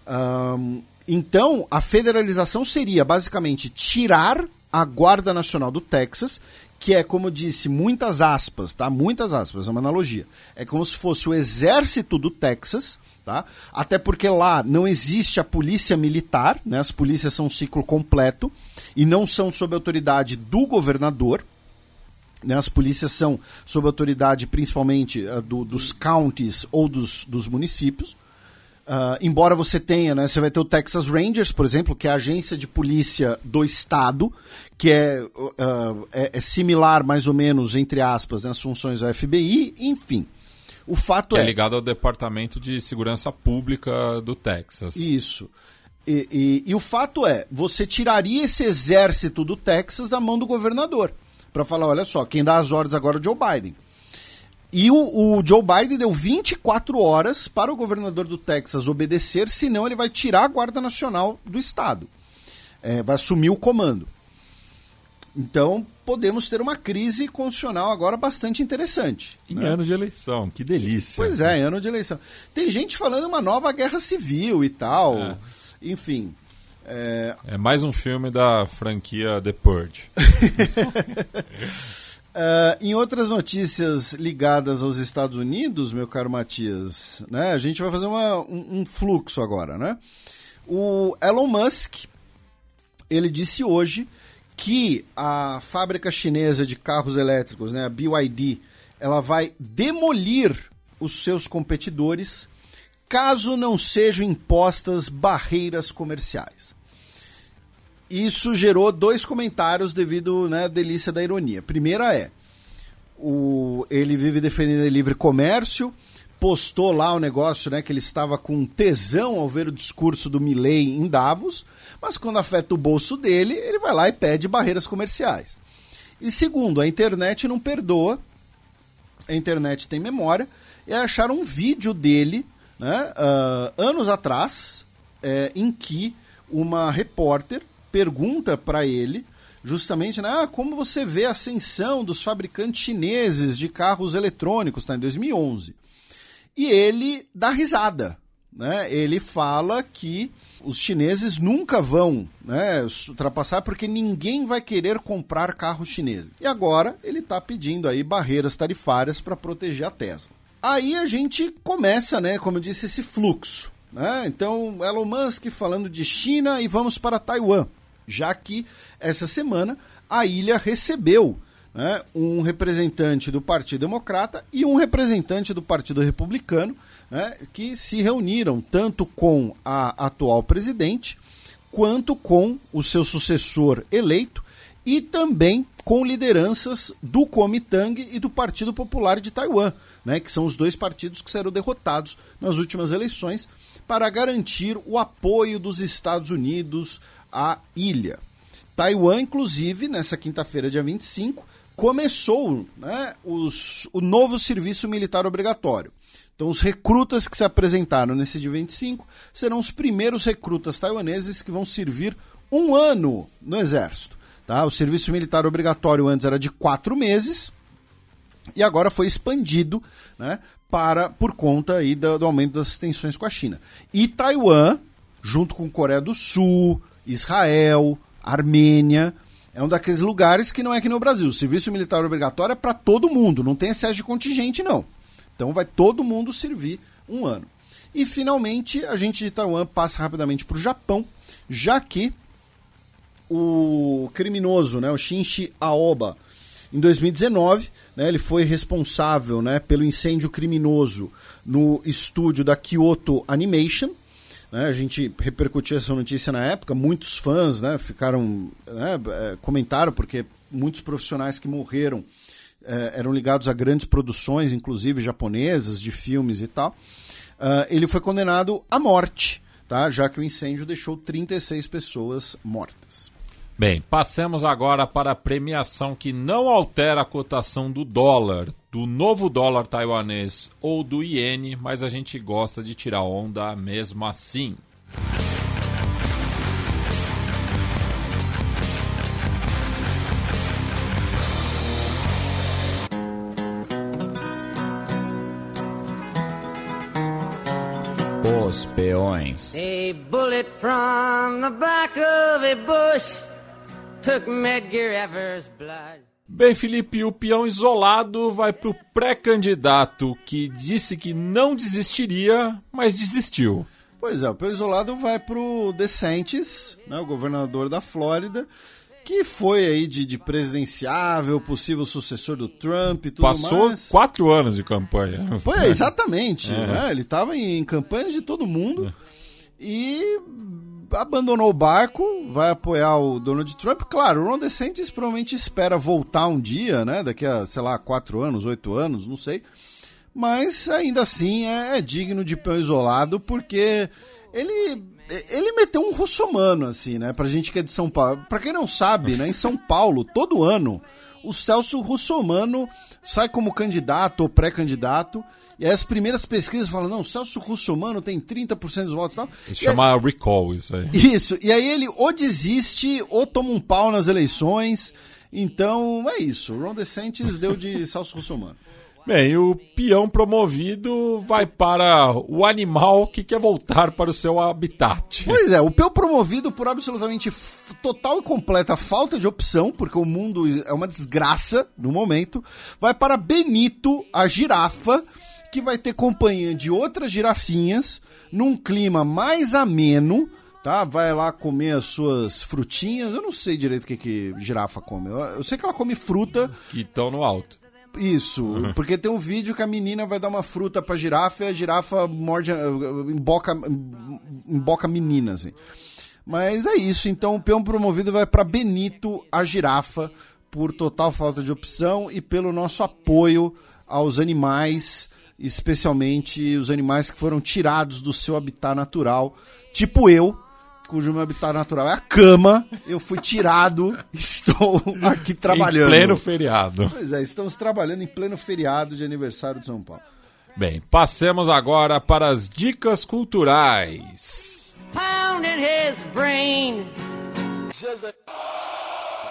Um, então, a federalização seria basicamente tirar a Guarda Nacional do Texas que é, como disse, muitas aspas, tá? Muitas aspas, é uma analogia. É como se fosse o exército do Texas, tá? Até porque lá não existe a polícia militar, né? As polícias são um ciclo completo e não são sob autoridade do governador. Né? As polícias são sob autoridade principalmente uh, do, dos counties ou dos, dos municípios. Uh, embora você tenha, né, você vai ter o Texas Rangers, por exemplo, que é a agência de polícia do estado, que é, uh, é, é, similar, mais ou menos, entre aspas, nas funções da FBI, enfim. O fato que é. é ligado ao Departamento de Segurança Pública do Texas. Isso. E, e, e o fato é, você tiraria esse exército do Texas da mão do governador. para falar, olha só, quem dá as ordens agora é o Joe Biden. E o, o, Joe Biden deu 24 horas para o governador do Texas obedecer, senão ele vai tirar a Guarda Nacional do Estado. É, vai assumir o comando. Então, podemos ter uma crise constitucional agora bastante interessante. Em né? ano de eleição, que delícia. Pois é, em ano de eleição. Tem gente falando uma nova guerra civil e tal. É. Enfim. É... é mais um filme da franquia The Purge. Uh, em outras notícias ligadas aos Estados Unidos, meu caro Matias, né, a gente vai fazer uma, um, um, fluxo agora, né? O Elon Musk, ele disse hoje que a fábrica chinesa de carros elétricos, né, a BYD, ela vai demolir os seus competidores caso não sejam impostas barreiras comerciais. Isso gerou dois comentários devido né, à delícia da ironia. Primeira é, o, ele vive defendendo livre comércio, postou lá o negócio né, que ele estava com tesão ao ver o discurso do Milley em Davos, mas quando afeta o bolso dele, ele vai lá e pede barreiras comerciais. E segundo, a internet não perdoa, a internet tem memória, e acharam um vídeo dele, né, uh, anos atrás, é, em que uma repórter pergunta para ele justamente, né, ah, como você vê a ascensão dos fabricantes chineses de carros eletrônicos, tá, em 2011. E ele dá risada, né? Ele fala que os chineses nunca vão né, ultrapassar porque ninguém vai querer comprar carros chineses. E agora ele está pedindo aí barreiras tarifárias para proteger a Tesla. Aí a gente começa, né, como eu disse, esse fluxo. Né? Então, Elon Musk falando de China e vamos para Taiwan já que essa semana a ilha recebeu né, um representante do Partido Democrata e um representante do Partido Republicano, né, que se reuniram tanto com a atual presidente quanto com o seu sucessor eleito e também com lideranças do Kuomintang e do Partido Popular de Taiwan, né, que são os dois partidos que serão derrotados nas últimas eleições, para garantir o apoio dos Estados Unidos a ilha. Taiwan, inclusive, nessa quinta-feira, dia 25, começou né, os, o novo serviço militar obrigatório. Então, os recrutas que se apresentaram nesse dia 25 serão os primeiros recrutas taiwaneses que vão servir um ano no Exército. Tá? O serviço militar obrigatório antes era de quatro meses, e agora foi expandido né, para por conta aí do, do aumento das tensões com a China. E Taiwan, junto com Coreia do Sul, Israel, Armênia, é um daqueles lugares que não é que no Brasil. O serviço militar obrigatório é para todo mundo, não tem excesso de contingente, não. Então vai todo mundo servir um ano. E finalmente a gente de Taiwan passa rapidamente para o Japão, já que o criminoso, né, o Shinji Aoba, em 2019, né, ele foi responsável né, pelo incêndio criminoso no estúdio da Kyoto Animation. Né, a gente repercutiu essa notícia na época, muitos fãs né, ficaram né, é, comentaram porque muitos profissionais que morreram eh, eram ligados a grandes produções, inclusive japonesas, de filmes e tal. Uh, ele foi condenado à morte, tá? já que o incêndio deixou 36 pessoas mortas. Bem, passemos agora para a premiação que não altera a cotação do dólar, do novo dólar taiwanês ou do iene, mas a gente gosta de tirar onda mesmo assim. Os peões. A bullet from the back of a bush took Medgar Evers' blood. Bem, Felipe, o peão isolado vai para o pré-candidato que disse que não desistiria, mas desistiu. Pois é, o peão isolado vai para o DeSantis, né, o governador da Flórida, que foi aí de, de presidenciável, possível sucessor do Trump e tudo Passou mais. quatro anos de campanha. Foi, exatamente. É. né? Ele estava em campanhas de todo mundo e abandonou o barco, vai apoiar o Donald Trump. Claro, o Ron DeSantis provavelmente espera voltar um dia, né? Daqui a, sei lá, quatro anos, oito anos, não sei. Mas ainda assim é, é digno de peão isolado, porque ele ele meteu um russomano, assim, né? Pra gente que é de São Paulo. Pra quem não sabe, né? Em São Paulo, todo ano, o Celso Russomano sai como candidato ou pré-candidato. E aí as primeiras pesquisas falam, não, Celso Russomano tem 30% dos votos e tal. Isso E aí- chama recall, isso aí. isso, e aí ele ou desiste ou toma um pau nas eleições. Então é isso. O Ron DeSantis deu de Celso Russomano. Bem, o peão promovido vai para o animal que quer voltar para o seu habitat. Pois é, o peu promovido por absolutamente total e completa falta de opção, porque o mundo é uma desgraça no momento, vai para Benito, a girafa, que vai ter companhia de outras girafinhas, num clima mais ameno, tá? Vai lá comer as suas frutinhas. Eu não sei direito o que, que girafa come. Eu, eu sei que ela come fruta. Que estão no alto. Isso, porque tem um vídeo que a menina vai dar uma fruta pra girafa e a girafa morde, emboca, emboca a menina, assim. Mas é isso, então o peão promovido vai pra Benito, a girafa, por total falta de opção e pelo nosso apoio aos animais, especialmente os animais que foram tirados do seu habitat natural, tipo eu, cujo meu habitat natural é a cama, eu fui tirado, estou aqui trabalhando. Em pleno feriado. Pois é, estamos trabalhando em pleno feriado de aniversário de São Paulo. Bem, passemos agora para as dicas culturais. Pounding his brain.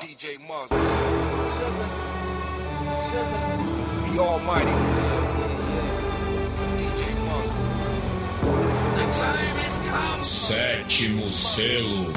DJ Muzz. The Almighty. Sétimo selo.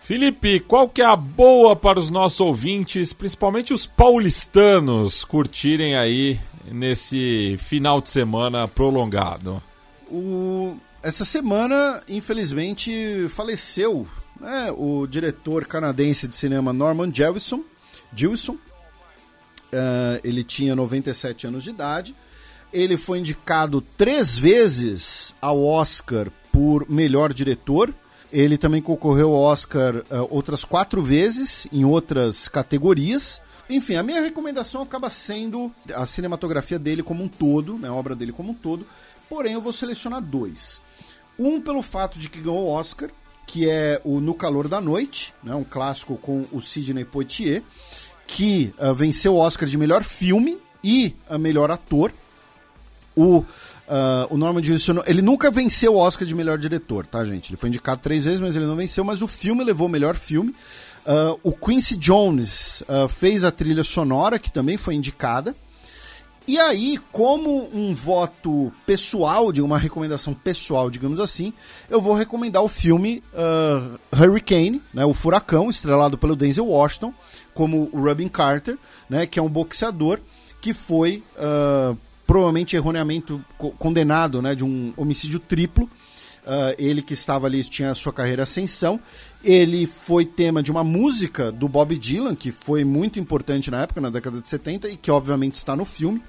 Felipe, qual que é a boa para os nossos ouvintes, principalmente os paulistanos, curtirem aí nesse final de semana prolongado? O- Essa semana, infelizmente, faleceu né, o diretor canadense de cinema Norman Jewison. Jewison. Eh, ele tinha 97 anos de idade. Ele foi indicado três vezes ao Oscar por melhor diretor. Ele também concorreu ao Oscar eh, outras quatro vezes em outras categorias. Enfim, a minha recomendação acaba sendo a cinematografia dele como um todo, né, a obra dele como um todo. Porém, eu vou selecionar dois. Um pelo fato de que ganhou o Oscar, que é o No Calor da Noite, né, um clássico com o Sidney Poitier, que ah, venceu o Oscar de melhor filme e a melhor ator. O, ah, o Norman Jewison, ele nunca venceu o Oscar de melhor diretor, tá, gente? Ele foi indicado três vezes, mas ele não venceu. Mas o filme levou o melhor filme. Uh, o Quincy Jones uh, fez a trilha sonora, que também foi indicada. E aí, como um voto pessoal, de uma recomendação pessoal, digamos assim, eu vou recomendar o filme uh, Hurricane, né, o Furacão, estrelado pelo Denzel Washington, como o Robin Carter, né, que é um boxeador que foi uh, provavelmente erroneamente condenado né, de um homicídio triplo. Uh, ele que estava ali tinha a sua carreira ascensão. Ele foi tema de uma música do Bob Dylan, que foi muito importante na época, na década de 70, e que obviamente está no filme.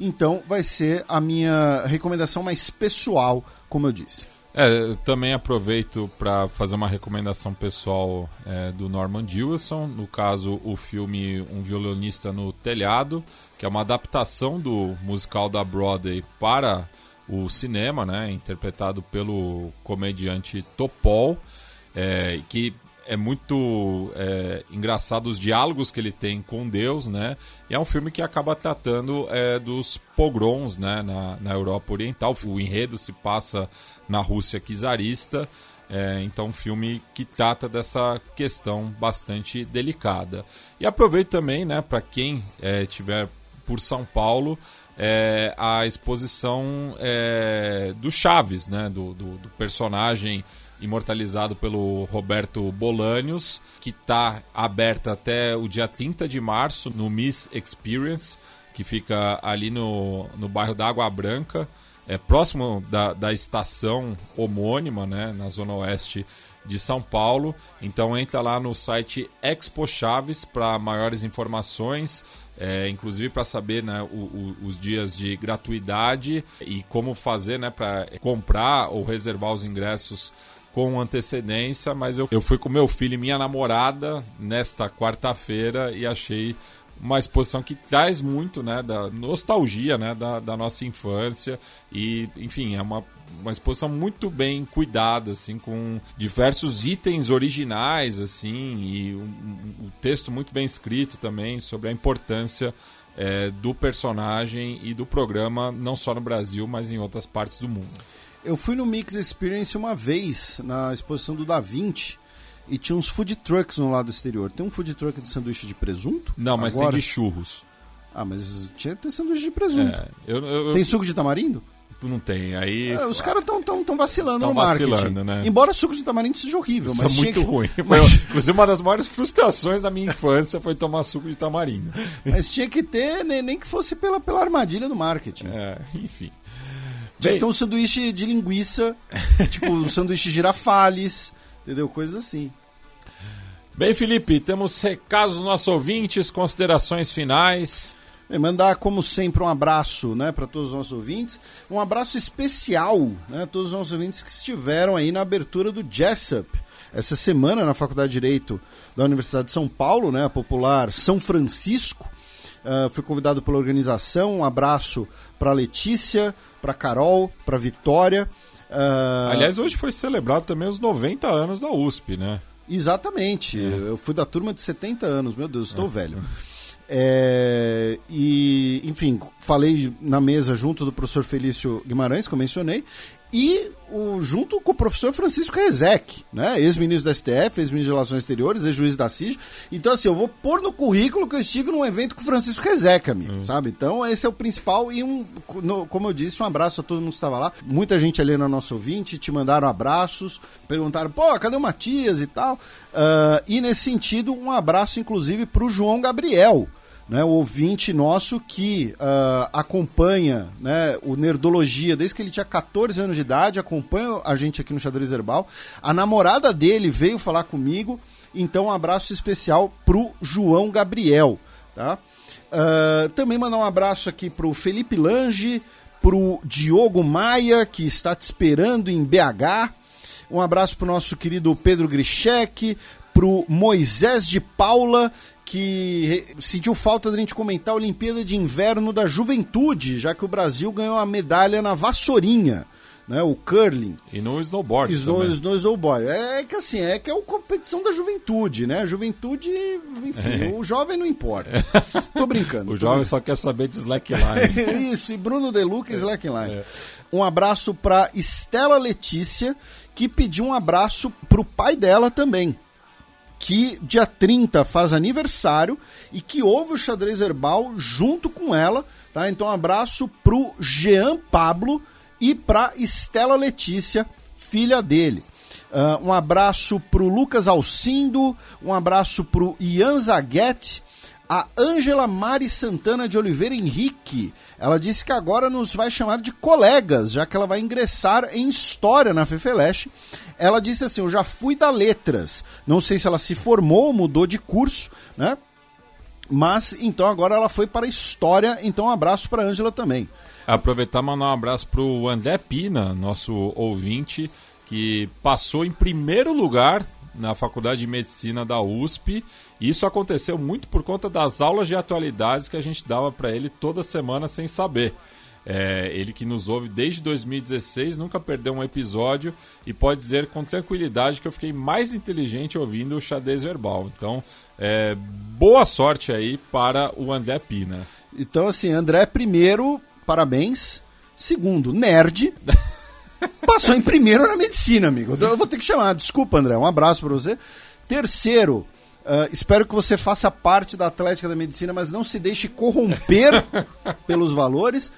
Então vai ser a minha recomendação mais pessoal, como eu disse. É, eu também aproveito para fazer uma recomendação pessoal é, do Norman Jewison, no caso o filme Um Violonista no Telhado, que é uma adaptação do musical da Broadway para o cinema, né, interpretado pelo comediante Topol, é, que é muito é, engraçado os diálogos que ele tem com Deus, né? E é um filme que acaba tratando é, dos pogroms, né, na, na Europa Oriental. O enredo se passa na Rússia czarista. É, então, um filme que trata dessa questão bastante delicada. E aproveito também, né, para quem é, tiver por São Paulo, é, a exposição é, do Chaves, né, do, do, do personagem imortalizado pelo Roberto Bolanios, que está aberta até o dia 30 de março no Miss Experience, que fica ali no, no bairro da Água Branca, é próximo da, da estação homônima, né, na zona oeste de São Paulo. Então entra lá no site Expo Chaves para maiores informações, é, inclusive para saber né, o, o, os dias de gratuidade e como fazer né, para comprar ou reservar os ingressos com antecedência, mas eu, eu fui com meu filho e minha namorada nesta quarta-feira e achei uma exposição que traz muito né, da nostalgia né, da, da nossa infância e, enfim, é uma, uma exposição muito bem cuidada, assim, com diversos itens originais, assim, e um, um, texto muito bem escrito também sobre a importância é, do personagem e do programa, não só no Brasil, mas em outras partes do mundo. Eu fui no Mix Experience uma vez, na exposição do Da Vinci, e tinha uns food trucks no lado exterior. Tem um food truck de sanduíche de presunto? Não, mas Agora? tem de churros. Ah, mas tinha que ter sanduíche de presunto. É, eu, eu, tem suco de tamarindo? Não tem. Aí. É, os caras estão tão, tão vacilando tão no marketing. Vacilando, né? Embora suco de tamarindo seja horrível, Isso mas é muito que... ruim. Mas... Inclusive, uma das maiores frustrações da minha infância foi tomar suco de tamarindo. Mas tinha que ter, nem, nem que fosse pela, pela armadilha do marketing. É, enfim. Tinha que ter um sanduíche de linguiça, tipo um sanduíche girafales, entendeu? Coisas assim. Bem, Felipe, temos recados dos nossos ouvintes, considerações finais. Bem, mandar, como sempre, um abraço né, para todos os nossos ouvintes. Um abraço especial né, a todos os nossos ouvintes que estiveram aí na abertura do Jessup. Essa semana, na Faculdade de Direito da Universidade de São Paulo, né, a popular São Francisco. Uh, fui convidado pela organização. Um abraço para Letícia, para Carol, para Vitória. Uh... Aliás, hoje foi celebrado também os 90 anos da USP, né? Exatamente. É. Eu fui da turma de 70 anos, meu Deus, estou é. velho. É, e, enfim, falei na mesa junto do professor Felício Guimarães, que eu mencionei, e o, junto com o professor Francisco Rezec, né? ex-ministro da STF, ex-ministro de Relações Exteriores, ex-juiz da CIG. Então, assim, eu vou pôr no currículo que eu estive num evento com o Francisco Rezec, amigo, uhum. sabe? Então, esse é o principal. E, um, no, como eu disse, um abraço a todo mundo que estava lá. Muita gente ali na nossa ouvinte, te mandaram abraços, perguntaram, pô, cadê o Matias e tal? Uh, e, nesse sentido, um abraço, inclusive, para o João Gabriel né, o ouvinte nosso que uh, acompanha né, o Nerdologia desde que ele tinha 14 anos de idade, acompanha a gente aqui no Xadrez Herbal. A namorada dele veio falar comigo, então um abraço especial pro João Gabriel. Tá? Uh, também mandar um abraço aqui pro Felipe Lange, pro Diogo Maia, que está te esperando em BH. Um abraço pro nosso querido Pedro Grichek, pro Moisés de Paula, que sentiu falta de a gente comentar a Olimpíada de Inverno da Juventude, já que o Brasil ganhou a medalha na vassourinha. Né, o curling. E no snowboard Snow, No snowboard. É que assim, é que é a competição da juventude, né? A juventude, enfim, é. o jovem não importa. Tô brincando. o tô jovem brincando. só quer saber de slackline. Isso, e Bruno Deluca e slackline. É. Um abraço para Estela Letícia, que pediu um abraço pro pai dela também que dia 30 faz aniversário e que ouve o xadrez verbal junto com ela, tá? Então um abraço pro Jean Pablo e pra Estela Letícia, filha dele. Uh, um abraço pro Lucas Alcindo, um abraço pro Ian Zaguete, a Ângela Mari Santana de Oliveira Henrique. Ela disse que agora nos vai chamar de colegas, já que ela vai ingressar em História na Fefeleche. Ela disse assim: Eu já fui da Letras. Não sei se ela se formou, mudou de curso, né? Mas então agora ela foi para História. Então um abraço para Ângela também. Aproveitar e mandar um abraço para o André Pina, nosso ouvinte, que passou em primeiro lugar na Faculdade de Medicina da USP. Isso aconteceu muito por conta das aulas de atualidades que a gente dava para ele toda semana sem saber. É, ele que nos ouve desde 2016, nunca perdeu um episódio e pode dizer com tranquilidade que eu fiquei mais inteligente ouvindo o xadrez verbal. Então, é, boa sorte aí para o André Pina. Então, assim, André, primeiro, parabéns. Segundo, nerd. Passou em primeiro na medicina, amigo. Eu vou ter que chamar. Desculpa, André. Um abraço para você. Terceiro, Uh, espero que você faça parte da Atlética da Medicina, mas não se deixe corromper pelos valores.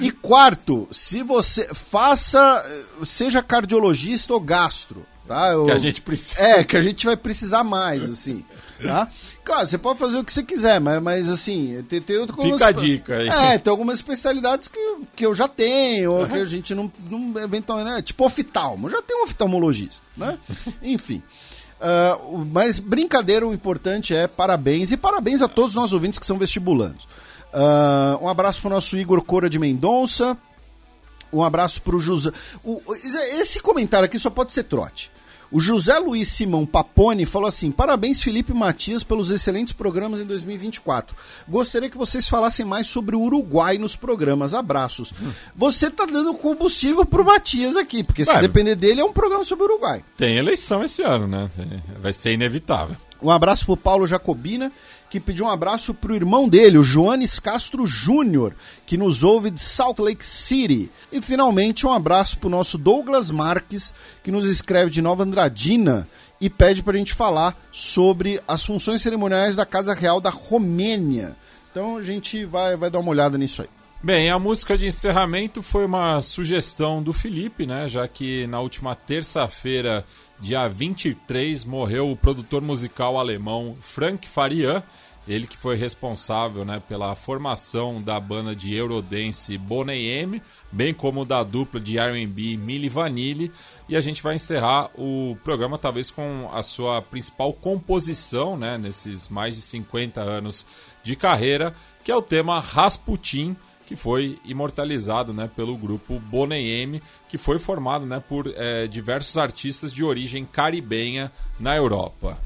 E quarto, se você faça, seja cardiologista ou gastro, tá? Eu, que a gente precisa. É, que a gente vai precisar mais, assim. Tá? Claro, você pode fazer o que você quiser, mas, mas assim, tem, tem algumas, Fica a dica aí. É, tem algumas especialidades que, que eu já tenho, ou que a gente não, não eventualmente, né? Tipo oftalmo, já tem um oftalmologista, né? Enfim. Uh, mas brincadeira, o importante é parabéns e parabéns a todos os nossos ouvintes que são vestibulandos. Uh, um abraço para o nosso Igor Cora de Mendonça. Um abraço para o José. Esse comentário aqui só pode ser trote. O José Luiz Simão Papone falou assim: Parabéns, Felipe Matias, pelos excelentes programas em 2024. Gostaria que vocês falassem mais sobre o Uruguai nos programas. Abraços. Hum. Você tá dando combustível pro Matias aqui, porque se depender dele, é um programa sobre o Uruguai. Tem eleição esse ano, né? Vai ser inevitável. Um abraço pro Paulo Jacobina que um abraço pro irmão dele, o Joanes Castro Júnior, que nos ouve de Salt Lake City. E finalmente um abraço pro nosso Douglas Marques, que nos escreve de Nova Andradina e pede pra gente falar sobre as funções cerimoniais da Casa Real da Romênia. Então a gente vai, vai dar uma olhada nisso aí. Bem, a música de encerramento foi uma sugestão do Felipe, né? Já que na última terça-feira, dia 23, morreu o produtor musical alemão Frank Farian. Ele que foi responsável né, pela formação da banda de Eurodance Boney M, bem como da dupla de R&B Milli Vanilli. E a gente vai encerrar o programa talvez com a sua principal composição, né, nesses mais de 50 anos de carreira, que é o tema Rasputin, que foi imortalizado né, pelo grupo Boney M, que foi formado né, por é, diversos artistas de origem caribenha na Europa.